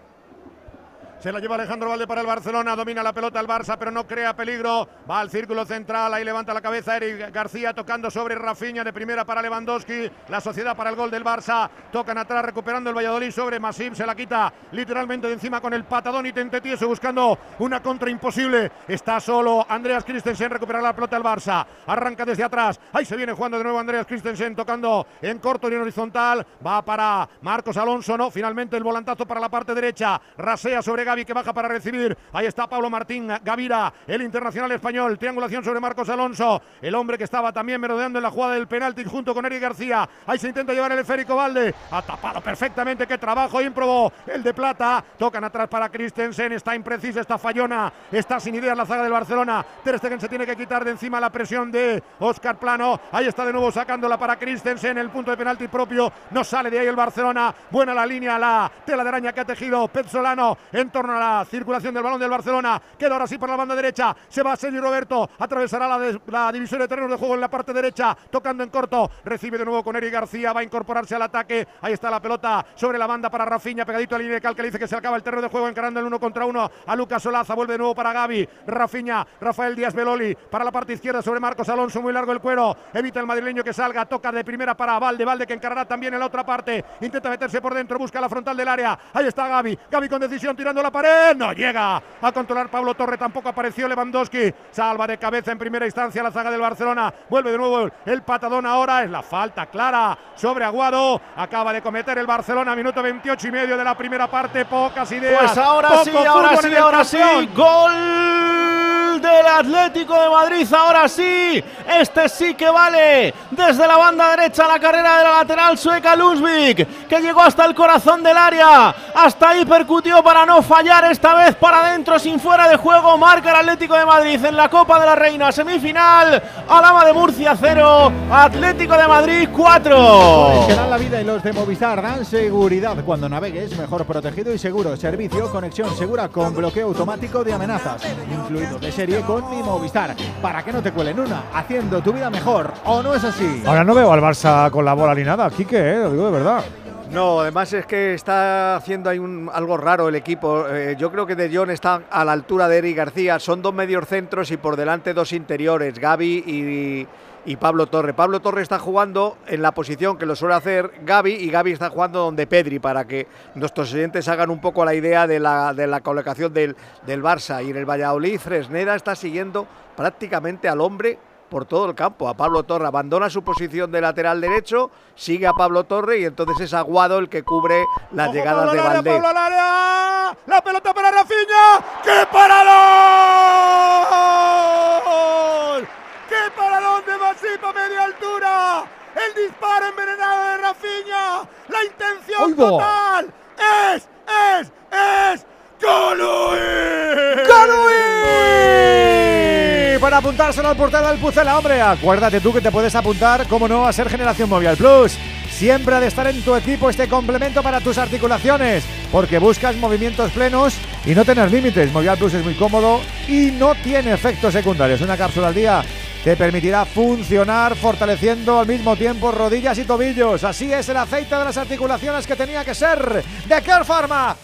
Se la lleva Alejandro Valde para el Barcelona, domina la pelota el Barça, pero no crea peligro. Va al círculo central, ahí levanta la cabeza Eric García tocando sobre Rafinha de primera para Lewandowski. La sociedad para el gol del Barça. Tocan atrás recuperando el Valladolid sobre Masip, se la quita literalmente de encima con el patadón y Tentetieso buscando una contra imposible. Está solo Andreas Christensen, recupera la pelota el Barça. Arranca desde atrás, ahí se viene jugando de nuevo Andreas Christensen tocando en corto y en horizontal. Va para Marcos Alonso, no, finalmente el volantazo para la parte derecha. Rasea sobre Gaby que baja para recibir. Ahí está Pablo Martín Gavira, el internacional español. Triangulación sobre Marcos Alonso, el hombre que estaba también merodeando en la jugada del penalti junto con Eric García. Ahí se intenta llevar el esférico Valde. Ha tapado perfectamente. Qué trabajo ímprobo. El de plata. Tocan atrás para Christensen. Está imprecisa, está fallona. Está sin ideas la zaga del Barcelona. Ter Stegen se tiene que quitar de encima la presión de Oscar Plano. Ahí está de nuevo sacándola para Christensen. El punto de penalti propio. No sale de ahí el Barcelona. Buena la línea, la tela de araña que ha tejido Pezzolano en torno a la circulación del balón del Barcelona. Queda ahora sí por la banda derecha. Se va Sergio Roberto. Atravesará la, división de terrenos de juego en la parte derecha. Tocando en corto. Recibe de nuevo con Eric García. Va a incorporarse al ataque. Ahí está la pelota sobre la banda para Rafinha. Pegadito a la línea de cal que dice que se acaba el terreno de juego encarando el uno contra uno a Lucas Solaza. Vuelve de nuevo para Gaby. Rafinha. Rafael Díaz Beloli para la parte izquierda sobre Marcos Alonso. Muy largo el cuero. Evita el madrileño que salga. Toca de primera para Valde. Valde que encarará también en la otra parte. Intenta meterse por dentro. Busca la frontal del área. Ahí está Gaby. Gaby con decisión tirando la pared. No llega a controlar Pablo Torre. Tampoco apareció Lewandowski. Salva de cabeza en primera instancia la zaga del Barcelona. Vuelve de nuevo el patadón ahora. Es la falta clara sobre Aguado. Acaba de cometer el Barcelona. Minuto 28 y medio de la primera parte. Pocas ideas. Pues ahora poco sí, ahora sí, ahora sí. Gol del Atlético de Madrid. Ahora sí. Este sí que vale. Desde la banda derecha la carrera de la lateral sueca Lusvik. Que llegó hasta el corazón del área. Hasta ahí percutió para no fallar. Esta vez para adentro sin fuera de juego. Marca el Atlético de Madrid en la Copa de la Reina. Semifinal. Alama de Murcia 0. Atlético de Madrid 4. Los que dan la vida y los de Movistar dan seguridad cuando navegues, mejor protegido y seguro. Servicio, conexión segura con bloqueo automático de amenazas, incluido de serie con mi Movistar, para que no te cuelen una, haciendo tu vida mejor. ¿O no es así? Ahora no veo al Barça con la bola ni nada. Quique, eh, lo digo de verdad. No, además es que está haciendo ahí un, algo raro el equipo. Eh, yo creo que De Jong está a la altura de Eric García. Son dos medios centros y por delante dos interiores, Gaby y, Pablo Torre. Pablo Torre está jugando en la posición que lo suele hacer Gaby y Gaby está jugando donde Pedri para que nuestros oyentes hagan un poco la idea de la, de la colocación del, del Barça. Y en el Valladolid, Fresneda está siguiendo prácticamente al hombre por todo el campo. A Pablo Torre abandona su posición de lateral derecho, sigue a Pablo Torre y entonces es Aguado el que cubre las Ojo, llegadas Pablo de Valdés. Pablo al área. La pelota para Rafinha. ¡Qué paradón! ¡Qué paradón de Masip a media altura! El disparo envenenado de Rafinha. La intención total es, es, es Colui. Para apuntárselo al portero del Pucela, hombre. Acuérdate tú que te puedes apuntar, como no, a ser Generación Movial Plus. Siempre ha de estar en tu equipo este complemento para tus articulaciones, porque buscas movimientos plenos y no tener límites. Movial Plus es muy cómodo y no tiene efectos secundarios. Una cápsula al día te permitirá funcionar fortaleciendo al mismo tiempo rodillas y tobillos. Así es el aceite de las articulaciones que tenía que ser de Care Pharma.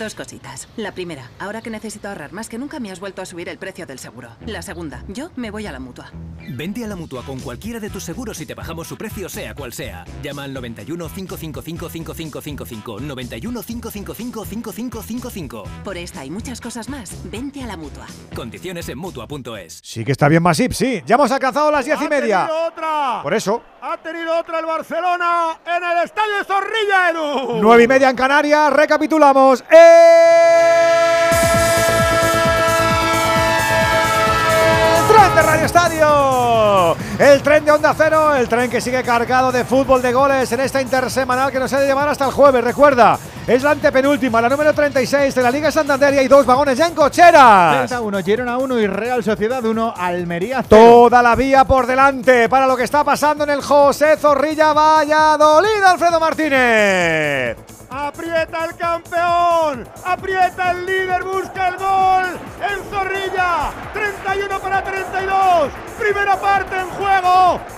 Dos cositas. La primera, ahora que necesito ahorrar más que nunca me has vuelto a subir el precio del seguro. La segunda, yo me voy a la mutua. Vente a la mutua con cualquiera de tus seguros y te bajamos su precio, sea cual sea. Llama al 91 555 5555. 91 555 5555. Por esta y muchas cosas más, vente a la mutua. Condiciones en mutua.es. Sí que está bien Masip, sí. Ya hemos alcanzado las diez y media. tenido otra. Por eso, Ha tenido otra el Barcelona en el estadio Zorrilla, Edu. nueve y media en Canarias. Recapitulamos. El tren de Radio Estadio. El tren de Onda Cero. El tren que sigue cargado de fútbol de goles en esta intersemanal que nos ha de llevar hasta el jueves. Recuerda, es la antepenúltima, la número 36 de la Liga Santander y hay dos vagones ya en cocheras. 31, Girona 1 y Real Sociedad 1, Almería 0. Toda la vía por delante para lo que está pasando en el José Zorrilla Valladolid, Alfredo Martínez. Aprieta el campeón. Aprieta el líder. Busca el gol. En Zorrilla. 31 para 32. Primera parte en juego.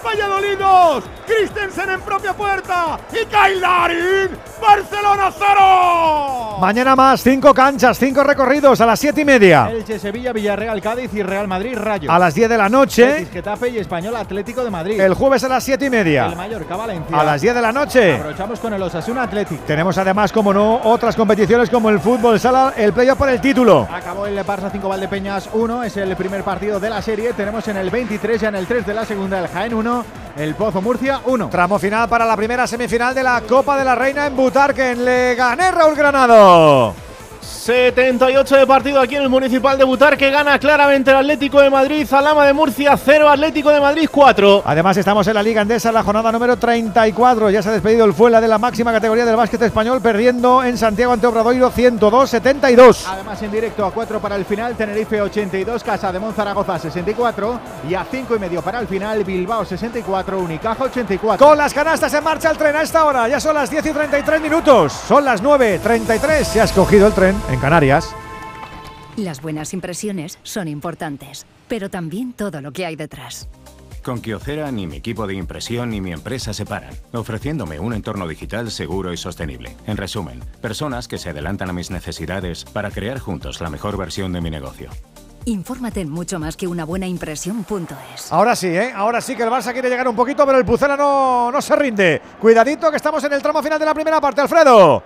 Valladolid 2. Christensen en propia puerta. Y Kailarin. Barcelona 0. Mañana más, cinco canchas, cinco recorridos a las siete y media. Elche, Sevilla, Villarreal, Cádiz y Real Madrid, Rayo. A las 10 de la noche. Betis, Getafe y Español Atlético de Madrid. El jueves a las siete y media. El Mallorca, Valencia. A las 10 de la noche. Aprovechamos con el Osasuna Atlético. Tenemos además, como no, otras competiciones como el fútbol sala, el playoff por el título. Acabó el Barça 5 Valdepeñas 1, es el primer partido de la serie. Tenemos en el 23, ya en el 3 de la segunda, el Jaén 1, el Pozo Murcia 1. Tramo final para la primera semifinal de la Copa de la Reina en Butarque, en Leganés, Raúl Granado. 78 de partido aquí en el Municipal de Butar que gana claramente el Atlético de Madrid, Alama de Murcia 0, Atlético de Madrid 4. Además estamos en la Liga Andesa en la jornada número 34. Ya se ha despedido el Fuela de la máxima categoría del básquet español perdiendo en Santiago ante Obradoiro 102-72. Además en directo a 4 para el final Tenerife 82, Casa de Monzaragoza 64 y a 5 y medio para el final Bilbao 64, Unicaja 84. Con las canastas en marcha el tren a esta hora. Ya son las 10 y 33 minutos. Son las 9.33. Se ha escogido el tren en Canarias. Las buenas impresiones son importantes, pero también todo lo que hay detrás. Con Kyocera ni mi equipo de impresión ni mi empresa se paran, ofreciéndome un entorno digital seguro y sostenible. En resumen, personas que se adelantan a mis necesidades para crear juntos la mejor versión de mi negocio. Infórmate en mucho más que una buena impresión.es. Ahora sí, ¿eh? Ahora sí que el Barça quiere llegar un poquito, pero el Pucela no, no se rinde. Cuidadito que estamos en el tramo final de la primera parte, Alfredo.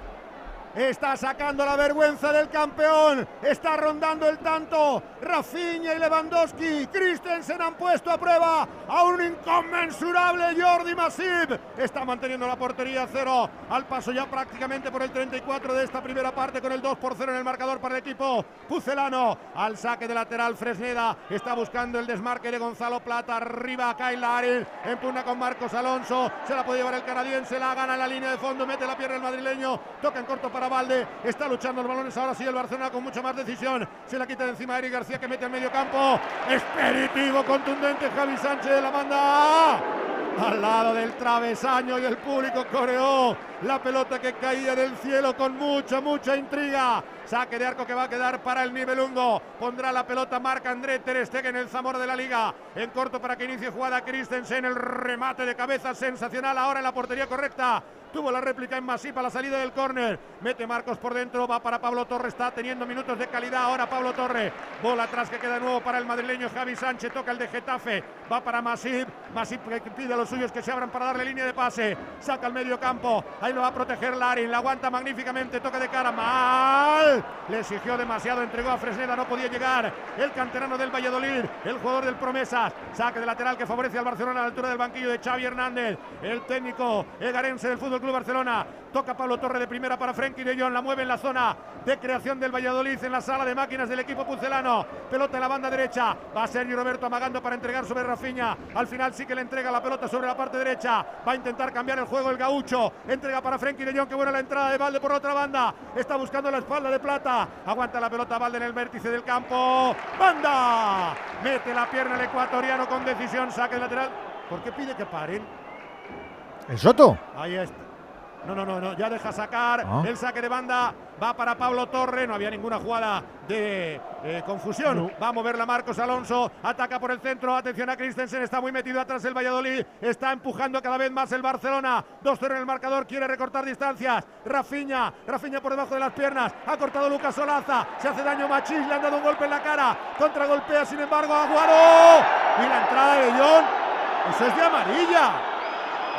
Está sacando la vergüenza del campeón. Está rondando el tanto. Rafinha y Lewandowski. Christensen han puesto a prueba a un inconmensurable Jordi Masip. Está manteniendo la portería a cero. Al paso ya prácticamente por el 34 de esta primera parte con el 2 por 0 en el marcador para el equipo pucelano. Al saque de lateral Fresneda. Está buscando el desmarque de Gonzalo Plata. Arriba Kyle Larin. Empuna con Marcos Alonso. Se la puede llevar el canadiense. La gana en la línea de fondo. Mete la pierna el madrileño. Toca en corto para Valde. Está luchando los balones. Ahora sí el Barcelona con mucha más decisión. Se la quita de encima Eric García que mete al medio campo. Esperitivo, contundente Javi Sánchez de la banda. Al lado del travesaño y el público coreó la pelota que caía del cielo con mucha, mucha intriga. Saque de arco que va a quedar para el Nibelungo. Pondrá la pelota marca André Ter Stegen en el Zamora de la Liga. En corto para que inicie jugada Christensen. El remate de cabeza sensacional ahora en la portería correcta. Tuvo la réplica en Masip a la salida del córner. Mete Marcos por dentro. Va para Pablo Torre. Está teniendo minutos de calidad ahora Pablo Torre. Bola atrás que queda nuevo para el madrileño Javi Sánchez. Toca el de Getafe. Va para Masip. Masip pide a los suyos que se abran para darle línea de pase. Saca al medio campo. Ahí lo va a proteger Larin. La aguanta magníficamente. Toca de cara. Mal. Le exigió demasiado. Entregó a Fresneda. No podía llegar. El canterano del Valladolid. El jugador del Promesas. Saque de lateral que favorece al Barcelona a la altura del banquillo de Xavi Hernández. El técnico egarense del Fútbol Club Barcelona. Toca Pablo Torre de primera para Frenkie de Jong. La mueve en la zona de creación del Valladolid en la sala de máquinas del equipo pucelano. Pelota en la banda derecha. Va Sergio Roberto amagando para entregar sobre Rafinha. Al final sí que le entrega la pelota sobre la parte derecha. Va a intentar cambiar el juego el gaucho. Entrega para Frenkie de Jong. Que buena la entrada de Valde por la otra banda. Está buscando la espalda de Plata. Aguanta la pelota Valde en el vértice del campo. ¡Banda! Mete la pierna el ecuatoriano con decisión. Saque lateral. ¿Por qué pide que paren? ¿El Soto? Ahí está. No, no, no, no, ya deja sacar Ah. el saque de banda. Va para Pablo Torre. No había ninguna jugada de eh, confusión. Va a moverla Marcos Alonso. Ataca por el centro. Atención a Christensen. Está muy metido atrás el Valladolid. Está empujando cada vez más el Barcelona. 2-0 en el marcador. Quiere recortar distancias. Rafinha. Rafinha por debajo de las piernas. Ha cortado Lucas Solaza. Se hace daño Machís. Le han dado un golpe en la cara. Contragolpea, sin embargo, a Aguado. Y la entrada de John. Eso es de amarilla.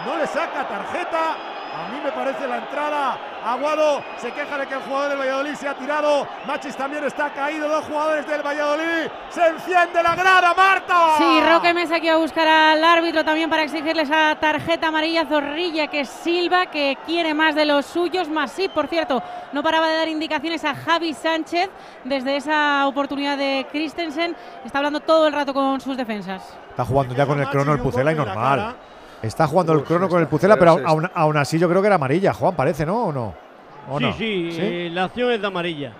No le saca tarjeta. A mí me parece la entrada. Aguado se queja de que el jugador del Valladolid se ha tirado. Machis también está caído. Dos jugadores del Valladolid. Se enciende la grada, Marta. Sí, Roque Mesa que va a buscar al árbitro también para exigirle esa tarjeta amarilla Zorrilla que es Silva, que quiere más de los suyos. Más sí, por cierto, no paraba de dar indicaciones a Javi Sánchez desde esa oportunidad de Christensen. Está hablando todo el rato con sus defensas. Está jugando ya con el crono el Pucela y normal. Está jugando el crono con el Pucela, pero aún, aún así yo creo que era amarilla, Juan, parece, ¿no? ¿O no? ¿O sí, no? sí, eh, la acción es de amarilla.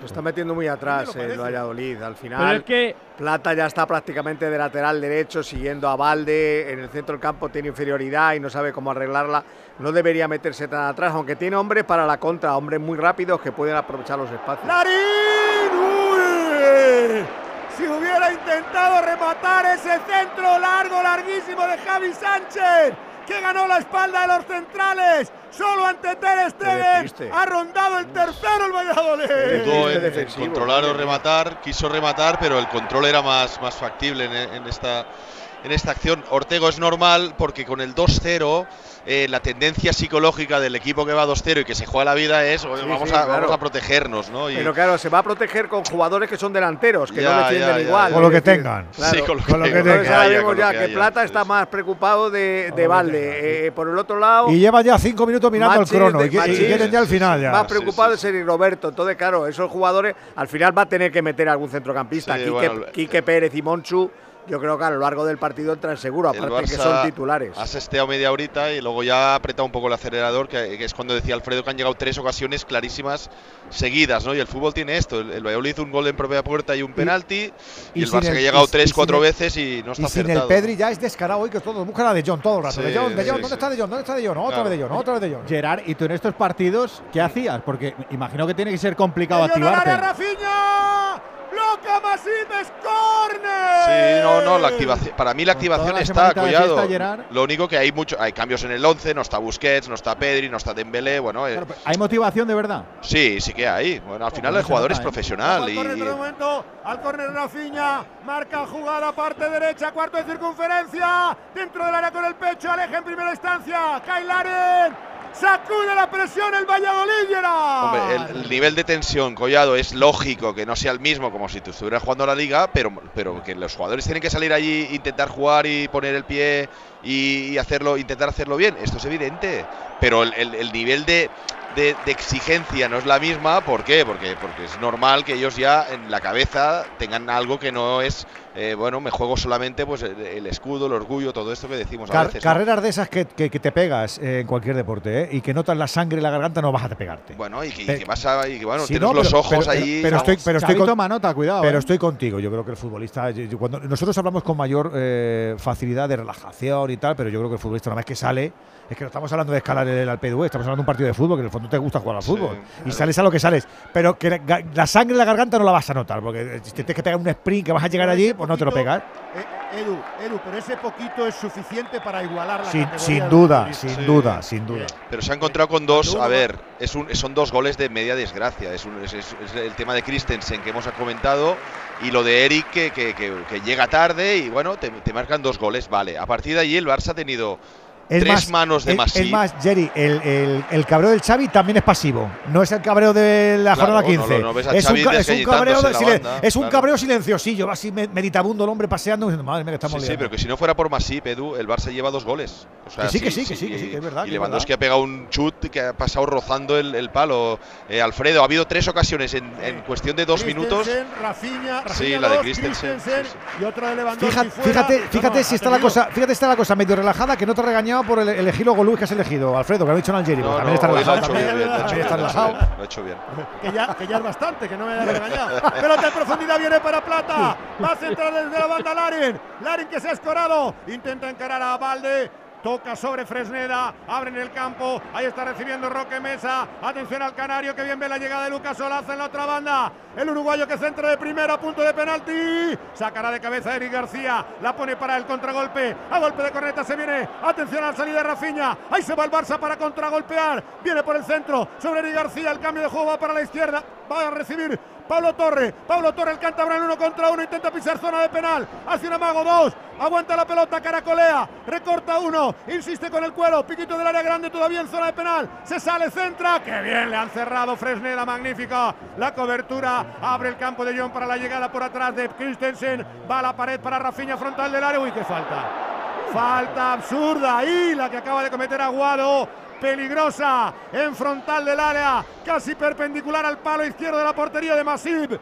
Se está metiendo muy atrás el Valladolid. Al final, es que Plata ya está prácticamente de lateral derecho, siguiendo a Valde. En el centro del campo tiene inferioridad y no sabe cómo arreglarla. No debería meterse tan atrás, aunque tiene hombres para la contra, hombres muy rápidos que pueden aprovechar los espacios. ¡Larín! ¡Uy! Si hubiera intentado rematar ese centro largo, larguísimo de Javi Sánchez, que ganó la espalda de los centrales, solo ante Ter Stegen, ha rondado el tercero el Valladolid. Dudó en, en controlar o rematar, quiso rematar, pero el control era más, más factible en, en esta, en esta acción. Ortego es normal porque con el 2-0 eh, la tendencia psicológica del equipo que va 2-0 y que se juega la vida es "Oye, Sí, vamos, sí, a, claro. vamos a protegernos, ¿no? Y- Pero claro, se va a proteger con jugadores que son delanteros, que Ya, no defienden ya, ya, igual. Con lo que tengan. claro. Sí, con lo que Con lo que tengan. Lo ya que que haya. Plata está más preocupado de, de Valde. Eh, por el otro lado, Y lleva ya cinco minutos mirando el crono de- y, quieren ya el final ya. más preocupado es Eric Roberto. Entonces, claro, esos jugadores al final va a tener que meter algún centrocampista. Sí, Quique, bueno, el- Quique Pérez y Monchu, yo creo que a lo largo del partido entran seguro, El aparte que Barça son titulares. Ha sesteado media horita y luego ya ha apretado un poco el acelerador, que, que es cuando decía Alfredo que han llegado tres ocasiones clarísimas seguidas, ¿no? Y el fútbol tiene esto. El, el Valladolid hizo un gol en propia puerta y un penalti. Y, y el sin Barça que el- ha llegado y- tres, y cuatro el- veces y no está Y sin el acertado. Pedri ya es descarado hoy que todos buscan a De Jong todo el rato. Sí, de Jong, de sí, Jong, sí. ¿dónde está De Jong? ¿Dónde está De Jong? ¿Dónde está De? Claro. Otra vez De Jong, otra vez De Jong. Gerard, ¿y tú en estos partidos qué hacías? Porque imagino que tiene que ser complicado activarte. Rafinha, loca Masip, es córner. Sí, no, no, la activación. Para mí la activación la está, Collado. Lo único que hay mucho, hay cambios en el 11, no está Busquets, no está Pedri, no está Dembélé, bueno, eh, ¿Hay motivación de verdad? sí, sí que hay. Bueno, al final no el jugador nota, es profesional Al y, el momento, al córner Rafinha, marca jugada parte derecha, cuarto de circunferencia, dentro del área con el pecho, aleja en primera instancia, Kailaren, sacude la presión el Valladolid. Hombre, el, el nivel de tensión, Collado, es lógico que no sea el mismo como si tú estuvieras jugando la liga, pero, pero que los jugadores tienen que salir allí, intentar jugar y poner el pie y, hacerlo, intentar hacerlo bien. Esto es evidente. Pero el nivel de, de- de exigencia no es la misma. ¿Por qué? Porque, porque es normal que ellos ya en la cabeza tengan algo que no es, eh, bueno, me juego solamente pues el, el escudo, el orgullo, todo esto que decimos carreras de esas que, que- que te pegas eh, en cualquier deporte ¿eh? y que notas la sangre en la garganta, no vas a pegarte. Bueno, y que, y que vas a, y que, bueno, Sí, tienes no, los pero- ojos pero- ahí. Pero, estoy, pero estoy con- Manota, cuidado. Pero ¿eh? estoy contigo. Yo creo que el futbolista, yo- yo cuando nosotros hablamos con mayor eh, facilidad de relajación y tal, pero yo creo que el futbolista una vez que sale, es que no estamos hablando de escalar el, PDV, estamos hablando de un partido de fútbol, que en el fondo te gusta jugar al Sí, fútbol. Y sales a lo que sales. Pero que la, sangre en la garganta no la vas a notar, porque eh, si te tienes que pegar un sprint que vas a llegar allí, pues no te lo pegas. Eh, Edu, Edu, pero ese poquito es suficiente para igualar la Sin, categoría sin del duda, sin Sí. duda, sin duda. Pero se ha encontrado con dos, a ver, es un, son dos goles de media desgracia. Es, un- es- es- es el tema de Christensen que hemos comentado y lo de Eric que, que- que- que llega tarde y bueno, te, te marcan dos goles, vale. A partir de allí el Barça ha tenido Es tres más, manos de Masip. Es más, Jerry, el, el- el cabreo del Xavi también es pasivo. No es el cabreo de la Claro, jornada no, 15. no, no ves a es, un, es cabreo, desgallitándose de la silen- banda, es un claro. cabreo silenciosillo, va así me- meditabundo el hombre paseando. diciendo, Madre mía, que estamos Sí, sí, liando". pero que si no fuera por Masip, Edu, el Barça lleva dos goles. O sea, Que sí, que sí, que sí, que sí, y- que es verdad, Y que es Lewandowski ha pegado un chut que ha pasado rozando el, el palo. Eh, Alfredo, ha habido tres ocasiones en, en cuestión de dos minutos. Christensen, Rafinha, Sí, Rafinha la de Christensen, sí, sí. y otra de Lewandowski Fíjate, si está la cosa, fíjate si está la cosa medio relajada, que no te ha regañado por el- elegir los Luis que has elegido, Alfredo, que lo ha dicho en Algeria. No, no, también está relajado. también. bien, lo ha hecho También bien, está relajado. lo hecho. *laughs* Que ya, que ya es bastante, que no me haya regañado. Pelota en profundidad viene para Plata. Va a centrar desde la banda Larin. Larin que se ha escorado. Intenta encarar a Valde. Toca sobre Fresneda, abre en el campo, ahí está recibiendo Roque Mesa, atención al Canario que bien ve la llegada de Lucas Olaza en la otra banda, el uruguayo que centra de primera, a punto de penalti, sacará de cabeza Eric García, la pone para el contragolpe, a golpe de corneta se viene, atención a la salida de Rafinha, ahí se va el Barça para contragolpear, viene por el centro, sobre Eric García, el cambio de juego va para la izquierda, va a recibir Pablo Torre, Pablo Torre, el cántabro en uno contra uno, intenta pisar zona de penal, hace un amago dos, aguanta la pelota, caracolea, recorta uno, insiste con el cuero, piquito del área grande todavía en zona de penal, se sale, centra, que bien le han cerrado Fresneda, magnífica, la cobertura, abre el campo de John para la llegada por atrás de Christensen, va a la pared para Rafinha frontal del área, uy, qué falta. Falta absurda ahí la que acaba de cometer Aguado. Peligrosa en frontal del área, casi perpendicular al palo izquierdo de la portería de Masip.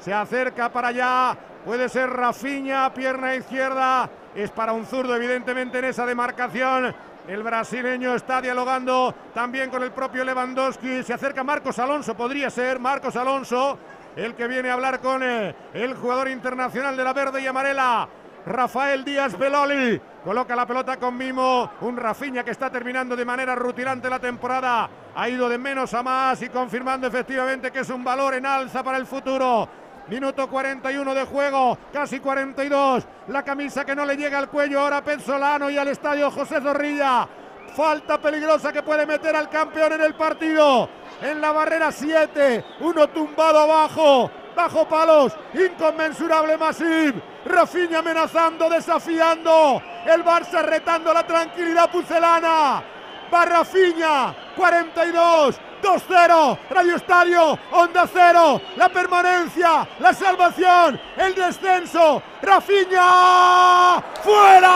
Se acerca para allá, puede ser Rafinha, pierna izquierda. Es para un zurdo, evidentemente, en esa demarcación. El brasileño está dialogando también con el propio Lewandowski. Se acerca Marcos Alonso, podría ser Marcos Alonso el que viene a hablar con eh, el jugador internacional de la verde y amarela. Rafael Díaz Beloli coloca la pelota con mimo. Un Rafiña que está terminando de manera rutilante la temporada. Ha ido de menos a más y confirmando efectivamente que es un valor en alza para el futuro. Minuto 41 de juego, casi 42. La camisa que no le llega al cuello ahora a y al estadio José Zorrilla. Falta peligrosa que puede meter al campeón en el partido. En la barrera 7, uno tumbado abajo, bajo palos, inconmensurable Masip. Rafinha amenazando, desafiando. El Barça retando la tranquilidad pucelana. Va Rafinha, 42, 2-0, Radio Estadio, Onda Cero, la permanencia, la salvación, el descenso, Rafinha, fuera.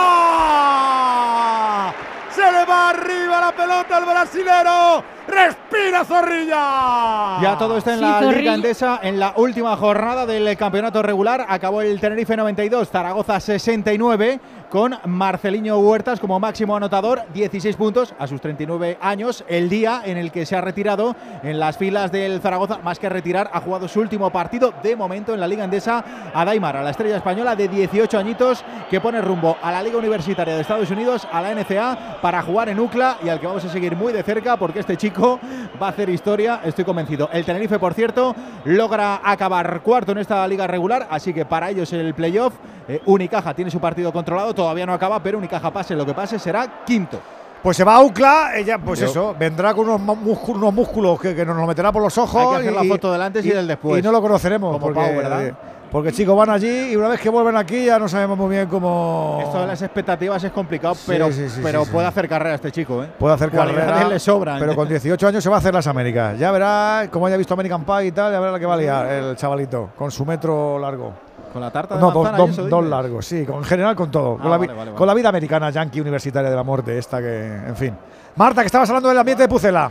Se le va arriba la pelota al brasilero. Respira Zorrilla. Ya todo está en la Liga Endesa en la última jornada del campeonato regular. Acabó el Tenerife 92, Zaragoza 69 con Marceliño Huertas como máximo anotador, 16 puntos a sus 39 años, el día en el que se ha retirado en las filas del Zaragoza, más que retirar, ha jugado su último partido de momento en la Liga Endesa a Daimar, a la estrella española de 18 añitos que pone rumbo a la Liga Universitaria de Estados Unidos, a la NCA, para jugar en UCLA y al que vamos a seguir muy de cerca porque este chico va a hacer historia, estoy convencido. El Tenerife, por cierto, logra acabar cuarto en esta liga regular, así que para ellos el playoff, eh, Unicaja tiene su partido controlado, todavía no acaba, pero Unicaja pase lo que pase será quinto. Pues se va a UCLA, ella, pues eso, vendrá con unos, músculos, músculos que, nos lo meterá por los ojos. Hay que hacer la foto del antes y, del después. Y no lo conoceremos. porque, ¿verdad? Porque chicos van allí y una vez que vuelven aquí ya no sabemos muy bien cómo. Esto de las expectativas es complicado, pero, pero puede hacer carrera este chico, ¿eh? Puede hacer carrera. le sobra. Pero con 18 años se va a hacer las Américas. Ya verá, como haya visto American Pie y tal, ya verá la que va a liar el chavalito, con su metro largo. Con la tarta de No, manzana dos, dos largos, sí, con, en general con todo. Ah, con, la, vale, vi- vale, con la vida americana, yankee universitaria de la muerte, esta que, en fin. Marta, que estabas hablando del ambiente de Pucela.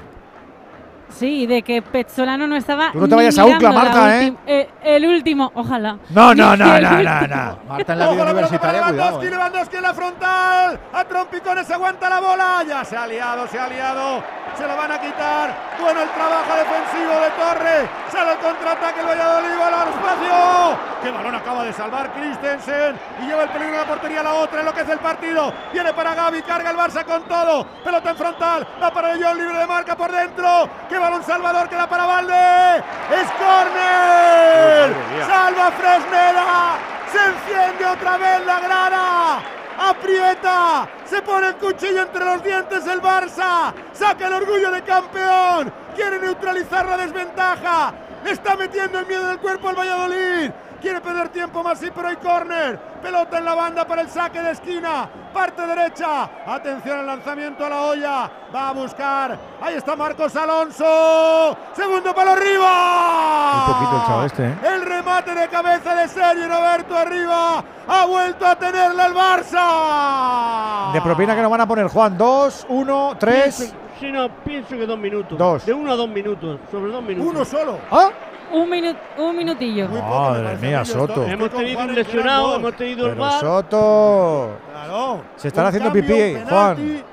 Sí, de que Pezzolano no estaba. Tú no te vayas a mirando UCLA, la Marta, ¿eh? eh, El último, ojalá. No, *laughs* no, no, no, no, no. Marta en la vida universitaria, cuidado. Lewandowski, ¿eh? Lewandowski en la frontal. A trompicones aguanta la bola. Ya se ha liado, se ha liado. Se lo van a quitar. Bueno el trabajo defensivo de Torre. Sale el contraataque el Valladolid. Al espacio. Qué balón acaba de salvar Christensen. Y lleva el peligro de la portería a la otra. Enloquece el partido. Viene para Gaby. Carga el Barça con todo. Pelota en frontal. Va para el John libre de marca por dentro. Balón salvador. Queda para Valde. Es córner. Salva Fresneda. Se enciende otra vez la grada. Aprieta. Se pone el cuchillo entre los dientes el Barça. Saca el orgullo de campeón. Quiere neutralizar la desventaja. Le está metiendo el miedo en el cuerpo al Valladolid. Quiere perder tiempo más, sí, pero hay córner. Pelota en la banda para el saque de esquina. Parte derecha. Atención al lanzamiento a la olla. Va a buscar. Ahí está Marcos Alonso. Segundo palo arriba. Un poquito el este, ¿eh? El remate de cabeza de serie Roberto arriba. Ha vuelto a tenerla el Barça. De propina que nos van a poner Juan. Dos, uno, tres. Pienso- Sí, no, pienso que dos minutos. Dos. De uno a dos minutos. Sobre dos minutos. Uno solo. ¿Ah? Un, minu- un minutillo. Madre mía, Soto. Hemos tenido un lesionado, hemos tenido el VAR. Soto. Claro. Se están Un haciendo cambio, pipí, penalti. Juan.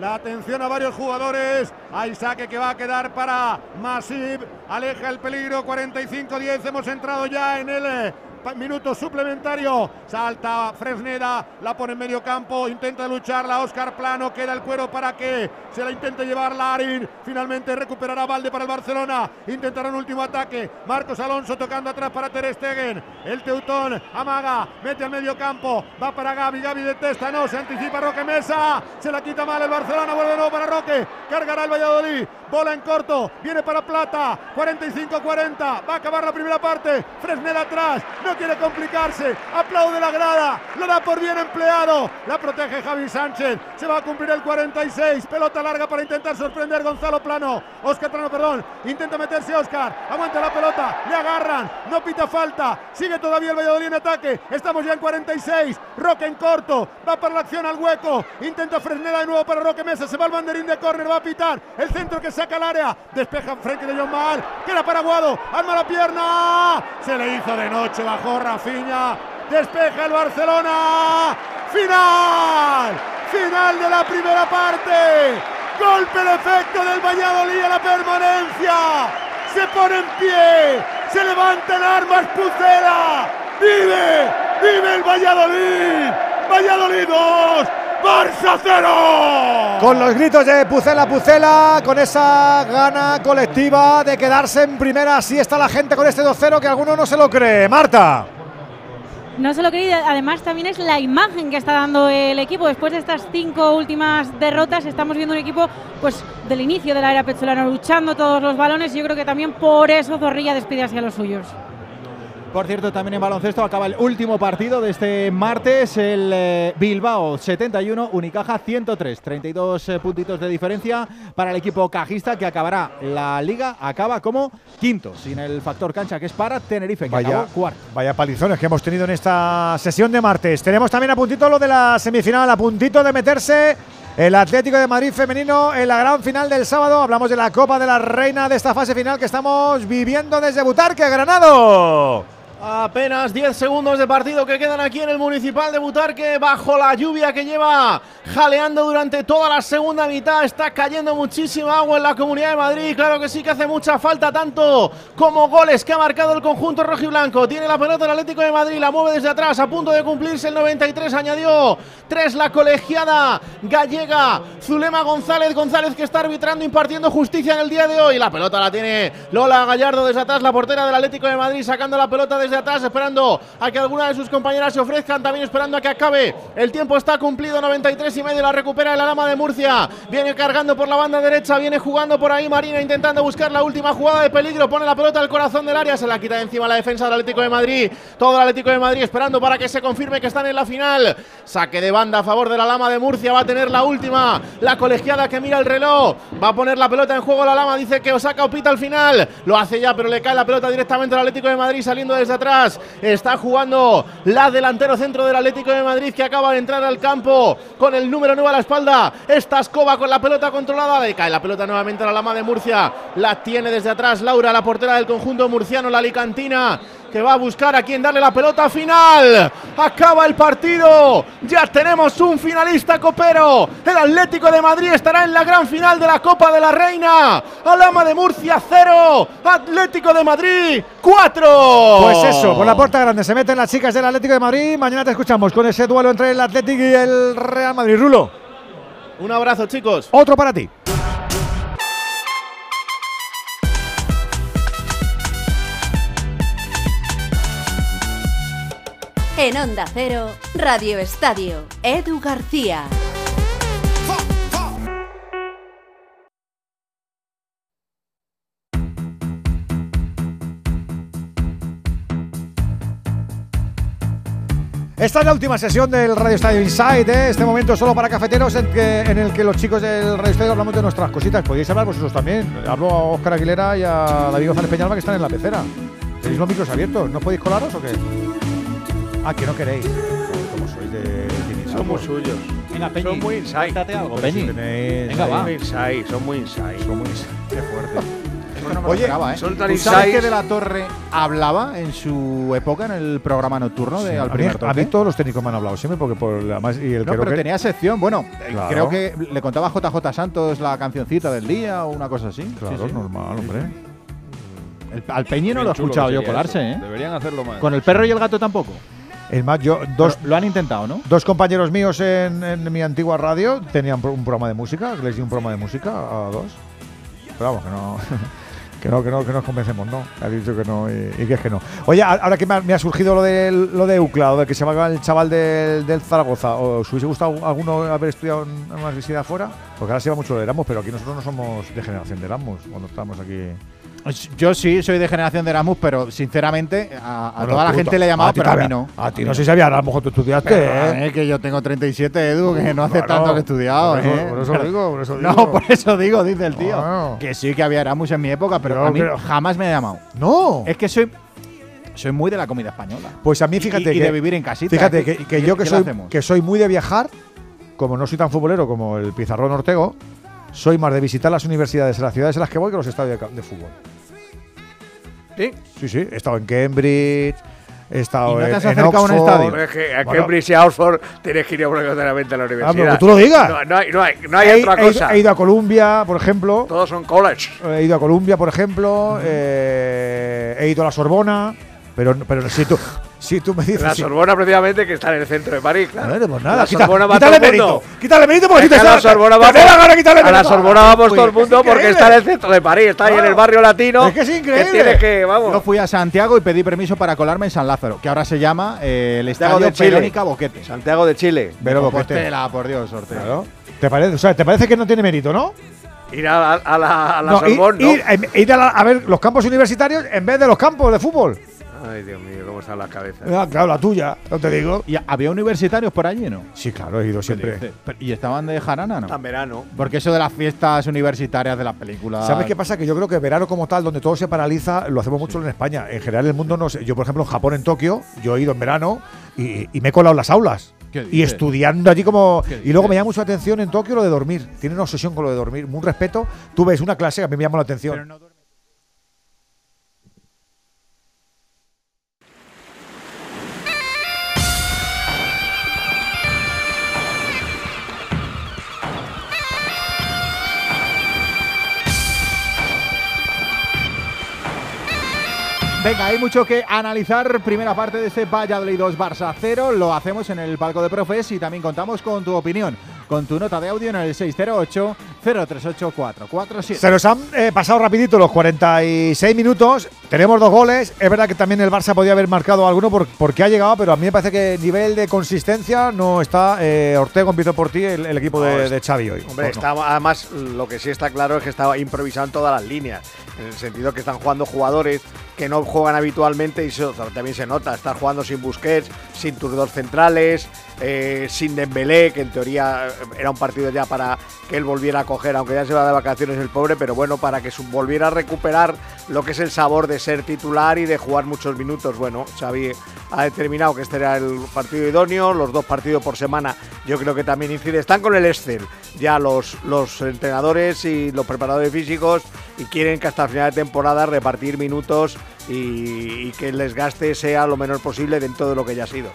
La atención a varios jugadores. Hay saque que va a quedar para Masip. Aleja el peligro. 45-10. Hemos entrado ya en el eh, minuto suplementario. Salta Fresneda. La pone en medio campo. Intenta lucharla. Oscar Plano. Queda el cuero para que se la intente llevar Larin. Finalmente recuperará Valde para el Barcelona. Intentará un último ataque. Marcos Alonso tocando atrás para Ter Stegen. El Teutón amaga. Mete al medio campo. Va para Gaby. Gaby detesta. No. Se anticipa Roque Mesa. Se la quita mal el Barcelona. Vuelve de nuevo para Roque. Cargará el Valladolid. Bola en corto. Viene para Plata. 45-40. Va a acabar la primera parte. Fresnel atrás. No quiere complicarse. Aplaude la grada. Lo da por bien empleado. La protege Javi Sánchez. Se va a cumplir el 46. Pelota larga para intentar sorprender Gonzalo Plano. Oscar Plano, perdón. Intenta meterse Oscar. Aguanta la pelota. Le agarran. No pita falta. Sigue todavía el Valladolid en ataque. Estamos ya en 46. Roque en corto. Va para la acción al hueco. Intenta Fresneda de nuevo para Roque Mesa. Se va el banderín de córner. Va a pitar. El centro que saca al área. Despeja Frenkie de Jong mal. Queda para Aguado. Arma la pierna. Se le hizo de noche. Bajó Rafiña. Despeja el Barcelona. Final. Final de la primera parte. Golpe de efecto del Valladolid a la permanencia. Se pone en pie. Se levanta en armas Pucela. Vive. Vive el Valladolid. Valladolid 2. Barça 0. Con los gritos de Pucela Pucela, con esa gana colectiva de quedarse en primera, así está la gente con este 2-0 que alguno no se lo cree. Marta. No se lo cree, además también es la imagen que está dando el equipo. Después de estas cinco últimas derrotas, estamos viendo un equipo pues del inicio de la era Petzolano luchando todos los balones. Y yo creo que también por eso Zorrilla despide hacia los suyos. Por cierto, también en baloncesto acaba el último partido de este martes, el eh, Bilbao 71, Unicaja 103, 32 eh, puntitos de diferencia para el equipo cajista que acabará la liga, acaba como quinto, sin el factor cancha que es para Tenerife, que Vaya, acabó cuarto. vaya palizones que hemos tenido en esta sesión de martes. Tenemos también a puntito lo de la semifinal, a puntito de meterse el Atlético de Madrid femenino en la gran final del sábado. Hablamos de la Copa de la Reina de esta fase final que estamos viviendo desde Butarque, Granado. Apenas 10 segundos de partido que quedan aquí en el Municipal de Butarque bajo la lluvia que lleva jaleando durante toda la segunda mitad. Está cayendo muchísima agua en la Comunidad de Madrid. Claro que sí que hace mucha falta tanto como goles que ha marcado el conjunto rojiblanco. Tiene la pelota el Atlético de Madrid, la mueve desde atrás a punto de cumplirse el 93. Añadió 3 la colegiada gallega Zulema González. González que está arbitrando impartiendo justicia en el día de hoy. La pelota la tiene Lola Gallardo desde atrás, la portera del Atlético de Madrid sacando la pelota desde atrás, esperando a que alguna de sus compañeras se ofrezcan, también esperando a que acabe. El tiempo está cumplido, 93 y medio, la recupera el Alama de Murcia. Viene cargando por la banda derecha, viene jugando por ahí Marina, intentando buscar la última jugada de peligro. Pone la pelota al corazón del área, se la quita de encima la defensa del Atlético de Madrid. Todo el Atlético de Madrid esperando para que se confirme que están en la final. Saque de banda a favor de la Lama de Murcia, va a tener la última. La colegiada que mira el reloj, va a poner la pelota en juego. La Lama dice que Osaka o pita al final. Lo hace ya, pero le cae la pelota directamente al Atlético de Madrid saliendo desde atrás. Está jugando la delantero centro del Atlético de Madrid que acaba de entrar al campo con el número 9 a la espalda. Esta escoba con la pelota controlada. Le cae la pelota nuevamente a la Lama de Murcia. La tiene desde atrás Laura, la portera del conjunto murciano, la alicantina que va a buscar a quien darle la pelota final. Acaba el partido. Ya tenemos un finalista copero. El Atlético de Madrid estará en la gran final de la Copa de la Reina. Alama de Murcia 0. Atlético de Madrid 4. Pues eso, por la puerta grande se meten las chicas del Atlético de Madrid. Mañana te escuchamos con ese duelo entre el Atlético y el Real Madrid. Rulo. Un abrazo, chicos. Otro para ti. En Onda Cero, Radio Estadio, Edu García. Esta es la última sesión del Radio Estadio Inside, ¿eh? este momento solo para cafeteros en, el que los chicos del Radio Estadio hablamos de nuestras cositas. Podéis hablar vosotros también. Hablo a Óscar Aguilera y a David González Peñalba que están en la pecera. ¿Tenéis los micros abiertos? ¿No podéis colaros o qué? Ah, que no queréis. Como sois de. Somos suyos. Venga, Peñi, Son muy inside. algo, Peñi. si tenéis- Venga, son va. muy inside, son muy inside. Son muy inside. Qué fuerte. *laughs* Esto no me lo Oye, esperaba, ¿eh? son tan ¿Tú sabes que De la Torre hablaba en su época en el programa nocturno de Sí, Al a, mí, Primer a Toque? mí todos los técnicos me han hablado siempre porque por la más y el No, creo pero que- tenía sección. Bueno, eh, Claro. creo que le contaba a JJ Santos la cancioncita del día o una cosa así. Claro, Sí, sí. normal, hombre. El- al Peñi no lo he chulo escuchado que yo sería colarse, eso. ¿eh? Deberían hacerlo más. Con el perro y el gato tampoco. Es más, yo dos, Lo han intentado, ¿no? dos compañeros míos en, en mi antigua radio tenían un programa de música, les di un programa de música a dos. Pero vamos, que no, *laughs* que no, que no, que nos convencemos, no. Ha dicho que no y, y que es que no. Oye, ahora que me ha, me ha surgido lo de, lo de UCLA, o de que se llama el chaval del, del Zaragoza, ¿os hubiese gustado alguno haber estudiado en una universidad afuera? Porque ahora se lleva mucho lo de Erasmus, pero aquí nosotros no somos de generación de Erasmus cuando estamos aquí. Yo sí soy de generación de Erasmus, pero sinceramente a, a Bueno, toda la gente le he llamado, ti pero a mí no. A ti no sé si había Erasmus cuando tú estudiaste, Pero, ¿eh? eh, que yo tengo 37, Edu, que no hace tanto que he estudiado. por eso- ¿eh? por eso Pero- digo, por eso No, digo. por eso digo, dice el tío. Que sí que había Erasmus en mi época, pero Yo a mí creo- jamás me ha llamado. No. Es que soy, soy muy de la comida española. Pues a mí, fíjate y que. de vivir en casita. Fíjate ¿Qué- que, yo que soy, que soy muy de viajar, como no soy tan futbolero como el Pizarrón Ortego, soy más de visitar las universidades, las ciudades en las que voy que los estadios de fútbol. ¿Sí? Sí, sí. He estado en Cambridge, he estado ¿Y no te en, has en acercado a un Oxford. estadio? Hombre, es que a Bueno. Cambridge y a Oxford tienes que ir obligatoriamente a la universidad. pero que tú lo digas. No, no hay, no hay, no hay he, otra cosa. he ido a Columbia, por ejemplo. Todos son college. He ido a Columbia, por ejemplo. eh, he ido a la Sorbona. Pero, pero si, tú, si tú me dices. La Sorbona, precisamente, que está en el centro de París, claro. Bueno, pues nada, la quita- Sorbona va quítale todo el mundo. mérito, quítale mérito porque Es si te que a la Sorbona vamos, a la. Sorbona vamos todo el que mundo porque increíble. está en el centro de París, está ahí en el barrio latino. Es que es increíble. tienes que, vamos. Yo fui a Santiago y pedí permiso para colarme en San Lázaro, que ahora se llama eh, el Santiago Estadio de Chile. Verónica Boquete. Santiago de Chile. Vero Boquete. Compostela, por Dios, sorteo. Claro. ¿Te parece, o sea, ¿te parece que no tiene mérito, no? Ir a la, a la, a la No, ir- Sorbona, ¿no? ir, em, ir a, a ver los campos universitarios en vez de los campos de fútbol. Ay, Dios mío, cómo están las cabezas. Ah, claro, la tuya, no te digo. ¿Y había universitarios por allí, no? Sí, claro, he ido siempre. Pero- ¿Y estaban de jarana, no? En verano. Porque eso de las fiestas universitarias de las películas. ¿Sabes qué pasa? Que yo creo que verano como tal, donde todo se paraliza, lo hacemos mucho en España. En general, el mundo no sé. Yo, por ejemplo, en Japón, en Tokio, yo he ido en verano y, y me he colado en las aulas. ¿Qué Y estudiando allí como. ¿Qué Y luego me llama mucho la atención en Tokio lo de dormir. Tienen una obsesión con lo de dormir. Un respeto. Tú ves una clase que a mí me llama la atención. Venga, hay mucho que analizar. Primera parte de este Valladolid 2 Barça 0. Lo hacemos en el palco de profes y también contamos con tu opinión, con tu nota de audio en el 608 038 447. Se nos han eh, pasado rapidito los 46 minutos. Tenemos dos goles. Es verdad que también el Barça podía haber marcado alguno por- porque ha llegado, pero a mí me parece que nivel de consistencia no está eh, Ortega, empiezo por ti, el, el equipo No, de, es- de Xavi hoy. Hombre, Pues no. está- además lo que sí está claro es que estaba improvisando en todas las líneas, en el sentido que están jugando jugadores que no juegan habitualmente y eso también se nota, está jugando sin Busquets, sin tus dos centrales, eh, sin Dembélé, que en teoría eh, era un partido ya para que él volviera a coger, aunque ya se va de vacaciones el pobre, pero bueno, para que volviera a recuperar lo que es el sabor de ser titular y de jugar muchos minutos. Bueno, Xavi ha determinado que este era el partido idóneo, los dos partidos por semana yo creo que también incide. Están con el Excel ya los, los entrenadores y los preparadores físicos y quieren que hasta el final de temporada repartir minutos y, y que el desgaste sea lo menor posible dentro de lo que ya ha sido.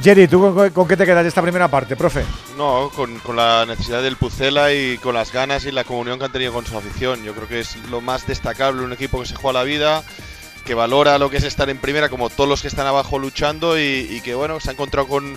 Jerry, ¿tú con, qué te quedas de esta primera parte, profe? No, con, la necesidad del Pucela y con las ganas y la comunión que han tenido con su afición. Yo creo que es lo más destacable, un equipo que se juega la vida, que valora lo que es estar en primera, como todos los que están abajo luchando y, que bueno, se ha encontrado con,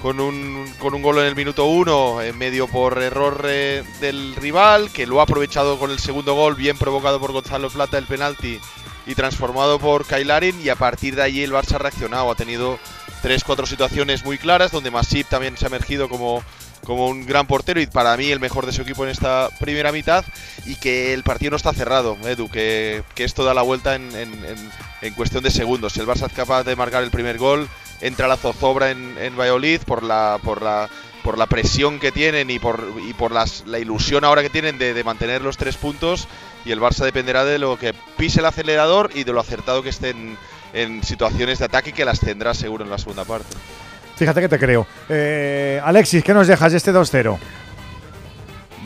con, un, con un gol en el minuto uno, en medio por error eh, del rival, que lo ha aprovechado con el segundo gol, bien provocado por Gonzalo Plata el penalti y transformado por Kailarin y a partir de allí el Barça ha reaccionado, ha tenido tres, cuatro situaciones muy claras donde Masip también se ha emergido como, como un gran portero y para mí el mejor de su equipo en esta primera mitad y que el partido no está cerrado, Edu, que, que esto da la vuelta en, en- cuestión de segundos. Si el Barça es capaz de marcar el primer gol, entra la zozobra en, en Valladolid por la, por la por la presión que tienen y por, y por las, la ilusión ahora que tienen de, de mantener los tres puntos y el Barça dependerá de lo que pise el acelerador y de lo acertado que estén en situaciones de ataque que las tendrá seguro en la segunda parte. Fíjate que te creo. Eh, Alexis, ¿qué nos dejas de este 2-0?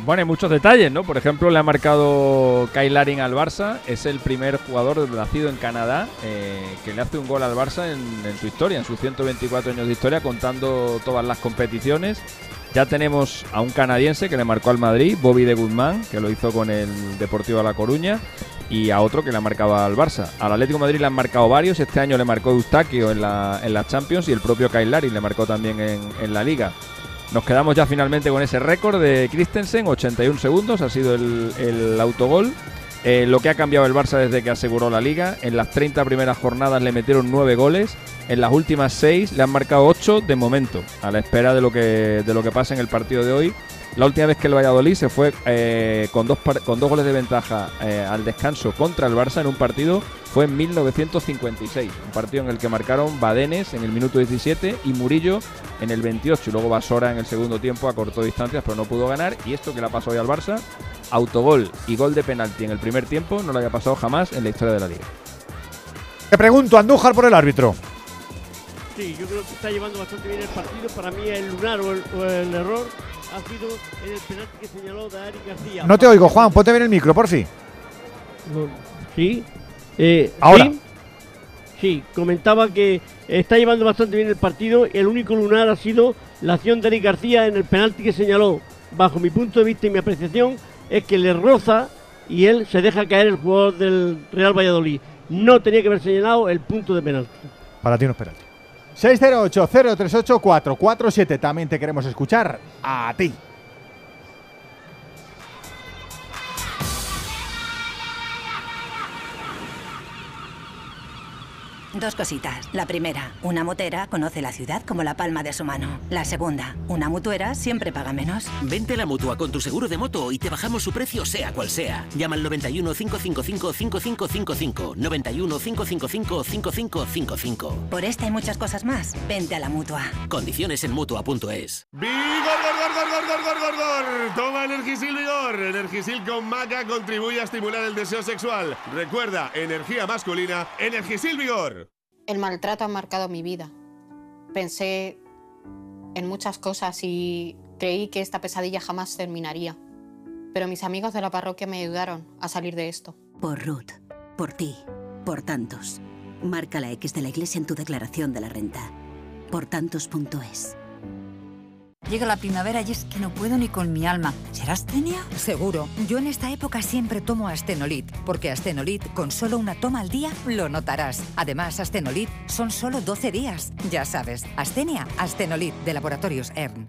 Bueno, hay muchos detalles, ¿no? Por ejemplo, le ha marcado Kyle Larin al Barça. Es el primer jugador nacido en Canadá eh, que le hace un gol al Barça en, en su historia, en sus 124 años de historia, contando todas las competiciones. Ya tenemos a un canadiense que le marcó al Madrid, Bobby de Guzmán, que lo hizo con el Deportivo de La Coruña, y a otro que le ha marcado al Barça. Al Atlético Madrid le han marcado varios. Este año le marcó Eustaquio en la, en la Champions y el propio Kyle Larin le marcó también en, en la Liga. Nos quedamos ya finalmente con ese récord de Christensen, 81 segundos, ha sido el, el autogol. Eh, lo que ha cambiado el Barça desde que aseguró la liga, en las 30 primeras jornadas le metieron 9 goles, en las últimas 6 le han marcado 8 de momento, a la espera de lo que, de lo que pase en el partido de hoy. La última vez que el Valladolid se fue eh, con, dos con dos goles de ventaja eh, al descanso contra el Barça en un partido fue en 1956, un partido en el que marcaron Badenes en el minuto 17 y Murillo en el 28 y luego Basora en el segundo tiempo acortó distancias pero no pudo ganar y esto que le ha pasado hoy al Barça, autogol y gol de penalti en el primer tiempo no lo había pasado jamás en la historia de la liga. Te pregunto, Andújar por el árbitro. Sí, yo creo que está llevando bastante bien el partido. Para mí el lunar o el, o el error ha sido en el penalti que señaló Dari García. No te oigo, Juan, ponte bien el micro, por fin. Sí. Eh, Ahora. Sí, Sí, comentaba que está llevando bastante bien el partido. El único lunar ha sido la acción de Eric García en el penalti que señaló. Bajo mi punto de vista y mi apreciación, es que le roza y él se deja caer el jugador del Real Valladolid. No tenía que haber señalado el punto de penalti. Para ti no es penalti. 608-038-447. También te queremos escuchar a ti. Dos cositas. La primera, una motera conoce la ciudad como la palma de su mano. La segunda, una mutuera siempre paga menos. Vente a la mutua con tu seguro de moto y te bajamos su precio sea cual sea. Llama al 91 555 5555. 91 555 5555. Por esta y muchas cosas más, vente a la mutua. Condiciones en mutua.es. ¡Vigor, gor, gor, gor, gor, gor, gor, Toma Energisil Vigor. Energisil con maca contribuye a estimular el deseo sexual. Recuerda, energía masculina, Energisil Vigor. El maltrato ha marcado mi vida. Pensé en muchas cosas y creí que esta pesadilla jamás terminaría. Pero mis amigos de la parroquia me ayudaron a salir de esto. Por Ruth, por ti, por tantos. Marca la X de la iglesia en tu declaración de la renta. Por tantos.es. Llega la primavera y es que no puedo ni con mi alma. ¿Será astenia? Seguro. Yo en esta época siempre tomo Astenolit, porque Astenolit con solo una toma al día lo notarás. Además, Astenolit son solo 12 días. Ya sabes, Astenia, Astenolit de Laboratorios ERN.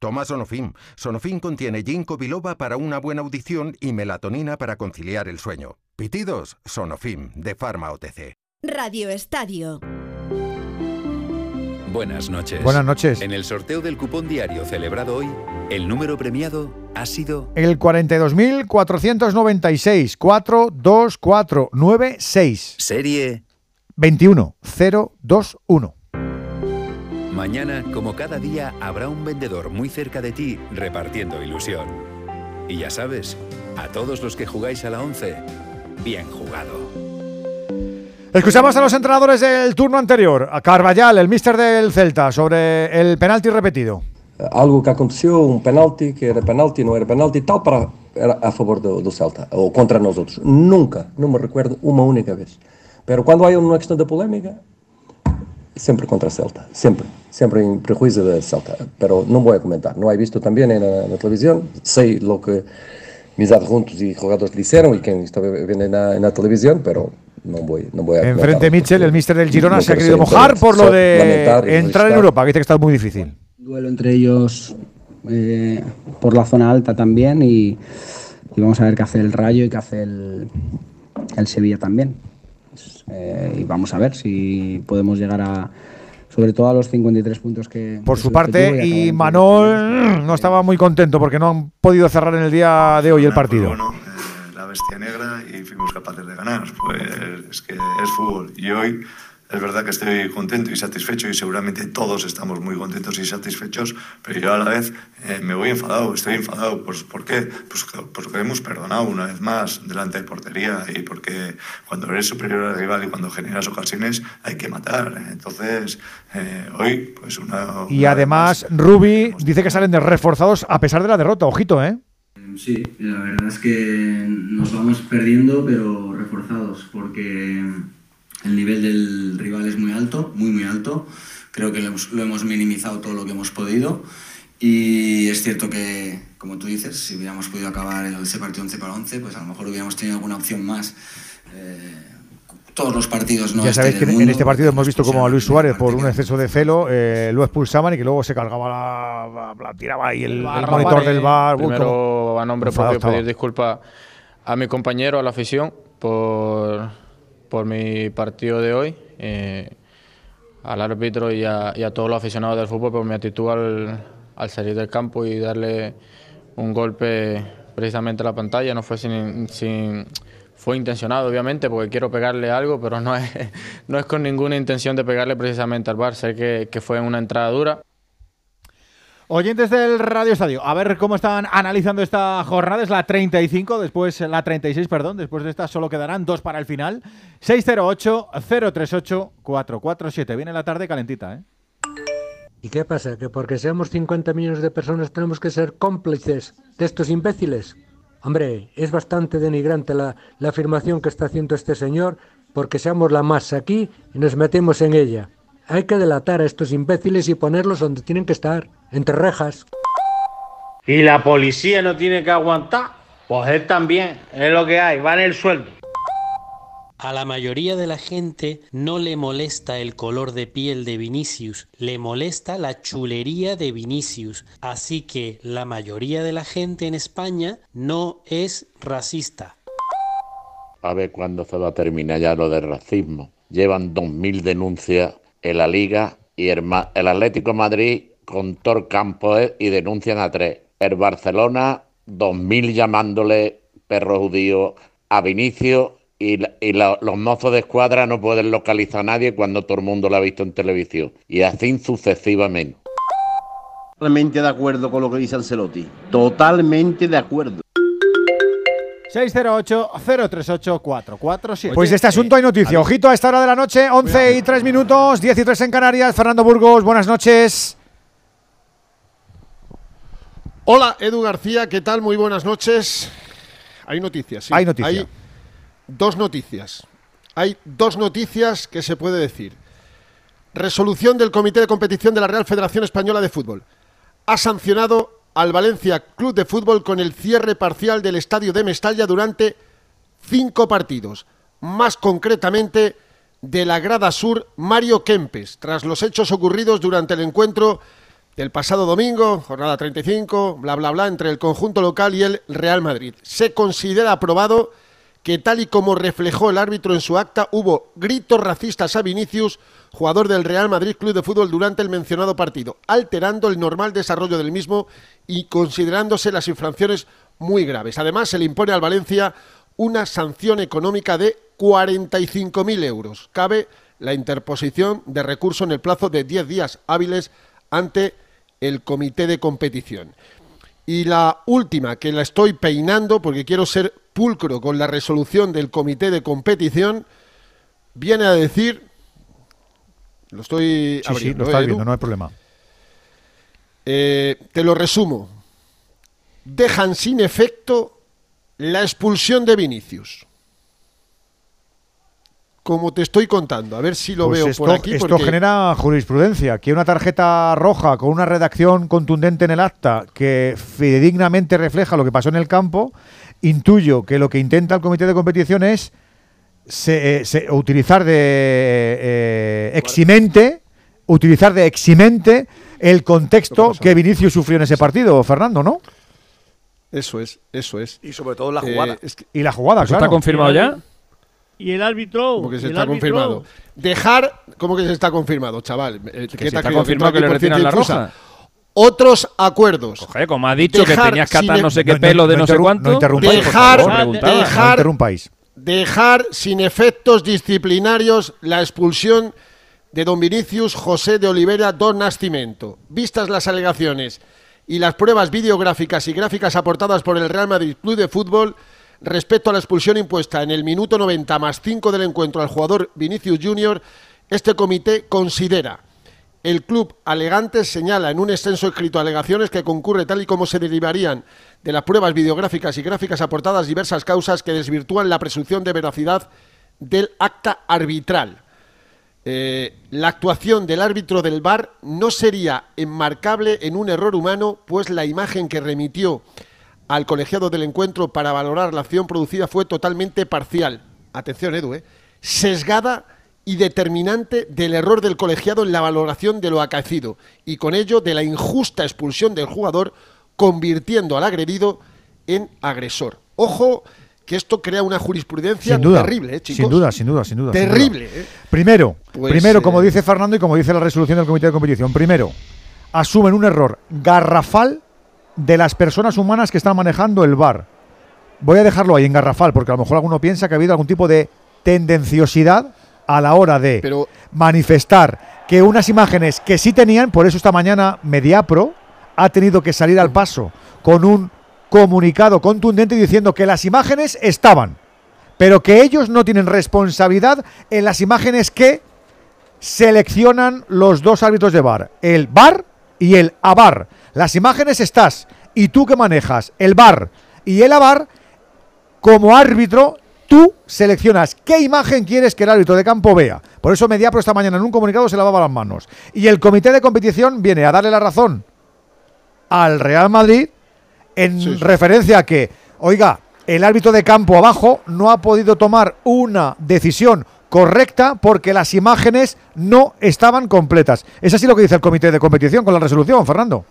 Toma Sonofim. Sonofim contiene ginkgo biloba para una buena audición y melatonina para conciliar el sueño. Pitidos, Sonofim, de Pharma OTC. Radio Estadio. Buenas noches. Buenas noches. En el sorteo del cupón diario celebrado hoy, el número premiado ha sido El 42.496 42496 serie 21021. Mañana, como cada día, habrá un vendedor muy cerca de ti repartiendo ilusión. Y ya sabes, a todos los que jugáis a la 11, bien jugado. Escuchamos a los entrenadores del turno anterior, a Carvallal, el mister del Celta, sobre el penalti repetido. algo que aconteceu, um penalti, que era penalti, não era penalti, tal para era a favor do, do Celta, ou contra nós outros. Nunca, não me recuerdo uma única vez. Pero quando há uma questão polémica, sempre contra a Celta, sempre, sempre em prejuízo da Celta. Pero não vou a comentar, não he visto também na, na televisão, sei lo que mis adjuntos e jogadores disseram e quem estava vendo na, na televisão, pero não vou, não vou a comentar. Enfrente Mitchell, el mister del Girona, No se ha querido ser mojar por lo de y entrar en. Europa, que dice que está muy difícil. duelo entre ellos eh, por la zona alta también y, y vamos a ver qué hace el Rayo y qué hace el, el Sevilla también. Pues, eh, y vamos a ver si podemos llegar a, sobre todo a los 53 puntos que... Por su parte, y Manol no estaba muy contento porque no han podido cerrar en el día de hoy el partido. la bestia negra y fuimos capaces de ganar. Pues es que es fútbol. Y hoy es verdad que estoy contento y satisfecho y seguramente todos estamos muy contentos y satisfechos, pero yo a la vez eh, me voy enfadado, estoy enfadado. Pues, ¿Por qué? Pues que- porque hemos perdonado una vez más delante de portería y porque cuando eres superior al rival y cuando generas ocasiones hay que matar. Entonces, eh, hoy, pues una... Y además, Rubi dice que salen de reforzados a pesar de la derrota. Ojito, ¿eh? Sí, la verdad es que nos vamos perdiendo, pero reforzados, porque el nivel del rival es muy alto, muy, muy alto. Creo que lo hemos, lo hemos minimizado todo lo que hemos podido. Y es cierto que, como tú dices, si hubiéramos podido acabar el- ese partido 11 para 11, pues a lo mejor hubiéramos tenido alguna opción más. Eh, todos los partidos no ya sabéis este que del en mundo, este partido hemos visto como a Luis Suárez, por un exceso de celo, eh, lo expulsaban y que luego se cargaba la, la- la- tiraba ahí el, el monitor del bar. Uy, Primero, a nombre propio, pedir disculpas a mi compañero, a la afición, por, por mi partido de hoy, eh, al árbitro y a, todos los aficionados del fútbol por mi actitud al, al salir del campo y darle un golpe precisamente a la pantalla. No fue sin, sin- fue intencionado, obviamente, porque quiero pegarle algo, pero no es, *laughs* no es con ninguna intención de pegarle precisamente al bar. Sé que fue una entrada dura. Oyentes del Radio Estadio, a ver cómo están analizando esta jornada. Es la 35, después la 36, perdón. Después de esta solo quedarán dos para el final. 608-038-447. Viene la tarde calentita, ¿eh? ¿Y qué pasa? ¿Que porque seamos 50 millones de personas tenemos que ser cómplices de estos imbéciles? Hombre, es bastante denigrante la, la afirmación que está haciendo este señor porque seamos la masa aquí y nos metemos en ella. Hay que delatar a estos imbéciles y ponerlos donde tienen que estar, entre rejas. ¿Y la policía no tiene que aguantar? Pues él también, es lo que hay, va en el sueldo. A la mayoría de la gente no le molesta el color de piel de Vinicius, le molesta la chulería de Vinicius. Así que la mayoría de la gente en España no es racista. A ver cuándo se va a terminar ya lo del racismo. Llevan 2.000 denuncias en la Liga y el, Atlético Madrid con Tor Campos y denuncian a tres. El Barcelona, 2.000 llamándole perro judío a Vinicio y, los mozos de escuadra no pueden localizar a nadie cuando todo el mundo lo ha visto en televisión. Y así sucesivamente. Totalmente de acuerdo con lo que dice Ancelotti. Totalmente de acuerdo. 608-038-447. Pues de este asunto hay noticia. Ojito a esta hora de la noche, 11 y 3 minutos, 10 y 3 en Canarias. Fernando Burgos, buenas noches. Hola, Edu García, ¿qué tal? Muy buenas noches. Hay noticias, sí. Hay noticia. Hay dos noticias. Hay dos noticias que se puede decir. Resolución del Comité de Competición de la Real Federación Española de Fútbol. Ha sancionado al Valencia Club de Fútbol con el cierre parcial del estadio de Mestalla durante cinco partidos. Más concretamente, de la grada sur, Mario Kempes, tras los hechos ocurridos durante el encuentro del pasado domingo, jornada 35, bla, bla, bla, entre el conjunto local y el Real Madrid. Se considera aprobado que tal y como reflejó el árbitro en su acta, hubo gritos racistas a Vinicius, jugador del Real Madrid Club de Fútbol, durante el mencionado partido, alterando el normal desarrollo del mismo y considerándose las infracciones muy graves. Además, se le impone al Valencia una sanción económica de 45.000 euros. Cabe la interposición de recurso en el plazo de 10 días hábiles ante el comité de competición. Y la última, que la estoy peinando porque quiero ser pulcro con la resolución del comité de competición, viene a decir, lo estoy Sí, sí, abriendo, lo estás ¿eh, viendo, no hay problema. Eh, te lo resumo. Dejan sin efecto la expulsión de Vinicius. Como te estoy contando, a ver si lo Pues veo esto, por aquí. esto porque- genera jurisprudencia, que una tarjeta roja con una redacción contundente en el acta que fidedignamente refleja lo que pasó en el campo, intuyo que lo que intenta el comité de competición es se- eh, se- utilizar de eh, eximente, utilizar de eximente el contexto que Vinicius sufrió en ese partido, Fernando, ¿no? Eso es, eso es. Y sobre todo la jugada. Y la jugada, ¿Eso claro. está confirmado ya? Y el árbitro. Como que se está árbitro- confirmado. Dejar, ¿cómo que se está confirmado, chaval? Eh, ¿qué si te ha está confirmado ¿Que que le retiran la roja. Otros acuerdos. Joder, como ha dicho que tenías que atar no sé qué No, pelo de no no, sé cuánto. no interrumpáis, por Dejar- favor, preguntaba. dejar- No interrumpáis. Dejar sin efectos disciplinarios la expulsión de don Vinicius José de Olivera Don Nascimento. Vistas las alegaciones y las pruebas videográficas y gráficas aportadas por el Real Madrid Club de Fútbol respecto a la expulsión impuesta en el minuto 90 más 5 del encuentro al jugador Vinicius Junior, este comité considera el club Alegantes señala en un extenso escrito alegaciones que concurre tal y como se derivarían de las pruebas videográficas y gráficas aportadas diversas causas que desvirtúan la presunción de veracidad del acta arbitral. Eh, la actuación del árbitro del VAR no sería enmarcable en un error humano, pues la imagen que remitió al colegiado del encuentro para valorar la acción producida fue totalmente parcial. Atención, Edu, ¿eh? sesgada y determinante del error del colegiado en la valoración de lo acaecido y con ello de la injusta expulsión del jugador, convirtiendo al agredido en agresor. Ojo, que esto crea una jurisprudencia Sin duda, terrible, ¿eh, chicos? sin duda, sin duda, sin duda. sin Terrible, duda. ¿eh? Primero, Pues, primero, como eh, dice Fernando y como dice la resolución del comité de competición, primero, asumen un error garrafal de las personas humanas que están manejando el VAR. Voy a dejarlo ahí en garrafal, porque a lo mejor alguno piensa que ha habido algún tipo de tendenciosidad a la hora de manifestar que unas imágenes que sí tenían, por eso esta mañana Mediapro ha tenido que salir al paso con un comunicado contundente diciendo que las imágenes estaban, pero que ellos no tienen responsabilidad en las imágenes que seleccionan los dos árbitros de VAR, el VAR y el AVAR. Las imágenes estás y tú que manejas el VAR y el AVAR como árbitro tú seleccionas qué imagen quieres que el árbitro de campo vea. Por eso Mediapro esta mañana en un comunicado se lavaba las manos. Y el comité de competición viene a darle la razón al Real Madrid en referencia a que, oiga, el árbitro de campo abajo no ha podido tomar una decisión correcta porque las imágenes no estaban completas. Es así lo que dice el comité de competición con la resolución, Fernando.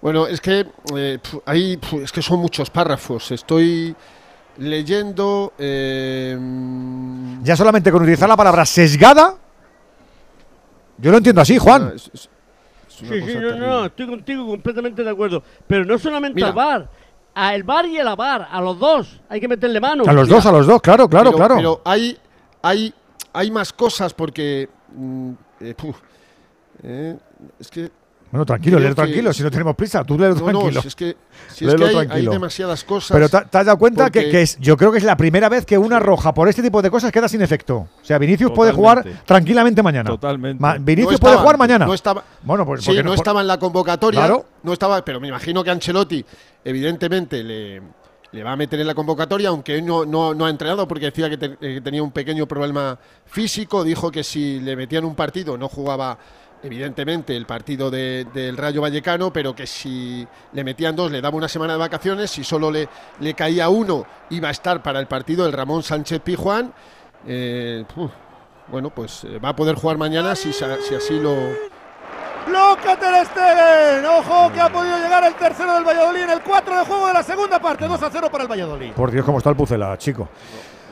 Bueno, es que eh, pf, es que son muchos párrafos. Estoy leyendo. eh, Ya solamente con utilizar la palabra sesgada, yo lo entiendo así, Juan. es- es- es una Sí, cosa sí, no, no, estoy contigo completamente de acuerdo. Pero no solamente Mira. al bar, a el bar y el abar, a los dos, hay que meterle mano. A los dos, a los dos, claro, claro, pero, claro. Pero hay, hay, hay más cosas porque. mm, eh, *laughs* puf, eh, es que. Bueno, tranquilo, que- tranquilo, si no tenemos prisa, tú léelo No, no, tranquilo. si es que, si es que hay, demasiadas cosas. Pero ¿te, te has dado cuenta que, porque- que es, yo creo que es la primera vez que una roja por este tipo de cosas queda sin efecto? O sea, Vinicius puede jugar Totalmente. tranquilmente mañana. Totalmente. Ma- Vinicius No puede estaba, jugar mañana. No estaba, Bueno, pues sí, porque no estaba en la convocatoria. Claro. No estaba, pero me imagino que Ancelotti, evidentemente, le, le va a meter en la convocatoria, aunque él no, no, no ha entrenado porque decía que, te- eh, que tenía un pequeño problema físico. Dijo que si le metían un partido no jugaba. Evidentemente, el partido de- del Rayo Vallecano, pero que si le metían dos, le daba una semana de vacaciones. Si solo le, le caía uno, iba a estar para el partido del Ramón Sánchez Pijuán. Eh, uf, bueno, pues eh, va a poder jugar mañana si, si así lo, ¡Loca Ter Stegen! ¡Ojo que ha podido llegar el tercero del Valladolid en el 4 de juego de la segunda parte! 2 a 0 para el Valladolid. Por Dios, cómo está el Pucela, chico.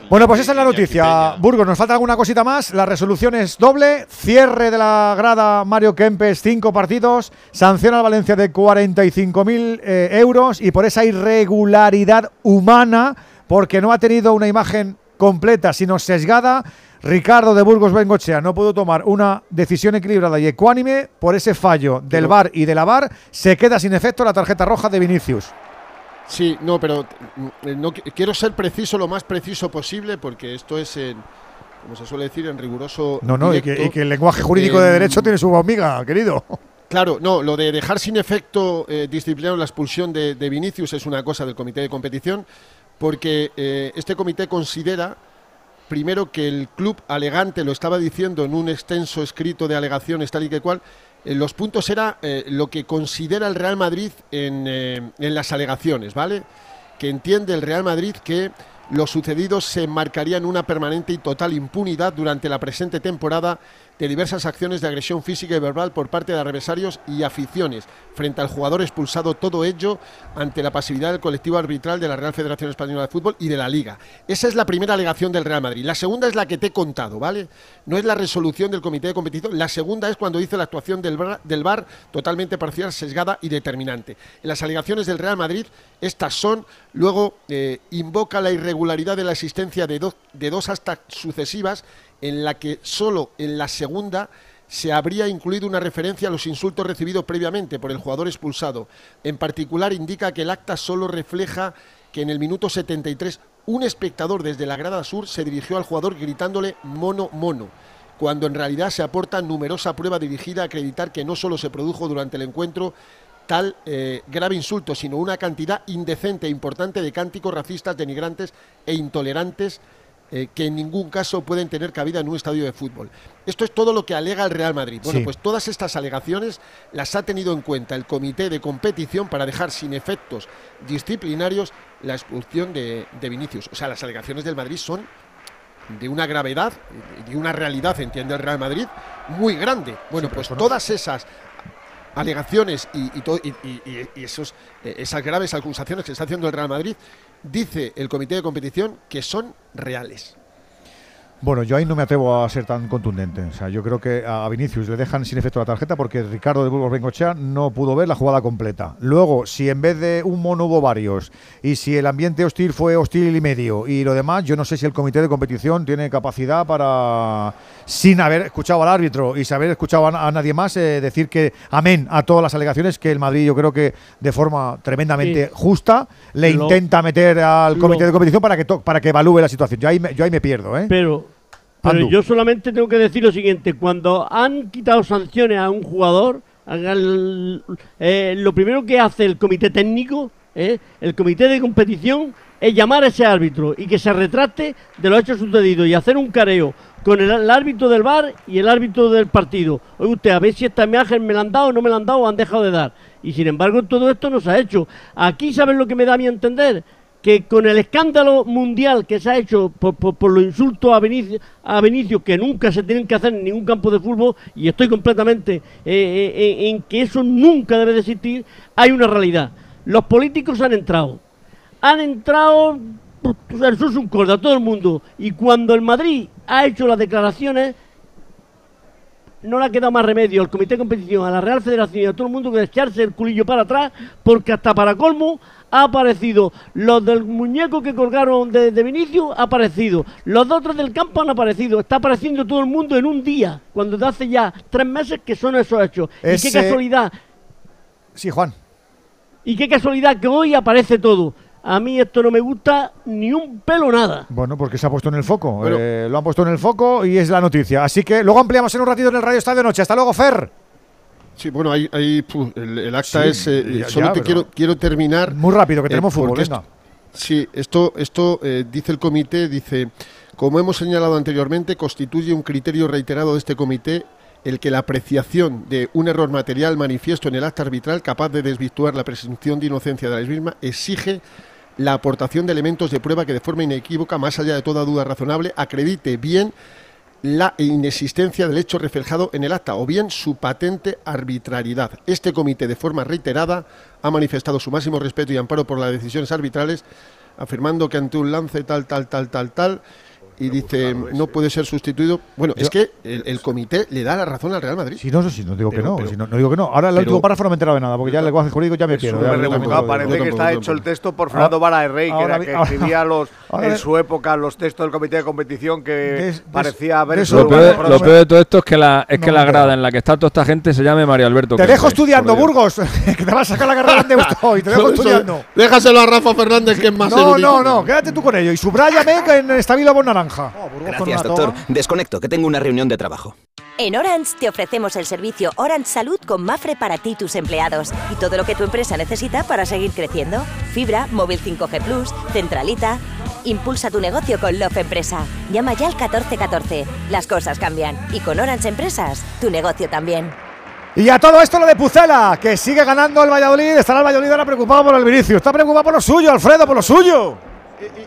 Bueno, pues esa es la noticia. Burgos, ¿nos falta alguna cosita más? La resolución es doble. Cierre de la grada Mario Kempes, cinco partidos. Sanción al Valencia de 45.000 eh, euros. Y por esa irregularidad humana, porque no ha tenido una imagen completa, sino sesgada, Ricardo de Burgos Bengochea no pudo tomar una decisión equilibrada y ecuánime. Por ese fallo del VAR y de la VAR, se queda sin efecto la tarjeta roja de Vinicius. Sí, no, pero mm, eh, no, qui- quiero ser preciso lo más preciso posible porque esto es en, como se suele decir, en riguroso. No, no, y que, directo. y que el lenguaje jurídico de Em, derecho tiene su amiga, querido. Claro, no, lo de dejar sin efecto eh, disciplinario la expulsión de, de Vinicius es una cosa del comité de competición, porque eh, este comité considera, primero, que el club alegante lo estaba diciendo en un extenso escrito de alegaciones tal y que cual. Eh, los puntos era eh, lo que considera el Real Madrid en, eh, en las alegaciones, ¿vale? Que entiende el Real Madrid que lo sucedido se enmarcaría en una permanente y total impunidad durante la presente temporada de diversas acciones de agresión física y verbal por parte de adversarios y aficiones frente al jugador expulsado, todo ello ante la pasividad del colectivo arbitral de la Real Federación Española de Fútbol y de la Liga. Esa es la primera alegación del Real Madrid. La segunda es la que te he contado, ¿vale? No es la resolución del comité de competición. La segunda es cuando dice la actuación del VAR, del totalmente parcial, sesgada y determinante. En las alegaciones del Real Madrid, estas son, luego eh, invoca la irregularidad de la existencia de, de dos hasta sucesivas en la que solo en la segunda se habría incluido una referencia a los insultos recibidos previamente por el jugador expulsado. En particular indica que el acta solo refleja que en el minuto 73 un espectador desde la grada sur se dirigió al jugador gritándole mono mono, cuando en realidad se aporta numerosa prueba dirigida a acreditar que no solo se produjo durante el encuentro tal eh, grave insulto, sino una cantidad indecente e importante de cánticos racistas, denigrantes e intolerantes eh, que en ningún caso pueden tener cabida en un estadio de fútbol. Esto es todo lo que alega el Real Madrid. Bueno, Sí. pues todas estas alegaciones las ha tenido en cuenta el comité de competición para dejar sin efectos disciplinarios la expulsión de, de Vinicius. O sea, las alegaciones del Madrid son de una gravedad, de una realidad, entiende el Real Madrid, muy grande. Bueno, pues todas esas alegaciones y esos, eh, esas graves acusaciones que está haciendo el Real Madrid, dice el comité de competición que son reales. Bueno, yo ahí no me atrevo a ser tan contundente. O sea, yo creo que a Vinicius le dejan sin efecto la tarjeta porque Ricardo de Burgos Bengochea no pudo ver la jugada completa. Luego, si en vez de un mono hubo varios y si el ambiente hostil fue hostil y medio y lo demás, yo no sé si el comité de competición tiene capacidad para, sin haber escuchado al árbitro y sin haber escuchado a, nadie más, eh, decir que amén a todas las alegaciones que el Madrid, yo creo que de forma tremendamente Sí. justa, le Lo- intenta meter al comité lo- de competición para que, para que evalúe la situación. Yo ahí me, yo ahí me pierdo, ¿eh? Pero, pero yo solamente tengo que decir lo siguiente: cuando han quitado sanciones a un jugador, eh, lo primero que hace el comité técnico, eh, el comité de competición, es llamar a ese árbitro y que se retracte de los hechos sucedidos y hacer un careo con el, el árbitro del bar y el árbitro del partido. Oye usted, a ver si esta imagen me la han dado o no me la han dado o han dejado de dar. Y sin embargo, todo esto no se ha hecho. Aquí, ¿saben lo que me da a mí a entender? Que con el escándalo mundial que se ha hecho por, los insultos a Vinicio, a Vinicio, que nunca se tienen que hacer en ningún campo de fútbol, y estoy completamente eh, eh, en que eso nunca debe de existir, hay una realidad. Los políticos han entrado. Han entrado pues, el un corda, todo el mundo. Y cuando el Madrid ha hecho las declaraciones, no le ha quedado más remedio al Comité de Competición, a la Real Federación y a todo el mundo que echarse el culillo para atrás, porque hasta para colmo ha aparecido los del muñeco que colgaron de, de Vinicio, ha aparecido. Los dos otros del campo han aparecido. Está apareciendo todo el mundo en un día, cuando de hace ya tres meses que son esos hechos. Y qué casualidad, Sí, Juan. y qué casualidad que hoy aparece todo. A mí esto no me gusta ni un pelo nada. Bueno, porque se ha puesto en el foco. Bueno. Eh, lo han puesto en el foco y es la noticia. Así que luego ampliamos en un ratito en el Radio Estadio Noche. Hasta luego, Fer. Sí, bueno, ahí, ahí puh, el, el acta Sí, es. eh, ya- solo ya, te quiero, quiero terminar. Muy rápido, que tenemos fútbol, porque venga. esto- sí, esto, esto eh, dice el comité, dice, como hemos señalado anteriormente, constituye un criterio reiterado de este comité el que la apreciación de un error material manifiesto en el acta arbitral capaz de desvirtuar la presunción de inocencia de la misma exige la aportación de elementos de prueba que de forma inequívoca, más allá de toda duda razonable, acredite bien la inexistencia del hecho reflejado en el acta o bien su patente arbitrariedad. Este comité, de forma reiterada, ha manifestado su máximo respeto y amparo por las decisiones arbitrales, afirmando que ante un lance tal, tal, tal, tal, tal, y dice no puede ser sustituido. Bueno, es que el, el comité le da la razón al Real Madrid. Si no, si no digo que no, pero- si no, no digo que no. Ahora el último párrafo no me he enterado de nada, porque ya el lenguaje jurídico ya me pierdo. Parece que está hecho el texto por Fernando Vara de Rey, que ahora era que ahora- escribía *laughs* los, ahora- en su época los textos del comité de competición que Des- parecía haber eso- Lo peor, de- por lo lo peor de todo esto es que la, es No que la grada en la que está toda esta gente se llame Mario Alberto. Te dejo estudiando. Burgos, *laughs* que te vas a sacar la carrera de hoy. Te *laughs* dejo estudiando. Déjaselo a Rafa Fernández, que es más No, no, no, quédate tú con ello. Y subrayame que en Estabilo con naranja. Gracias, doctor. Desconecto, que tengo una reunión de trabajo. En Orange te ofrecemos el servicio Orange Salud con Mafre para ti y tus empleados y todo lo que tu empresa necesita para seguir creciendo. Fibra, móvil 5G Plus, centralita. Impulsa tu negocio con Love Empresa. Llama ya al 1414. Las cosas cambian y con Orange Empresas, tu negocio también. Y a todo esto lo de Pucela, que sigue ganando el Valladolid. Estará el Valladolid ahora preocupado por el Vinicio. Está preocupado por lo suyo, Alfredo, por lo suyo.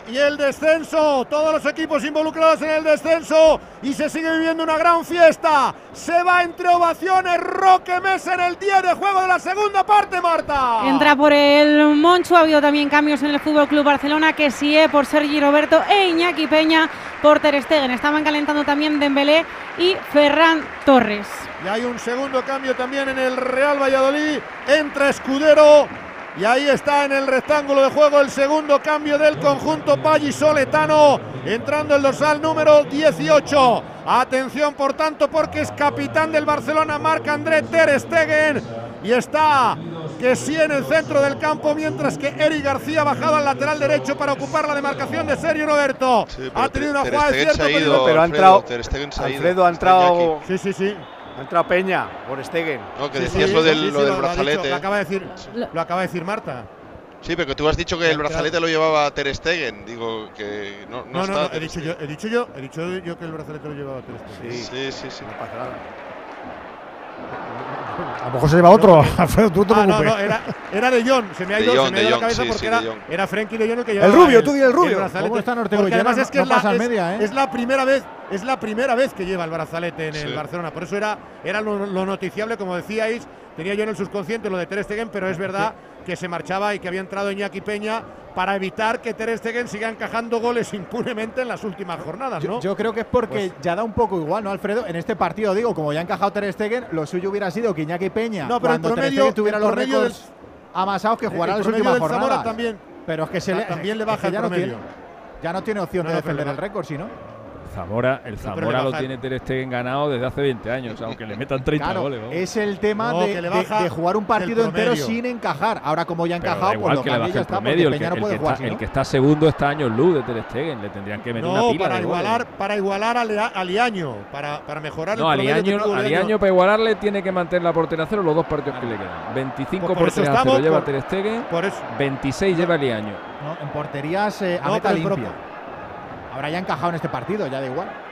Y el descenso, todos los equipos involucrados en el descenso y se sigue viviendo una gran fiesta. Se va entre ovaciones Roque Mesa en el día de juego de la segunda parte, Marta. Entra por el Moncho, ha habido también cambios en el Fútbol Club Barcelona, que sí eh, por Sergi Roberto e Iñaki Peña por Ter Stegen. Estaban calentando también Dembélé y Ferran Torres. Y hay un segundo cambio también en el Real Valladolid. Entra Escudero. Y ahí está en el rectángulo de juego el segundo cambio del conjunto vallisoletano. Entrando el dorsal número 18. Atención, por tanto, porque es capitán del Barcelona, Marc André Ter Stegen. Y está que sí en el centro del campo, mientras que Eric García ha bajado al lateral derecho para ocupar la demarcación de Sergio Roberto. ha tenido una jugada de cierto peligro. Pero ha entrado- Ter Stegen se ha ido. Alfredo ha entrado-. Sí, sí, sí. Ha entrado Peña por Stegen. No, que Sí, decías sí, lo del, sí, sí, lo del dicho, brazalete. lo acaba de decir, lo acaba de decir Marta. Sí, pero que tú has dicho que el brazalete lo llevaba Ter Stegen. Digo que no, no, No, no, está no, he dicho yo, he dicho yo, he dicho yo que el brazalete lo llevaba Ter Stegen. Sí, sí, sí. No pasa nada. A lo mejor se lleva otro, Alfredo, tú no *laughs* te Ah, no, no, era, era de Jong, se me ha ido, Jong, se me ha ido la cabeza sí, porque sí, era, era Frenkie de Jong el que llevaba rubio, tú di el rubio. brazalete. ¿Cómo está Porque Nortegoyena? además es que No es, la, es- media, ¿eh? es la primera vez, es la primera vez que lleva el brazalete en el Barcelona. Por eso era, era lo, noticiable, como decíais. Tenía yo en el subconsciente lo de Ter Stegen, pero es *laughs* verdad que se marchaba y que había entrado Iñaki Peña para evitar que Ter Stegen siga encajando goles impunemente en las últimas jornadas, ¿no? Yo, creo que es porque pues ya da un poco igual, ¿no, Alfredo? En este partido, digo, como ya ha encajado Ter Stegen, lo suyo hubiera sido que Iñaki Peña, no, pero cuando Ter Stegen tuviera los récords amasados que jugará las últimas jornadas. También, pero es que se le, también le baja el ya promedio. ya no tiene opción de defender el récord, si no. Zamora, el Zamora lo tiene Ter Stegen ganado desde hace 20 años, *laughs* aunque le metan 30 goles. Es el tema de, jugar un partido entero sin encajar. Ahora como ya ha encajado, pues lo que le baja el promedio. El que, no jugar, está, el que está segundo está años luz de Ter Stegen, le tendrían que meter una pila para igualar, para igualar a Liaño, para, para mejorar no, el promedio. No, a Liaño para igualarle tiene que mantener la portería cero los dos partidos que le quedan. 25 por, porterías cero lleva Ter Stegen, 26 lleva Liaño. en porterías eh, a meta limpia. Ahora ya encajado en este partido, ya da igual.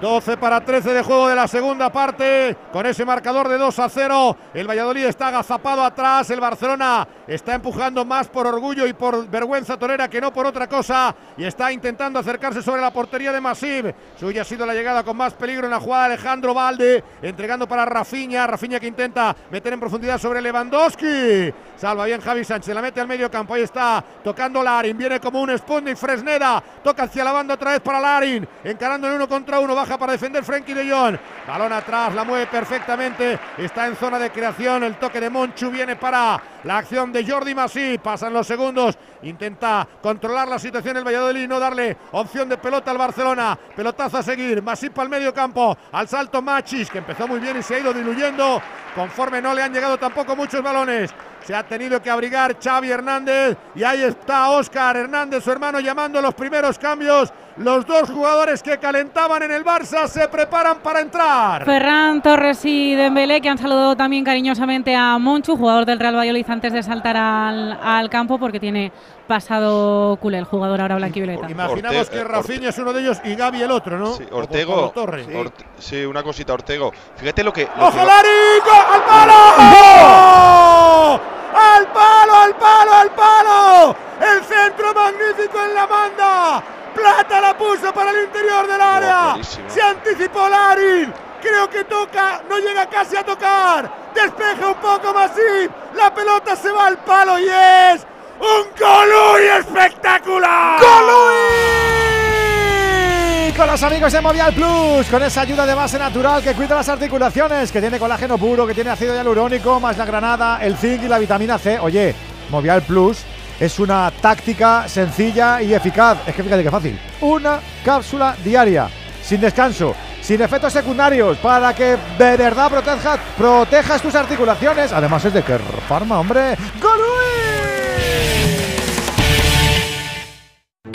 12 para 13 de juego de la segunda parte. Con ese marcador de 2 a 0. El Valladolid está agazapado atrás. El Barcelona está empujando más por orgullo y por vergüenza torera que no por otra cosa. Y está intentando acercarse sobre la portería de Masip. Suya ha sido la llegada con más peligro en la jugada de Alejandro Valde. Entregando para Rafiña. Rafiña que intenta meter en profundidad sobre Lewandowski. Salva bien Javi Sánchez. La mete al medio campo. Ahí está tocando Larin. Viene como un y Fresneda. Toca hacia la banda otra vez para Larin. Encarando el uno contra uno para defender Frenkie de Jong. Balón atrás, la mueve perfectamente. Está en zona de creación. El toque de Monchu viene para la acción de Jordi Masí. Pasan los segundos. Intenta controlar la situación el Valladolid y no darle opción de pelota al Barcelona. Pelotazo a seguir. Masí para el medio campo. Al salto Machis, que empezó muy bien y se ha ido diluyendo. Conforme no le han llegado tampoco muchos balones. Se ha tenido que abrigar Xavi Hernández. Y ahí está Óscar Hernández, su hermano, llamando los primeros cambios. Los dos jugadores que calentaban en el Barça se preparan para entrar. Ferran Torres y Dembélé que han saludado también cariñosamente a Monchu, jugador del Real Valladolid antes de saltar al, campo porque tiene pasado culé el jugador ahora blanquivioleta. Imaginamos que Rafinha es uno de ellos y Gaby el otro, ¿no? Sí, Ortego. sí. una cosita, Ortego. Fíjate lo que. ¡Ojo, ¡Al palo! ¡Al palo, al palo, al palo! El centro magnífico en la banda. Plata la puso para el interior del área. Se anticipó Larin. Creo que toca, no llega casi a tocar. Despeja un poco más y la pelota se va al palo y es un Golui espectacular. ¡Golui! Con los amigos de Movial Plus, con esa ayuda de base natural que cuida las articulaciones, que tiene colágeno puro, que tiene ácido hialurónico, más la granada, el zinc y la vitamina C. Oye, Movial Plus es una táctica sencilla y eficaz. Es que fíjate que fácil. Una cápsula diaria, sin descanso, sin efectos secundarios, para que de verdad protejas, protejas tus articulaciones. Además es de que farma, hombre.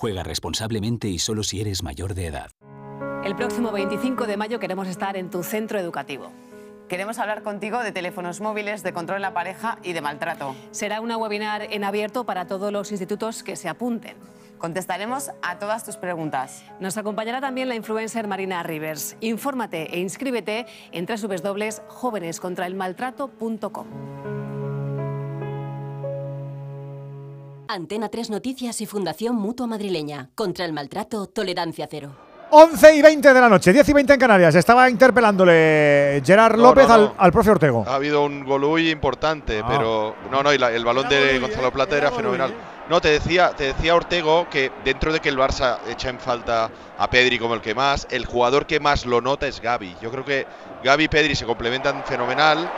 Juega responsablemente y solo si eres mayor de edad. El próximo 25 de mayo queremos estar en tu centro educativo. Queremos hablar contigo de teléfonos móviles, de control en la pareja y de maltrato. Será una webinar en abierto para todos los institutos que se apunten. Contestaremos a todas tus preguntas. Nos acompañará también la influencer Marina Rivers. Infórmate e inscríbete en www.jovenescontraelmaltrato.com. Antena 3 Noticias y Fundación Mutua Madrileña. Contra el maltrato, tolerancia cero. 11 y 20 de la noche, 10 y 20 en Canarias. Estaba interpelándole Gerard López Al, al, profe Ortego. Ha habido un golui importante, ah. pero no, no, y el balón de Gonzalo Plata era fenomenal. No, te decía, te decía Ortego que dentro de que el Barça echa en falta a Pedri como el que más, el jugador que más lo nota es Gaby. Yo creo que Gaby y Pedri se complementan fenomenal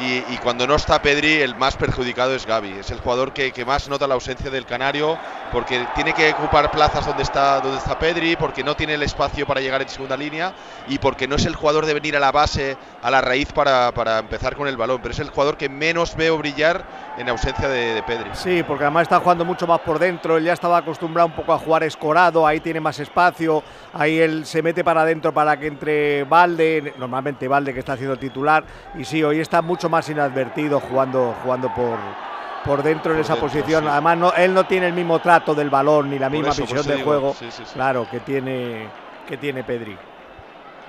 y, cuando no está Pedri el más perjudicado es Gaby. Es el jugador que, más nota la ausencia del Canario porque tiene que ocupar plazas donde está, donde está Pedri, porque no tiene el espacio para llegar en segunda línea y porque no es el jugador de venir a la base, a la raíz para, empezar con el balón, pero es el jugador que menos veo brillar en ausencia de, de Pedri. Sí, porque además está jugando mucho mucho más por dentro, él ya estaba acostumbrado un poco a jugar escorado, ahí tiene más espacio, ahí él se mete para adentro para que entre Valde, normalmente Valde que está haciendo titular, y sí, hoy está mucho más inadvertido jugando, jugando por, por dentro en esa posición. Además, no, él no tiene el mismo trato del balón ni la misma visión del juego, claro, que tiene, que tiene Pedri.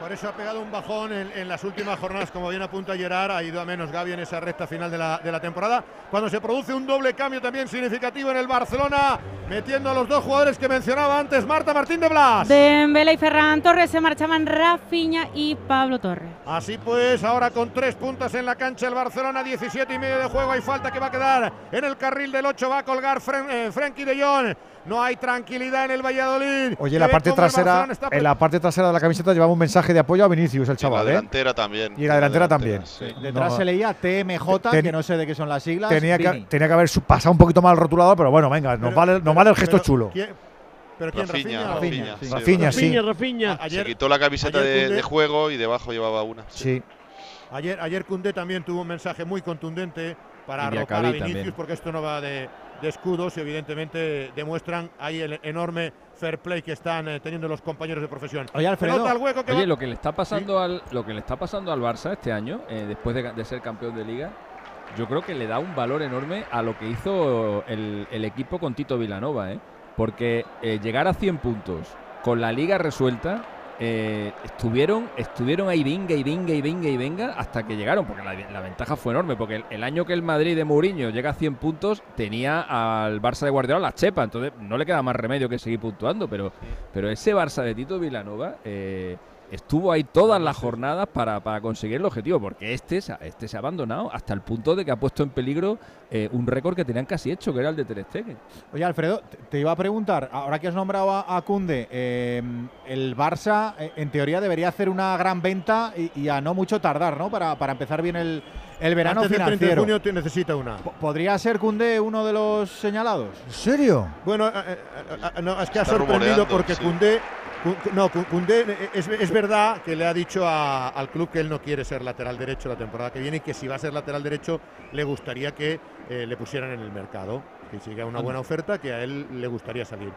Por eso ha pegado un bajón en, las últimas jornadas, como bien apunta Gerard, ha ido a menos Gaby en esa recta final de la, de la, temporada. Cuando se produce un doble cambio también significativo en el Barcelona, metiendo a los dos jugadores que mencionaba antes, Marta Martín de Blas. Dembélé y Ferran Torres se marchaban Rafinha y Pablo Torres. Así pues, ahora con tres puntos en la cancha el Barcelona, 17 y medio de juego, hay falta que va a quedar en el carril del 8, va a colgar eh, Frenkie de Jong. No hay tranquilidad en el Valladolid. Oye, la parte trasera, en la parte trasera de la camiseta llevaba un mensaje de apoyo a Vinicius, el chaval. Y la ¿eh? delantera también. Y la delantera también. Detrás se leía TMJ, que no sé de qué son las siglas. Tenía que, tenía que haber pasado un poquito mal el rotulador, pero bueno, venga, nos, vale, nos vale el gesto chulo. ¿Pero quién? Rafinha, Rafinha, Rafinha, sí. Rafinha, Se quitó la camiseta de, juego y debajo llevaba una. Sí. Ayer, ayer Cundé también tuvo un mensaje muy contundente para arrojar a Vinicius, porque esto no va de, escudos y evidentemente demuestran ahí el enorme fair play que están eh, teniendo los compañeros de profesión. Oye, Alfredo, Oye, lo que le está pasando al lo que le está pasando al Barça este año, eh, después de, ser campeón de liga, yo creo que le da un valor enorme a lo que hizo el, equipo con Tito Vilanova, ¿eh? porque eh, llegar a 100 puntos con la liga resuelta eh, estuvieron, estuvieron ahí venga y venga y venga y venga hasta que llegaron, porque la, ventaja fue enorme, porque el, año que el Madrid de Mourinho llega a 100 puntos tenía al Barça de Guardiola la chepa, entonces no le queda más remedio que seguir puntuando, pero, pero ese Barça de Tito Vilanova... Eh, estuvo ahí todas las jornadas para, conseguir el objetivo, porque este, este se ha abandonado hasta el punto de que ha puesto en peligro eh, un récord que tenían casi hecho, que era el de Ter Stegen. Oye, Alfredo, te iba a preguntar, ahora que has nombrado a, Cunde, em, el Barça eh, en teoría debería hacer una gran venta y, a no mucho tardar, ¿no? Para, empezar bien el, el verano Antes financiero. de junio necesita una. ¿Podría ser Cunde uno de los señalados? ¿En serio? Bueno, eh, no, es que ha sorprendido porque Cunde no, Cundé eh, es, verdad que le ha dicho al club que él no quiere ser lateral derecho la temporada que viene y que si va a ser lateral derecho le gustaría que eh, le pusieran en el mercado, que si llega una buena oferta que a él le gustaría salir.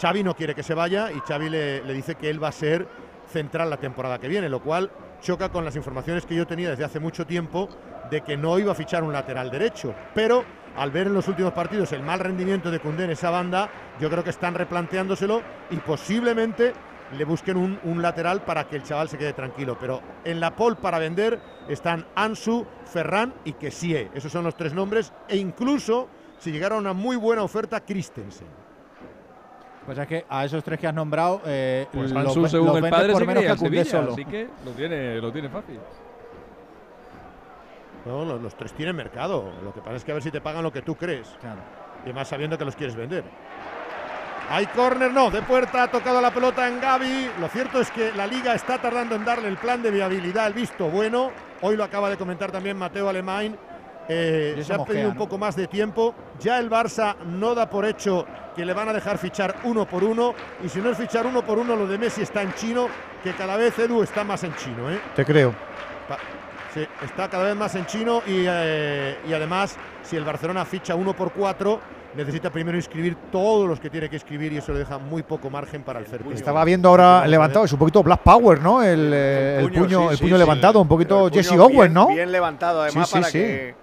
Xavi no quiere que se vaya y Xavi le, le dice que él va a ser central la temporada que viene, lo cual choca con las informaciones que yo tenía desde hace mucho tiempo de que no iba a fichar un lateral derecho, pero al ver en los últimos partidos el mal rendimiento de Cundé en esa banda, yo creo que están replanteándoselo y posiblemente le busquen un, lateral para que el chaval se quede tranquilo. Pero en la pole para vender están Ansu, Ferran y Kessie. Esos son los tres nombres e incluso si llegara una muy buena oferta, Christensen. Pues es que a esos tres que has nombrado, eh, pues Ansu, según el padre, por menos que solo. Así que lo tiene, lo tiene fácil. No, los, tres tienen mercado. Lo que pasa es que a ver si te pagan lo que tú crees. Y más sabiendo que los quieres vender. Hay córner, no, de puerta, ha tocado la pelota en Gaby. Lo cierto es que la liga está tardando en darle el plan de viabilidad, el visto bueno. Hoy lo acaba de comentar también Mateo Alemán. Eh, se ha pedido un poco más de tiempo. Ya el Barça no da por hecho que le van a dejar fichar uno por uno. Y si no es fichar uno por uno, lo de Messi está en chino, que cada vez Edu está más en chino. ¿eh? Te creo. Sí, está cada vez más en chino y, eh, y, además si el Barcelona ficha uno por cuatro necesita primero inscribir todos los que tiene que escribir y eso le deja muy poco margen para el fair Estaba viendo ahora levantado, es un poquito Black Power, ¿no? El, puño, el puño levantado, un poquito Jesse Owen, ¿no? Bien levantado además para que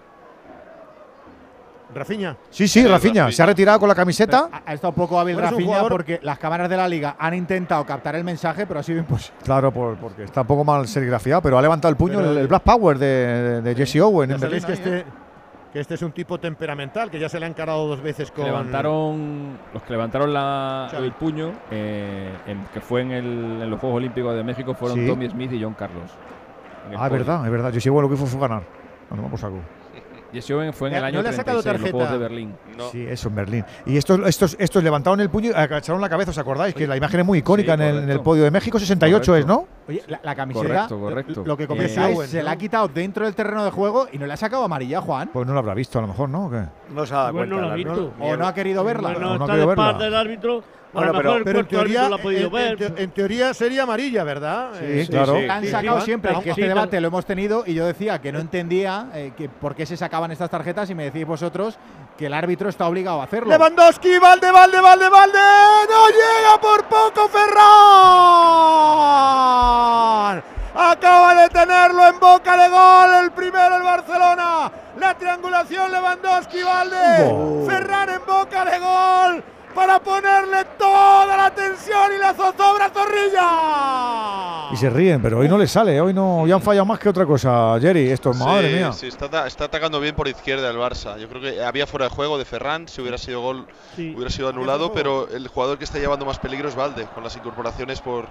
Rafiña. Sí, sí, Rafiña. Se ha retirado con la camiseta. Ha, estado un poco hábil Rafiña porque las cámaras de la liga han intentado captar el mensaje, pero ha sido imposible. Claro, porque está un poco mal serigrafiado, pero ha levantado el puño el, Black Power de, Jesse Owen. En que este, que este es un tipo temperamental, que ya se le han encarado dos veces con. Levantaron, los que levantaron el puño, eh, que fue en, los Juegos Olímpicos de México, fueron Tommy Smith y John Carlos. Ah, es verdad, es verdad. Jesse Owen lo que hizo fue ganar. No, vamos a Jesse fue en el año 36, en los Juegos de Berlín. Sí, eso en Berlín. Y estos, estos, estos levantaron el puño y agacharon la cabeza, ¿os acordáis? Que la imagen es muy icónica en, el, podio de México, 68 es, ¿no? Oye, la, camiseta, correcto, lo que comentáis, se la ha quitado dentro del terreno de juego y no le ha sacado amarilla, Juan. Pues no lo habrá visto a lo mejor, ¿no? No se ha dado cuenta. No lo ha visto. o no ha querido verla. No, no está de parte del árbitro Mejor el pero en teoría, lo ha podido en, ver. en teo- en teoría sería amarilla, ¿verdad? Sí, Eh, claro. sí, Han sí, sacado sí. siempre, que este Sí, debate lo hemos tenido y yo decía que no entendía eh, que por qué se sacaban estas tarjetas y me decís vosotros que el árbitro está obligado a hacerlo. Lewandowski, Valde, Valde, Valde, Valde. No llega por poco Ferran. Acaba de tenerlo en boca de gol. El primero el Barcelona. La triangulación Lewandowski, Valde. Oh. Ferran en boca de gol. Para ponerle toda la tensión y la zozobra a Zorrilla. Y se ríen, pero hoy no les sale. Hoy no. Ya han fallado más que otra cosa, Jerry. Esto, madre sí, mía. sí, está, está atacando bien por izquierda el Barça. Yo creo que había fuera de juego de Ferran, si hubiera sido gol, hubiera sido anulado, pero el jugador que está llevando más peligro es Valde, con las incorporaciones por,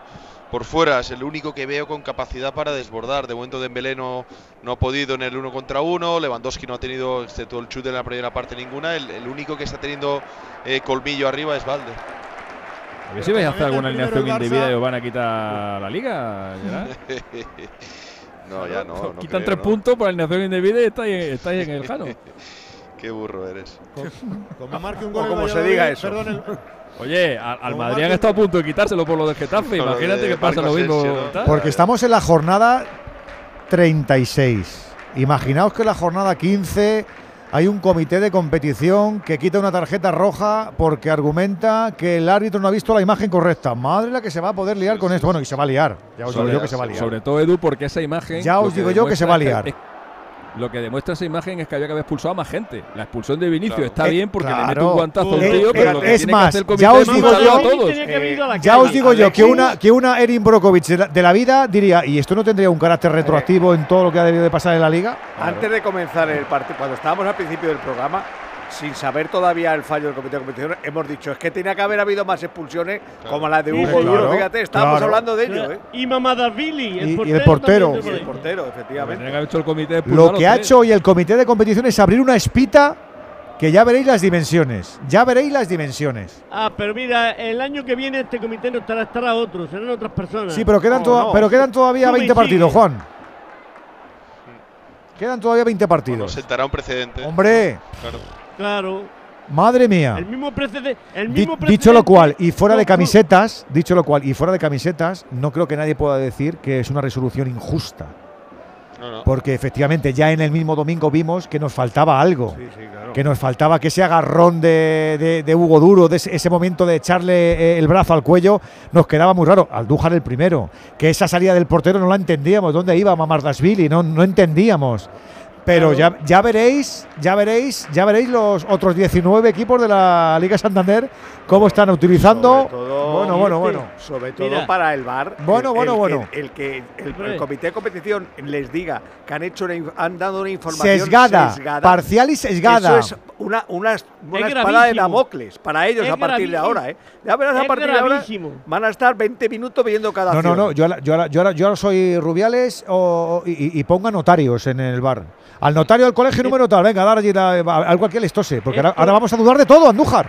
por fuera. Es el único que veo con capacidad para desbordar. De momento Dembélé no, no ha podido en el uno contra uno, Lewandowski no ha tenido, excepto el chute en la primera parte, ninguna. El, el único que está teniendo eh, colmillo arriba es Valde. A ver si vais a hacer alguna alineación indebida y os van a quitar la liga, no, ya no. no Quitan creo, tres ¿no? puntos por alineación indebida y estáis, estáis en el Jano. Qué burro eres. Como marque un gol O como se diga eso. perdón, el- Oye, al, al Madrid han estado a punto de quitárselo por lo del Getafe. Imagínate de que pasa lo mismo. Porque estamos en la jornada 36. Imaginaos que en la jornada 15 hay un comité de competición que quita una tarjeta roja porque argumenta que el árbitro no ha visto la imagen correcta. Madre la que se va a poder liar con esto. Bueno, y se va a liar. Ya os digo yo que se va a liar. Sobre todo, Edu, porque esa imagen. Ya os digo yo que se va a liar. es- lo que demuestra esa imagen es que había que haber expulsado a más gente. La expulsión de Vinicius Claro. está Eh, bien porque le mete un guantazo a un Eh, tío, eh, pero lo que es tiene más, que hacer el comité ya os es digo yo- a todos. Eh, ya os digo yo que una, que una Erin Brokovic de la, de la vida diría, ¿y esto no tendría un carácter retroactivo en todo lo que ha debido de pasar en la liga? Antes de comenzar el partido, cuando estábamos al principio del programa, sin saber todavía el fallo del comité de competición, hemos dicho es que tenía que haber habido más expulsiones como la de Hugo sí. Claro, Fíjate, estábamos claro. hablando de ello, ¿eh? Y Mamadashvili, el Y- y portero. el Y el portero, efectivamente. Tendría que haber hecho el comité de Lo que ha tres. hecho hoy el comité de competición es abrir una espita que ya veréis las dimensiones. Ya veréis las dimensiones. Ah, pero mira, el año que viene este comité no estará, estará otro, serán otras personas. Sí, pero quedan, No, toda- no. pero quedan todavía Sube y 20 partidos. Juan. Quedan todavía 20 Bueno, partidos. sentará un precedente. Hombre, Claro. Claro. madre mía. El mismo precedente. Dicho lo cual, y fuera de camisetas, dicho lo cual, y fuera de camisetas, no creo que nadie pueda decir que es una resolución injusta. No, no. Porque efectivamente ya en el mismo domingo vimos que nos faltaba algo. Sí, sí, claro. Que nos faltaba que ese agarrón de, de- de Hugo Duro, de ese, ese momento de echarle eh, el brazo al cuello, nos quedaba muy raro. Aldújar el primero. Que esa salida del portero no la entendíamos. ¿Dónde iba Mamardashvili? No, no entendíamos. Pero ya, ya veréis, ya veréis, ya veréis los otros 19 equipos de la Liga Santander cómo están utilizando. Sobre todo, bueno, bueno, bueno. Sobre todo Mira. para el VAR. Bueno, el- bueno, el bueno. El que el, comité de competición les diga que han hecho una han dado una información Sesgada, sesgada, parcial y sesgada. Eso es una, una, una Es espada de. Damocles para ellos Es a partir de ahora. ¿eh? Ya verás a partir de ahora van a estar 20 minutos viendo cada No, no, acción. no. Yo ahora, yo ahora, yo ahora, yo soy Rubiales o, y, y- y ponga notarios en el bar. Al notario del colegio número tal, venga, dar allí la- algo aquí les tose. Porque ahora, Esto- ahora vamos a dudar de todo, Andújar.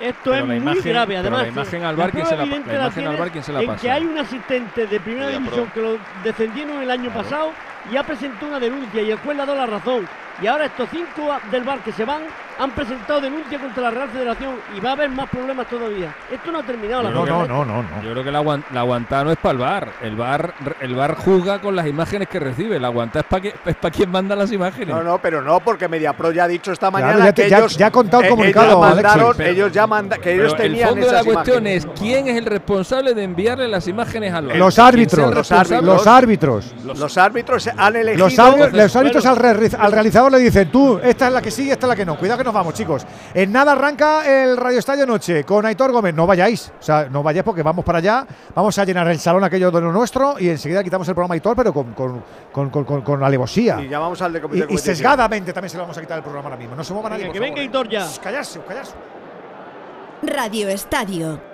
Esto Pero es la muy imagen- grave, pero además. la imagen al VAR, ¿quién se la- la la imagen al VAR, ¿quién se la en pasa? que hay un asistente de primera división que lo descendieron el año pasado y ha presentado una denuncia y el juez le ha dado la razón. Y ahora estos cinco del VAR que se van han presentado denuncia contra la Real Federación y va a haber más problemas todavía. Esto no ha terminado la No, cosa. no, no, no, no. Yo creo que la, la aguantada no es para el bar. El bar el bar juzga con las imágenes que recibe. La aguantada es para es pa quien manda las imágenes. No, no, pero no, porque MediaPro ya ha dicho esta Claro, mañana ya te- que ya- ellos, ya ha contado el eh, comunicado, ellos mandaron. Pero- ellos ya manda, que ellos el tenían fondo de la esas cuestión imágenes. es quién es el responsable de enviarle las imágenes al bar. Los ¿Quién sea el árbitros, los árbitros, los árbitros. Los árbitros han elegido. Los, árbitros- los Bueno, árbitros al, re- al realizador le dicen, tú, esta es la que sí, esta es la que no. Cuidado que nos vamos, chicos. En nada arranca el Radio Estadio Noche con Aitor Gómez. No vayáis, o sea, no vayáis porque vamos para allá. Vamos a llenar el salón aquello de lo nuestro y enseguida quitamos el programa Aitor, pero con, con, con, con, con- con alevosía. Y llamamos al de comité Y, y sesgadamente también se lo vamos a quitar el programa ahora mismo. No se mueva nadie. Por que venga favor, Hitor ya. ¿eh? Callarse, callarse. Radio Estadio.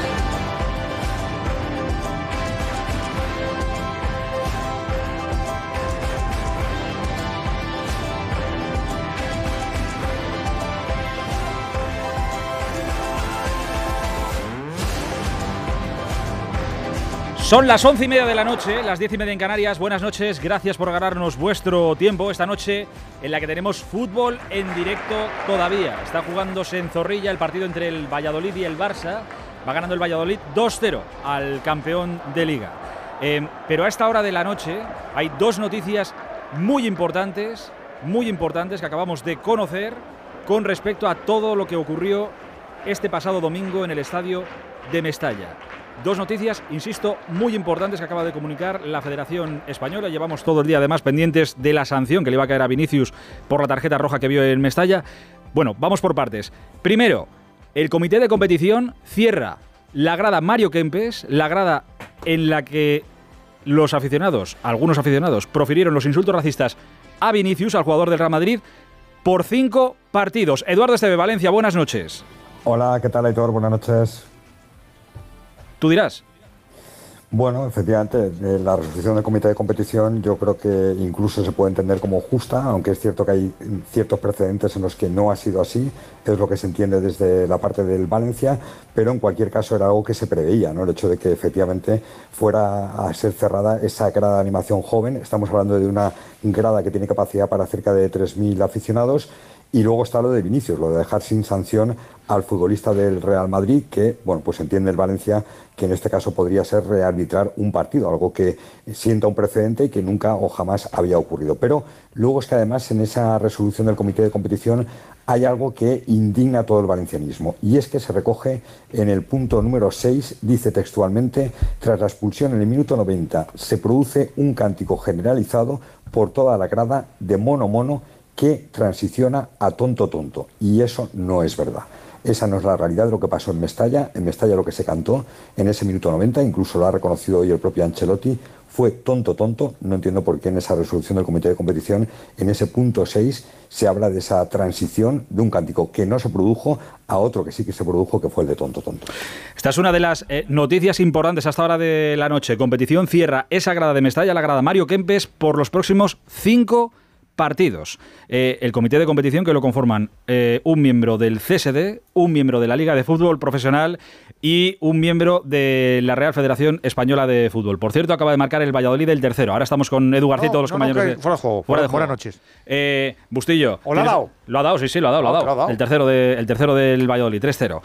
Son las once y media de la noche, las diez y media en Canarias. Buenas noches, gracias por ganarnos vuestro tiempo esta noche en la que tenemos fútbol en directo todavía. Está jugándose en Zorrilla el partido entre el Valladolid y el Barça. Va ganando el Valladolid 2-0 al campeón de liga. Eh, pero a esta hora de la noche hay dos noticias muy importantes, muy importantes que acabamos de conocer con respecto a todo lo que ocurrió este pasado domingo en el estadio de Mestalla. Dos noticias, insisto, muy importantes que acaba de comunicar la Federación Española. Llevamos todo el día además pendientes de la sanción que le iba a caer a Vinicius por la tarjeta roja que vio en Mestalla. Bueno, vamos por partes. Primero, el comité de competición cierra la grada Mario Kempes, la grada en la que los aficionados, algunos aficionados, profirieron los insultos racistas a Vinicius, al jugador del Real Madrid, por cinco partidos. Eduardo Esteve, Valencia, buenas noches. Hola, ¿qué tal, Aitor? Buenas noches. Tú dirás. Bueno, efectivamente, eh, la resolución del comité de competición yo creo que incluso se puede entender como justa, aunque es cierto que hay ciertos precedentes en los que no ha sido así, es lo que se entiende desde la parte del Valencia, pero en cualquier caso era algo que se preveía, ¿no? el hecho de que efectivamente fuera a ser cerrada esa grada de animación joven, estamos hablando de una grada que tiene capacidad para cerca de 3.000 aficionados y luego está lo de Vinicius, lo de dejar sin sanción al futbolista del Real Madrid, que, bueno, pues entiende el Valencia que en este caso podría ser rearbitrar un partido, algo que sienta un precedente y que nunca o jamás había ocurrido. Pero luego es que además en esa resolución del comité de competición hay algo que indigna a todo el valencianismo, y es que se recoge en el punto número 6, dice textualmente, tras la expulsión en el minuto 90, se produce un cántico generalizado por toda la grada de mono mono que transiciona a tonto tonto. Y eso no es verdad. Esa no es la realidad de lo que pasó en Mestalla. En Mestalla lo que se cantó en ese minuto 90, incluso lo ha reconocido hoy el propio Ancelotti, fue tonto tonto. No entiendo por qué en esa resolución del comité de competición, en ese punto 6, se habla de esa transición de un cántico que no se produjo a otro que sí que se produjo, que fue el de tonto tonto. Esta es una de las eh, noticias importantes hasta ahora de la noche. Competición cierra esa grada de Mestalla, la grada Mario Kempes, por los próximos cinco partidos. Eh, el comité de competición que lo conforman eh, un miembro del CSD, un miembro de la Liga de Fútbol Profesional y un miembro de la Real Federación Española de Fútbol. Por cierto, acaba de marcar el Valladolid el tercero. Ahora estamos con Edu García y todos los compañeros de... Fuera de juego. Fuera de Buenas noches. Eh, Bustillo. ¿O lo ha dado? Lo ha dado, sí, sí, lo ha dado. Lo ha dado. El, tercero de, el tercero del Valladolid, 3-0.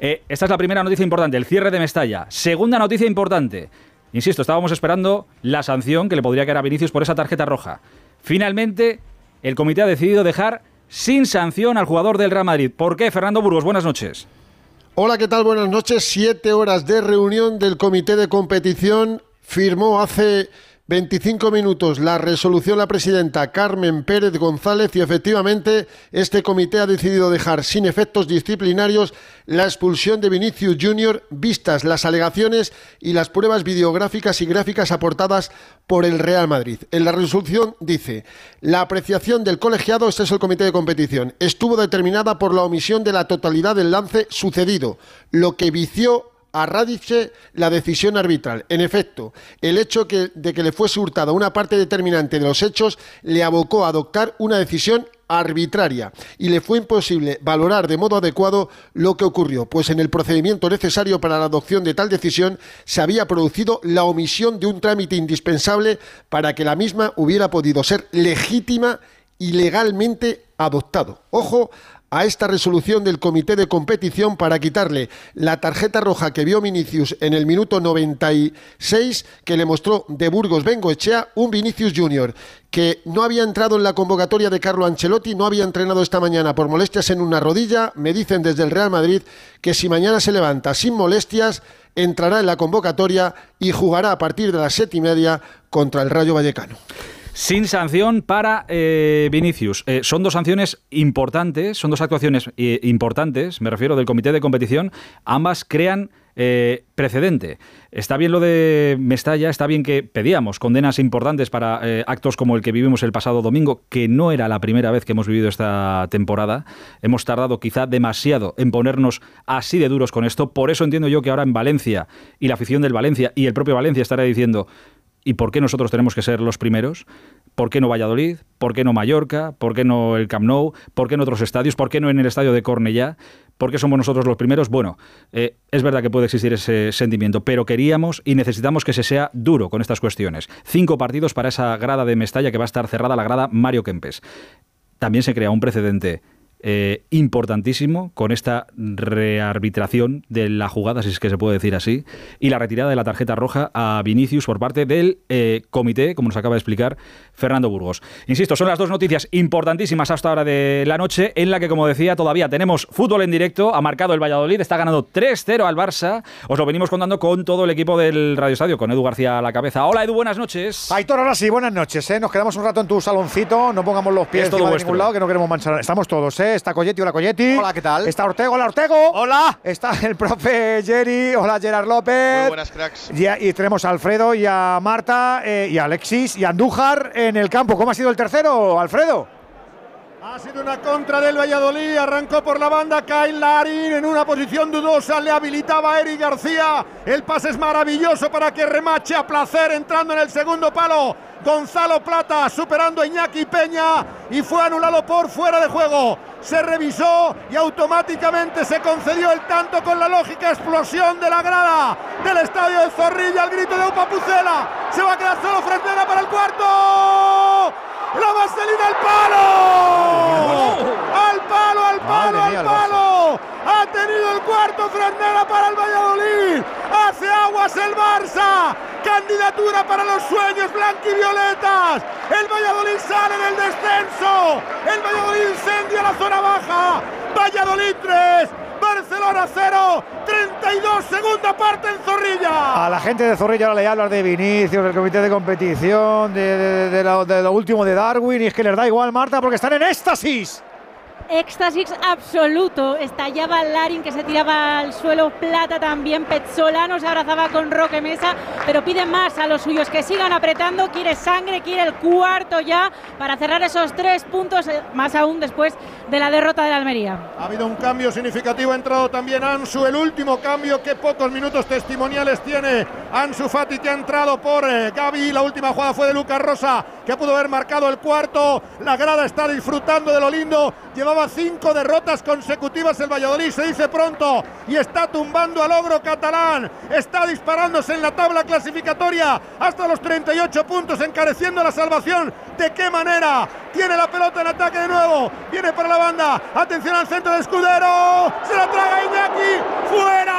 esta es la primera noticia importante, el cierre de Mestalla. Segunda noticia importante. Insisto, estábamos esperando la sanción que le podría caer a Vinicius por esa tarjeta roja. Finalmente, el comité ha decidido dejar sin sanción al jugador del Real Madrid. ¿Por qué, Fernando Burgos? Buenas noches. Hola, ¿qué tal? Buenas noches. Siete horas de reunión del comité de competición. Firmó hace 25 minutos la resolución la presidenta Carmen Pérez González y efectivamente este comité ha decidido dejar sin efectos disciplinarios la expulsión de Vinicius Junior vistas las alegaciones y las pruebas videográficas y gráficas aportadas por el Real Madrid. En la resolución dice, la apreciación del colegiado, este es el comité de competición, estuvo determinada por la omisión de la totalidad del lance sucedido, lo que vició a Radice la decisión arbitral. En efecto, el hecho de que le fuese hurtada una parte determinante de los hechos le abocó a adoptar una decisión arbitraria y le fue imposible valorar de modo adecuado lo que ocurrió, pues en el procedimiento necesario para la adopción de tal decisión se había producido la omisión de un trámite indispensable para que la misma hubiera podido ser legítima y legalmente adoptado. Ojo a esta resolución del comité de competición para quitarle la tarjeta roja que vio Vinicius en el minuto 96 que le mostró de Burgos Bengoechea un Vinicius Junior que no había entrado en la convocatoria de Carlo Ancelotti, no había entrenado esta mañana por molestias en una rodilla, me dicen desde el Real Madrid que si mañana se levanta sin molestias entrará en la convocatoria y jugará a partir de las siete y media contra el Rayo Vallecano. Sin sanción para eh, Vinicius. Eh, son dos sanciones importantes, son dos actuaciones eh, importantes, me refiero del comité de competición. Ambas crean precedente. Está bien lo de Mestalla, está bien que pedíamos condenas importantes para actos como el que vivimos el pasado domingo, que no era la primera vez que hemos vivido esta temporada. Hemos tardado quizá demasiado en ponernos así de duros con esto. Por eso entiendo yo que ahora en Valencia y la afición del Valencia y el propio Valencia estará diciendo ¿Y por qué nosotros tenemos que ser los primeros? ¿Por qué no Valladolid? ¿Por qué no Mallorca? ¿Por qué no el Camp Nou? ¿Por qué en otros estadios? ¿Por qué no en el estadio de Cornellá? ¿Por qué somos nosotros los primeros? Bueno, eh, es verdad que puede existir ese sentimiento, pero queríamos y necesitamos que se sea duro con estas cuestiones. Cinco partidos para esa grada de Mestalla que va a estar cerrada, la grada Mario Kempes. También se crea un precedente eh, importantísimo con esta rearbitración de la jugada, si es que se puede decir así, y la retirada de la tarjeta roja a Vinicius por parte del eh, comité, como nos acaba de explicar Fernando Burgos. Insisto, son las dos noticias importantísimas hasta ahora de la noche, en la que, como decía, todavía tenemos fútbol en directo, ha marcado el Valladolid, está ganando 3-0 al Barça, os lo venimos contando con todo el equipo del Radio Estadio, con Edu García a la cabeza. Hola Edu, buenas noches. Aitor, ahora sí, buenas noches, ¿eh? nos quedamos un rato en tu saloncito, no pongamos los pies Es todo de ningún lado, que no queremos manchar. Estamos todos, ¿eh? Está Coyetti, hola Coyetti. Hola, ¿qué tal? Está Ortego, hola Ortego. Hola. Está el profe Jerry, hola Gerard López. Muy buenas, cracks. Y, tenemos a Alfredo y a Marta eh, y a Alexis y a Andújar en el campo. ¿Cómo ha sido el tercero, Alfredo? Ha sido una contra del Valladolid, arrancó por la banda Kyle Larin en una posición dudosa, le habilitaba a Eric García. El pase es maravilloso para que remache a placer entrando en el segundo palo. Gonzalo Plata superando a Iñaki Peña y fue anulado por fuera de juego. Se revisó y automáticamente se concedió el tanto con la lógica explosión de la grada del estadio de Zorrilla. El grito de Upa Pucela. Se va a quedar solo Frontera para el cuarto. La vaselina al palo. Al palo, al palo, al palo. Ha tenido el cuarto Fresneda para el Valladolid. Hace aguas el Barça. Candidatura para los sueños blanquivioletas. El Valladolid sale del descenso. El Valladolid incendia la zona baja. Valladolid 3. Barcelona 0. 32 segunda parte en Zorrilla. A la gente de Zorrilla ahora le hablas de Vinicius, del comité de competición, de, de lo último de Darwin, y es que les da igual, Marta, porque están en éxtasis. Éxtasis absoluto. Estallaba Larin que se tiraba al suelo. Plata también. Pezzolano se abrazaba con Roque Mesa. Pero pide más a los suyos que sigan apretando. Quiere sangre, quiere el cuarto ya para cerrar esos tres puntos. eh, Más aún después de la derrota de la Almería. Ha habido un cambio significativo, ha entrado también Ansu, el último cambio que pocos minutos testimoniales tiene Ansu Fati que ha entrado por eh, Gaby, la última jugada fue de Lucas Rosa que pudo haber marcado el cuarto, la grada está disfrutando de lo lindo, llevaba cinco derrotas consecutivas el Valladolid, se dice pronto, y está tumbando al ogro catalán, está disparándose en la tabla clasificatoria hasta los 38 puntos, encareciendo la salvación, ¿de qué manera? Tiene la pelota en ataque de nuevo, viene para la banda, atención al centro de Escudero, se la traga Iñaki, fuera.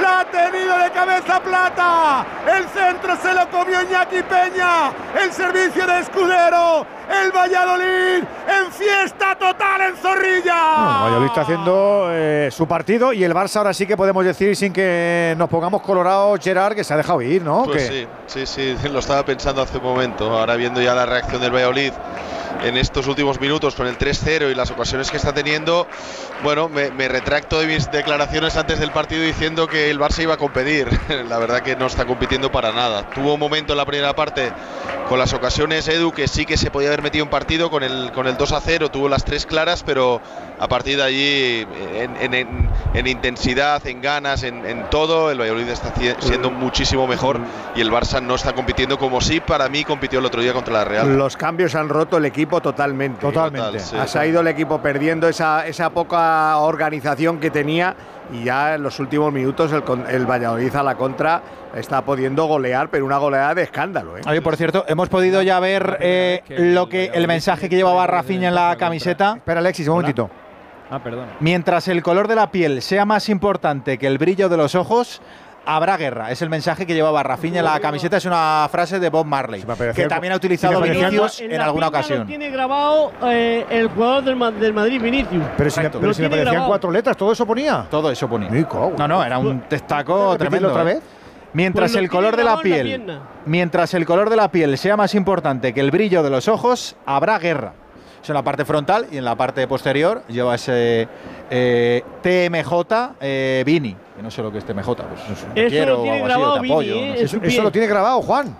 La ha tenido de cabeza Plata. El centro se lo comió Iñaki Peña. El servicio de Escudero. El Valladolid en fiesta total en Zorrilla. Valladolid está haciendo eh, su partido y el Barça ahora sí que podemos decir, sin que nos pongamos colorados, Gerard, que se ha dejado ir, ¿no? Pues sí, sí, sí, *laughs* lo estaba pensando hace un momento. Ahora viendo ya la reacción del Valladolid en estos últimos minutos con el 3-0 y las ocasiones que está teniendo, bueno, me, me retracto de mis declaraciones antes del partido diciendo que el Barça iba a competir. *laughs* la verdad que no está compitiendo para nada. Tuvo un momento en la primera parte con las ocasiones Edu que sí que se podía haber metido un partido con el, con el 2 0, tuvo las tres claras, pero a partir de allí, en, en- en- en intensidad, en ganas, en, en todo, el Valladolid está siendo muchísimo mejor y el Barça no está compitiendo como sí para mí compitió el otro día contra la Real. Los cambios han roto el equipo totalmente. Totalmente. Total, sí. Ha se ha ido el equipo perdiendo esa, esa poca organización que tenía y ya en los últimos minutos el, con- el Valladolid a la contra está pudiendo golear, pero una goleada de escándalo. ¿eh? Oye, por cierto, hemos podido ya ver eh, lo que el mensaje que llevaba Rafinha en la camiseta. Espera, Alexis, un momentito. Ah, perdón. Mientras el color de la piel sea más importante que el brillo de los ojos, habrá guerra. Es el mensaje que llevaba Rafinha en la camiseta. Es una frase de Bob Marley, que también ha utilizado Vinicius en en la alguna ocasión. Lo tiene grabado eh, el jugador del, Ma- del Madrid, Vinicius. Pero si, pero si me tiene parecían grabado. cuatro letras, ¿todo eso ponía? Todo eso ponía. Me cago. No, no, era un testaco ¿Repetirlo tremendo. otra ¿eh? vez? Mientras Pues el color de la la piel, pierna. mientras el color de la piel sea más importante que el brillo de los ojos, habrá guerra. En la parte frontal y en la parte posterior lleva ese eh, TMJ eh, Vini, que no sé lo que es TMJ, pues te Eso quiero lo tiene o algo así, o grabado te Vini, apoyo, ¿eh? no sé. Eso, lo tiene grabado, Juan.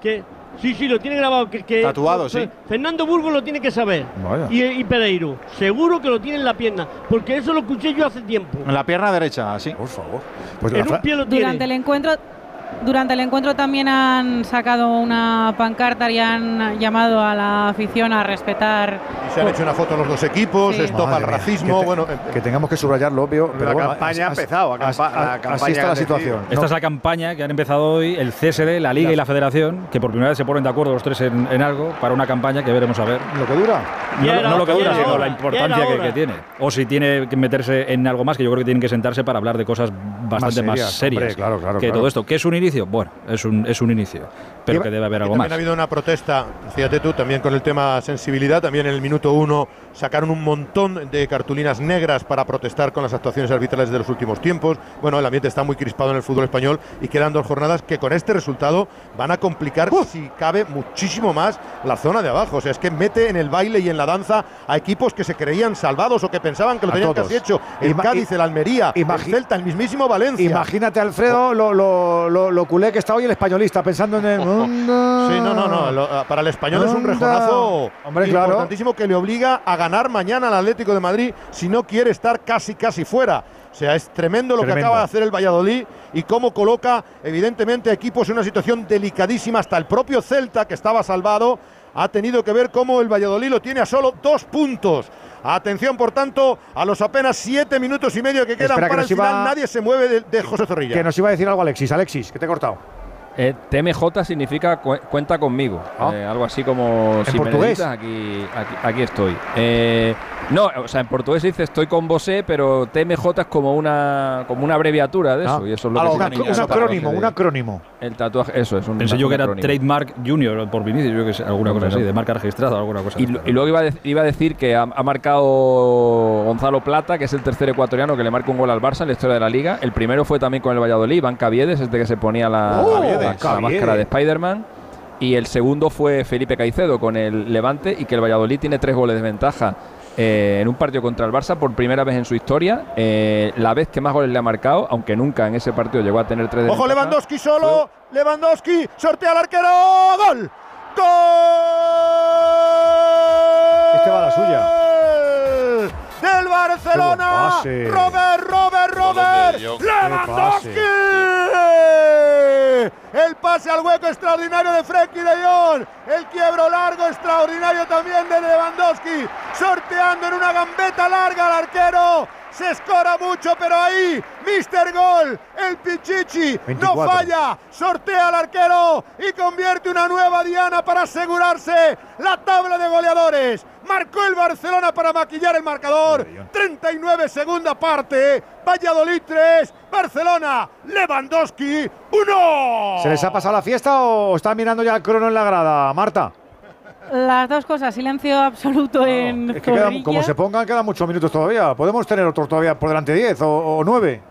Sí, sí, lo tiene grabado. Que, que- Tatuado, sí. Fernando Burgos lo tiene que saber. Vaya. Y, y Pereiro. Seguro que lo tiene en la pierna. Porque eso lo escuché yo hace tiempo. En la pierna derecha, así. Por favor. Pues en un pie lo tiene. Durante el encuentro Durante el encuentro también han sacado una pancarta y han llamado a la afición a respetar. Y se han hecho una foto los dos equipos, Sí. stop al Madre mía, racismo. que te- bueno, que tengamos que subrayar lo obvio. Pero La bueno, campaña ha empezado, así está que la situación. Esta es la campaña que han empezado hoy el CSD, la Liga y la Federación, que por primera vez se ponen de acuerdo los tres en, en algo para una campaña que veremos a ver. ¿Lo que dura? No, Ya era no lo que dura, sino hora, la importancia que, que tiene. O si tiene que meterse en algo más, que yo creo que tienen que sentarse para hablar de cosas bastante más serias, serias. hombre, claro, claro, que claro. todo esto. ¿Qué es un inicio? Bueno, es un, es un inicio. Pero que debe haber algo también más. ha habido una protesta, fíjate tú, también con el tema sensibilidad. También en el minuto uno sacaron un montón de cartulinas negras para protestar con las actuaciones arbitrales de los últimos tiempos. Bueno, el ambiente está muy crispado en el fútbol español y quedan dos jornadas que con este resultado van a complicar, si cabe, muchísimo más la zona de abajo. O sea, es que mete en el baile y en la danza a equipos que se creían salvados o que pensaban que lo A tenían todos. casi hecho. El Ima- Cádiz, el Almería, el Celta, el mismísimo Valencia. Imagínate, Alfredo, lo, lo, lo, lo culé que está hoy el españolista pensando en el. *laughs* Sí, no, no, no. lo- ah, para el español es un rejonazo Hombre, claro. importantísimo que le obliga a ganar mañana al Atlético de Madrid si no quiere estar casi, casi fuera. O sea, es tremendo lo que Tremendo. acaba de hacer el Valladolid y cómo coloca, evidentemente, a equipos en una situación delicadísima. Hasta el propio Celta, que estaba salvado, ha tenido que ver cómo el Valladolid lo tiene a solo dos puntos. Atención, por tanto, a los apenas siete minutos y medio que quedan Espera, que para el iba- final. Nadie se mueve de, de José Zorrilla. Que nos iba a decir algo Alexis. Alexis, que te he cortado. Eh, TMJ significa cu- cuenta conmigo. Ah. Eh, algo así como. si me portugués? necesitas, aquí, aquí, aquí estoy. Eh, no, o sea, en portugués se dice estoy con vosé, pero TMJ es como una, como una abreviatura de eso. Ah. y eso es lo Ah, que un un acrónimo, un acrónimo. El tatuaje, eso es un Pensé yo que era acrónimo. Trademark Junior por Vinicius, yo que sé, alguna cosa así, no. de marca registrada o alguna cosa Y, así. y luego iba a, iba a decir que ha, ha marcado Gonzalo Plata, que es el tercer ecuatoriano que le marca un gol al Barça en la historia de la liga. El primero fue también con el Valladolid, Iván Caviedes, desde que se ponía la, Oh, la- Caviedes. la máscara de Spider-Man. Y el segundo fue Felipe Caicedo con el Levante y que el Valladolid tiene tres goles de ventaja eh, en un partido contra el Barça por primera vez en su historia. Eh, la vez que más goles le ha marcado, aunque nunca en ese partido llegó a tener tres de Ojo, ventaja. Lewandowski solo. Lewandowski sortea al arquero. ¡Gol! ¡Gol! Este va a la suya. Del Barcelona. Robert, Robert, Robert. Lewandowski. El pase al hueco extraordinario de Frenkie de Jong. El quiebro largo extraordinario también de Lewandowski. Sorteando en una gambeta larga al arquero. Se escora mucho, pero ahí, Mister Gol, el Pichichi, no 24. falla, sortea al arquero y convierte una nueva diana para asegurarse la tabla de goleadores. Marcó el Barcelona para maquillar el marcador. 39 segunda parte. Valladolid 3, Barcelona, Lewandowski 1. ¿Se les ha pasado la fiesta o están mirando ya el crono en la grada, Marta? Las dos cosas, silencio absoluto en Es que como se pongan, quedan muchos minutos todavía. Podemos tener otros todavía por delante 10 o, o 9.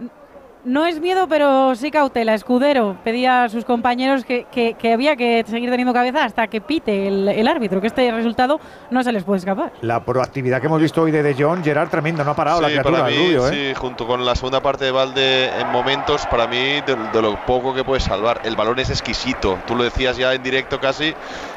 No es miedo, pero sí cautela. Escudero pedía a sus compañeros que, que- que había que seguir teniendo cabeza hasta que pite el, el árbitro, que este resultado no se les puede escapar. La proactividad que hemos visto hoy de De Jong, Gerard, tremenda. No ha parado la criatura, para mí, rubio, ¿eh? sí, junto con la segunda parte de Valde en momentos, para mí, de, de lo poco que puede salvar. El balón es exquisito. Tú lo decías ya en directo casi.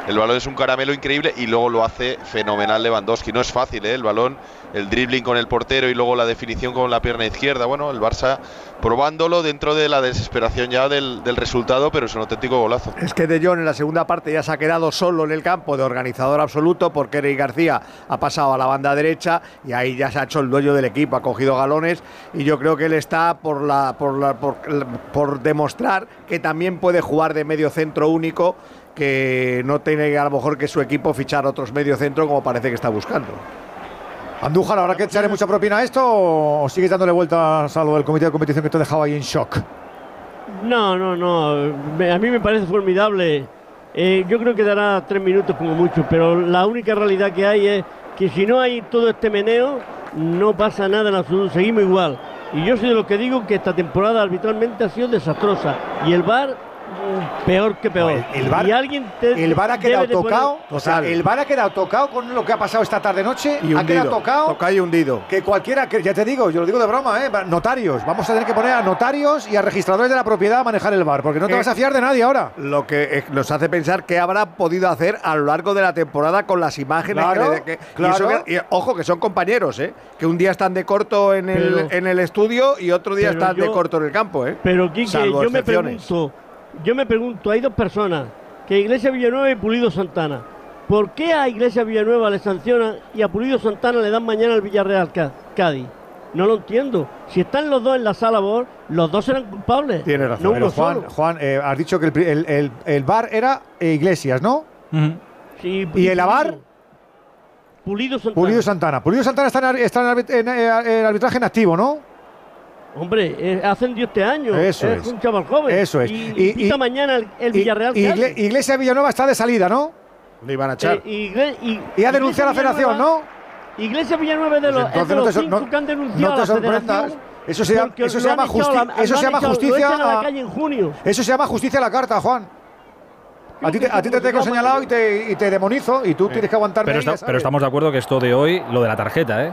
El balón es un caramelo increíble y luego lo hace fenomenal Lewandowski. No es fácil, ¿eh? El balón, el dribbling con el portero y luego la definición con la pierna izquierda. Bueno, el Barça probándolo dentro de la desesperación ya del, del resultado, pero es un auténtico golazo. Es que De Jong en la segunda parte ya se ha quedado solo en el campo de organizador absoluto porque Eric García ha pasado a la banda derecha y ahí ya se ha hecho el dueño del equipo, ha cogido galones y yo creo que él está por, la, por, la- por, por demostrar que también puede jugar de medio centro único, que no tiene a lo mejor que su equipo fichar otros medio centro como parece que está buscando. Andújar, ¿ahora que echaré mucha propina a esto o sigues dándole vueltas a lo del comité de competición que te dejaba ahí en shock? No, no, no. A mí me parece formidable. Eh, yo creo que dará tres minutos como mucho, pero la única realidad que hay es que si no hay todo este meneo, no pasa nada en absoluto. Seguimos igual. Y yo soy de los que digo que esta temporada arbitralmente ha sido desastrosa. Y el VAR, peor que peor. El VAR, y alguien te- el VAR ha quedado poner- tocado. O sea, el VAR ha quedado tocado con lo que ha pasado esta tarde noche. Y ha hundido. quedado tocado. Tocado y hundido. Que cualquiera, que ya te digo, yo lo digo de broma, ¿eh? notarios. Vamos a tener que poner a notarios y a registradores de la propiedad a manejar el bar, porque no te Eh, vas a fiar de nadie ahora. Lo que eh, nos hace pensar que habrá podido hacer a lo largo de la temporada con las imágenes Claro, que y eso y ojo, que son compañeros, ¿eh? Que un día están de corto en el, en el estudio y otro día están de corto en el campo, ¿eh? Pero Quique, Salvo yo me pregunto, yo me pregunto, hay dos personas, que Iglesia Villanueva y Pulido Santana. ¿Por qué a Iglesia Villanueva le sancionan y a Pulido Santana le dan mañana al Villarreal Cá- Cádiz? No lo entiendo. Si están los dos en la sala BOR, los dos serán culpables. Tiene razón. No Pero uno Juan, solo. Juan eh, has dicho que el, pri- el, el, el bar era eh, Iglesias, ¿no? Sí, ¿Y el avar? Pulido Santana. Pulido Santana. Pulido Santana está en, ar- está en arbit- en, eh, en arbitraje en activo, ¿no? Hombre, eh, ascendió este año. Eso es. es. un chaval joven. Eso es. Y, Y- y mañana el, el Villarreal Y-. Igle- Iglesia Villanueva está de salida, ¿no? Le iban a Eh, Igle- y, ha denunciado a la federación, ¿no? Iglesia Villanueva es de los, es Entonces de no los te, cinco no- que han denunciado no te sorprendas. federación. Eso se llama, eso se llama, justi- la- eso se llama echado- justicia. echan a la a- calle en junio. Eso se llama justicia a la carta, Juan. A ti te, a ti te tengo señalado y te, y te demonizo y tú tienes que aguantarme. Pero estamos de acuerdo que esto de hoy, lo de la tarjeta, ¿eh?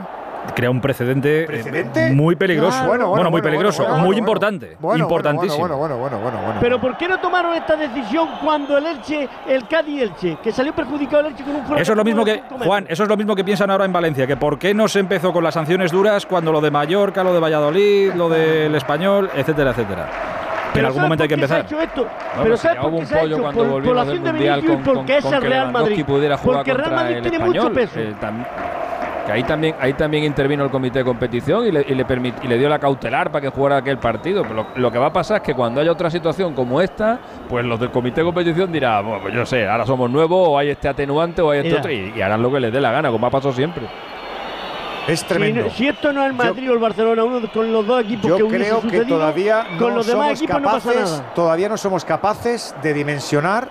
Crea un precedente, eh, muy peligroso. Claro. Bueno, Bueno, muy bueno, peligroso, bueno, muy bueno, importante. Bueno, importantísimo. Bueno, bueno, bueno, bueno, bueno. Pero ¿por qué no tomaron esta decisión cuando el Elche, el Cádiz Elche, que salió perjudicado el Elche con un fuera Eso es lo mismo que? Juan, eso es lo mismo que piensan ahora en Valencia, que por qué no se empezó con las sanciones duras cuando lo de Mallorca, lo de Valladolid, lo del español, etcétera, etcétera. Que en algún ¿sabes momento hay que qué se ha empezar. hecho esto? No, pero ¿sabes por qué se ha hecho? cuando Por, por la acción de Vinicius y con, porque con- es el Real Madrid. Porque el Real Madrid tiene mucho peso. Que ahí también, ahí también intervino el comité de competición y le, y le, permit- y le dio la cautelar para que jugara aquel partido. Pero lo, lo que va a pasar es que cuando haya otra situación como esta, pues los del comité de competición dirán, bueno, pues yo sé, ahora somos nuevos, o hay este atenuante, o hay este Mira. Otro, y, y harán lo que les dé la gana, como ha pasado siempre. Es Si, no- si esto no es el Madrid o el Barcelona, uno con los dos equipos Yo que hubiese creo que con los demás equipos no pasa nada. todavía no somos capaces de dimensionar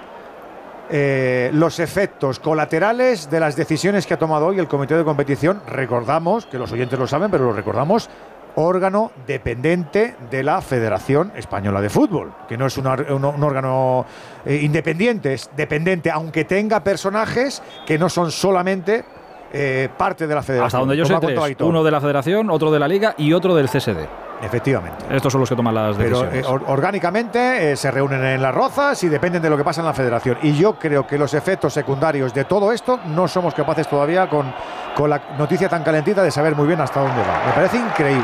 eh, los efectos colaterales de las decisiones que ha tomado hoy el comité de competición. Recordamos, que los oyentes lo saben, pero lo recordamos, órgano dependiente de la Federación Española de Fútbol, que no es un, órgano eh, independiente, es dependiente, aunque tenga personajes que no son solamente eh, parte de la Federación. Hasta donde yo sé, tres. Uno de la Federación, otro de la Liga y otro del CSD. Efectivamente. Estos son los que toman las Pero decisiones. eh, or- orgánicamente eh, se reúnen en las rozas y dependen de lo que pasa en la federación. Y yo creo que los efectos secundarios de todo esto no somos capaces todavía con, con la noticia tan calentita de saber muy bien hasta dónde va. Me parece increíble.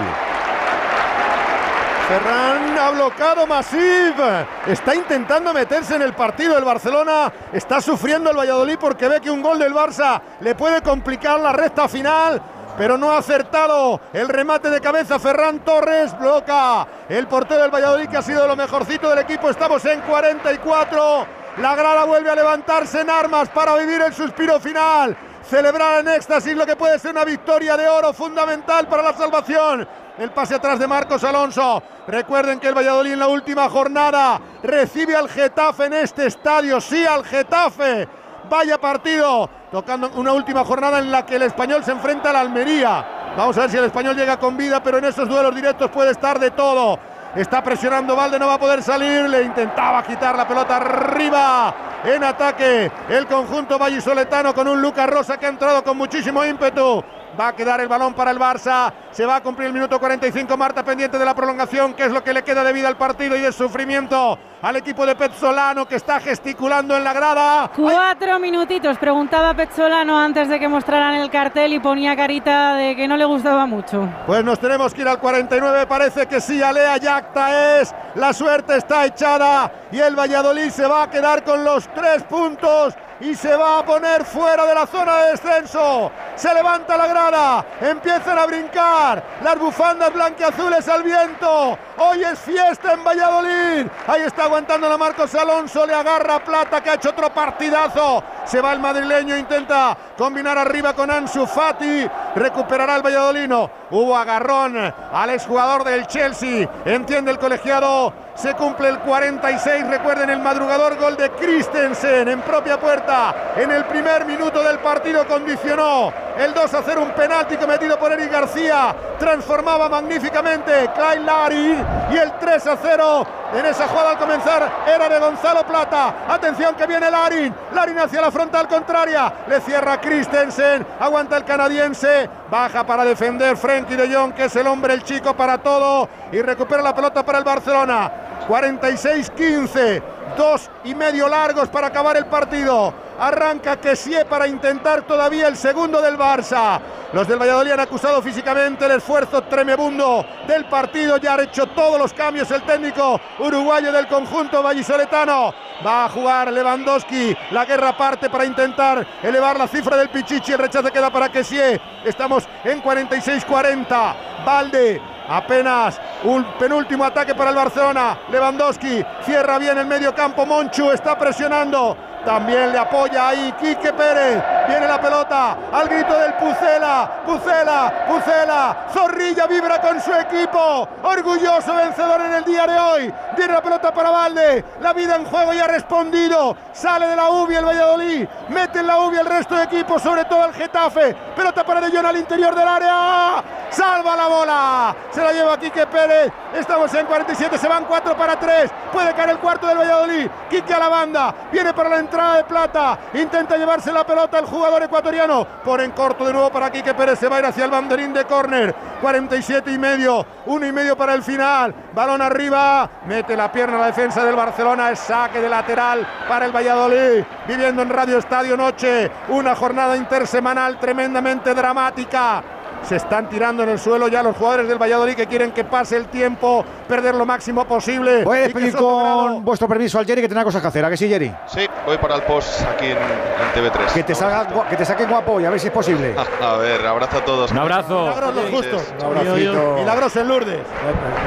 Ferran ha bloqueado Masip. Está intentando meterse en el partido. El Barcelona está sufriendo el Valladolid porque ve que un gol del Barça le puede complicar la recta final. Pero no ha acertado el remate de cabeza. Ferran Torres bloca el portero del Valladolid que ha sido lo mejorcito del equipo. Estamos en 44. La grada vuelve a levantarse en armas para vivir el suspiro final. Celebrar en éxtasis lo que puede ser una victoria de oro fundamental para la salvación. El pase atrás de Marcos Alonso. Recuerden que el Valladolid en la última jornada recibe al Getafe en este estadio. Sí, al Getafe. Vaya partido. Tocando una última jornada en la que el español se enfrenta al Almería. Vamos a ver si el español llega con vida, pero en esos duelos directos puede estar de todo. Está presionando Valde, no va a poder salir. Le intentaba quitar la pelota arriba. En ataque el conjunto vallisoletano con un Lucas Rosa que ha entrado con muchísimo ímpetu. Va a quedar el balón para el Barça. Se va a cumplir el minuto 45. Marta pendiente de la prolongación, que es lo que le queda de vida al partido y de sufrimiento al equipo de Petzolano que está gesticulando en la grada. Cuatro minutitos, preguntaba Pezzolano antes de que mostraran el cartel y ponía carita de que no le gustaba mucho. Pues nos tenemos que ir al 49, parece que sí, Alea Yacta es, la suerte está echada y el Valladolid se va a quedar con los tres puntos y se va a poner fuera de la zona de descenso. Se levanta la grada, empiezan a brincar las bufandas blanquiazules al viento. Hoy es fiesta en Valladolid. Ahí está aguantando la Marcos Alonso, le agarra Plata que ha hecho otro partidazo. Se va el madrileño, intenta combinar arriba con Ansu Fati. Recuperará el Valladolino. Hubo agarrón al exjugador del Chelsea. Entiende el colegiado. Se cumple el 46. Recuerden el madrugador gol de Christensen en propia puerta. En el primer minuto del partido condicionó el 2 a 0. Un penalti cometido por Eric García. Transformaba magníficamente Kyle Larin. Y el 3 a 0 en esa jugada al comenzar era de Gonzalo Plata. Atención que viene Larin. Larin hacia la frontal contraria. Le cierra Christensen. Aguanta el canadiense. Baja para defender Frenkie que es el hombre, el chico para todo. Y recupera la pelota para el Barcelona. 46-15. Dos y medio largos para acabar el partido. Arranca Kessie para intentar todavía el segundo del Barça. Los del Valladolid han acusado físicamente el esfuerzo tremebundo del partido. Ya ha hecho todos los cambios el técnico uruguayo del conjunto vallisoletano. Va a jugar Lewandowski. La guerra parte para intentar elevar la cifra del Pichichi. El rechazo queda para Kessie. Estamos en 46-40. Valde Apenas un penúltimo ataque para el Barcelona. Lewandowski cierra bien el medio campo. Monchu está presionando. También le apoya ahí Quique Pérez. Viene la pelota al grito del Pucela. Pucela, Pucela. Zorrilla vibra con su equipo. Orgulloso vencedor en el día de hoy. Viene la pelota para Valde. La vida en juego ya ha respondido. Sale de la UBI el Valladolid. Mete en la UBI el resto de equipos, sobre todo el Getafe. Pelota para De Jong al interior del área. Salva la bola. Se la lleva Quique Pérez. Estamos en 47. Se van 4 para 3. Puede caer el cuarto del Valladolid. Quique a la banda. Viene para la de plata. Intenta llevarse la pelota el jugador ecuatoriano. Por en corto de nuevo para Quique Pérez. Se va a ir hacia el banderín de córner. 47 y medio. Uno y medio para el final. Balón arriba. Mete la pierna a la defensa del Barcelona. Es saque de lateral para el Valladolid. Viviendo en Radio Estadio Noche. Una jornada intersemanal tremendamente dramática. Se están tirando en el suelo ya los jugadores del Valladolid que quieren que pase el tiempo, perder lo máximo posible. Voy a Soto con vuestro permiso al Jerry que tiene cosas que hacer. ¿A que sí, Jerry? Sí, voy para el post aquí en, en TV3. Que te, salga, que te saquen guapo y a ver si es posible. *laughs* A ver, abrazo a todos. Un abrazo. Milagros los justos. Un. Milagros en Lourdes.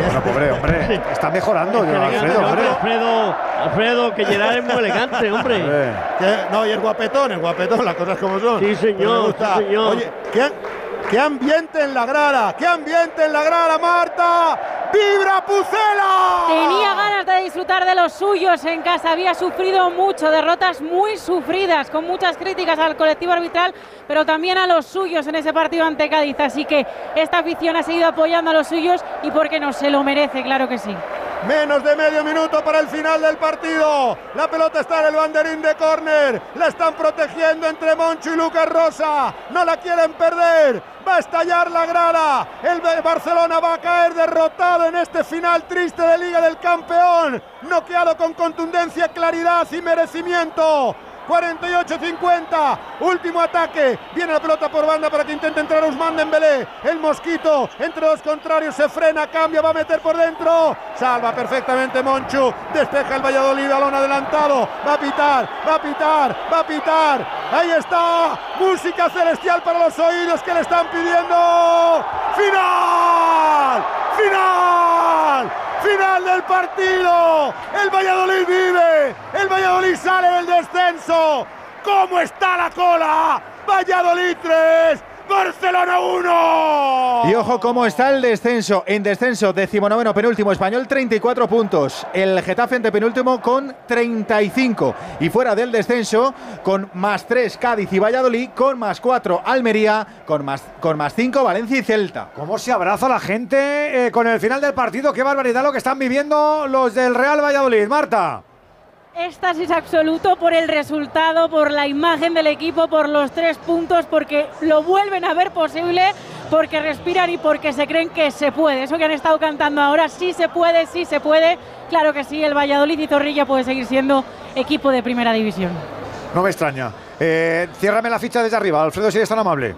Bueno, pobre, hombre. Está mejorando, yo, Alfredo, hombre. Alfredo, Alfredo, que Gerard es muy elegante, hombre. *laughs* No, y el guapetón, el guapetón, las cosas como son. Sí, señor, gusta. sí, señor. Oye, ¿qué, qué ambiente en la grada, qué ambiente en la grada, Marta. ¡Vibra Pucela! Tenía ganas de disfrutar de los suyos en casa, había sufrido mucho, derrotas muy sufridas, con muchas críticas al colectivo arbitral, pero también a los suyos en ese partido ante Cádiz. Así que esta afición ha seguido apoyando a los suyos y porque no se lo merece, claro que sí. Menos de medio minuto para el final del partido. La pelota está en el banderín de córner. La están protegiendo entre Moncho y Lucas Rosa. No la quieren perder. Va a estallar la grada. El Barcelona va a caer derrotado en este final triste de Liga del Campeón. Noqueado con contundencia, claridad y merecimiento. 48-50, último ataque, viene la pelota por banda para que intente entrar Usman Dembélé, el mosquito entre los contrarios se frena, cambia, va a meter por dentro, salva perfectamente Monchu, despeja el Valladolid, balón adelantado, va a pitar, va a pitar, va a pitar, ahí está, música celestial para los oídos que le están pidiendo, final, final, final del partido. El Valladolid vive. El Valladolid sale del descenso. ¿Cómo está la cola? Valladolid 3, Barcelona 1. Y ojo cómo está el descenso. En descenso, decimonoveno penúltimo español, 34 puntos. El Getafe ante penúltimo con 35. Y fuera del descenso, con más 3 Cádiz y Valladolid, con más 4 Almería, con más, con más 5 Valencia y Celta. ¿Cómo se abraza la gente eh, con el final del partido? Qué barbaridad lo que están viviendo los del Real Valladolid. Marta. Éxtasis absoluto por el resultado, por la imagen del equipo, por los tres puntos, porque lo vuelven a ver posible, porque respiran y porque se creen que se puede. Eso que han estado cantando ahora, sí se puede, sí se puede. Claro que sí, el Valladolid y Zorrilla puede seguir siendo equipo de primera división. No me extraña. Eh, ciérrame la ficha desde arriba, Alfredo, si eres tan amable.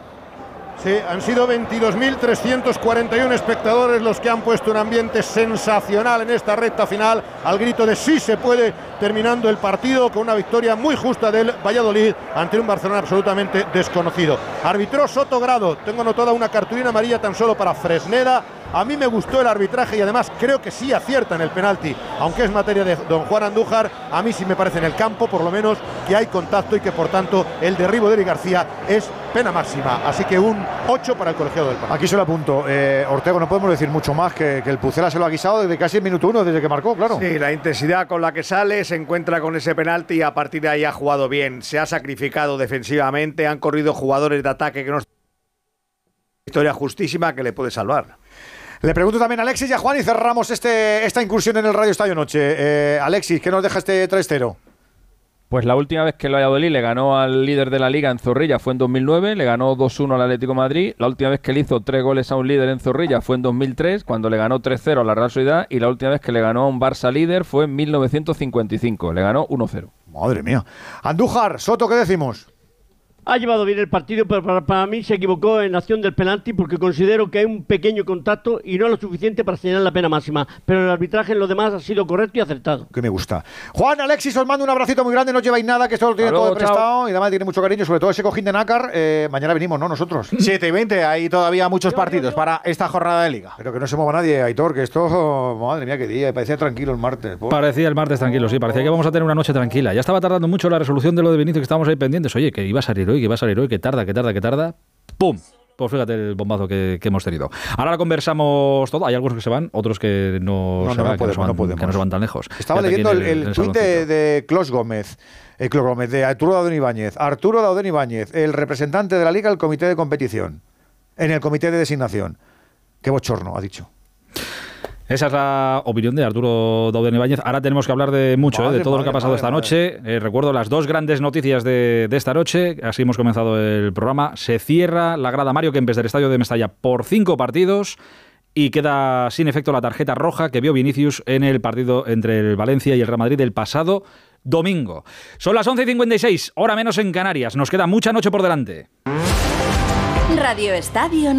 Sí, han sido 22.341 espectadores los que han puesto un ambiente sensacional en esta recta final, al grito de sí se puede, terminando el partido con una victoria muy justa del Valladolid ante un Barcelona absolutamente desconocido. Arbitró Soto Grado, tengo anotada una cartulina amarilla tan solo para Fresneda. A mí me gustó el arbitraje y además creo que sí acierta en el penalti, aunque es materia de don Juan Andújar, a mí sí me parece en el campo por lo menos que hay contacto y que por tanto el derribo de Eric García es pena máxima. Así que un 8 para el colegiado del partido. Aquí se lo apunto. Eh, Ortego, no podemos decir mucho más que, que el Pucela se lo ha guisado desde casi el minuto uno, desde que marcó, claro. Sí, la intensidad con la que sale, se encuentra con ese penalti y a partir de ahí ha jugado bien. Se ha sacrificado defensivamente, han corrido jugadores de ataque que no historia justísima que le puede salvar. Le pregunto también a Alexis y a Juan y cerramos este, esta incursión en el Radio Estadio Noche. Eh, Alexis, ¿qué nos deja este 3-0? Pues la última vez que el Valladolid le ganó al líder de la liga en Zorrilla fue en 2009, le ganó 2-1 al Atlético de Madrid. La última vez que le hizo tres goles a un líder en Zorrilla fue en 2003, cuando le ganó 3-0 a la Real Sociedad. Y la última vez que le ganó a un Barça líder fue en 1955, le ganó 1-0. Madre mía. Andújar, Soto, ¿qué decimos? Ha llevado bien el partido, pero para, para, mí se equivocó en la acción del penalti porque considero que hay un pequeño contacto y no lo suficiente para señalar la pena máxima. Pero el arbitraje en lo demás ha sido correcto y acertado. Que me gusta. Juan, Alexis, os mando un abracito muy grande, no lleváis nada, que esto lo tiene todo prestado y además tiene mucho cariño, sobre todo ese cojín de nácar. Eh, mañana venimos, ¿no? Nosotros. 7 y 20, hay todavía muchos partidos para esta jornada de liga. Pero que no se mueva nadie, Aitor, que esto, *laughs* madre mía, qué día, parecía tranquilo el martes. Por. Parecía el martes tranquilo, sí, parecía que vamos a tener una noche tranquila. Ya estaba tardando mucho la resolución de lo de Benito, que estábamos ahí pendientes. Oye, que iba a salir hoy, que iba a salir hoy, que tarda que tarda, que tarda. ¡Pum! Pues fíjate el bombazo que, que, hemos tenido. Ahora conversamos todo. Hay algunos que se van, otros que no, no, se, no, van, no podemos, que, no no podemos. que no se van tan lejos. Estaba leyendo el, el, tuit de, de Clos Gómez. Eh, Clos Gómez, de Arturo Dauden Ibáñez. Arturo Dauden Ibáñez, el representante de la Liga del comité de competición. En el comité de designación. Qué bochorno, ha dicho. Esa es la opinión de Arturo Dauden Ibáñez. Ahora tenemos que hablar de mucho, Madre, ¿eh? de todo madre, lo que ha pasado madre, esta noche. Eh, recuerdo las dos grandes noticias de, de, esta noche. Así hemos comenzado el programa. Se cierra la grada Mario Kempes del estadio de Mestalla por cinco partidos y queda sin efecto la tarjeta roja que vio Vinicius en el partido entre el Valencia y el Real Madrid del pasado domingo. Son las 11 y 56, hora menos en Canarias. Nos queda mucha noche por delante. Radio Estadio Noche.